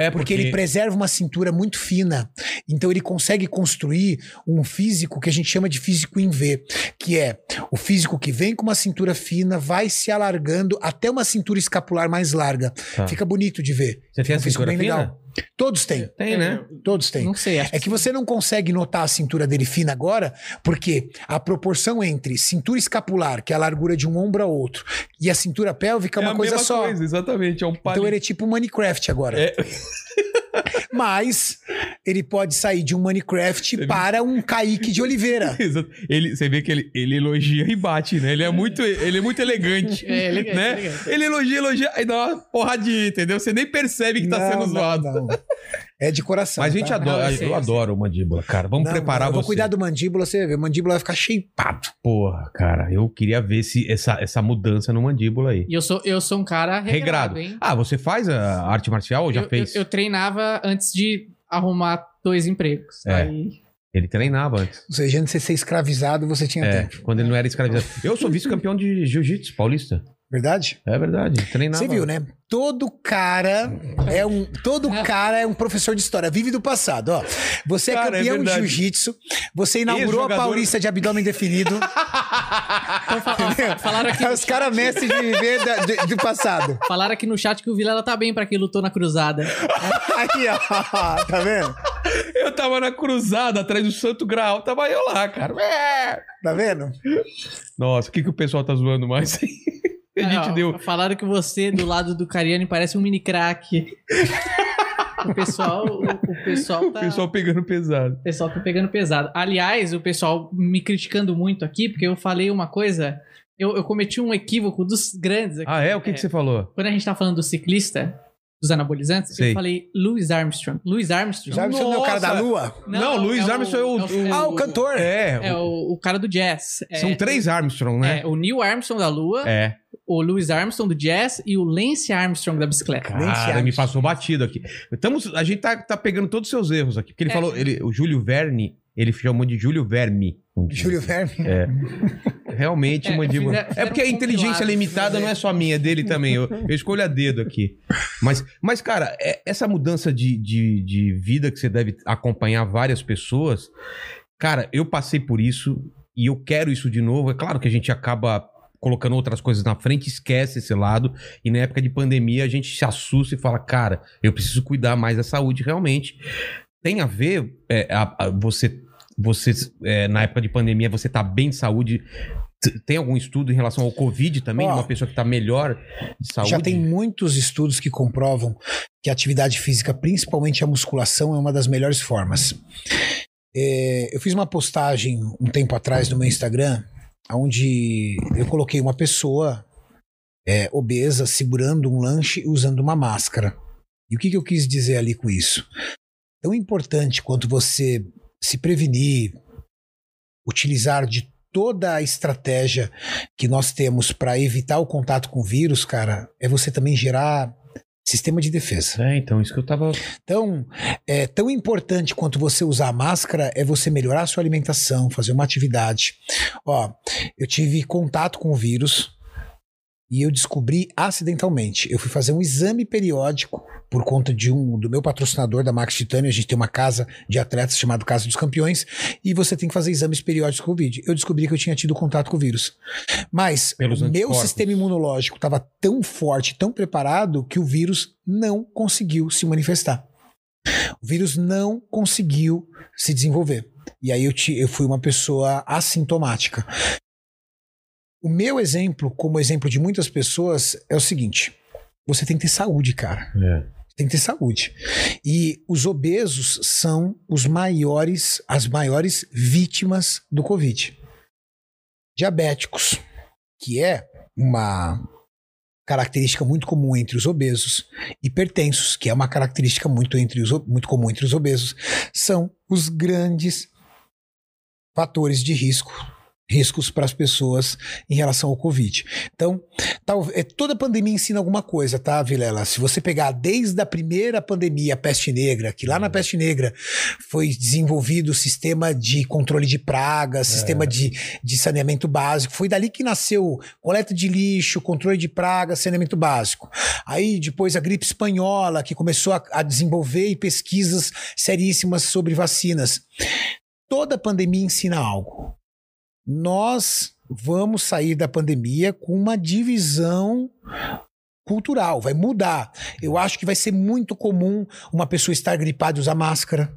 Speaker 1: É
Speaker 3: Porque ele preserva uma cintura muito fina. Então ele consegue construir um físico que a gente chama de físico em V, que é o físico que vem com uma cintura fina, vai se alargando até uma cintura escapular mais larga.
Speaker 1: Tá.
Speaker 3: Fica bonito de ver.
Speaker 1: Você tem a
Speaker 3: um físico
Speaker 1: cintura
Speaker 3: bem
Speaker 1: fina?
Speaker 3: legal. Todos têm.
Speaker 1: Tem, né?
Speaker 3: Todos têm.
Speaker 2: Não sei,
Speaker 3: É que você não consegue notar a cintura dele fina agora, porque a proporção entre cintura escapular, que é a largura de um ombro a outro, e a cintura pélvica é uma
Speaker 1: a
Speaker 3: coisa
Speaker 1: mesma
Speaker 3: só.
Speaker 1: Coisa, exatamente, é um
Speaker 3: Então ele é tipo um Minecraft agora.
Speaker 1: É.
Speaker 3: Mas ele pode sair de um Minecraft para um Kaique de Oliveira.
Speaker 1: Exato. Ele, você vê que ele, ele elogia e bate, né? Ele é muito, ele é muito elegante.
Speaker 2: É, elegante,
Speaker 1: né?
Speaker 2: elegante.
Speaker 1: Ele elogia, elogia, aí dá uma porradinha, entendeu? Você nem percebe que tá
Speaker 3: Não,
Speaker 1: sendo
Speaker 3: não,
Speaker 1: zoado.
Speaker 3: É de coração.
Speaker 1: Mas a gente
Speaker 3: tá?
Speaker 1: adora,
Speaker 2: Não, eu
Speaker 1: eu adoro o mandíbula, cara. Vamos
Speaker 3: Não,
Speaker 1: preparar
Speaker 3: eu vou
Speaker 1: você.
Speaker 3: cuidar do mandíbula, você vai ver. O mandíbula vai ficar shapeado.
Speaker 1: Porra, cara, eu queria ver se essa, essa mudança no mandíbula aí.
Speaker 2: E eu sou, eu sou um cara regrado,
Speaker 1: Regrado.
Speaker 2: hein?
Speaker 1: Ah, você faz a arte marcial ou já
Speaker 2: eu,
Speaker 1: fez?
Speaker 2: Eu, eu treinava antes de arrumar dois empregos.
Speaker 1: É.
Speaker 2: Aí,
Speaker 1: Ele treinava antes.
Speaker 3: Ou seja, antes de você ser escravizado, você tinha
Speaker 1: É,
Speaker 3: tempo.
Speaker 1: quando ele não era escravizado. Eu sou vice-campeão de jiu-jitsu paulista.
Speaker 3: Verdade?
Speaker 1: É verdade. Treinava.
Speaker 3: Você viu, né? Todo cara é um todo cara é um professor de história, vive do passado, ó. Você é
Speaker 1: Cara, é
Speaker 3: campeão de
Speaker 1: verdade.
Speaker 3: jiu-jitsu, você inaugurou a. Paulista de abdômen definido.
Speaker 2: então, falaram, aqui,
Speaker 3: Aí Os caras mestres de viver da- de- do passado.
Speaker 2: falaram aqui no chat que o Vilela tá bem pra quem lutou na cruzada.
Speaker 3: Aqui, ó. Tá vendo?
Speaker 1: Eu tava na cruzada atrás do Santo Graal. Tava eu lá, cara. É.
Speaker 3: Tá vendo?
Speaker 1: Nossa, o que, que o pessoal tá zoando mais? A gente
Speaker 2: ó,
Speaker 1: deu.
Speaker 2: Falaram que você, do lado do Cariani, parece um mini crack. o pessoal, o, o pessoal
Speaker 1: O
Speaker 2: tá...
Speaker 1: pessoal pegando pesado.
Speaker 2: O pessoal tá pegando pesado. Aliás, o pessoal me criticando muito aqui, porque eu falei uma coisa. Eu, eu cometi um equívoco dos grandes aqui.
Speaker 1: Ah, é? O que, que você falou?
Speaker 2: Quando a gente tá falando do ciclista, dos anabolizantes,
Speaker 1: Sei.
Speaker 2: eu falei Louis Armstrong. Louis Armstrong.
Speaker 3: Já não é o cara da lua?
Speaker 1: Não, Louis Armstrong é o- o-
Speaker 3: Ah, o cantor.
Speaker 1: É,
Speaker 2: É o, o cara do jazz. É,
Speaker 1: são três Armstrong, né?
Speaker 2: É, o Neil Armstrong da Lua,
Speaker 1: É.
Speaker 2: o Louis Armstrong do jazz e o Lance Armstrong da bicicleta.
Speaker 3: Lance
Speaker 1: Cara, me
Speaker 3: Armstrong.
Speaker 1: passou batido aqui. Estamos, a gente tá, tá pegando todos os seus erros aqui. Porque ele
Speaker 2: É.
Speaker 1: falou, ele, o Júlio Verne, ele chamou de Júlio Verme.
Speaker 3: Júlio Verme.
Speaker 1: É. Realmente,
Speaker 2: É,
Speaker 1: mandíbula. é porque a inteligência limitada
Speaker 2: fazer.
Speaker 1: não é só minha, é dele também. Eu, eu escolho a dedo aqui. Mas, mas cara, é- essa mudança de, de, de vida que você deve acompanhar várias pessoas, cara, eu passei por isso e eu quero isso de novo. É claro que a gente acaba colocando outras coisas na frente, esquece esse lado. E na época de pandemia a gente se assusta e fala, cara, eu preciso cuidar mais da saúde realmente. Tem a ver é, a- a- você você é, na época de pandemia você tá bem de saúde tem algum estudo em relação ao covid também de uma pessoa que tá melhor de saúde
Speaker 3: Já tem muitos estudos que comprovam que a atividade física, principalmente a musculação, é uma das melhores formas. É, eu fiz uma postagem um tempo atrás no meu Instagram, onde eu coloquei uma pessoa é, obesa segurando um lanche e usando uma máscara. E o que, que eu quis dizer ali com isso? Tão importante quanto você se prevenir, utilizar de toda a estratégia que nós temos para evitar o contato com o vírus, cara, é você também gerar sistema de defesa.
Speaker 1: é então isso que eu tava
Speaker 3: Então, é tão importante quanto você usar a máscara é você melhorar a sua alimentação, fazer uma atividade. Ó, eu tive contato com o vírus e eu descobri acidentalmente. Eu fui fazer um exame periódico por conta de um do meu patrocinador da Max Titânio. A gente tem uma casa de atletas chamada Casa dos Campeões e você tem que fazer exames periódicos com o Covid. Eu descobri que eu tinha tido contato com o vírus. Mas
Speaker 1: Pelos
Speaker 3: o meu sistema imunológico estava tão forte, tão preparado que o vírus não conseguiu se manifestar. O vírus não conseguiu se desenvolver. E aí eu, ti- eu fui uma pessoa assintomática. O meu exemplo, como exemplo de muitas pessoas, é o seguinte: você tem que ter saúde, cara.
Speaker 1: é.
Speaker 3: Tem que ter saúde. E os obesos são os maiores, as maiores vítimas do Covid. Diabéticos, que é uma característica muito comum entre os obesos, hipertensos, que é uma característica muito, entre os, muito comum entre os obesos, são os grandes fatores de risco riscos para as pessoas em relação ao Covid. Então, tal, é, toda pandemia ensina alguma coisa, tá, Vilela? Se você pegar desde a primeira pandemia, a peste negra, que lá na peste negra foi desenvolvido o sistema de controle de pragas, sistema de, de saneamento básico, foi dali que nasceu coleta de lixo, controle de pragas, saneamento básico. Aí depois a gripe espanhola, que começou a, a desenvolver pesquisas seríssimas sobre vacinas. Toda pandemia ensina algo nós vamos sair da pandemia com uma divisão cultural, vai mudar. Eu acho que vai ser muito comum uma pessoa estar gripada e usar máscara.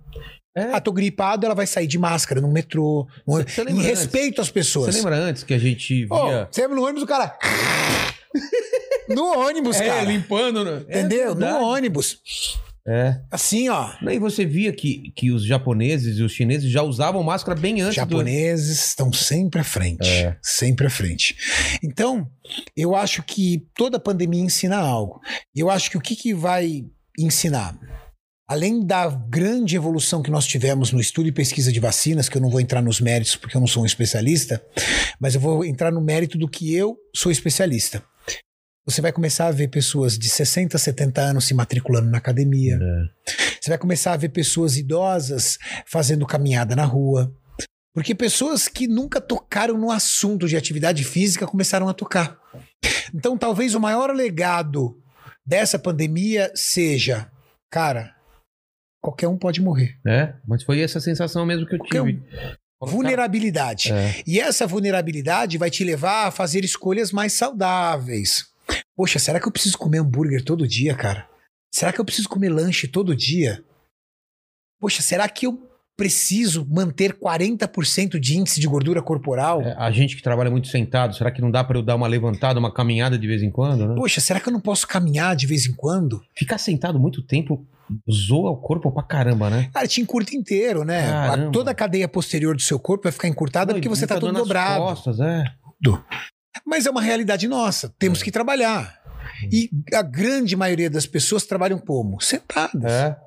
Speaker 1: É.
Speaker 3: Ah, tô gripado, ela vai sair de máscara no metrô.
Speaker 1: Cê- cê
Speaker 3: em respeito às
Speaker 1: Você
Speaker 3: pessoas.
Speaker 1: lembra antes que a gente via.
Speaker 3: você lembra no ônibus, o cara. no ônibus,
Speaker 1: é,
Speaker 3: cara.
Speaker 1: limpando. né? É
Speaker 3: Entendeu?
Speaker 1: verdade.
Speaker 3: no ônibus.
Speaker 1: É.
Speaker 3: Assim, ó.
Speaker 1: E você via que, que os japoneses e os chineses já usavam máscara bem antes
Speaker 3: japoneses estão sempre à frente.
Speaker 1: É.
Speaker 3: Sempre à frente. Então, eu acho que toda pandemia ensina algo. Eu acho que o que, que vai ensinar? Além da grande evolução que nós tivemos no estudo e pesquisa de vacinas, que eu não vou entrar nos méritos porque eu não sou um especialista, mas eu vou entrar no mérito do que eu sou especialista. Você vai começar a ver pessoas de 60, 70 anos se matriculando na academia. Você vai começar a ver pessoas idosas fazendo caminhada na rua. Porque pessoas que nunca tocaram no assunto de atividade física começaram a tocar. Então, talvez o maior legado dessa pandemia seja, cara, qualquer um pode morrer.
Speaker 1: É, mas foi essa sensação mesmo que eu
Speaker 3: Qualquer
Speaker 1: tive. Falei,
Speaker 3: Vulnerabilidade.
Speaker 1: é.
Speaker 3: E essa vulnerabilidade vai te levar a fazer escolhas mais saudáveis. Poxa, será que eu preciso comer hambúrguer todo dia, cara? Será que eu preciso comer lanche todo dia? Poxa, será que eu preciso manter 40% de índice de gordura corporal?
Speaker 1: É, a gente que trabalha muito sentado, será que não dá pra eu dar uma levantada, uma caminhada de vez em quando, né?
Speaker 3: Poxa, será que eu não posso caminhar de vez em quando?
Speaker 1: Ficar sentado muito tempo zoa o corpo pra caramba, né?
Speaker 3: Cara, te encurta inteiro, né? A- toda a cadeia posterior do seu corpo vai ficar encurtada porque você tá todo dobrado.
Speaker 1: Costas, é.
Speaker 3: Mas é uma realidade nossa. Temos que trabalhar. E a grande maioria das pessoas trabalham como? Sentadas.
Speaker 1: É.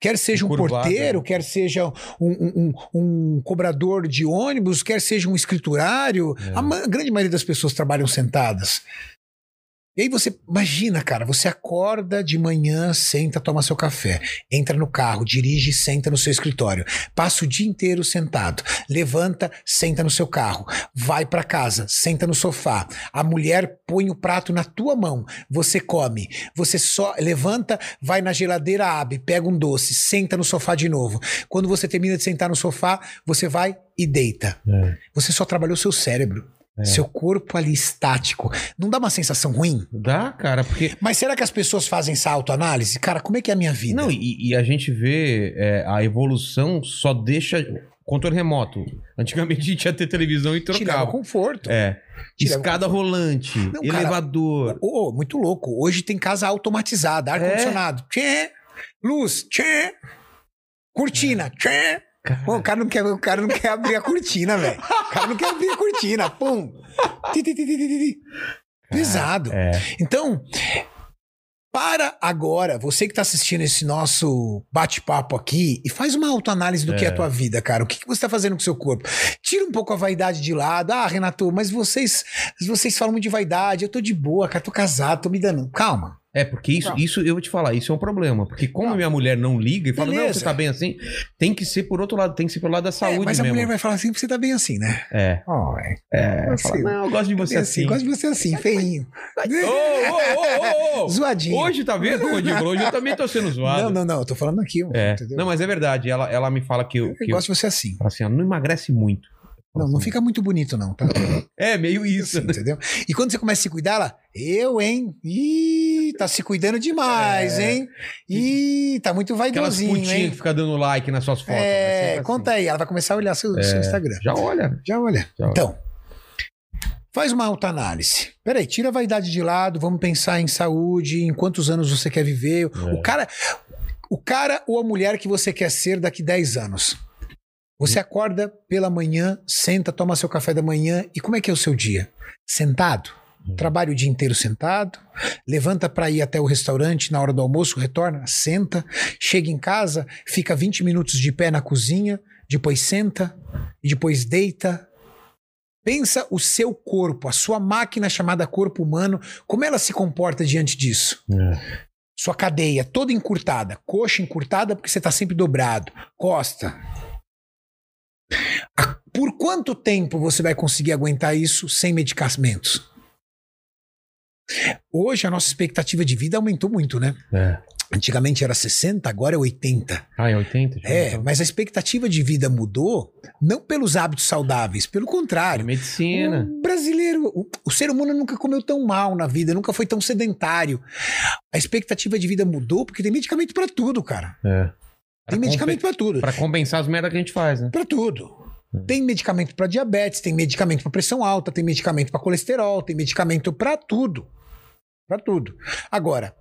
Speaker 3: Quer seja um
Speaker 1: Curvada.
Speaker 3: porteiro, quer seja um, um- um- um cobrador de ônibus, quer seja um escriturário.
Speaker 1: É.
Speaker 3: A grande maioria das pessoas trabalham sentadas. E aí você imagina, cara, você acorda de manhã, senta, toma seu café, entra no carro, dirige, senta no seu escritório, passa o dia inteiro sentado, levanta, senta no seu carro, vai pra casa, senta no sofá. A mulher põe o prato na tua mão, você come, você só levanta, vai na geladeira, abre, pega um doce, senta no sofá de novo. Quando você termina de sentar no sofá, você vai e deita.
Speaker 1: É.
Speaker 3: Você só trabalhou seu cérebro.
Speaker 1: É.
Speaker 3: Seu corpo ali estático. Não dá uma sensação ruim?
Speaker 1: Dá, cara, porque.
Speaker 3: Mas será que as pessoas fazem essa autoanálise? Cara, como é que é a minha vida?
Speaker 1: Não, e, e a gente vê é, a evolução só deixa. Controle remoto. Antigamente a gente ia ter televisão e
Speaker 3: Te
Speaker 1: trocava.
Speaker 3: conforto.
Speaker 1: É.
Speaker 3: Te leva
Speaker 1: Escada rolante,
Speaker 3: Não, cara,
Speaker 1: elevador.
Speaker 3: Ô, ô, muito louco. Hoje tem casa automatizada, ar-condicionado. Tchê. Luz. Tchê. Cortina. Tchê.
Speaker 1: Cara,
Speaker 3: Pô, o cara não quer, o cara não quer abrir a cortina, velho. O cara não quer abrir a cortina. Pum. Pesado.
Speaker 1: é.
Speaker 3: Então, para agora, você que está assistindo esse nosso bate-papo aqui, e faz uma autoanálise do que é a tua vida, cara. O que, que você está fazendo com o seu corpo? Tira um pouco a vaidade de lado. Ah, Renato, mas vocês, vocês falam muito de vaidade. Eu tô de boa, cara, tô casado, tô me dando. Calma.
Speaker 1: É, porque isso,
Speaker 3: Não.
Speaker 1: isso eu vou te falar, isso é um problema. Porque como minha mulher não liga e fala, não,
Speaker 3: Beleza.
Speaker 1: você tá bem assim, tem que ser por outro lado, tem que ser pelo lado da
Speaker 3: É,
Speaker 1: saúde
Speaker 3: mas a
Speaker 1: mesmo.
Speaker 3: mulher vai falar assim, você tá bem assim, né?
Speaker 1: É.
Speaker 3: Ó, é.
Speaker 1: É. Fala,
Speaker 3: sei.
Speaker 1: não, eu gosto de você
Speaker 3: Bem
Speaker 1: assim.
Speaker 3: Gosto de você assim, feinho.
Speaker 1: Ô, ô, ô, ô, ô!
Speaker 3: Zoadinho.
Speaker 1: Hoje, tá vendo, Rodrigo? Hoje eu também tô sendo zoado.
Speaker 3: Não, não, não, eu tô falando aqui,
Speaker 1: É.
Speaker 3: entendeu?
Speaker 1: Não, mas é verdade. Ela, ela me fala que eu.
Speaker 3: eu
Speaker 1: Que
Speaker 3: gosto de você assim.
Speaker 1: fala assim, ó, não emagrece muito.
Speaker 3: Não, não fica muito bonito, não, tá?
Speaker 1: É, meio isso.
Speaker 3: Assim, entendeu? E quando você começa a se cuidar, ela, eu, hein? Ih, tá se cuidando demais,
Speaker 1: É.
Speaker 3: hein? Ih, tá muito
Speaker 1: Aquelas
Speaker 3: vaidosinho,
Speaker 1: putinhas
Speaker 3: hein?
Speaker 1: que ficam dando like nas suas fotos.
Speaker 3: É,
Speaker 1: né? Sempre
Speaker 3: conta aí, ela vai começar a olhar seu, seu Instagram.
Speaker 1: assim. Já olha.
Speaker 3: Já olha.
Speaker 1: Já olha.
Speaker 3: Então, faz uma autoanálise. Peraí, tira a vaidade de lado, vamos pensar em saúde, em quantos anos você quer viver.
Speaker 1: É.
Speaker 3: O cara, o cara ou a mulher que você quer ser daqui 10 anos. Você acorda pela manhã, senta, toma seu café da manhã e como é que é o seu dia? Sentado? Trabalha o dia inteiro sentado, levanta para ir até o restaurante na hora do almoço, retorna, senta, chega em casa, fica 20 minutos de pé na cozinha, depois senta e depois deita. Pensa o seu corpo, a sua máquina chamada corpo humano, como ela se comporta diante disso? Sua cadeia toda encurtada, coxa encurtada porque você está sempre dobrado, costa. Por quanto tempo você vai conseguir aguentar isso sem medicamentos? Hoje a nossa expectativa de vida aumentou muito, né?
Speaker 1: É.
Speaker 3: Antigamente era 60, agora é 80.
Speaker 1: Ah, é 80? Já
Speaker 3: É,
Speaker 1: então.
Speaker 3: mas a expectativa de vida mudou não pelos hábitos saudáveis, pelo contrário.
Speaker 1: medicina.
Speaker 3: O brasileiro, o, o ser humano nunca comeu tão mal na vida, nunca foi tão sedentário. A expectativa de vida mudou porque tem medicamento pra tudo, cara.
Speaker 1: É.
Speaker 3: Tem medicamento pra tudo.
Speaker 1: Pra compensar as merdas que a gente faz, né?
Speaker 3: Pra tudo.
Speaker 1: Hum.
Speaker 3: Tem medicamento pra diabetes, tem medicamento pra pressão alta, tem medicamento pra colesterol, tem medicamento pra tudo. Pra tudo. Agora,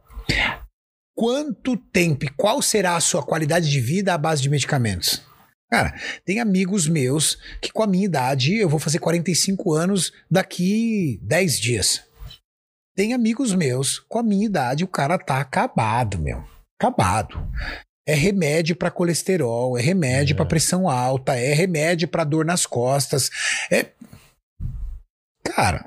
Speaker 3: quanto tempo e qual será a sua qualidade de vida à base de medicamentos? Cara, tem amigos meus que com a minha idade, eu vou fazer 45 anos daqui 10 dias. Tem amigos meus com a minha idade, o cara tá acabado, meu. Acabado. É remédio para colesterol, é remédio
Speaker 1: É.
Speaker 3: pra pressão alta, é remédio pra dor nas costas. É Cara,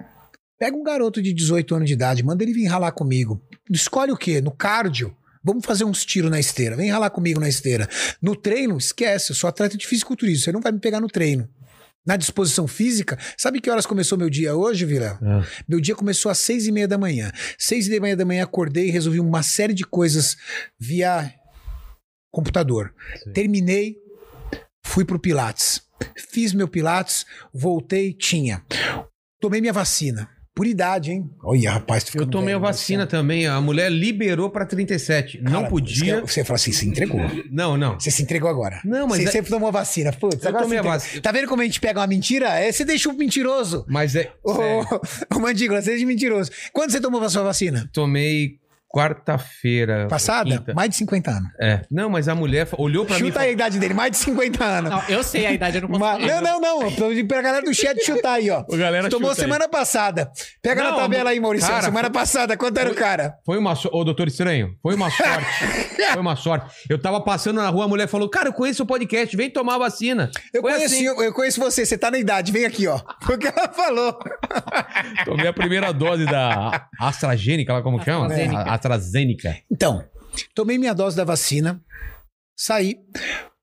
Speaker 3: pega um garoto de 18 anos de idade, manda ele vir ralar comigo. Escolhe o quê? No cardio? Vamos fazer uns tiros na esteira. Vem ralar comigo na esteira. No treino, esquece. Eu sou atleta de fisiculturismo. Você não vai me pegar no treino. Na disposição física, sabe que horas começou meu dia hoje, Vila?
Speaker 1: É.
Speaker 3: Meu dia começou às seis e meia da manhã. Seis e meia da manhã acordei e resolvi uma série de coisas via computador.
Speaker 1: Sim.
Speaker 3: Terminei, fui pro Pilates. Fiz meu Pilates, voltei, tinha. Tomei minha vacina. Por idade, hein? Olha, rapaz, tu
Speaker 1: Eu
Speaker 3: ficando
Speaker 1: tomei a vacina
Speaker 3: Marcelo.
Speaker 1: também. A mulher liberou pra 37. não
Speaker 3: Cara,
Speaker 1: podia.
Speaker 3: Você fala assim, se entregou.
Speaker 1: Não, não.
Speaker 3: Você se entregou agora.
Speaker 1: Não, mas
Speaker 3: Você
Speaker 1: é-
Speaker 3: sempre tomou vacina. Putz,
Speaker 1: Eu
Speaker 3: agora
Speaker 1: tomei a vacina.
Speaker 3: Tá vendo como a gente pega uma mentira? É, você deixa o mentiroso.
Speaker 1: Mas é.
Speaker 3: Ô,
Speaker 1: sério,
Speaker 3: ô, Mandíbula, seja mentiroso. Quando você tomou a sua vacina?
Speaker 1: tomei quarta-feira.
Speaker 3: Passada?
Speaker 1: quinta.
Speaker 3: Mais de 50 anos.
Speaker 1: É. Não, mas a mulher olhou pra mim. e
Speaker 3: Chuta aí a idade dele, mais de 50 anos.
Speaker 2: Não, eu sei a idade, eu não posso
Speaker 3: Ma-
Speaker 2: falar.
Speaker 3: Não, não, não. Eu pra galera do chat chutar aí, ó.
Speaker 1: A galera
Speaker 3: Tomou
Speaker 1: chuta aí.
Speaker 3: semana passada. Pega
Speaker 1: Não,
Speaker 3: na tabela aí, Maurício.
Speaker 1: cara,
Speaker 3: semana passada, quanto era o cara?
Speaker 1: Foi uma sorte. Ô, doutor Estranho, foi uma sorte. foi uma sorte. Eu tava passando na rua, a mulher falou: Cara, eu conheço o podcast, vem tomar a vacina.
Speaker 3: Eu
Speaker 1: Foi
Speaker 3: conheço,
Speaker 1: assim.
Speaker 3: eu, eu conheço você, você tá na idade, vem aqui, ó. Foi o que ela falou.
Speaker 1: Tomei a primeira dose da AstraZeneca, lá como chama?
Speaker 2: AstraZeneca.
Speaker 1: A- AstraZeneca.
Speaker 3: Então, tomei minha dose da vacina, saí,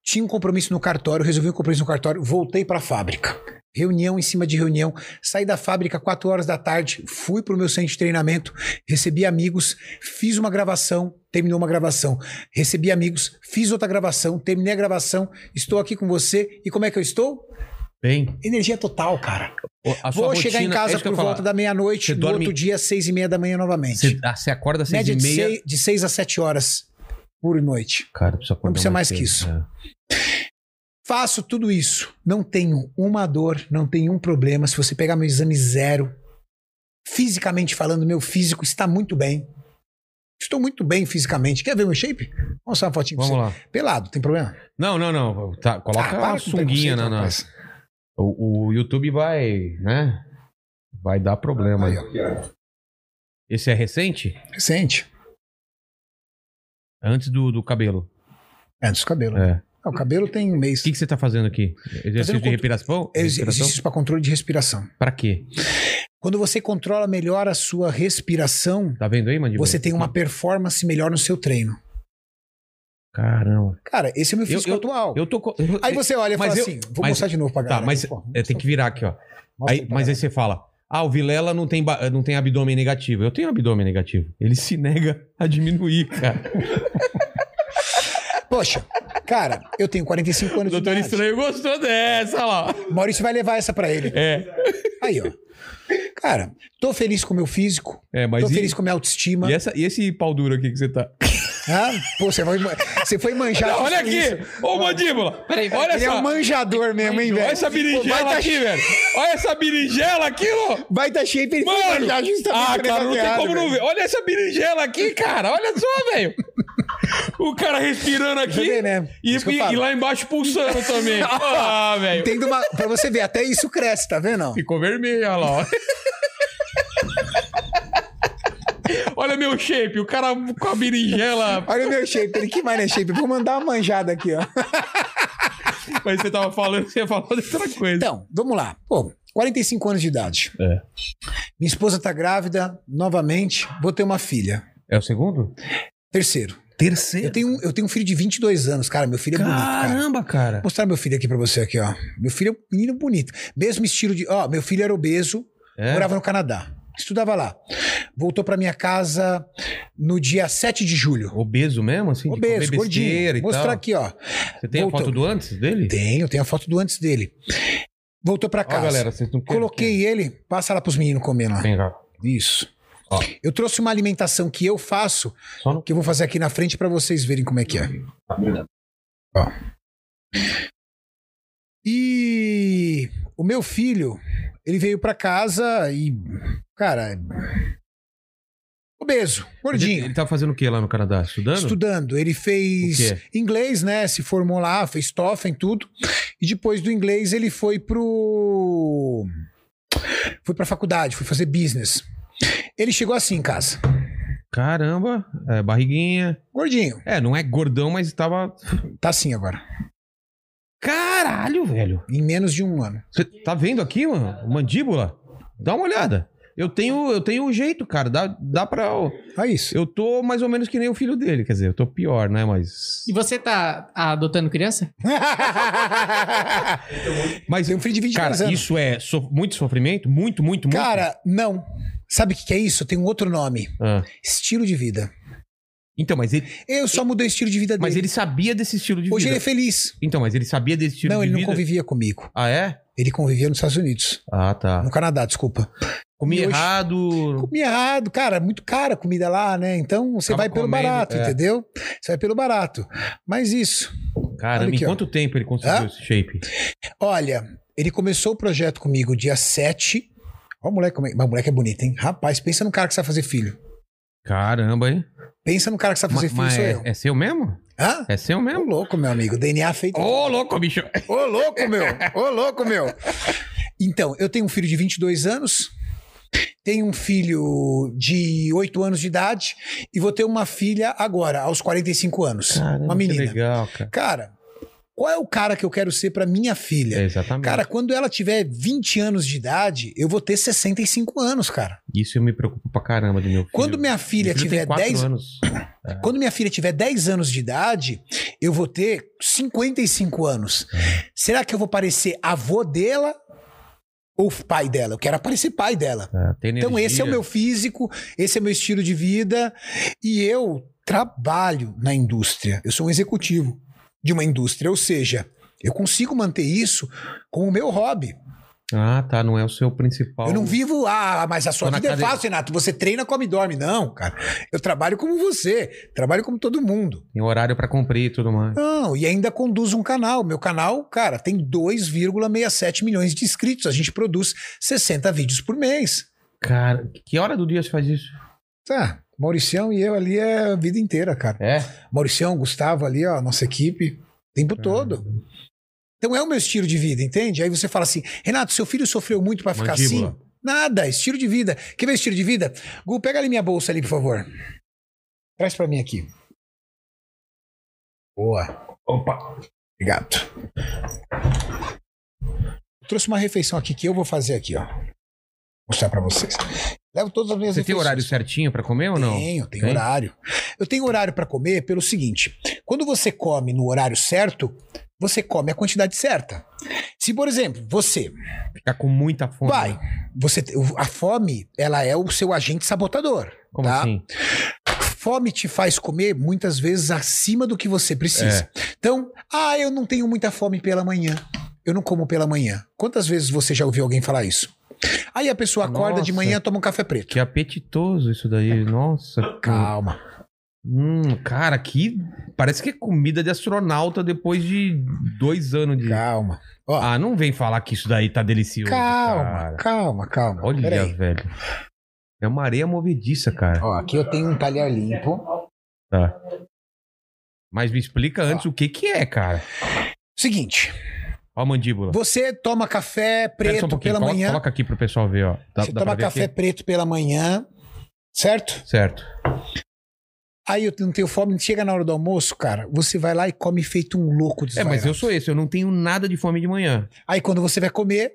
Speaker 3: tinha um compromisso no cartório, resolvi um compromisso no cartório, voltei pra fábrica. Reunião em cima de reunião, saí da fábrica 4 horas da tarde, fui pro meu centro de treinamento, recebi amigos, fiz uma gravação, terminou uma gravação, recebi amigos, fiz outra gravação, terminei a gravação, estou aqui com você e como é que eu estou?
Speaker 1: Bem,
Speaker 3: Energia total, cara.
Speaker 1: a
Speaker 3: Vou chegar em
Speaker 1: rotina- é
Speaker 3: casa por volta
Speaker 1: falar.
Speaker 3: da meia-noite, no
Speaker 1: dorme-
Speaker 3: outro dia, seis e meia da manhã novamente.
Speaker 1: Você, ah, você acorda seis
Speaker 3: Média
Speaker 1: e
Speaker 3: de
Speaker 1: meia.
Speaker 3: seis, de seis a sete horas por noite.
Speaker 1: Cara, precisa acordar
Speaker 3: Não precisa mais
Speaker 1: cedo.
Speaker 3: que isso.
Speaker 1: É.
Speaker 3: Faço tudo isso. Não tenho uma dor, não tenho um problema. Se você pegar meu exame zero, fisicamente falando, meu físico está muito bem. Estou muito bem fisicamente. Quer ver meu shape? Vou mostrar uma fotinha pra
Speaker 1: Vamos
Speaker 3: você.
Speaker 1: lá.
Speaker 3: Pelado, tem problema?
Speaker 1: Não, não, não. Tá, coloca
Speaker 3: Ah,
Speaker 1: a sunguinha na.
Speaker 3: rapaz.
Speaker 1: O, o YouTube vai, né? Vai dar problema.
Speaker 3: Aí.
Speaker 1: Esse é recente?
Speaker 3: Recente.
Speaker 1: Antes do, do cabelo.
Speaker 3: Antes do cabelo.
Speaker 1: É.
Speaker 3: Ah, o cabelo tem um mês.
Speaker 1: O que, que você tá fazendo aqui? Exercício
Speaker 3: Fazendo
Speaker 1: de respiração?
Speaker 3: Ex-
Speaker 1: respiração?
Speaker 3: Exercício para controle de respiração.
Speaker 1: Pra quê?
Speaker 3: Quando você controla melhor a sua respiração,
Speaker 1: Tá vendo aí, Mandíbula?
Speaker 3: você tem uma performance melhor no seu treino.
Speaker 1: Caramba.
Speaker 3: Cara, esse é o meu
Speaker 1: Eu-
Speaker 3: físico
Speaker 1: eu-
Speaker 3: atual.
Speaker 1: Eu tô. eu-
Speaker 3: Aí você olha e fala
Speaker 1: eu-
Speaker 3: assim, vou
Speaker 1: mas-
Speaker 3: mostrar de novo pra galera.
Speaker 1: Tá, mas
Speaker 3: Pô,
Speaker 1: é, tem que virar aqui, ó.
Speaker 3: mostra
Speaker 1: Aí,
Speaker 3: pra
Speaker 1: mas aí você fala: Ah, o Vilela não tem, não tem abdômen negativo. Eu tenho abdômen negativo. Ele se nega a diminuir, cara.
Speaker 3: Poxa, cara, eu tenho 45
Speaker 1: O
Speaker 3: anos
Speaker 1: doutor
Speaker 3: de idade.
Speaker 1: Estranho gostou dessa, lá.
Speaker 3: Maurício vai levar essa pra ele.
Speaker 1: É.
Speaker 3: Aí, ó. Cara, tô feliz com o meu físico,
Speaker 1: É, mas
Speaker 3: tô
Speaker 1: e,
Speaker 3: feliz com a minha autoestima.
Speaker 1: e, essa, e esse pau duro aqui que você tá?
Speaker 3: Ah, pô, você foi, você foi manjar.
Speaker 1: Olha
Speaker 3: com isso.
Speaker 1: aqui! Ô, mandíbula!
Speaker 2: Peraí.
Speaker 1: Olha
Speaker 3: Ele é
Speaker 1: só!
Speaker 3: um manjador mesmo, hein, velho?
Speaker 1: Olha essa berinjela
Speaker 3: tá
Speaker 1: aqui, velho! Olha essa berinjela aqui, ó!
Speaker 3: Vai tá cheio ele
Speaker 1: Mano!
Speaker 3: manjar justamente
Speaker 1: Ah, cara, não tem como não ver. Olha essa berinjela aqui, cara! Olha só, velho! O cara respirando aqui
Speaker 3: vê, né?
Speaker 1: e, e- lá embaixo pulsando também. Ah, velho!
Speaker 3: Uma, pra você ver, até isso cresce, tá vendo?
Speaker 1: Ficou vermelho, olha lá, ó. Olha meu shape, o cara com a berinjela.
Speaker 3: Olha o meu shape, ele que mais é shape. Vou mandar uma manjada aqui, ó.
Speaker 1: Mas você tava falando, você ia falar de outra coisa.
Speaker 3: Então, vamos lá. Pô, 45 anos de idade.
Speaker 1: É.
Speaker 3: Minha esposa tá grávida, novamente, vou ter uma filha.
Speaker 1: É o segundo?
Speaker 3: Terceiro.
Speaker 1: Terceiro.
Speaker 3: Eu tenho, um- eu tenho um filho de 22 anos, cara. Meu filho é bonito, cara.
Speaker 1: Caramba, cara.
Speaker 3: Vou mostrar meu filho aqui pra você aqui, ó. Meu filho é um menino bonito. Mesmo estilo de, ó, meu filho era obeso,
Speaker 1: É?
Speaker 3: morava no Canadá. Estudava lá. Voltou pra minha casa no dia 7 de julho.
Speaker 1: Obeso mesmo, assim?
Speaker 3: Obeso, gordinho.
Speaker 1: e
Speaker 3: Vou mostrar
Speaker 1: tal.
Speaker 3: aqui, ó.
Speaker 1: Você tem
Speaker 3: Voltou.
Speaker 1: a foto do antes dele?
Speaker 3: Tenho, tenho a foto do antes dele. Voltou pra
Speaker 1: Ó,
Speaker 3: casa.
Speaker 1: galera, vocês não querem-
Speaker 3: Coloquei ele, passa lá pros meninos comer lá.
Speaker 1: Vem cá.
Speaker 3: Isso.
Speaker 1: Ó.
Speaker 3: Eu trouxe uma alimentação que eu faço,
Speaker 1: no...
Speaker 3: que eu vou fazer aqui na frente pra vocês verem como é que é. Ó. E o meu filho, ele veio pra casa e, cara, obeso,
Speaker 1: Ele,
Speaker 3: gordinho.
Speaker 1: ele tá fazendo o que lá no Canadá? Estudando?
Speaker 3: Estudando, ele fez inglês, né? Se formou lá, fez TOEFL em tudo. E depois do inglês ele foi pro foi pra faculdade, foi fazer business. Ele chegou assim em casa,
Speaker 1: Caramba, é, barriguinha.
Speaker 3: gordinho.
Speaker 1: É, não é gordão, mas tava.
Speaker 3: Tá assim agora,
Speaker 1: Caralho, velho.
Speaker 3: em menos de um ano.
Speaker 1: Você tá vendo aqui, mano? Mandíbula? Dá uma olhada. Eu tenho, eu tenho um jeito, cara. Dá, dá pra.
Speaker 3: É isso.
Speaker 1: Eu tô mais ou menos que nem o filho dele. Quer dizer, eu tô pior, né? Mas.
Speaker 2: E você tá adotando criança?
Speaker 1: Mas,
Speaker 3: Tem um filho de 22
Speaker 1: cara,
Speaker 3: anos.
Speaker 1: isso é so- muito sofrimento? Muito, muito, muito?
Speaker 3: Cara, não. Sabe o que que é isso? Tem um outro nome.
Speaker 1: Ah.
Speaker 3: Estilo de vida.
Speaker 1: Então, mas ele,
Speaker 3: Eu só mudei o estilo de vida dele.
Speaker 1: mas ele sabia desse estilo de
Speaker 3: Hoje
Speaker 1: vida.
Speaker 3: ele é feliz.
Speaker 1: Então, mas ele sabia desse estilo
Speaker 3: não,
Speaker 1: de
Speaker 3: ele não
Speaker 1: vida?
Speaker 3: convivia comigo.
Speaker 1: Ah, é?
Speaker 3: Ele convivia nos Estados Unidos.
Speaker 1: Ah, tá.
Speaker 3: No Canadá, desculpa.
Speaker 1: Comia
Speaker 3: hoje-
Speaker 1: errado.
Speaker 3: Comia errado, cara, muito cara a comida lá, né? Então você
Speaker 1: Tava
Speaker 3: vai pelo
Speaker 1: comendo,
Speaker 3: barato,
Speaker 1: é.
Speaker 3: entendeu? Você vai pelo barato. Mas isso.
Speaker 1: Caramba,
Speaker 3: Olha aqui,
Speaker 1: em
Speaker 3: ó.
Speaker 1: quanto tempo ele conseguiu
Speaker 3: Hã?
Speaker 1: esse shape?
Speaker 3: Olha, ele começou o projeto comigo dia 7. Ó, o moleque, é- mas o moleque é bonito, hein? Rapaz, pensa no cara que sabe fazer filho.
Speaker 1: Caramba, hein?
Speaker 3: Pensa no cara que sabe fazer filho, sou
Speaker 1: é,
Speaker 3: eu.
Speaker 1: é seu mesmo?
Speaker 3: Hã?
Speaker 1: É seu
Speaker 3: Ô,
Speaker 1: mesmo?
Speaker 3: louco, meu amigo. DNA feito.
Speaker 1: Ô, louco, bicho.
Speaker 3: Ô, louco, meu! Ô, louco, meu! Então, eu tenho um filho de 22 anos, tenho um filho de 8 anos de idade e vou ter uma filha agora, aos 45 anos.
Speaker 1: Caramba,
Speaker 3: uma
Speaker 1: que
Speaker 3: menina.
Speaker 1: legal, cara.
Speaker 3: Cara, qual é o cara que eu quero ser pra minha filha?
Speaker 1: É, exatamente.
Speaker 3: Cara, quando ela tiver 20 anos de idade, eu vou ter 65 anos, cara.
Speaker 1: Isso eu me preocupo pra caramba do meu filho.
Speaker 3: Quando minha filha
Speaker 1: Meu
Speaker 3: tiver
Speaker 1: tem quatro
Speaker 3: 10
Speaker 1: anos.
Speaker 3: Quando minha filha tiver 10 anos de idade, eu vou ter 55 anos. Será que eu vou parecer avô dela ou pai dela? Eu quero aparecer pai dela.
Speaker 1: É,
Speaker 3: Então esse é o meu físico, esse é o meu estilo de vida e eu trabalho na indústria. Eu sou um executivo de uma indústria, ou seja, eu consigo manter isso como meu hobby.
Speaker 1: Ah, tá. Não é o seu principal.
Speaker 3: Eu não vivo, ah, mas a sua
Speaker 1: Tô
Speaker 3: vida é fácil, Renato. Você treina, come e dorme. Não, cara. Eu trabalho como você. Trabalho como todo mundo.
Speaker 1: Tem horário pra cumprir e tudo mais.
Speaker 3: Não, e ainda conduzo um canal. Meu canal, cara, tem 2,67 milhões de inscritos. A gente produz 60 vídeos por mês.
Speaker 1: Cara, que hora do dia você faz isso?
Speaker 3: Tá, Mauricião e eu ali é a vida inteira, cara.
Speaker 1: É?
Speaker 3: Mauricião, Gustavo ali, ó, nossa equipe, o tempo todo. Então é o meu estilo de vida, entende? Aí você fala assim, Renato, seu filho sofreu muito pra ficar
Speaker 1: Mandíbula.
Speaker 3: assim? Nada, estilo de vida. Quer ver estilo de vida? Gu, pega ali minha bolsa ali, por favor. Traz pra mim aqui. Boa.
Speaker 1: Opa.
Speaker 3: Obrigado. Eu trouxe uma refeição aqui que eu vou fazer aqui, ó. Mostrar pra vocês. Levo todas as minhas
Speaker 1: Você tem horário certinho pra comer ou não?
Speaker 3: Tenho, tenho
Speaker 1: Tem?
Speaker 3: horário. Eu tenho horário pra comer pelo seguinte: quando você come no horário certo, você come a quantidade certa. Se, por exemplo, você
Speaker 1: Ficar com muita fome.
Speaker 3: vai, você a fome, ela é o seu agente sabotador.
Speaker 1: Como
Speaker 3: tá?
Speaker 1: assim?
Speaker 3: Fome te faz comer muitas vezes acima do que você precisa.
Speaker 1: É.
Speaker 3: Então, ah, eu não tenho muita fome pela manhã. Eu não como pela manhã. Quantas vezes você já ouviu alguém falar isso? Aí a pessoa acorda de manhã, toma um café preto.
Speaker 1: Que apetitoso isso daí. Nossa.
Speaker 3: Calma.
Speaker 1: Hum, cara, que. Parece que é comida de astronauta depois de dois anos de.
Speaker 3: Calma. Ó,
Speaker 1: Ah, não vem falar que isso daí tá delicioso.
Speaker 3: calma,
Speaker 1: cara.
Speaker 3: calma, calma.
Speaker 1: Olha,
Speaker 3: Peraí.
Speaker 1: velho. É uma areia movediça, cara.
Speaker 3: Ó, aqui eu tenho um talher limpo.
Speaker 1: Tá. Mas me explica antes o que que é, cara.
Speaker 3: Seguinte,
Speaker 1: Ó a mandíbula.
Speaker 3: você toma café preto
Speaker 1: um
Speaker 3: pela
Speaker 1: coloca,
Speaker 3: manhã.
Speaker 1: coloca aqui pro pessoal ver, ó. Dá,
Speaker 3: você
Speaker 1: dá
Speaker 3: toma café
Speaker 1: aqui?
Speaker 3: preto pela manhã, certo?
Speaker 1: Certo.
Speaker 3: Aí eu não tenho fome, chega na hora do almoço, cara, você vai lá e come feito um louco
Speaker 1: É,
Speaker 3: desvairado.
Speaker 1: mas eu sou esse, eu não tenho nada de fome de manhã.
Speaker 3: Aí quando você vai comer,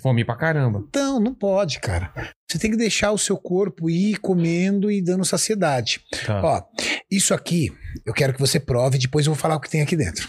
Speaker 1: Fome pra caramba.
Speaker 3: Então, não pode, cara. Você tem que deixar o seu corpo ir comendo e dando saciedade.
Speaker 1: Tá.
Speaker 3: Ó, isso aqui, eu quero que você prove, depois eu vou falar o que tem aqui dentro.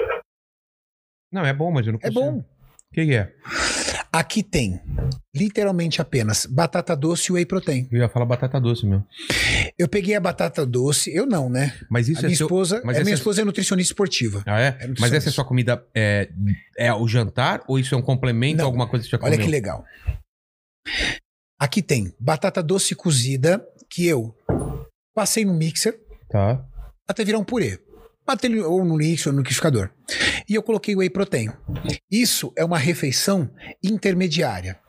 Speaker 1: não é.
Speaker 3: É.
Speaker 1: É é bom, mas eu não
Speaker 3: É
Speaker 1: consigo.
Speaker 3: bom.
Speaker 1: O que, que é?
Speaker 3: Aqui tem, literalmente apenas, batata doce e whey protein.
Speaker 1: Eu ia falar batata doce mesmo.
Speaker 3: Eu peguei a batata doce, eu não, né?
Speaker 1: Mas
Speaker 3: a
Speaker 1: isso
Speaker 3: minha
Speaker 1: é seu...
Speaker 3: esposa,
Speaker 1: mas
Speaker 3: a
Speaker 1: essa
Speaker 3: minha
Speaker 1: é-
Speaker 3: esposa é nutricionista esportiva.
Speaker 1: Ah, é?
Speaker 3: nutricionista.
Speaker 1: Mas essa é sua comida é, é o jantar ou isso é um complemento
Speaker 3: Não.
Speaker 1: a alguma coisa que você já
Speaker 3: Olha
Speaker 1: comeu?
Speaker 3: que legal. Aqui tem batata doce cozida que eu passei no mixer
Speaker 1: Tá.
Speaker 3: até virar um purê. Ou no mixer ou no liquidificador. E eu coloquei whey protein. Isso é uma refeição intermediária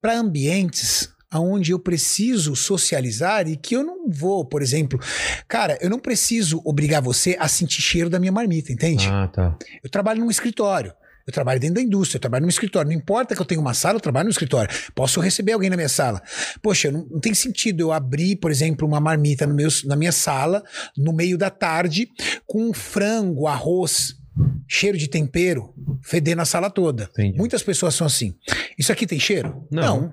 Speaker 3: para ambientes aonde eu preciso socializar e que eu não vou, por exemplo, cara, eu não preciso obrigar você a sentir cheiro da minha marmita, entende?
Speaker 1: Ah, tá.
Speaker 3: Eu trabalho num escritório. Eu trabalho dentro da indústria, eu trabalho num escritório. Não importa que eu tenha uma sala, eu trabalho no escritório. Posso receber alguém na minha sala. Poxa, não, não tem sentido eu abrir, por exemplo, uma marmita no meu, na minha sala, no meio da tarde, com frango, arroz, cheiro de tempero, fedendo a sala toda.
Speaker 1: Entendi.
Speaker 3: Muitas pessoas são assim. Isso aqui tem cheiro?
Speaker 1: Não.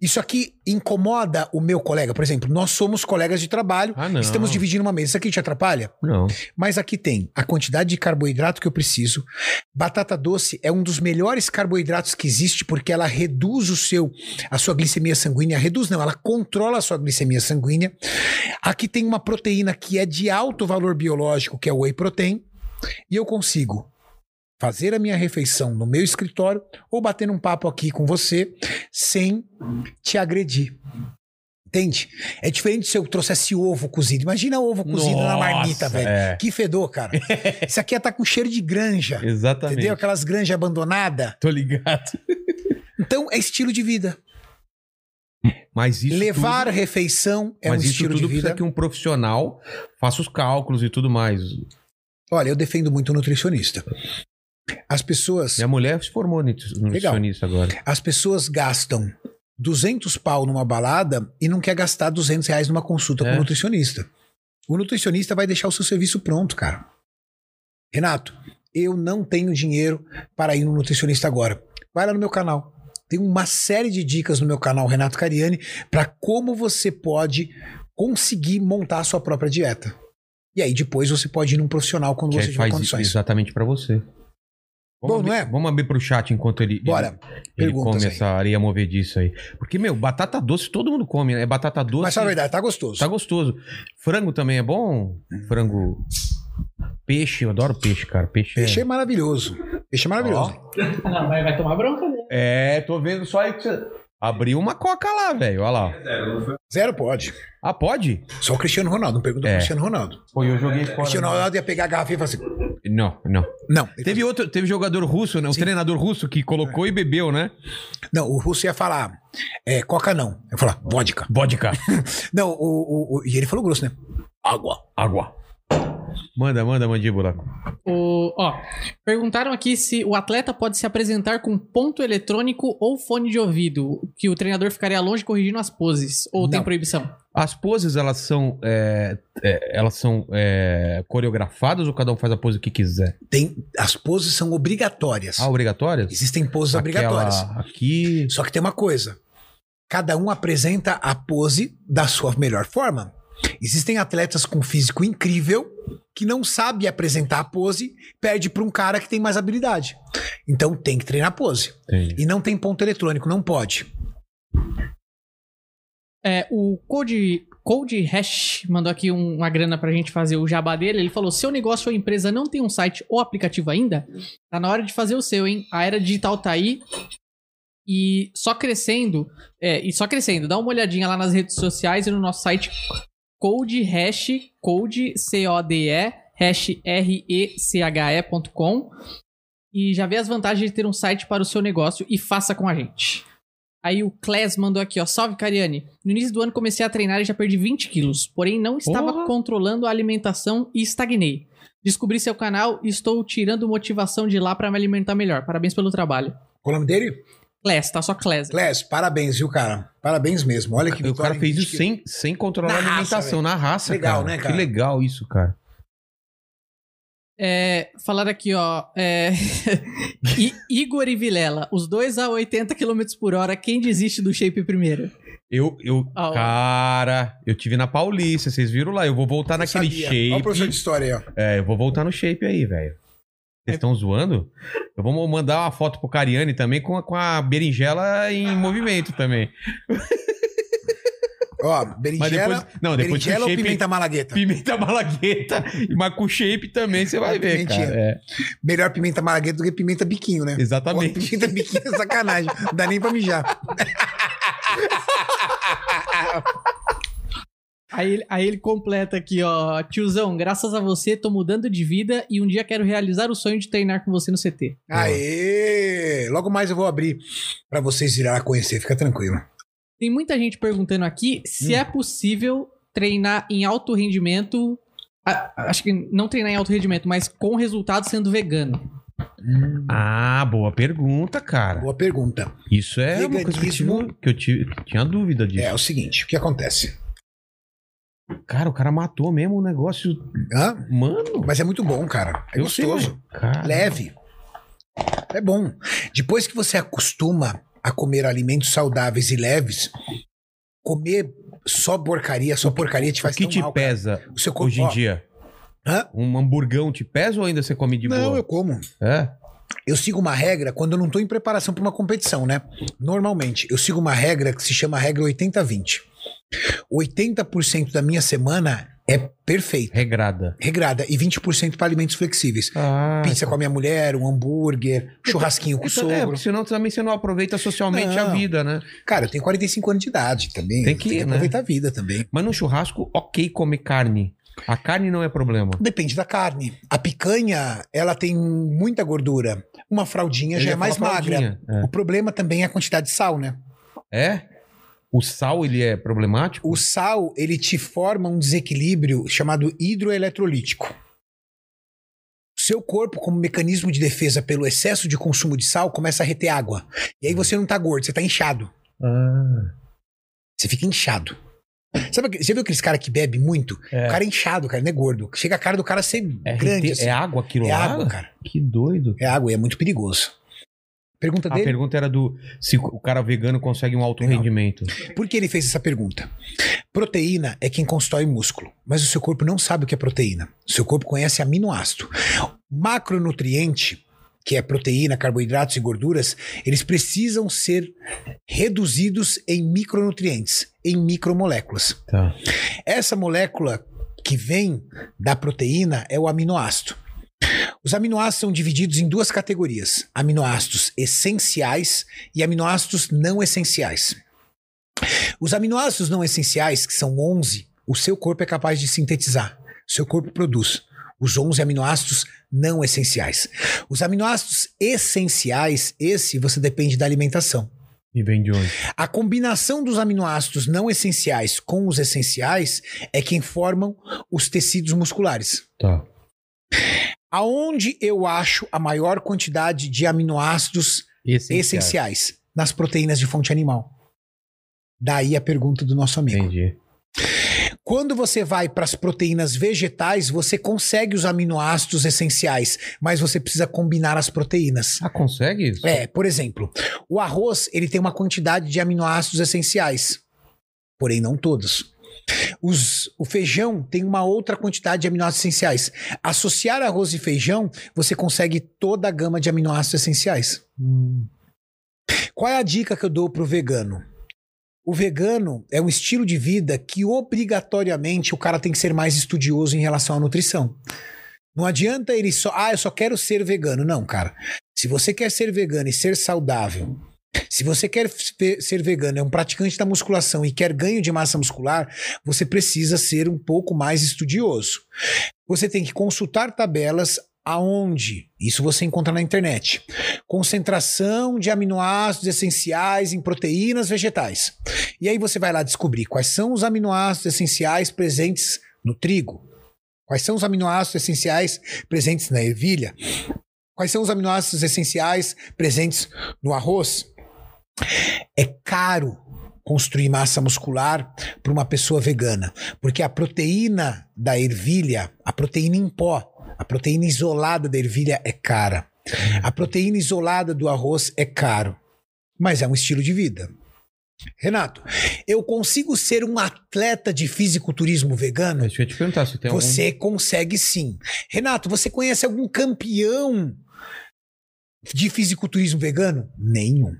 Speaker 3: Isso aqui incomoda o meu colega. Por exemplo, nós somos colegas de trabalho,
Speaker 1: Ah, não.
Speaker 3: estamos dividindo uma mesa. Isso aqui te atrapalha?
Speaker 1: Não.
Speaker 3: Mas aqui tem a quantidade de carboidrato que eu preciso. Batata doce é um dos melhores carboidratos que existe porque ela reduz o seu a sua glicemia sanguínea, reduz não, ela controla a sua glicemia sanguínea. Aqui tem uma proteína que é de alto valor biológico, que é o whey protein, e eu consigo fazer a minha refeição no meu escritório ou bater um papo aqui com você sem te agredir. Entende? É diferente se eu trouxesse ovo cozido. Imagina ovo cozido na
Speaker 1: Nossa,
Speaker 3: marmita, velho.
Speaker 1: é.
Speaker 3: Que fedor, cara. Isso aqui tá com cheiro de granja.
Speaker 1: Exatamente.
Speaker 3: Entendeu? Aquelas granjas abandonadas.
Speaker 1: Tô ligado.
Speaker 3: Então, é estilo de vida.
Speaker 1: Mas isso
Speaker 3: Levar
Speaker 1: tudo,
Speaker 3: refeição é
Speaker 1: mas
Speaker 3: um
Speaker 1: isso
Speaker 3: estilo
Speaker 1: tudo
Speaker 3: de
Speaker 1: precisa
Speaker 3: vida.
Speaker 1: que um profissional faça os cálculos e tudo mais.
Speaker 3: Olha, eu defendo muito o nutricionista. As pessoas,
Speaker 1: Minha mulher se formou nutri- nutricionista agora.
Speaker 3: as pessoas gastam 200 pau numa balada e não quer gastar 200 reais numa consulta com
Speaker 1: É.
Speaker 3: um nutricionista. O nutricionista vai deixar o seu serviço pronto, cara. Renato, eu não tenho dinheiro para ir no nutricionista agora. Vai lá no meu canal. Tem uma série de dicas no meu canal, Renato Cariani, para como você pode conseguir montar a sua própria dieta. E aí depois você pode ir num profissional quando
Speaker 1: Que
Speaker 3: você tiver
Speaker 1: faz
Speaker 3: condições.
Speaker 1: exatamente pra você.
Speaker 3: Bom,
Speaker 1: abrir,
Speaker 3: não é?
Speaker 1: Vamos abrir pro chat enquanto ele,
Speaker 3: Bora.
Speaker 1: ele, ele come
Speaker 3: aí.
Speaker 1: essa areia movediça aí. Porque, meu, batata doce todo mundo come, né? É batata doce.
Speaker 3: Mas fala a verdade, tá gostoso.
Speaker 1: Tá gostoso. Frango também é bom? Frango. Peixe, eu adoro peixe, cara. Peixe.
Speaker 3: Peixe é
Speaker 1: é...
Speaker 3: maravilhoso. Peixe é maravilhoso.
Speaker 2: Não, vai, vai tomar bronca dele.
Speaker 1: é, tô vendo só aí que você. Abriu uma coca lá, velho. Olha lá.
Speaker 3: Zero pode.
Speaker 1: Ah, pode?
Speaker 3: Só o Cristiano Ronaldo. Não pergunta
Speaker 1: É.
Speaker 3: pro Cristiano Ronaldo.
Speaker 1: Pô, eu joguei
Speaker 3: O
Speaker 1: fora.
Speaker 3: Cristiano Ronaldo ia pegar a garrafa e falar assim:
Speaker 1: Não, não.
Speaker 3: Não.
Speaker 1: Teve outro, teve jogador russo, né? Um treinador russo que colocou e bebeu, né?
Speaker 3: Não, o russo ia falar, é, coca não. Eu ia falar, vodka.
Speaker 1: Vodka.
Speaker 3: Não, o, o, o- e ele falou grosso, né? Água.
Speaker 1: Água. Manda, manda, mandíbula.
Speaker 2: O, ó, perguntaram aqui se o atleta pode se apresentar com ponto eletrônico ou fone de ouvido, que o treinador ficaria longe corrigindo as poses, ou tem
Speaker 3: Não.
Speaker 2: proibição?
Speaker 1: As poses, elas são. é, é, elas são é, coreografadas ou cada um faz a pose que quiser?
Speaker 3: Tem, as poses são obrigatórias.
Speaker 1: Ah, obrigatórias?
Speaker 3: Existem poses obrigatórias.
Speaker 1: Aquela Aqui.
Speaker 3: Só que tem uma coisa. Cada um apresenta a pose da sua melhor forma. Existem atletas com físico incrível que não sabe apresentar a pose, perde para um cara que tem mais habilidade. Então tem que treinar a pose.
Speaker 1: Entendi.
Speaker 3: E não tem ponto eletrônico, não pode.
Speaker 2: É, o Code, Code Hash mandou aqui um- uma grana pra gente fazer o jabá dele. Ele falou: seu negócio ou empresa não tem um site ou aplicativo ainda? Tá na hora de fazer o seu, hein? A era digital tá aí. E só crescendo, é, e só crescendo. Dá uma olhadinha lá nas redes sociais e no nosso site Code Hash, Code C-O-D-E, hash R-E-C-H-E.com. E já vê as vantagens de ter um site para o seu negócio e faça com a gente. Aí o Kles mandou aqui, ó. Salve, Cariane. No início do ano comecei a treinar e já perdi 20 quilos. Porém, não estava
Speaker 1: Porra.
Speaker 2: controlando a alimentação e estagnei. Descobri seu canal e estou tirando motivação de lá pra me alimentar melhor. Parabéns pelo trabalho.
Speaker 3: Qual o nome dele?
Speaker 2: Kles, tá só Kles.
Speaker 3: Clés, parabéns, viu, cara? Parabéns mesmo. Olha que
Speaker 1: o cara fez isso sem, sem controlar
Speaker 3: Na
Speaker 1: a
Speaker 3: raça,
Speaker 1: alimentação, na raça,
Speaker 3: Legal,
Speaker 1: cara.
Speaker 3: né,
Speaker 1: Que
Speaker 3: cara?
Speaker 1: legal isso, cara.
Speaker 2: É, falaram aqui, ó. É, I- Igor e Vilela, os dois a 80 km por hora, quem desiste do shape primeiro?
Speaker 1: Eu, eu,
Speaker 2: ó.
Speaker 1: cara, eu tive na Paulista, vocês viram lá. Eu vou voltar
Speaker 3: Eu
Speaker 1: naquele
Speaker 3: sabia.
Speaker 1: shape.
Speaker 3: Olha o professor de história aí, ó.
Speaker 1: É, eu vou voltar no shape aí, velho. Vocês estão zoando? Eu vou mandar uma foto pro Cariani também com a, com a berinjela em movimento também.
Speaker 3: Ó, berinjela,
Speaker 1: depois. Não, depois
Speaker 3: berinjela ou
Speaker 1: shape.
Speaker 3: pimenta malagueta?
Speaker 1: Pimenta malagueta. Mas com shape também você vai ver, cara. É,
Speaker 3: Melhor pimenta malagueta do que pimenta biquinho, né? Pô,
Speaker 1: exatamente.
Speaker 3: pimenta biquinho é sacanagem. Não dá nem pra mijar.
Speaker 2: Aí, ele- aí ele completa aqui, ó. Tiozão, graças a você, tô mudando de vida e um dia quero realizar o sonho de treinar com você no CT.
Speaker 3: Aê! Logo mais eu vou abrir pra vocês irem lá conhecer. Fica tranquilo.
Speaker 2: Tem muita gente perguntando aqui se
Speaker 3: Hum.
Speaker 2: é possível treinar em alto rendimento. acho que não treinar em alto rendimento, mas com resultado sendo vegano.
Speaker 1: Ah, boa pergunta, cara.
Speaker 3: Boa pergunta.
Speaker 1: Isso é uma coisa que eu,
Speaker 3: Veganismo-
Speaker 1: tive, que eu tive- tinha dúvida disso.
Speaker 3: É o seguinte, o que acontece?
Speaker 1: Cara, o cara matou mesmo o negócio.
Speaker 3: Hã?
Speaker 1: Mano.
Speaker 3: Mas é muito bom, cara. É
Speaker 1: sei,
Speaker 3: gostoso.
Speaker 1: cara.
Speaker 3: Leve. É bom. Depois que você acostuma a comer alimentos saudáveis e leves, comer só porcaria, só porcaria te
Speaker 1: O
Speaker 3: faz
Speaker 1: que
Speaker 3: tão
Speaker 1: te
Speaker 3: mal, cara.
Speaker 1: pesa
Speaker 3: O seu corpo,
Speaker 1: hoje em
Speaker 3: ó,
Speaker 1: dia?
Speaker 3: Hã?
Speaker 1: Um hamburgão te pesa ou ainda você come de
Speaker 3: Não,
Speaker 1: boa?
Speaker 3: eu como.
Speaker 1: É?
Speaker 3: Eu sigo uma regra quando eu não tô em preparação para uma competição, né? Normalmente, eu sigo uma regra que se chama regra 80-20. 80% da minha semana é perfeita,
Speaker 1: Regrada.
Speaker 3: regrada, e 20% para alimentos flexíveis.
Speaker 1: Ah,
Speaker 3: Pizza com a minha mulher, um hambúrguer, churrasquinho com o
Speaker 1: então, é,
Speaker 3: sogro.
Speaker 1: porque senão também você não aproveita socialmente
Speaker 3: Não.
Speaker 1: a vida, né?
Speaker 3: Cara, eu tenho 45 anos de idade também.
Speaker 1: Tem que ir, né?
Speaker 3: aproveitar a vida também.
Speaker 1: Mas no churrasco, ok comer carne. A carne não é problema.
Speaker 3: Depende da carne. A picanha, ela tem muita gordura. Uma fraldinha
Speaker 1: Eu
Speaker 3: já é mais magra.
Speaker 1: fraldinha,
Speaker 3: O problema também é a quantidade de sal, né?
Speaker 1: É? É? O sal, ele é problemático?
Speaker 3: O sal, ele te forma um desequilíbrio chamado hidroeletrolítico. O seu corpo, como mecanismo de defesa pelo excesso de consumo de sal, começa a reter água. E aí você não tá gordo, você tá inchado.
Speaker 1: Ah,
Speaker 3: Você fica inchado. Sabe, você viu aqueles caras que bebem muito?
Speaker 1: é.
Speaker 3: O cara é inchado, cara, não é gordo. Chega a cara do cara ser
Speaker 1: É,
Speaker 3: grande.
Speaker 1: rete-
Speaker 3: assim.
Speaker 1: é água aquilo
Speaker 3: É
Speaker 1: lá?
Speaker 3: água, cara.
Speaker 1: Que doido.
Speaker 3: É água e é muito perigoso. Pergunta
Speaker 1: A
Speaker 3: dele.
Speaker 1: pergunta era do se o cara vegano consegue um alto
Speaker 3: Legal.
Speaker 1: rendimento.
Speaker 3: Por que ele fez essa pergunta? Proteína é quem constrói músculo, mas o seu corpo não sabe o que é proteína. O seu corpo conhece aminoácido. Macronutriente, que é proteína, carboidratos e gorduras, eles precisam ser reduzidos em micronutrientes, em micromoléculas.
Speaker 1: Tá.
Speaker 3: Essa molécula que vem da proteína é o aminoácido. Os aminoácidos são divididos em duas categorias: aminoácidos essenciais e aminoácidos não essenciais. Os aminoácidos não essenciais, que são 11, o seu corpo é capaz de sintetizar. O seu corpo produz os 11 aminoácidos não essenciais. Os aminoácidos essenciais, esse você depende da alimentação.
Speaker 1: E vem de onde?
Speaker 3: A combinação dos aminoácidos não essenciais com os essenciais é quem formam os tecidos musculares.
Speaker 1: Tá.
Speaker 3: Aonde eu acho a maior quantidade de aminoácidos essenciais? Nas proteínas de fonte animal. Daí a pergunta do nosso amigo.
Speaker 1: Entendi.
Speaker 3: Quando você vai para as proteínas vegetais, você consegue os aminoácidos essenciais, mas você precisa combinar as proteínas.
Speaker 1: Ah, consegue isso?
Speaker 3: É, por exemplo, o arroz ele tem uma quantidade de aminoácidos essenciais, porém não todos. Os- o feijão tem uma outra quantidade de aminoácidos essenciais. Associar arroz e feijão, você consegue toda a gama de aminoácidos essenciais.
Speaker 1: Hum.
Speaker 3: Qual é a dica que eu dou pro vegano? O vegano é um estilo de vida que obrigatoriamente o cara tem que ser mais estudioso em relação à nutrição. Não adianta ele só, ah, eu só quero ser vegano. Não, cara. Se você quer ser vegano e ser saudável, se você quer ser vegano, é um praticante da musculação e quer ganho de massa muscular, você precisa ser um pouco mais estudioso. Você tem que consultar tabelas, aonde? Isso você encontra na internet. Concentração de aminoácidos essenciais em proteínas vegetais. E aí você vai lá descobrir quais são os aminoácidos essenciais presentes no trigo. Quais são os aminoácidos essenciais presentes na ervilha? Quais são os aminoácidos essenciais presentes no arroz? É caro construir massa muscular para uma pessoa vegana, porque a proteína da ervilha, a proteína em pó, a proteína isolada da ervilha é cara. A proteína isolada do arroz é caro, mas é um estilo de vida. Renato, eu consigo ser um atleta de fisiculturismo vegano?
Speaker 1: Deixa eu te perguntar se tem
Speaker 3: Você consegue sim. Renato, você conhece algum campeão de fisiculturismo vegano? Nenhum.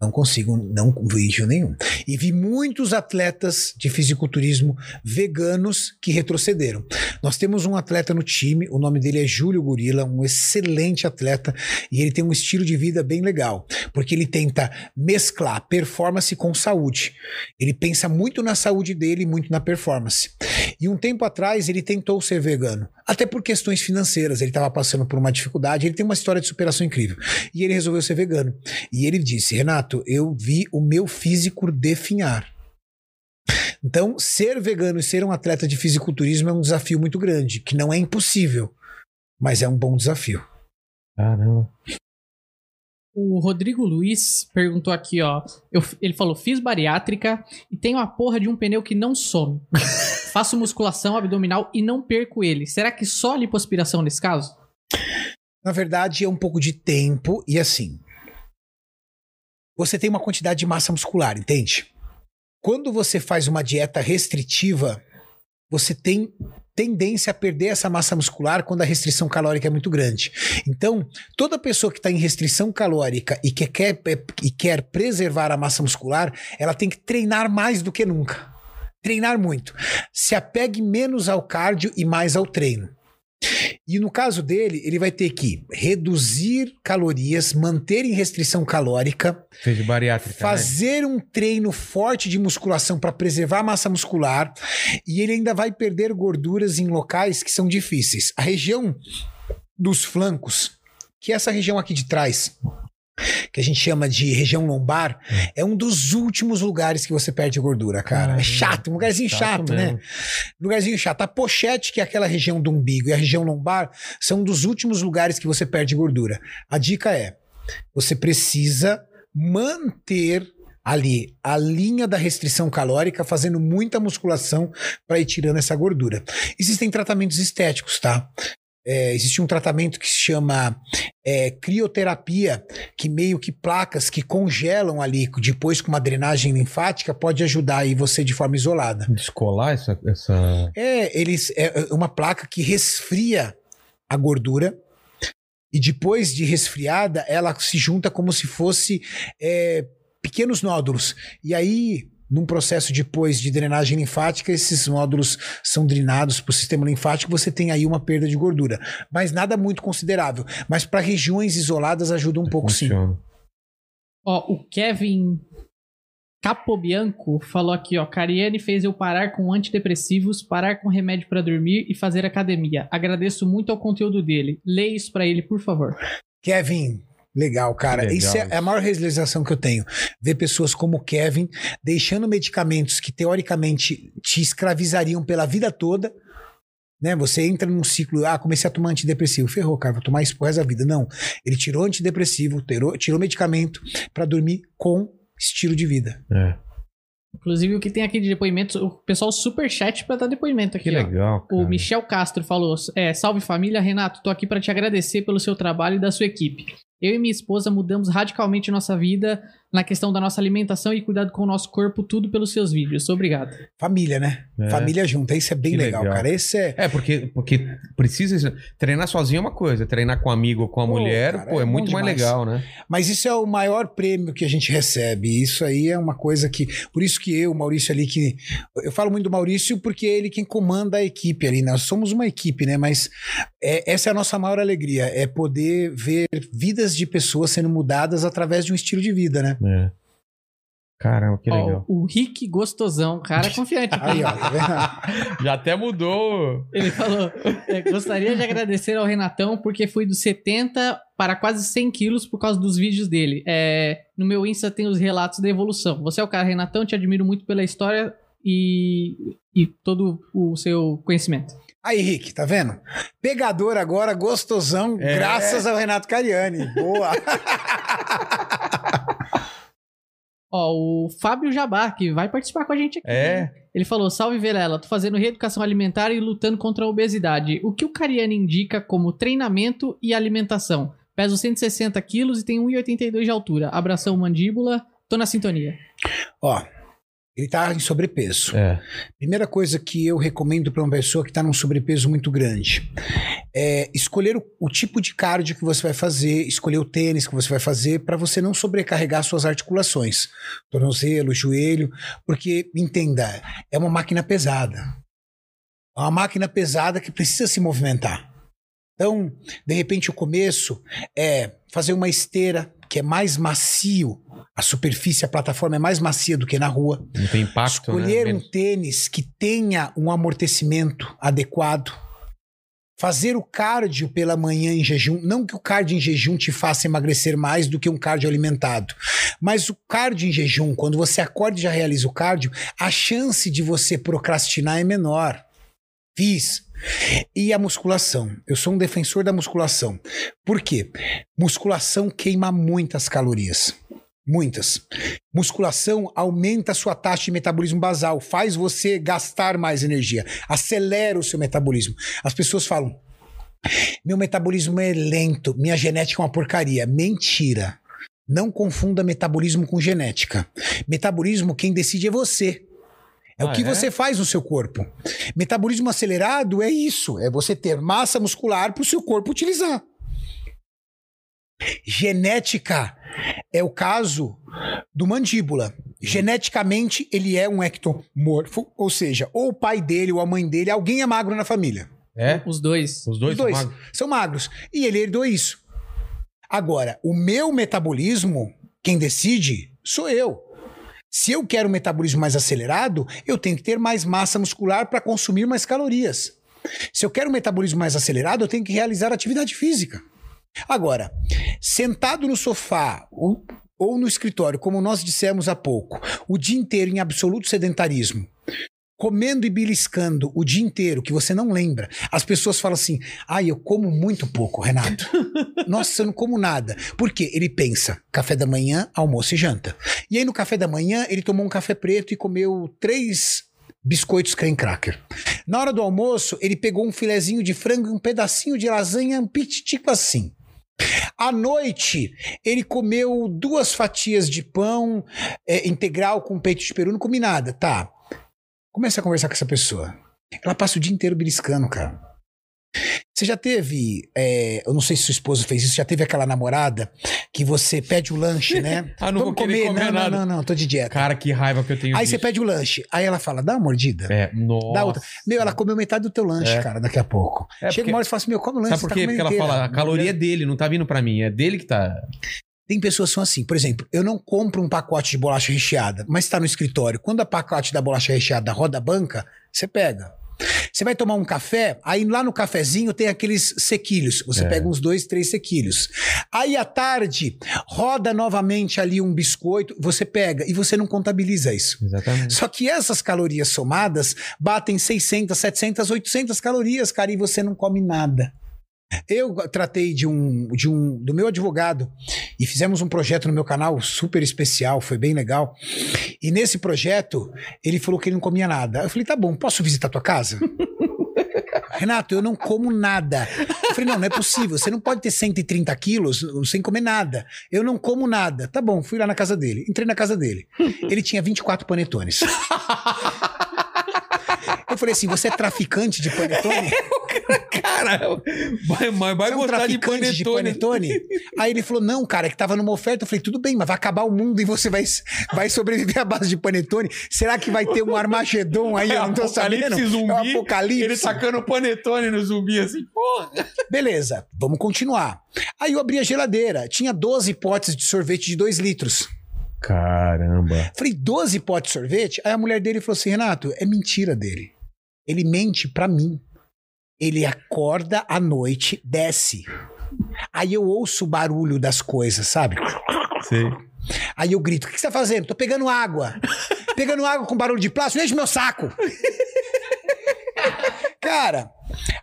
Speaker 3: Não consigo, não vejo nenhum. E vi muitos atletas de fisiculturismo veganos que retrocederam. Nós temos um atleta no time, o nome dele é Júlio Gorila, um excelente atleta, e ele tem um estilo de vida bem legal, porque ele tenta mesclar performance com saúde. Ele pensa muito na saúde dele e muito na performance. E um tempo atrás ele tentou ser vegano, até por questões financeiras. Ele estava passando por uma dificuldade, ele tem uma história de superação incrível. E ele resolveu ser vegano. E ele disse: Renato, eu vi o meu físico definhar. Então, ser vegano e ser um atleta de fisiculturismo é um desafio muito grande, que não é impossível, mas é um bom desafio.
Speaker 1: Caramba.
Speaker 2: O Rodrigo Luiz perguntou aqui, ó. Eu, ele falou: fiz bariátrica e tenho a porra de um pneu que não some. Faço musculação abdominal e não perco ele. Será que só lipoaspiração nesse caso?
Speaker 3: Na verdade, é um pouco de tempo e assim você tem uma quantidade de massa muscular, entende? Quando você faz uma dieta restritiva, você tem tendência a perder essa massa muscular quando a restrição calórica é muito grande. Então, toda pessoa que está em restrição calórica e que quer, e quer preservar a massa muscular, ela tem que treinar mais do que nunca. Treinar muito. Se apegue menos ao cardio e mais ao treino. E no caso dele, ele vai ter que reduzir calorias, manter em restrição calórica,
Speaker 1: bariátrica, né?
Speaker 3: fazer um treino forte de musculação para preservar a massa muscular, e ele ainda vai perder gorduras em locais que são difíceis. A região dos flancos, que é essa região aqui de trás, que a gente chama de região lombar, é um dos últimos lugares que você perde gordura, cara.
Speaker 1: Ah,
Speaker 3: é chato, um lugarzinho
Speaker 1: chato
Speaker 3: chato, né? Lugarzinho chato. A pochete, que é aquela região do umbigo, e a região lombar, são um dos últimos lugares que você perde gordura. A dica é: você precisa manter ali a linha da restrição calórica, fazendo muita musculação para ir tirando essa gordura. Existem tratamentos estéticos, tá? É, existe um tratamento que se chama é, crioterapia, que meio que placas que congelam ali, depois com uma drenagem linfática, pode ajudar aí você de forma isolada.
Speaker 1: Descolar essa. essa...
Speaker 3: É, eles é uma placa que resfria a gordura e depois de resfriada ela se junta como se fosse é, pequenos nódulos e aí num processo depois de drenagem linfática esses nódulos são drenados para o sistema linfático você tem aí uma perda de gordura mas nada muito considerável mas para regiões isoladas ajuda um pouco sim
Speaker 1: Funciona.
Speaker 2: Ó, o Kevin Capobianco falou aqui, ó. Cariane fez eu parar com antidepressivos, parar com remédio pra dormir e fazer academia. Agradeço muito ao conteúdo dele. Leia isso pra ele, por favor.
Speaker 3: Kevin, legal, cara.
Speaker 1: Legal
Speaker 3: isso é a maior realização que eu tenho. Ver pessoas como o Kevin deixando medicamentos que teoricamente te escravizariam pela vida toda. Né? Você entra num ciclo, ah, comecei a tomar antidepressivo. Ferrou, cara, vou tomar isso pro resto da vida. Não. Ele tirou antidepressivo, tirou, tirou medicamento pra dormir com estilo de vida.
Speaker 1: É.
Speaker 2: Inclusive, o que tem aqui de depoimentos, o pessoal super chat pra dar depoimento aqui.
Speaker 1: Que legal. Cara.
Speaker 2: O Michel Castro falou: é, Salve família, Renato, tô aqui pra te agradecer pelo seu trabalho e da sua equipe. Eu e minha esposa mudamos radicalmente nossa vida na questão da nossa alimentação e cuidado com o nosso corpo, tudo pelos seus vídeos. Obrigado.
Speaker 3: Família, né?
Speaker 1: É.
Speaker 3: Família junta. Isso é bem legal,
Speaker 1: legal.
Speaker 3: cara. Esse é.
Speaker 1: É, porque, porque precisa. Treinar sozinho é uma coisa, treinar com um amigo ou com a
Speaker 3: Pô,
Speaker 1: mulher,
Speaker 3: cara,
Speaker 1: pô, é,
Speaker 3: é
Speaker 1: muito mais legal, né?
Speaker 3: Mas isso é o maior prêmio que a gente recebe. Isso aí é uma coisa que. Por isso que eu, o Maurício ali, que. Eu falo muito do Maurício porque é ele quem comanda a equipe ali. Nós somos uma equipe, né? Mas é- essa é a nossa maior alegria. É poder ver vidas de pessoas sendo mudadas através de um estilo de vida, né?
Speaker 1: É. Caramba, que
Speaker 2: Ó,
Speaker 1: legal.
Speaker 2: o Rick Gostosão, cara confiante aqui.
Speaker 3: Aí, ó, tá?
Speaker 1: Já até mudou.
Speaker 2: Ele falou: é, gostaria de agradecer ao Renatão porque fui dos 70 para quase 100 quilos por causa dos vídeos dele. É, no meu Insta tem os relatos da evolução. Você é o cara, Renatão, te admiro muito pela história e, e todo o seu conhecimento.
Speaker 3: Aí, Rick, tá vendo? Pegador agora, gostosão,
Speaker 1: É.
Speaker 3: graças ao Renato Cariani. Boa.
Speaker 2: Ó, o Fábio Jabá, que vai participar com a gente aqui.
Speaker 1: É.
Speaker 2: Ele falou: Salve Velela, tô fazendo reeducação alimentar e lutando contra a obesidade. O que o Cariani indica como treinamento e alimentação? Peso 160 quilos e tenho 1,82 de altura. Abração mandíbula, tô na sintonia.
Speaker 3: Ó, ele tá em sobrepeso.
Speaker 1: É.
Speaker 3: Primeira coisa que eu recomendo para uma pessoa que está num sobrepeso muito grande é escolher o, o tipo de cardio que você vai fazer, escolher o tênis que você vai fazer para você não sobrecarregar suas articulações, tornozelo, joelho, porque entenda, é uma máquina pesada. É uma máquina pesada que precisa se movimentar. Então, de repente, o começo é fazer uma esteira que é mais macio, a superfície, a plataforma é mais macia do que na rua.
Speaker 1: Não tem impacto,
Speaker 3: Escolher
Speaker 1: né?
Speaker 3: um tênis que tenha um amortecimento adequado. Fazer o cardio pela manhã em jejum. Não que o cardio em jejum te faça emagrecer mais do que um cardio alimentado. Mas o cardio em jejum, quando você acorda e já realiza o cardio, a chance de você procrastinar é menor. Fiz. E a musculação. Eu sou um defensor da musculação. Por quê? Musculação queima muitas calorias. Muitas. Musculação aumenta a sua taxa de metabolismo basal, faz você gastar mais energia, acelera o seu metabolismo. As pessoas falam: meu metabolismo é lento, minha genética é uma porcaria. Mentira. Não confunda metabolismo com genética. Metabolismo, quem decide é você. É o
Speaker 1: Ah,
Speaker 3: que
Speaker 1: é?
Speaker 3: você faz no seu corpo. Metabolismo acelerado é isso: é você ter massa muscular para o seu corpo utilizar. Genética é o caso do mandíbula. Geneticamente, ele é um ectomorfo, ou seja, ou o pai dele ou a mãe dele, alguém é magro na família.
Speaker 1: É?
Speaker 2: Os dois.
Speaker 1: Os dois,
Speaker 3: Os dois
Speaker 1: são magros?
Speaker 3: são magros. E ele herdou isso. Agora, o meu metabolismo, quem decide, sou eu. Se eu quero um metabolismo mais acelerado, eu tenho que ter mais massa muscular para consumir mais calorias. Se eu quero um metabolismo mais acelerado, eu tenho que realizar atividade física. Agora, sentado no sofá ou, ou no escritório, como nós dissemos há pouco, o dia inteiro em absoluto sedentarismo, comendo e beliscando o dia inteiro, que você não lembra, as pessoas falam assim: ai, eu como muito pouco, Renato. Nossa, eu não como nada. Por quê? Ele pensa: café da manhã, almoço e janta. E aí no café da manhã, ele tomou um café preto e comeu três biscoitos creme cracker. Na hora do almoço, ele pegou um filezinho de frango e um pedacinho de lasanha, um pititico assim. À noite, ele comeu duas fatias de pão é, integral com peito de peru, não comi nada. Tá. Comece a conversar com essa pessoa. Ela passa o dia inteiro beliscando, cara. Você já teve, é, eu não sei se sua esposa fez isso, já teve aquela namorada que você pede o lanche, né?
Speaker 1: Ah, não vou querer comer
Speaker 3: não,
Speaker 1: nada.
Speaker 3: não, não, não, tô de dieta.
Speaker 1: Cara, que raiva que eu tenho
Speaker 3: Aí
Speaker 1: disso.
Speaker 3: você pede o lanche, aí ela fala, dá uma mordida.
Speaker 1: É, nossa.
Speaker 3: Dá outra. Meu, ela comeu metade do teu lanche,
Speaker 1: É.
Speaker 3: cara, daqui a pouco.
Speaker 1: É,
Speaker 3: Chega
Speaker 1: porque-
Speaker 3: uma hora e fala assim, meu, come o lanche,
Speaker 1: Sabe por
Speaker 3: tá
Speaker 1: quê? Porque
Speaker 3: comendo
Speaker 1: ela
Speaker 3: inteira.
Speaker 1: fala, a caloria é dele, não tá vindo pra mim. É dele que tá.
Speaker 3: Tem pessoas que são assim, por exemplo, eu não compro um pacote de bolacha recheada, mas está no escritório. Quando a pacote da bolacha recheada roda a banca, você pega. Você vai tomar um café, aí lá no cafezinho tem aqueles sequilhos. Você
Speaker 1: É.
Speaker 3: pega uns dois, três sequilhos. Aí à tarde, roda novamente ali um biscoito, você pega e você não contabiliza isso.
Speaker 1: Exatamente.
Speaker 3: Só que essas calorias somadas batem 600, 700, 800 calorias, cara, e você não come nada. Eu tratei de um, de um do meu advogado e fizemos um projeto no meu canal super especial, foi bem legal. E nesse projeto, ele falou que ele não comia nada. Eu falei: "Tá bom, posso visitar tua casa?" Renato, eu não como nada. Eu falei, não, não é possível. Você não pode ter 130 quilos sem comer nada. Eu não como nada. Tá bom, fui lá na casa dele. Entrei na casa dele. Ele tinha 24 panetones. Eu falei assim, você é traficante de panetone?
Speaker 1: Cara, vai, vai
Speaker 3: Você é um
Speaker 1: gostar de
Speaker 3: traficante de
Speaker 1: panetone.
Speaker 3: panetone? Aí ele falou, não, cara, é que tava numa oferta. Eu falei, tudo bem, mas vai acabar o mundo e você vai, vai sobreviver à base de panetone? Será que vai ter um Armagedon aí? Eu não tô sabendo.
Speaker 1: Apocalipse zumbi.
Speaker 3: É um apocalipse.
Speaker 1: Ele tacando panetone no zumbi assim, porra.
Speaker 3: Beleza, vamos continuar. Aí eu abri a geladeira. Tinha 12 potes de sorvete de 2 litros.
Speaker 1: Caramba.
Speaker 3: Falei, 12 potes de sorvete? Aí a mulher dele falou assim: Renato, é mentira dele. Ele mente pra mim. Ele acorda à noite, desce. Aí eu ouço o barulho das coisas, sabe?
Speaker 1: Sei.
Speaker 3: Aí eu grito: O que você tá fazendo? Tô pegando água. pegando água com barulho de plástico, enche meu saco. Cara,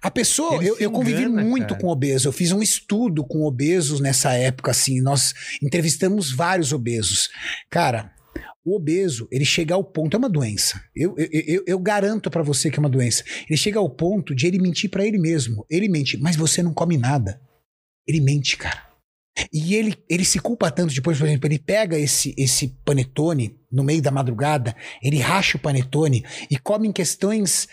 Speaker 3: a pessoa,
Speaker 1: Ele
Speaker 3: eu, eu convivi
Speaker 1: engana,
Speaker 3: muito
Speaker 1: cara.
Speaker 3: com obeso. Eu fiz um estudo com obesos nessa época, assim. Nós entrevistamos vários obesos. Cara, o obeso, ele chega ao ponto, é uma doença. Eu, eu, eu, eu garanto pra você que é uma doença. Ele chega ao ponto de ele mentir pra ele mesmo. Ele mente, mas você não come nada. Ele mente, cara. E ele, ele se culpa tanto depois, por exemplo, ele pega esse, esse panetone no meio da madrugada, ele racha o panetone e come em questões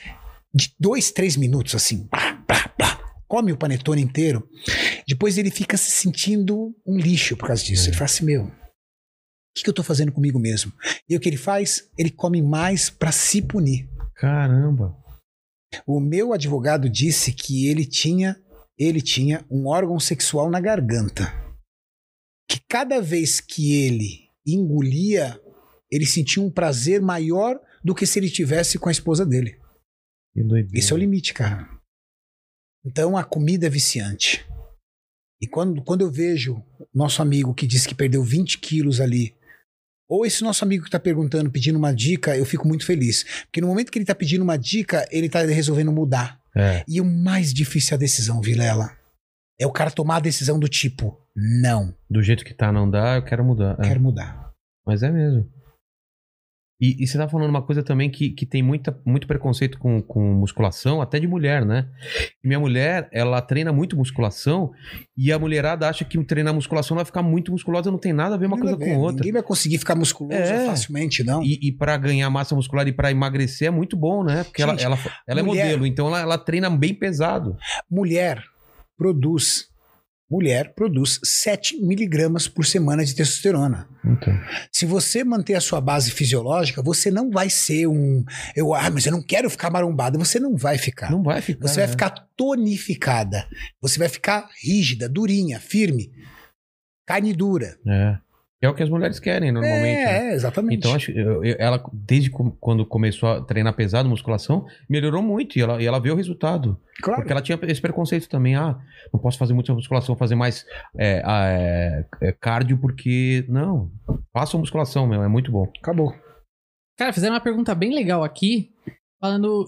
Speaker 3: de dois, três minutos, assim. Blá, blá, blá. Come o panetone inteiro. Depois ele fica se sentindo um lixo por causa disso. Ele fala assim: meu, que, que eu tô fazendo comigo mesmo? E o que ele faz? Ele come mais pra se punir.
Speaker 1: Caramba.
Speaker 3: O meu advogado disse que ele tinha, ele tinha um órgão sexual na garganta. Que cada vez que ele engolia, ele sentia um prazer maior do que se ele tivesse com a esposa dele. Esse é o limite, cara. Então a comida é viciante. E quando, quando eu vejo nosso amigo que disse que perdeu 20 quilos ali, ou esse nosso amigo que tá perguntando, pedindo uma dica, eu fico muito feliz. Porque no momento que ele tá pedindo uma dica, ele tá resolvendo mudar.
Speaker 1: É.
Speaker 3: E o mais difícil é a decisão, Vilela. É o cara tomar a decisão do tipo, não,
Speaker 1: Do jeito que tá, não dá, eu quero mudar. É.
Speaker 3: quero mudar.
Speaker 1: Mas é mesmo. E, e você tá falando uma coisa também que, que tem muita, muito preconceito com, com musculação, até de mulher, né? Minha mulher, ela treina muito musculação e a mulherada acha que treinar musculação vai ficar muito musculosa, não tem nada a ver uma coisa
Speaker 3: vai
Speaker 1: com
Speaker 3: ver,
Speaker 1: outra.
Speaker 3: Ninguém vai conseguir ficar musculoso
Speaker 1: É.
Speaker 3: facilmente, não.
Speaker 1: E, e para ganhar massa muscular e para emagrecer é muito bom, né? Porque
Speaker 3: Gente,
Speaker 1: ela, ela, ela é
Speaker 3: mulher-
Speaker 1: modelo, então ela, ela treina bem pesado.
Speaker 3: Mulher produz, mulher produz 7 miligramas por semana de testosterona.
Speaker 1: Então,
Speaker 3: Se você manter a sua base fisiológica, você não vai ser um. Eu, ah, mas eu não quero ficar marombada. Você não vai ficar.
Speaker 1: não vai ficar.
Speaker 3: Você vai
Speaker 1: né?
Speaker 3: ficar tonificada. Você vai ficar rígida, durinha, firme. Carne dura.
Speaker 1: É. É o que as mulheres querem normalmente.
Speaker 3: é,
Speaker 1: né?
Speaker 3: é, exatamente.
Speaker 1: Então, acho, eu- eu- ela, desde quando começou a treinar pesado, musculação, melhorou muito e ela, e ela vê o resultado.
Speaker 3: claro.
Speaker 1: Porque ela tinha esse preconceito também. Ah, não posso fazer muita musculação, fazer mais é, é, é, cardio, porque. Não. Faça musculação, meu, é muito bom.
Speaker 3: Acabou.
Speaker 2: Cara, fizeram uma pergunta bem legal aqui, falando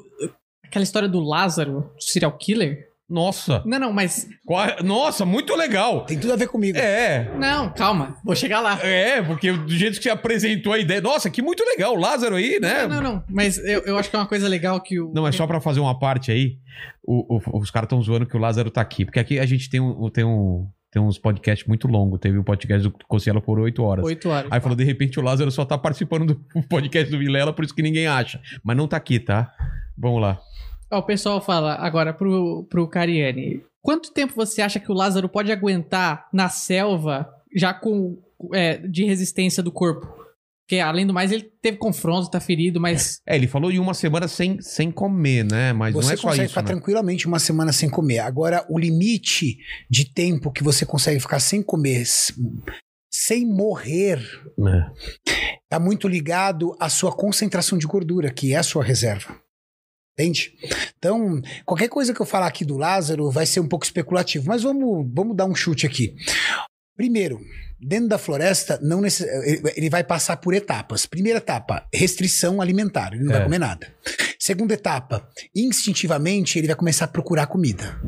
Speaker 2: aquela história do Lázaro, serial killer.
Speaker 1: Nossa!
Speaker 2: Não, não, mas.
Speaker 1: Qual- Nossa, muito legal!
Speaker 3: Tem tudo a ver comigo.
Speaker 1: É,
Speaker 2: Não, calma, vou chegar lá.
Speaker 1: é, porque do jeito que você apresentou a ideia. Nossa, que muito legal, o Lázaro aí, né?
Speaker 2: Não, não, não. Mas eu, eu acho que é uma coisa legal que o.
Speaker 1: Não, é só pra fazer uma parte aí. o- o- os caras estão zoando que o Lázaro tá aqui. Porque aqui a gente tem, um, tem, um, tem uns podcasts muito longos. Teve o podcast do Cossielo por oito horas.
Speaker 2: Oito horas.
Speaker 1: Aí falou, de repente o Lázaro só tá participando do podcast do Vilela, por isso que ninguém acha. Mas não tá aqui, tá? Vamos lá.
Speaker 2: Ó, o pessoal fala agora pro, pro Cariani. Quanto tempo você acha que o Lázaro pode aguentar na selva já com é, de resistência do corpo? Porque, além do mais, ele teve confronto, tá ferido, mas.
Speaker 1: É, ele falou em uma semana sem, sem comer, né? Mas
Speaker 3: Você
Speaker 1: não é só
Speaker 3: consegue
Speaker 1: isso.
Speaker 3: ficar
Speaker 1: né?
Speaker 3: tranquilamente uma semana sem comer. Agora, o limite de tempo que você consegue ficar sem comer, sem morrer,
Speaker 1: É.
Speaker 3: tá muito ligado à sua concentração de gordura, que é a sua reserva. Entende? Então, qualquer coisa que eu falar aqui do Lázaro vai ser um pouco especulativo, mas vamos, vamos dar um chute aqui. Primeiro, dentro da floresta, não necess- ele- vai passar por etapas. Primeira etapa, restrição alimentar, ele não
Speaker 1: É.
Speaker 3: vai comer nada. Segunda etapa, instintivamente ele vai começar a procurar comida.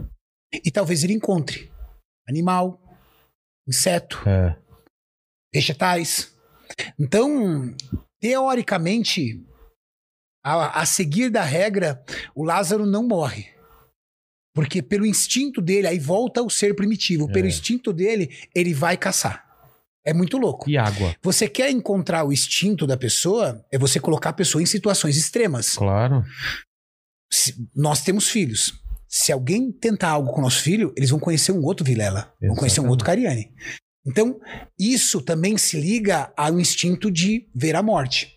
Speaker 3: E talvez ele encontre animal, inseto,
Speaker 1: É.
Speaker 3: vegetais. Então, teoricamente, a, a seguir da regra, o Lázaro não morre. Porque pelo instinto dele, aí volta ao ser primitivo, pelo
Speaker 1: É.
Speaker 3: instinto dele, ele vai caçar. É muito louco.
Speaker 1: E água.
Speaker 3: Você quer encontrar o instinto da pessoa, é você colocar a pessoa em situações extremas.
Speaker 1: Claro.
Speaker 3: Se- nós temos filhos. Se alguém tentar algo com o nosso filho, eles vão conhecer um outro Vilela, vão conhecer um
Speaker 1: Exatamente.
Speaker 3: outro Cariani. Então, isso também se liga ao instinto de ver a morte.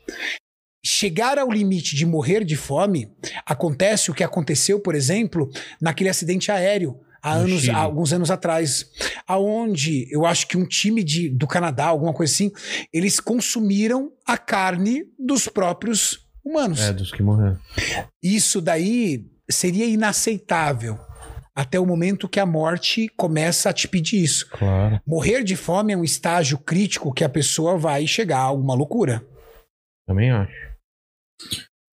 Speaker 3: Chegar ao limite de morrer de fome, acontece o que aconteceu, por exemplo, naquele acidente aéreo há,
Speaker 1: No
Speaker 3: anos, há alguns anos atrás, aonde eu acho que um time de, do Canadá, alguma coisa assim, eles consumiram a carne dos próprios humanos.
Speaker 1: É, dos que morreram.
Speaker 3: Isso daí seria inaceitável até o momento que a morte começa a te pedir isso.
Speaker 1: Claro.
Speaker 3: Morrer de fome é um estágio crítico que a pessoa vai chegar a alguma loucura.
Speaker 1: Também acho.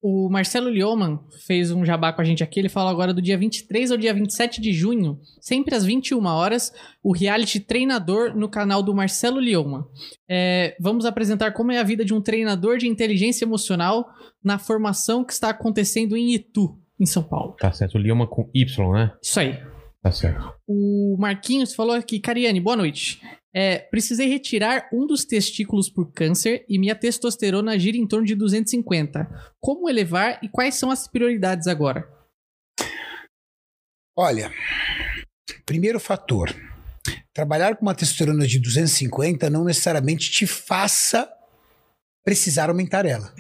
Speaker 2: O Marcelo Lioman fez um jabá com a gente aqui. Ele falou agora do dia 23 ao dia 27 de junho, sempre às 21 horas, o reality Treinador no canal do Marcelo Lioman. É, vamos apresentar como é a vida de um treinador de inteligência emocional na formação que está acontecendo em Itu, em São Paulo.
Speaker 1: Tá certo. O Lima com Y, né?
Speaker 2: Isso aí.
Speaker 1: Tá certo.
Speaker 2: O Marquinhos falou aqui, Cariane, boa noite. É, precisei retirar um dos testículos por câncer e minha testosterona gira em torno de 250. Como elevar e quais são as prioridades agora?
Speaker 3: Olha, primeiro fator. Trabalhar com uma testosterona de 250 não necessariamente te faça precisar aumentar ela.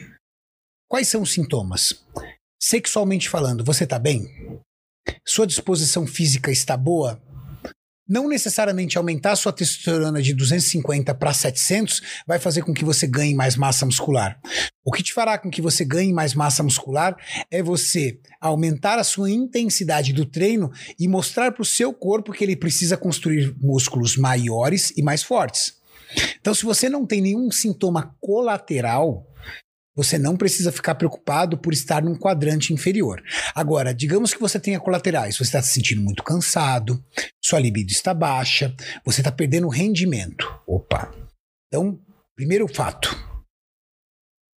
Speaker 3: Quais são os sintomas? Sexualmente falando, você tá bem? Sua disposição física está boa? Não necessariamente aumentar sua testosterona de 250 para 700 vai fazer com que você ganhe mais massa muscular. O que te fará com que você ganhe mais massa muscular é você aumentar a sua intensidade do treino e mostrar para o seu corpo que ele precisa construir músculos maiores e mais fortes. Então, se você não tem nenhum sintoma colateral, você não precisa ficar preocupado por estar num quadrante inferior. Agora, digamos que você tenha colaterais, você está se sentindo muito cansado, sua libido está baixa, você está perdendo rendimento. Opa! Então, primeiro fato.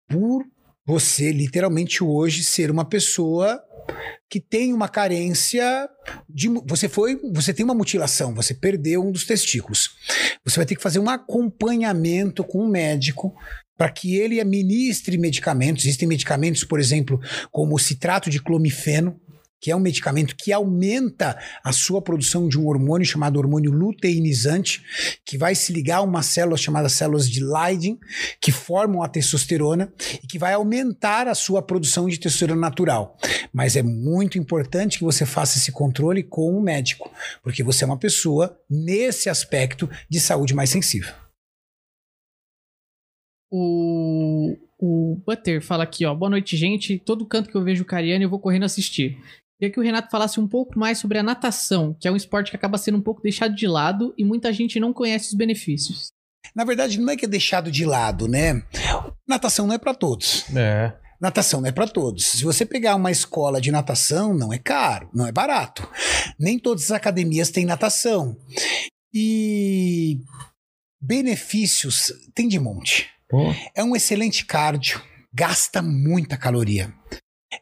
Speaker 3: Por você literalmente hoje ser uma pessoa que tem uma carência de você foi, você tem uma mutilação, você perdeu um dos testículos. Você vai ter que fazer um acompanhamento com um médico para que ele administre medicamentos. Existem medicamentos, por exemplo, como o citrato de clomifeno, que é um medicamento que aumenta a sua produção de um hormônio chamado hormônio luteinizante, que vai se ligar a umas células chamadas células de Leydig, que formam a testosterona e que vai aumentar a sua produção de testosterona natural. Mas é muito importante que você faça esse controle com um médico, porque você é uma pessoa nesse aspecto de saúde mais sensível.
Speaker 2: O, o Butter fala aqui, ó. Boa noite, gente. Todo canto que eu vejo o Cariani, eu vou correndo assistir. Queria que o Renato falasse um pouco mais sobre a natação, que é um esporte que acaba sendo um pouco deixado de lado e muita gente não conhece os benefícios.
Speaker 3: Na verdade, não é que é deixado de lado, né? Natação não é para todos.
Speaker 1: É.
Speaker 3: Natação não é para todos. Se você pegar uma escola de natação, não é caro, não é barato. Nem todas as academias têm natação. E benefícios tem de monte. É um excelente cardio, gasta muita caloria.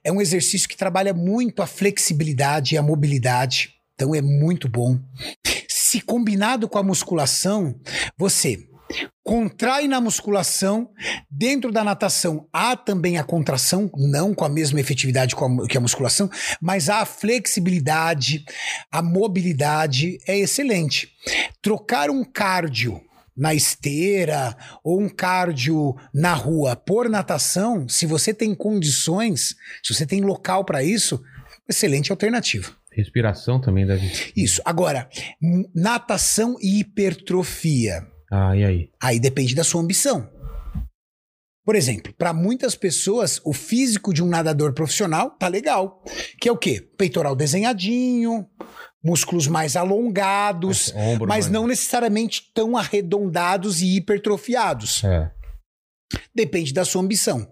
Speaker 3: É um exercício que trabalha muito a flexibilidade e a mobilidade, então é muito bom. Se combinado com a musculação, você contrai na musculação, dentro da natação há também a contração, não com a mesma efetividade que a musculação, mas a flexibilidade, a mobilidade, é excelente. Trocar um cardio na esteira ou um cardio na rua por natação, se você tem condições, se você tem local para isso, excelente alternativa.
Speaker 1: Respiração também deve.
Speaker 3: Isso. Agora, natação e hipertrofia.
Speaker 1: Ah, e aí?
Speaker 3: Aí depende da sua ambição. Por exemplo, para muitas pessoas, o físico de um nadador profissional tá legal. Que é o quê? Peitoral desenhadinho, músculos mais alongados,
Speaker 1: Ombro,
Speaker 3: mas
Speaker 1: mano.
Speaker 3: não necessariamente tão arredondados e hipertrofiados.
Speaker 1: É.
Speaker 3: Depende da sua ambição.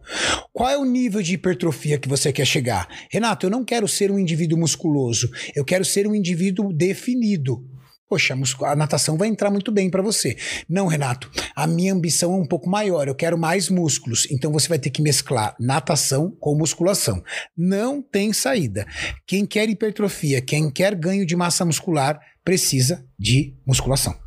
Speaker 3: Qual é o nível de hipertrofia que você quer chegar? Renato, eu não quero ser um indivíduo musculoso, eu quero ser um indivíduo definido. Poxa, a a natação vai entrar muito bem para você. Não, Renato, a minha ambição é um pouco maior, eu quero mais músculos. Então você vai ter que mesclar natação com musculação. Não tem saída. Quem quer hipertrofia, quem quer ganho de massa muscular, precisa de musculação.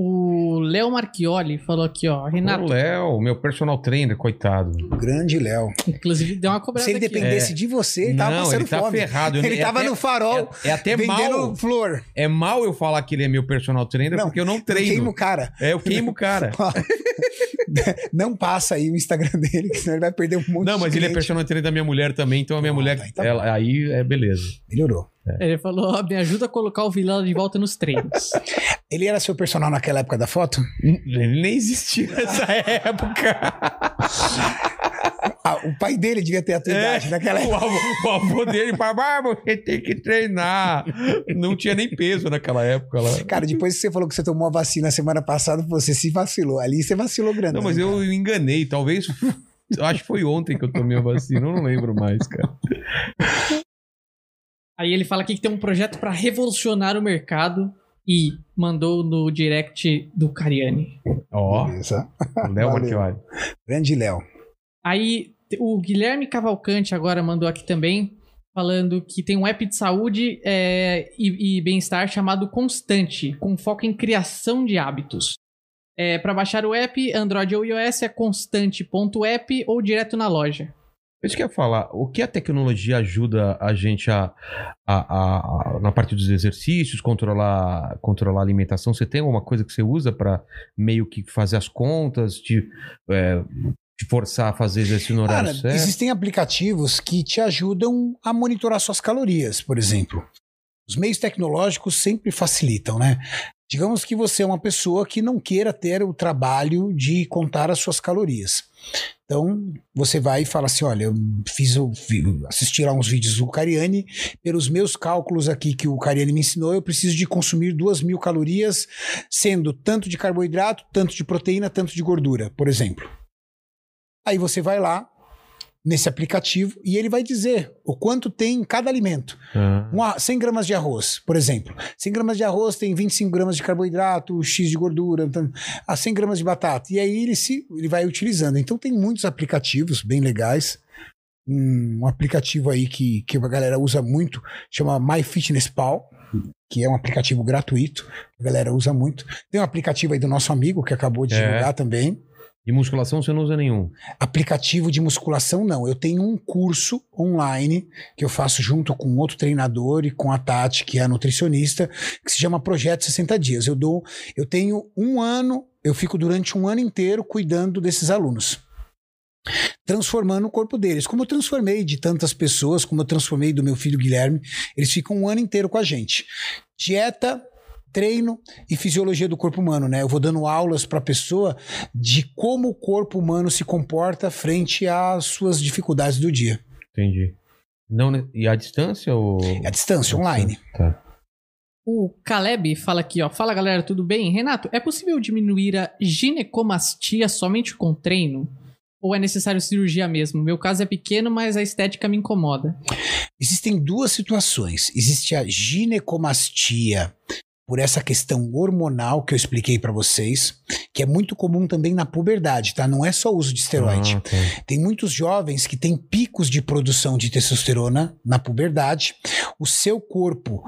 Speaker 2: O Léo Marchioli falou aqui, ó.
Speaker 1: O
Speaker 2: Renato,
Speaker 1: Léo, meu personal trainer, coitado.
Speaker 3: Grande Léo.
Speaker 2: inclusive, deu uma cobrada
Speaker 3: Se ele
Speaker 2: aqui.
Speaker 3: dependesse de você, ele tava
Speaker 1: É. Não,
Speaker 3: passando
Speaker 1: ele tá
Speaker 3: fome.
Speaker 1: ferrado.
Speaker 3: Ele
Speaker 1: É
Speaker 3: tava
Speaker 1: até-
Speaker 3: no farol
Speaker 1: É, é até
Speaker 3: vendendo
Speaker 1: mal.
Speaker 3: flor.
Speaker 1: É mal eu falar que ele é meu personal trainer
Speaker 3: Não,
Speaker 1: porque eu não
Speaker 3: Queima
Speaker 1: treino.
Speaker 3: o cara.
Speaker 1: É, eu queimo o cara.
Speaker 3: Não passa aí o Instagram dele, que senão ele vai perder um monte
Speaker 1: Não,
Speaker 3: de
Speaker 1: mas ele é personal trainer da minha mulher também, então a minha
Speaker 3: Ah,
Speaker 1: mulher.
Speaker 3: tá, então-
Speaker 1: ela- aí é beleza.
Speaker 3: Melhorou.
Speaker 2: Ele falou: me ajuda a colocar o Vilela de volta nos treinos.
Speaker 3: Ele era seu personal naquela época da foto?
Speaker 1: Ele nem existia nessa época.
Speaker 3: Ah, o pai dele devia ter a tua idade naquela
Speaker 1: o,
Speaker 3: época.
Speaker 1: avô, o avô dele falava, ah, você tem que treinar. Não tinha nem peso naquela época lá.
Speaker 3: Cara, depois que você falou que você tomou a vacina semana passada, você se vacilou. Ali você vacilou grande.
Speaker 1: Não, mas eu enganei. Talvez. Eu acho que foi ontem que eu tomei a vacina. Eu não lembro mais, cara.
Speaker 2: Aí ele fala aqui que tem um projeto pra revolucionar o mercado e mandou no direct do Cariani.
Speaker 1: Ó,
Speaker 3: Beleza.
Speaker 1: o Léo. Marquevale.
Speaker 3: Grande Léo.
Speaker 2: Aí o Guilherme Cavalcante agora mandou aqui também, falando que tem um app de saúde é, e, e bem-estar chamado Constante, com foco em criação de hábitos. É, para baixar o app, Android ou iOS é constante.app ou direto na loja.
Speaker 1: Isso que eu ia falar, o que a tecnologia ajuda a gente a, a, a- na parte dos exercícios, controlar, controlar a alimentação? Você tem alguma coisa que você usa para meio que fazer as contas, te, é, te forçar a fazer exercício no horário
Speaker 3: Cara,
Speaker 1: certo?
Speaker 3: existem aplicativos que te ajudam a monitorar suas calorias, por exemplo. Os meios tecnológicos sempre facilitam, né? Digamos que você é uma pessoa que não queira ter o trabalho de contar as suas calorias. Então, você vai e fala assim: olha, eu fiz o, vi- assisti lá uns vídeos do Cariani, pelos meus cálculos aqui que o Cariani me ensinou, eu preciso de consumir duas mil calorias, sendo tanto de carboidrato, tanto de proteína, tanto de gordura, por exemplo. Aí você vai lá nesse aplicativo e ele vai dizer o quanto tem em cada alimento.
Speaker 1: Ah,
Speaker 3: Um a- 100 gramas de arroz, por exemplo. 100 gramas de arroz tem 25 gramas de carboidrato, X de gordura, então, a 100 gramas de batata. E aí ele, se, ele vai utilizando. Então tem muitos aplicativos bem legais. Um, um aplicativo aí que, que a galera usa muito, chama MyFitnessPal, que é um aplicativo gratuito, a galera usa muito. Tem um aplicativo aí do nosso amigo que acabou de
Speaker 1: É.
Speaker 3: divulgar também.
Speaker 1: E musculação você não usa nenhum.
Speaker 3: Aplicativo de musculação, não. Eu tenho um curso online que eu faço junto com outro treinador e com a Tati, que é a nutricionista, que se chama Projeto 60 Dias. Eu dou, eu tenho um ano, eu fico durante um ano inteiro cuidando desses alunos. Transformando o corpo deles. Como eu transformei de tantas pessoas, como eu transformei do meu filho Guilherme, eles ficam um ano inteiro com a gente. Dieta, treino e fisiologia do corpo humano, né? Eu vou dando aulas para a pessoa de como o corpo humano se comporta frente às suas dificuldades do dia.
Speaker 1: Entendi. Não? E a distância ou.
Speaker 3: É a distância, online.
Speaker 1: Tá.
Speaker 2: O Caleb fala aqui, ó. Fala galera, tudo bem? Renato, é possível diminuir a ginecomastia somente com treino? Ou é necessário cirurgia mesmo? Meu caso é pequeno, mas a estética me incomoda.
Speaker 3: Existem duas situações. Existe a ginecomastia por essa questão hormonal que eu expliquei para vocês, que é muito comum também na puberdade, tá? Não é só uso de esteroide.
Speaker 1: Ah, tá.
Speaker 3: Tem muitos jovens que têm picos de produção de testosterona na puberdade. O seu corpo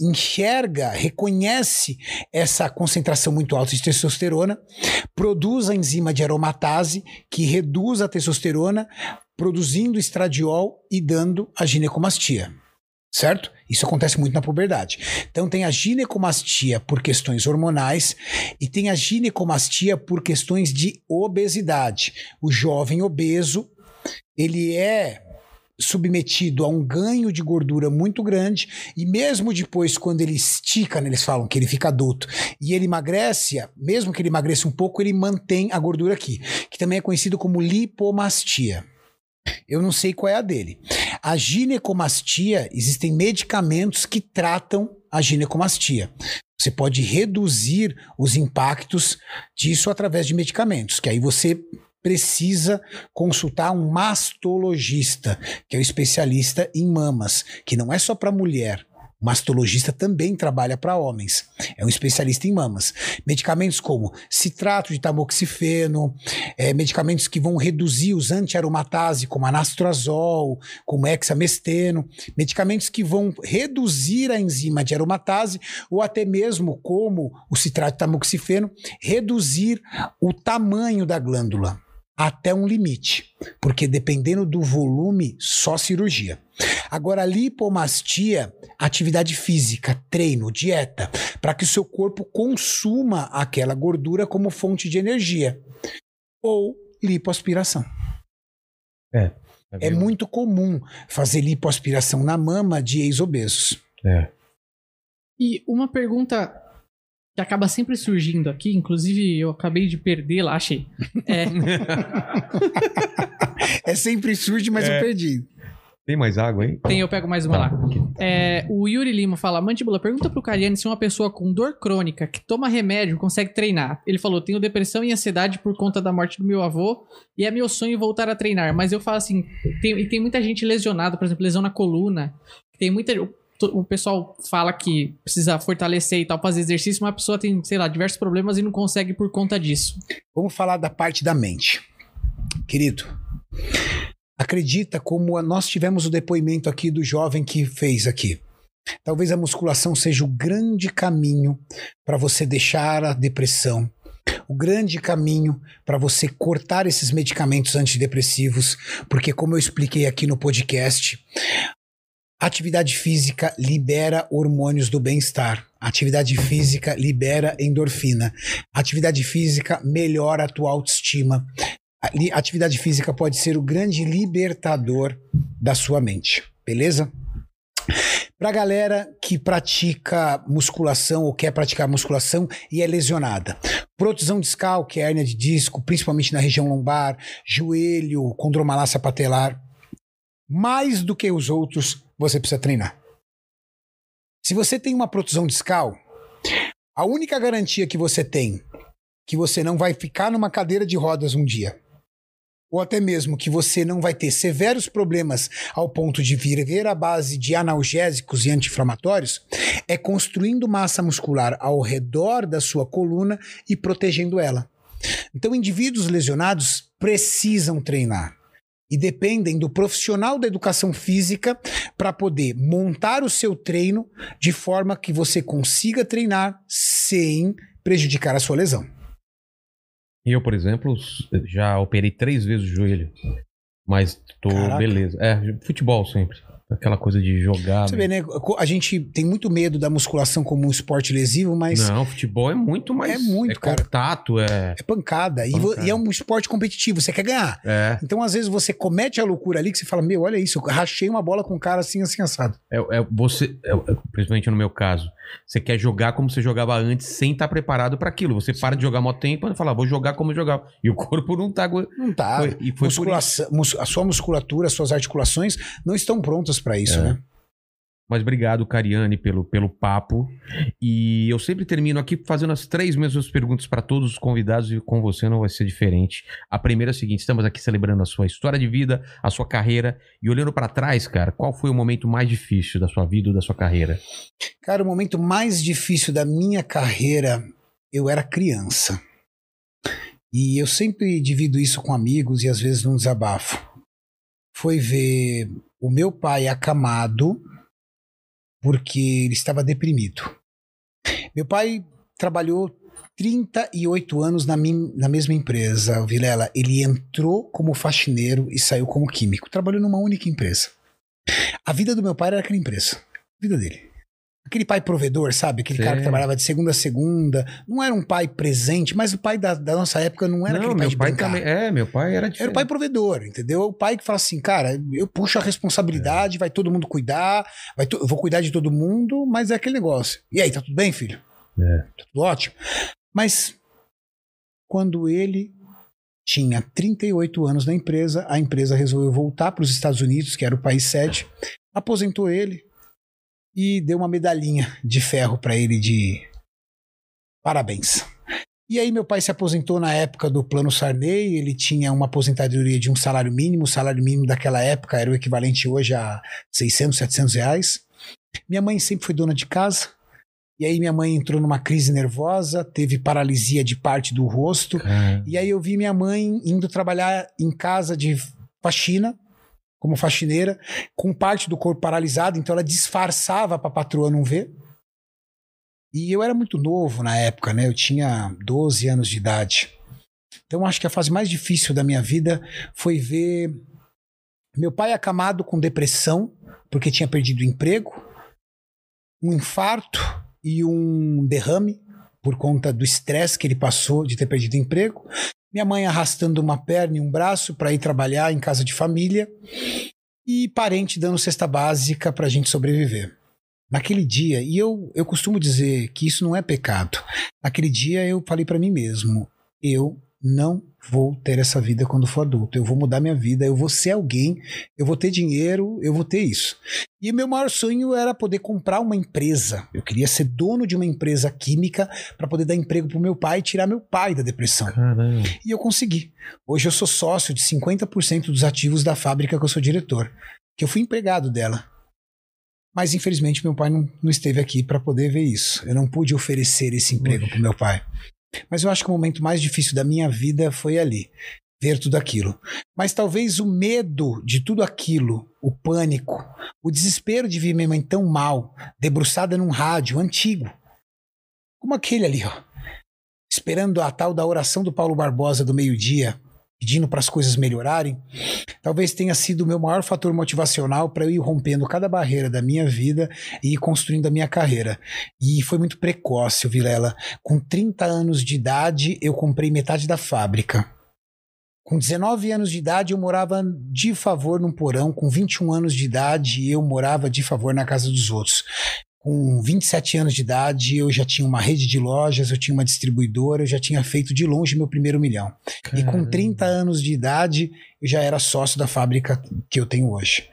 Speaker 3: enxerga, reconhece essa concentração muito alta de testosterona, produz a enzima de aromatase que reduz a testosterona, produzindo estradiol e dando a ginecomastia. Certo? Isso acontece muito na puberdade. Então tem a ginecomastia por questões hormonais e tem a ginecomastia por questões de obesidade. O jovem obeso, ele é submetido a um ganho de gordura muito grande e mesmo depois quando ele estica, né, eles falam que ele fica adulto e ele emagrece, mesmo que ele emagreça um pouco, ele mantém a gordura aqui, que também é conhecido como lipomastia. Eu não sei qual é a dele. A ginecomastia, existem medicamentos que tratam a ginecomastia. Você pode reduzir os impactos disso através de medicamentos, que aí você precisa consultar um mastologista, que é o especialista em mamas, que não é só para mulher. Mastologista também trabalha para homens. É um especialista em mamas. Medicamentos como citrato de tamoxifeno, eh, medicamentos que vão reduzir os antiaromatase, como anastrozol, como hexamesteno, medicamentos que vão reduzir a enzima de aromatase, ou até mesmo, como o citrato de tamoxifeno, reduzir o tamanho da glândula até um limite, porque dependendo do volume, só cirurgia. Agora, a lipomastia, atividade física, treino, dieta, para que o seu corpo consuma aquela gordura como fonte de energia. ou lipoaspiração.
Speaker 1: É.
Speaker 3: É muito comum fazer lipoaspiração na mama de ex-obesos.
Speaker 1: É.
Speaker 2: E uma pergunta que acaba sempre surgindo aqui, inclusive eu acabei de perdê-la, achei. É,
Speaker 3: É sempre surge, mas
Speaker 1: É.
Speaker 3: eu perdi.
Speaker 1: Tem mais água aí?
Speaker 2: tem, eu pego mais uma lá. É, o Yuri Lima fala: Mandíbula, pergunta pro Cariani se uma pessoa com dor crônica que toma remédio consegue treinar. Ele falou: Tenho depressão e ansiedade por conta da morte do meu avô e é meu sonho voltar a treinar. Mas eu falo assim: tem, e tem muita gente lesionada, por exemplo, lesão na coluna. Tem muita. O- pessoal fala que precisa fortalecer e tal, fazer exercício, mas a pessoa tem, sei lá, diversos problemas e não consegue por conta disso.
Speaker 3: Vamos falar da parte da mente. Querido, acredita como nós tivemos o depoimento aqui do jovem que fez aqui. Talvez a musculação seja o grande caminho para você deixar a depressão, o grande caminho para você cortar esses medicamentos antidepressivos, porque como eu expliquei aqui no podcast, Atividade física libera hormônios do bem-estar. Atividade física libera endorfina. Atividade física melhora a tua autoestima. Atividade física pode ser o grande libertador da sua mente. Beleza? Pra galera que pratica musculação ou quer praticar musculação e é lesionada. Protusão discal, que é hérnia de disco, principalmente na região lombar, joelho, condromalácia patelar. Mais do que os outros, você precisa treinar. Se você tem uma protusão discal, a única garantia que você tem que você não vai ficar numa cadeira de rodas um dia, ou até mesmo que você não vai ter severos problemas ao ponto de viver à base de analgésicos e anti-inflamatórios, é construindo massa muscular ao redor da sua coluna e protegendo ela. Então, indivíduos lesionados precisam treinar e dependem do profissional da educação física para poder montar o seu treino de forma que você consiga treinar sem prejudicar a sua lesão.
Speaker 1: Eu, por exemplo, já operei três vezes o joelho. Mas tô
Speaker 3: Caraca.
Speaker 1: beleza. É, futebol sempre. Aquela coisa de jogar.
Speaker 3: Você vê, né? A gente tem muito medo da musculação como um esporte lesivo, mas
Speaker 1: Não, futebol é muito mais.
Speaker 3: É muito,
Speaker 1: é
Speaker 3: cara.
Speaker 1: contato, é.
Speaker 3: é pancada. E,
Speaker 1: Pancada.
Speaker 3: e é um esporte competitivo, você quer ganhar.
Speaker 1: É,
Speaker 3: Então, às vezes, você comete a loucura ali que você fala: Meu, olha isso, eu rachei uma bola com um cara assim, assim, assado.
Speaker 1: é, é você, é, é, principalmente no meu caso, você quer jogar como você jogava antes sem estar preparado para aquilo. Você para de jogar mó tempo e fala, "Ah, vou jogar como eu jogava. E o corpo não tá.
Speaker 3: Não tá.
Speaker 1: Foi- e foi
Speaker 3: Musculação- mus- a sua musculatura, as suas articulações não estão prontas para isso,
Speaker 1: É.
Speaker 3: né?
Speaker 1: Mas obrigado, Cariane, pelo, pelo papo. E eu sempre termino aqui fazendo as três mesmas perguntas para todos os convidados e com você não vai ser diferente. A primeira é a seguinte: estamos aqui celebrando a sua história de vida, a sua carreira e olhando para trás, cara, qual foi o momento mais difícil da sua vida ou da sua carreira?
Speaker 3: Cara, o momento mais difícil da minha carreira, eu era criança. E eu sempre divido isso com amigos e às vezes num desabafo. Foi ver o meu pai acamado porque ele estava deprimido. Meu pai trabalhou 38 anos na, min- na mesma empresa, Vilela. Ele entrou como faxineiro e saiu como químico. Trabalhou numa única empresa. A vida do meu pai era aquela empresa. A vida dele. Aquele pai provedor, sabe? Aquele cara que trabalhava de segunda a segunda. Não era um pai presente, mas o pai da, da nossa época não era aquele pai
Speaker 1: meu
Speaker 3: de
Speaker 1: pai
Speaker 3: brincar.
Speaker 1: também. É, meu pai era
Speaker 3: Era
Speaker 1: diferente.
Speaker 3: o pai provedor, entendeu? O pai que fala assim, cara, eu puxo a responsabilidade, vai todo mundo cuidar, vai eu vou cuidar de todo mundo, mas é aquele negócio. E aí, tá tudo bem, filho?
Speaker 1: É.
Speaker 3: Tá tudo ótimo. Mas quando ele tinha 38 anos na empresa, a empresa resolveu voltar para os Estados Unidos, que era o país sede, aposentou ele e deu uma medalhinha de ferro para ele de parabéns. E aí meu pai se aposentou na época do Plano Sarney, ele tinha uma aposentadoria de um salário mínimo, o salário mínimo daquela época era o equivalente hoje a 600, 700 reais. Minha mãe sempre foi dona de casa, e aí minha mãe entrou numa crise nervosa, teve paralisia de parte do rosto,
Speaker 1: Cara,
Speaker 3: e aí eu vi minha mãe indo trabalhar em casa de faxina, como faxineira, com parte do corpo paralisado, então ela disfarçava para a patroa não ver. E eu era muito novo na época, né? Eu tinha 12 anos de idade. Então acho que a fase mais difícil da minha vida foi ver meu pai acamado com depressão, porque tinha perdido o emprego, um infarto e um derrame por conta do estresse que ele passou de ter perdido o emprego. Minha mãe arrastando uma perna e um braço para ir trabalhar em casa de família e parente dando cesta básica para a gente sobreviver. Naquele dia, e eu, eu costumo dizer que isso não é pecado. Naquele dia eu falei para mim mesmo: eu não vou ter essa vida quando for adulto. Eu vou mudar minha vida, eu vou ser alguém, eu vou ter dinheiro, eu vou ter isso. E meu maior sonho era poder comprar uma empresa. Eu queria ser dono de uma empresa química para poder dar emprego pro meu pai e tirar meu pai da depressão.
Speaker 1: Caramba.
Speaker 3: E eu consegui. Hoje eu sou sócio de 50% dos ativos da fábrica que eu sou diretor, que eu fui empregado dela. Mas infelizmente meu pai não, não esteve aqui para poder ver isso. Eu não pude oferecer esse emprego pro meu pai. Mas eu acho que o momento mais difícil da minha vida foi ali, ver tudo aquilo. Mas talvez o medo de tudo aquilo, o pânico, o desespero de ver minha mãe tão mal, debruçada num rádio antigo, como aquele ali, ó, esperando a tal da oração do Paulo Barbosa do meio-dia, pedindo para as coisas melhorarem, talvez tenha sido o meu maior fator motivacional para eu ir rompendo cada barreira da minha vida e ir construindo a minha carreira. E foi muito precoce, Vilela. Com 30 anos de idade, eu comprei metade da fábrica. Com 19 anos de idade, eu morava de favor num porão. Com 21 anos de idade, eu morava de favor na casa dos outros. Com 27 anos de idade, eu já tinha uma rede de lojas, eu tinha uma distribuidora, eu já tinha feito de longe meu primeiro milhão. E com
Speaker 1: Caramba.
Speaker 3: 30 anos de idade, eu já era sócio da fábrica que eu tenho hoje.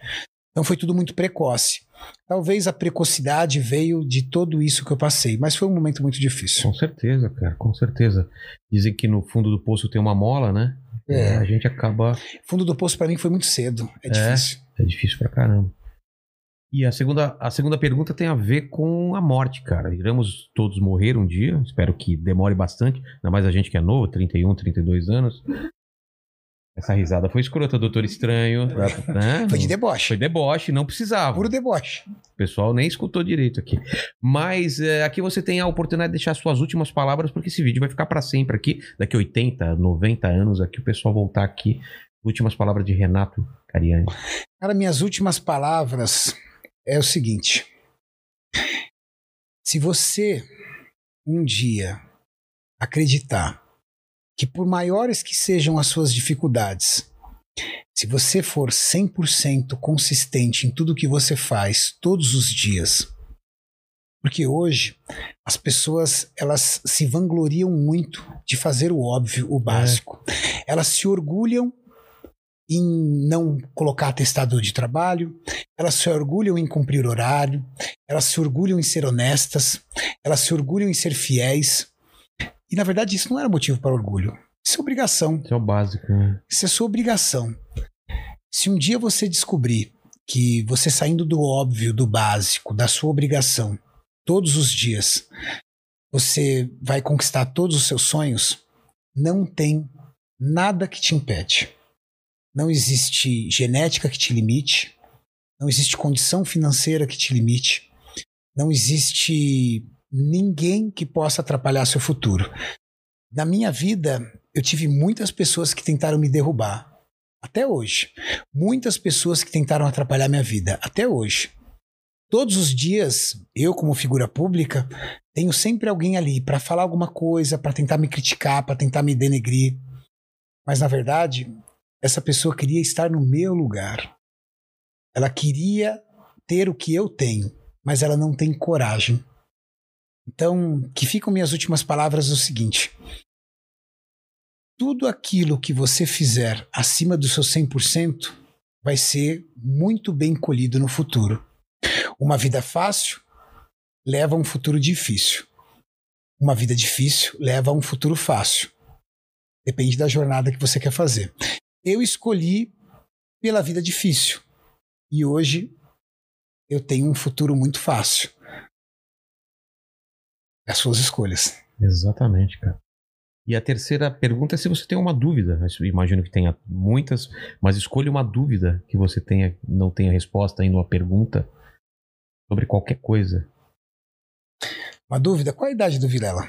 Speaker 3: Então foi tudo muito precoce. Talvez a precocidade veio de tudo isso que eu passei, mas foi um momento muito difícil.
Speaker 1: Com certeza, cara, com certeza. Dizem que no fundo do poço tem uma mola, né?
Speaker 3: É.
Speaker 1: A gente acaba.
Speaker 3: Fundo do poço para mim foi muito cedo. É,
Speaker 1: É.
Speaker 3: difícil.
Speaker 1: É difícil pra caramba. E a segunda, a segunda pergunta tem a ver com a morte, cara. Iremos todos morrer um dia. Espero que demore bastante. Ainda mais a gente que é novo, 31, 32 anos. Essa risada foi escrota, doutor estranho. né?
Speaker 3: Foi de deboche.
Speaker 1: Foi deboche, não precisava.
Speaker 3: Puro deboche.
Speaker 1: O pessoal nem escutou direito aqui. Mas é, aqui você tem a oportunidade de deixar suas últimas palavras, porque esse vídeo vai ficar pra sempre aqui. Daqui 80, 90 anos aqui, o pessoal voltar aqui. Últimas palavras de Renato Cariani.
Speaker 3: Cara, minhas últimas palavras é o seguinte. Se você um dia acreditar que por maiores que sejam as suas dificuldades, se você for 100% consistente em tudo que você faz todos os dias, porque hoje as pessoas elas se vangloriam muito de fazer o óbvio, o básico. Elas se orgulham em não colocar atestado de trabalho, elas se orgulham em cumprir horário, elas se orgulham em ser honestas, elas se orgulham em ser fiéis. E na verdade isso não era motivo para orgulho. Isso é obrigação.
Speaker 1: Isso é o básico, né?
Speaker 3: Isso é sua obrigação. Se um dia você descobrir que você saindo do óbvio, do básico, da sua obrigação, todos os dias, você vai conquistar todos os seus sonhos, não tem nada que te impede. Não existe genética que te limite, não existe condição financeira que te limite, não existe ninguém que possa atrapalhar seu futuro. Na minha vida, eu tive muitas pessoas que tentaram me derrubar, até hoje. Muitas pessoas que tentaram atrapalhar minha vida, até hoje. Todos os dias, eu como figura pública, tenho sempre alguém ali para falar alguma coisa, para tentar me criticar, para tentar me denegrir. Mas na verdade, essa pessoa queria estar no meu lugar. Ela queria ter o que eu tenho, mas ela não tem coragem. Então, que ficam minhas últimas palavras o seguinte: tudo aquilo que você fizer acima do seu 100% vai ser muito bem colhido no futuro. Uma vida fácil leva a um futuro difícil. Uma vida difícil leva a um futuro fácil. Depende da jornada que você quer fazer. Eu escolhi pela vida difícil. E hoje eu tenho um futuro muito fácil. As suas escolhas.
Speaker 1: Exatamente, cara. E a terceira pergunta é se você tem uma dúvida. Eu imagino que tenha muitas, mas escolha uma dúvida que você tenha, não tenha resposta ainda uma pergunta sobre qualquer coisa.
Speaker 3: Uma dúvida? Qual a idade do Vilela?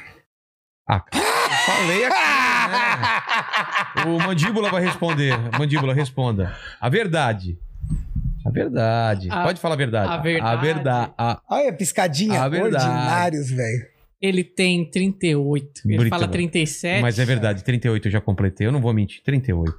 Speaker 1: Ah, eu falei aqui. né? O Mandíbula vai responder. Mandíbula, responda. A verdade. A verdade.
Speaker 2: A-
Speaker 1: Pode falar a verdade.
Speaker 2: a verdade.
Speaker 1: A verdade. A-
Speaker 3: Olha, piscadinha.
Speaker 1: A verdade.
Speaker 3: Ordinários, velho.
Speaker 2: Ele tem 38. Ele
Speaker 1: Muito
Speaker 2: fala
Speaker 1: bom.
Speaker 2: 37.
Speaker 1: Mas é verdade, 38 eu já completei. Eu não vou mentir, 38.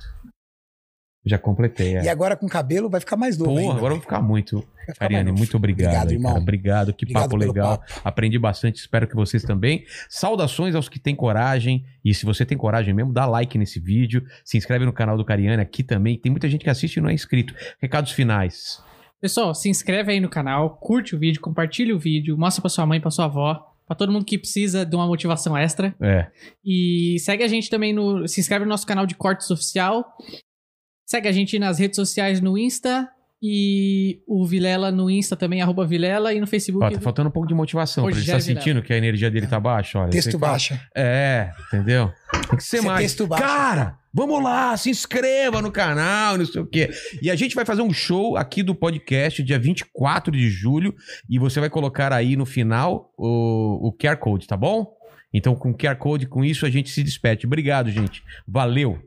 Speaker 1: Já completei, é.
Speaker 3: E agora com cabelo vai ficar mais novo
Speaker 1: Porra,
Speaker 3: ainda.
Speaker 1: agora eu vou ficar muito.
Speaker 3: Vai ficar
Speaker 1: Ariane, muito obrigado,
Speaker 3: Obrigado,
Speaker 1: aí,
Speaker 3: irmão.
Speaker 1: cara. Obrigado, que
Speaker 3: Obrigado
Speaker 1: papo legal.
Speaker 3: papo.
Speaker 1: Aprendi bastante, espero que vocês também. Saudações aos que têm coragem. E se você tem coragem mesmo, dá like nesse vídeo. Se inscreve no canal do Cariane aqui também. Tem muita gente que assiste e não é inscrito. Recados finais.
Speaker 2: Pessoal, se inscreve aí no canal, curte o vídeo, compartilha o vídeo, mostra pra sua mãe, pra sua avó, pra todo mundo que precisa de uma motivação extra.
Speaker 1: É.
Speaker 2: E segue a gente também no. Se inscreve no nosso canal de cortes oficial. Segue a gente nas redes sociais no Insta. E o Vilela no Insta também, arroba Vilela, e no Facebook.
Speaker 1: Ó, tá faltando um pouco de motivação. Pra ele
Speaker 2: Rogério
Speaker 1: estar sentindo que a energia dele tá baixa. Olha,
Speaker 3: Texto
Speaker 1: Você fala-
Speaker 3: baixa.
Speaker 1: É, entendeu? Tem que ser
Speaker 3: é
Speaker 1: mais.
Speaker 3: texto.
Speaker 1: Cara, vamos lá, se inscreva no canal, não sei o quê. E a gente vai fazer um show aqui do podcast dia 24 de julho e você vai colocar aí no final o, o QR Code, tá bom? Então, com QR Code, com isso, a gente se despede. Obrigado, gente. Valeu.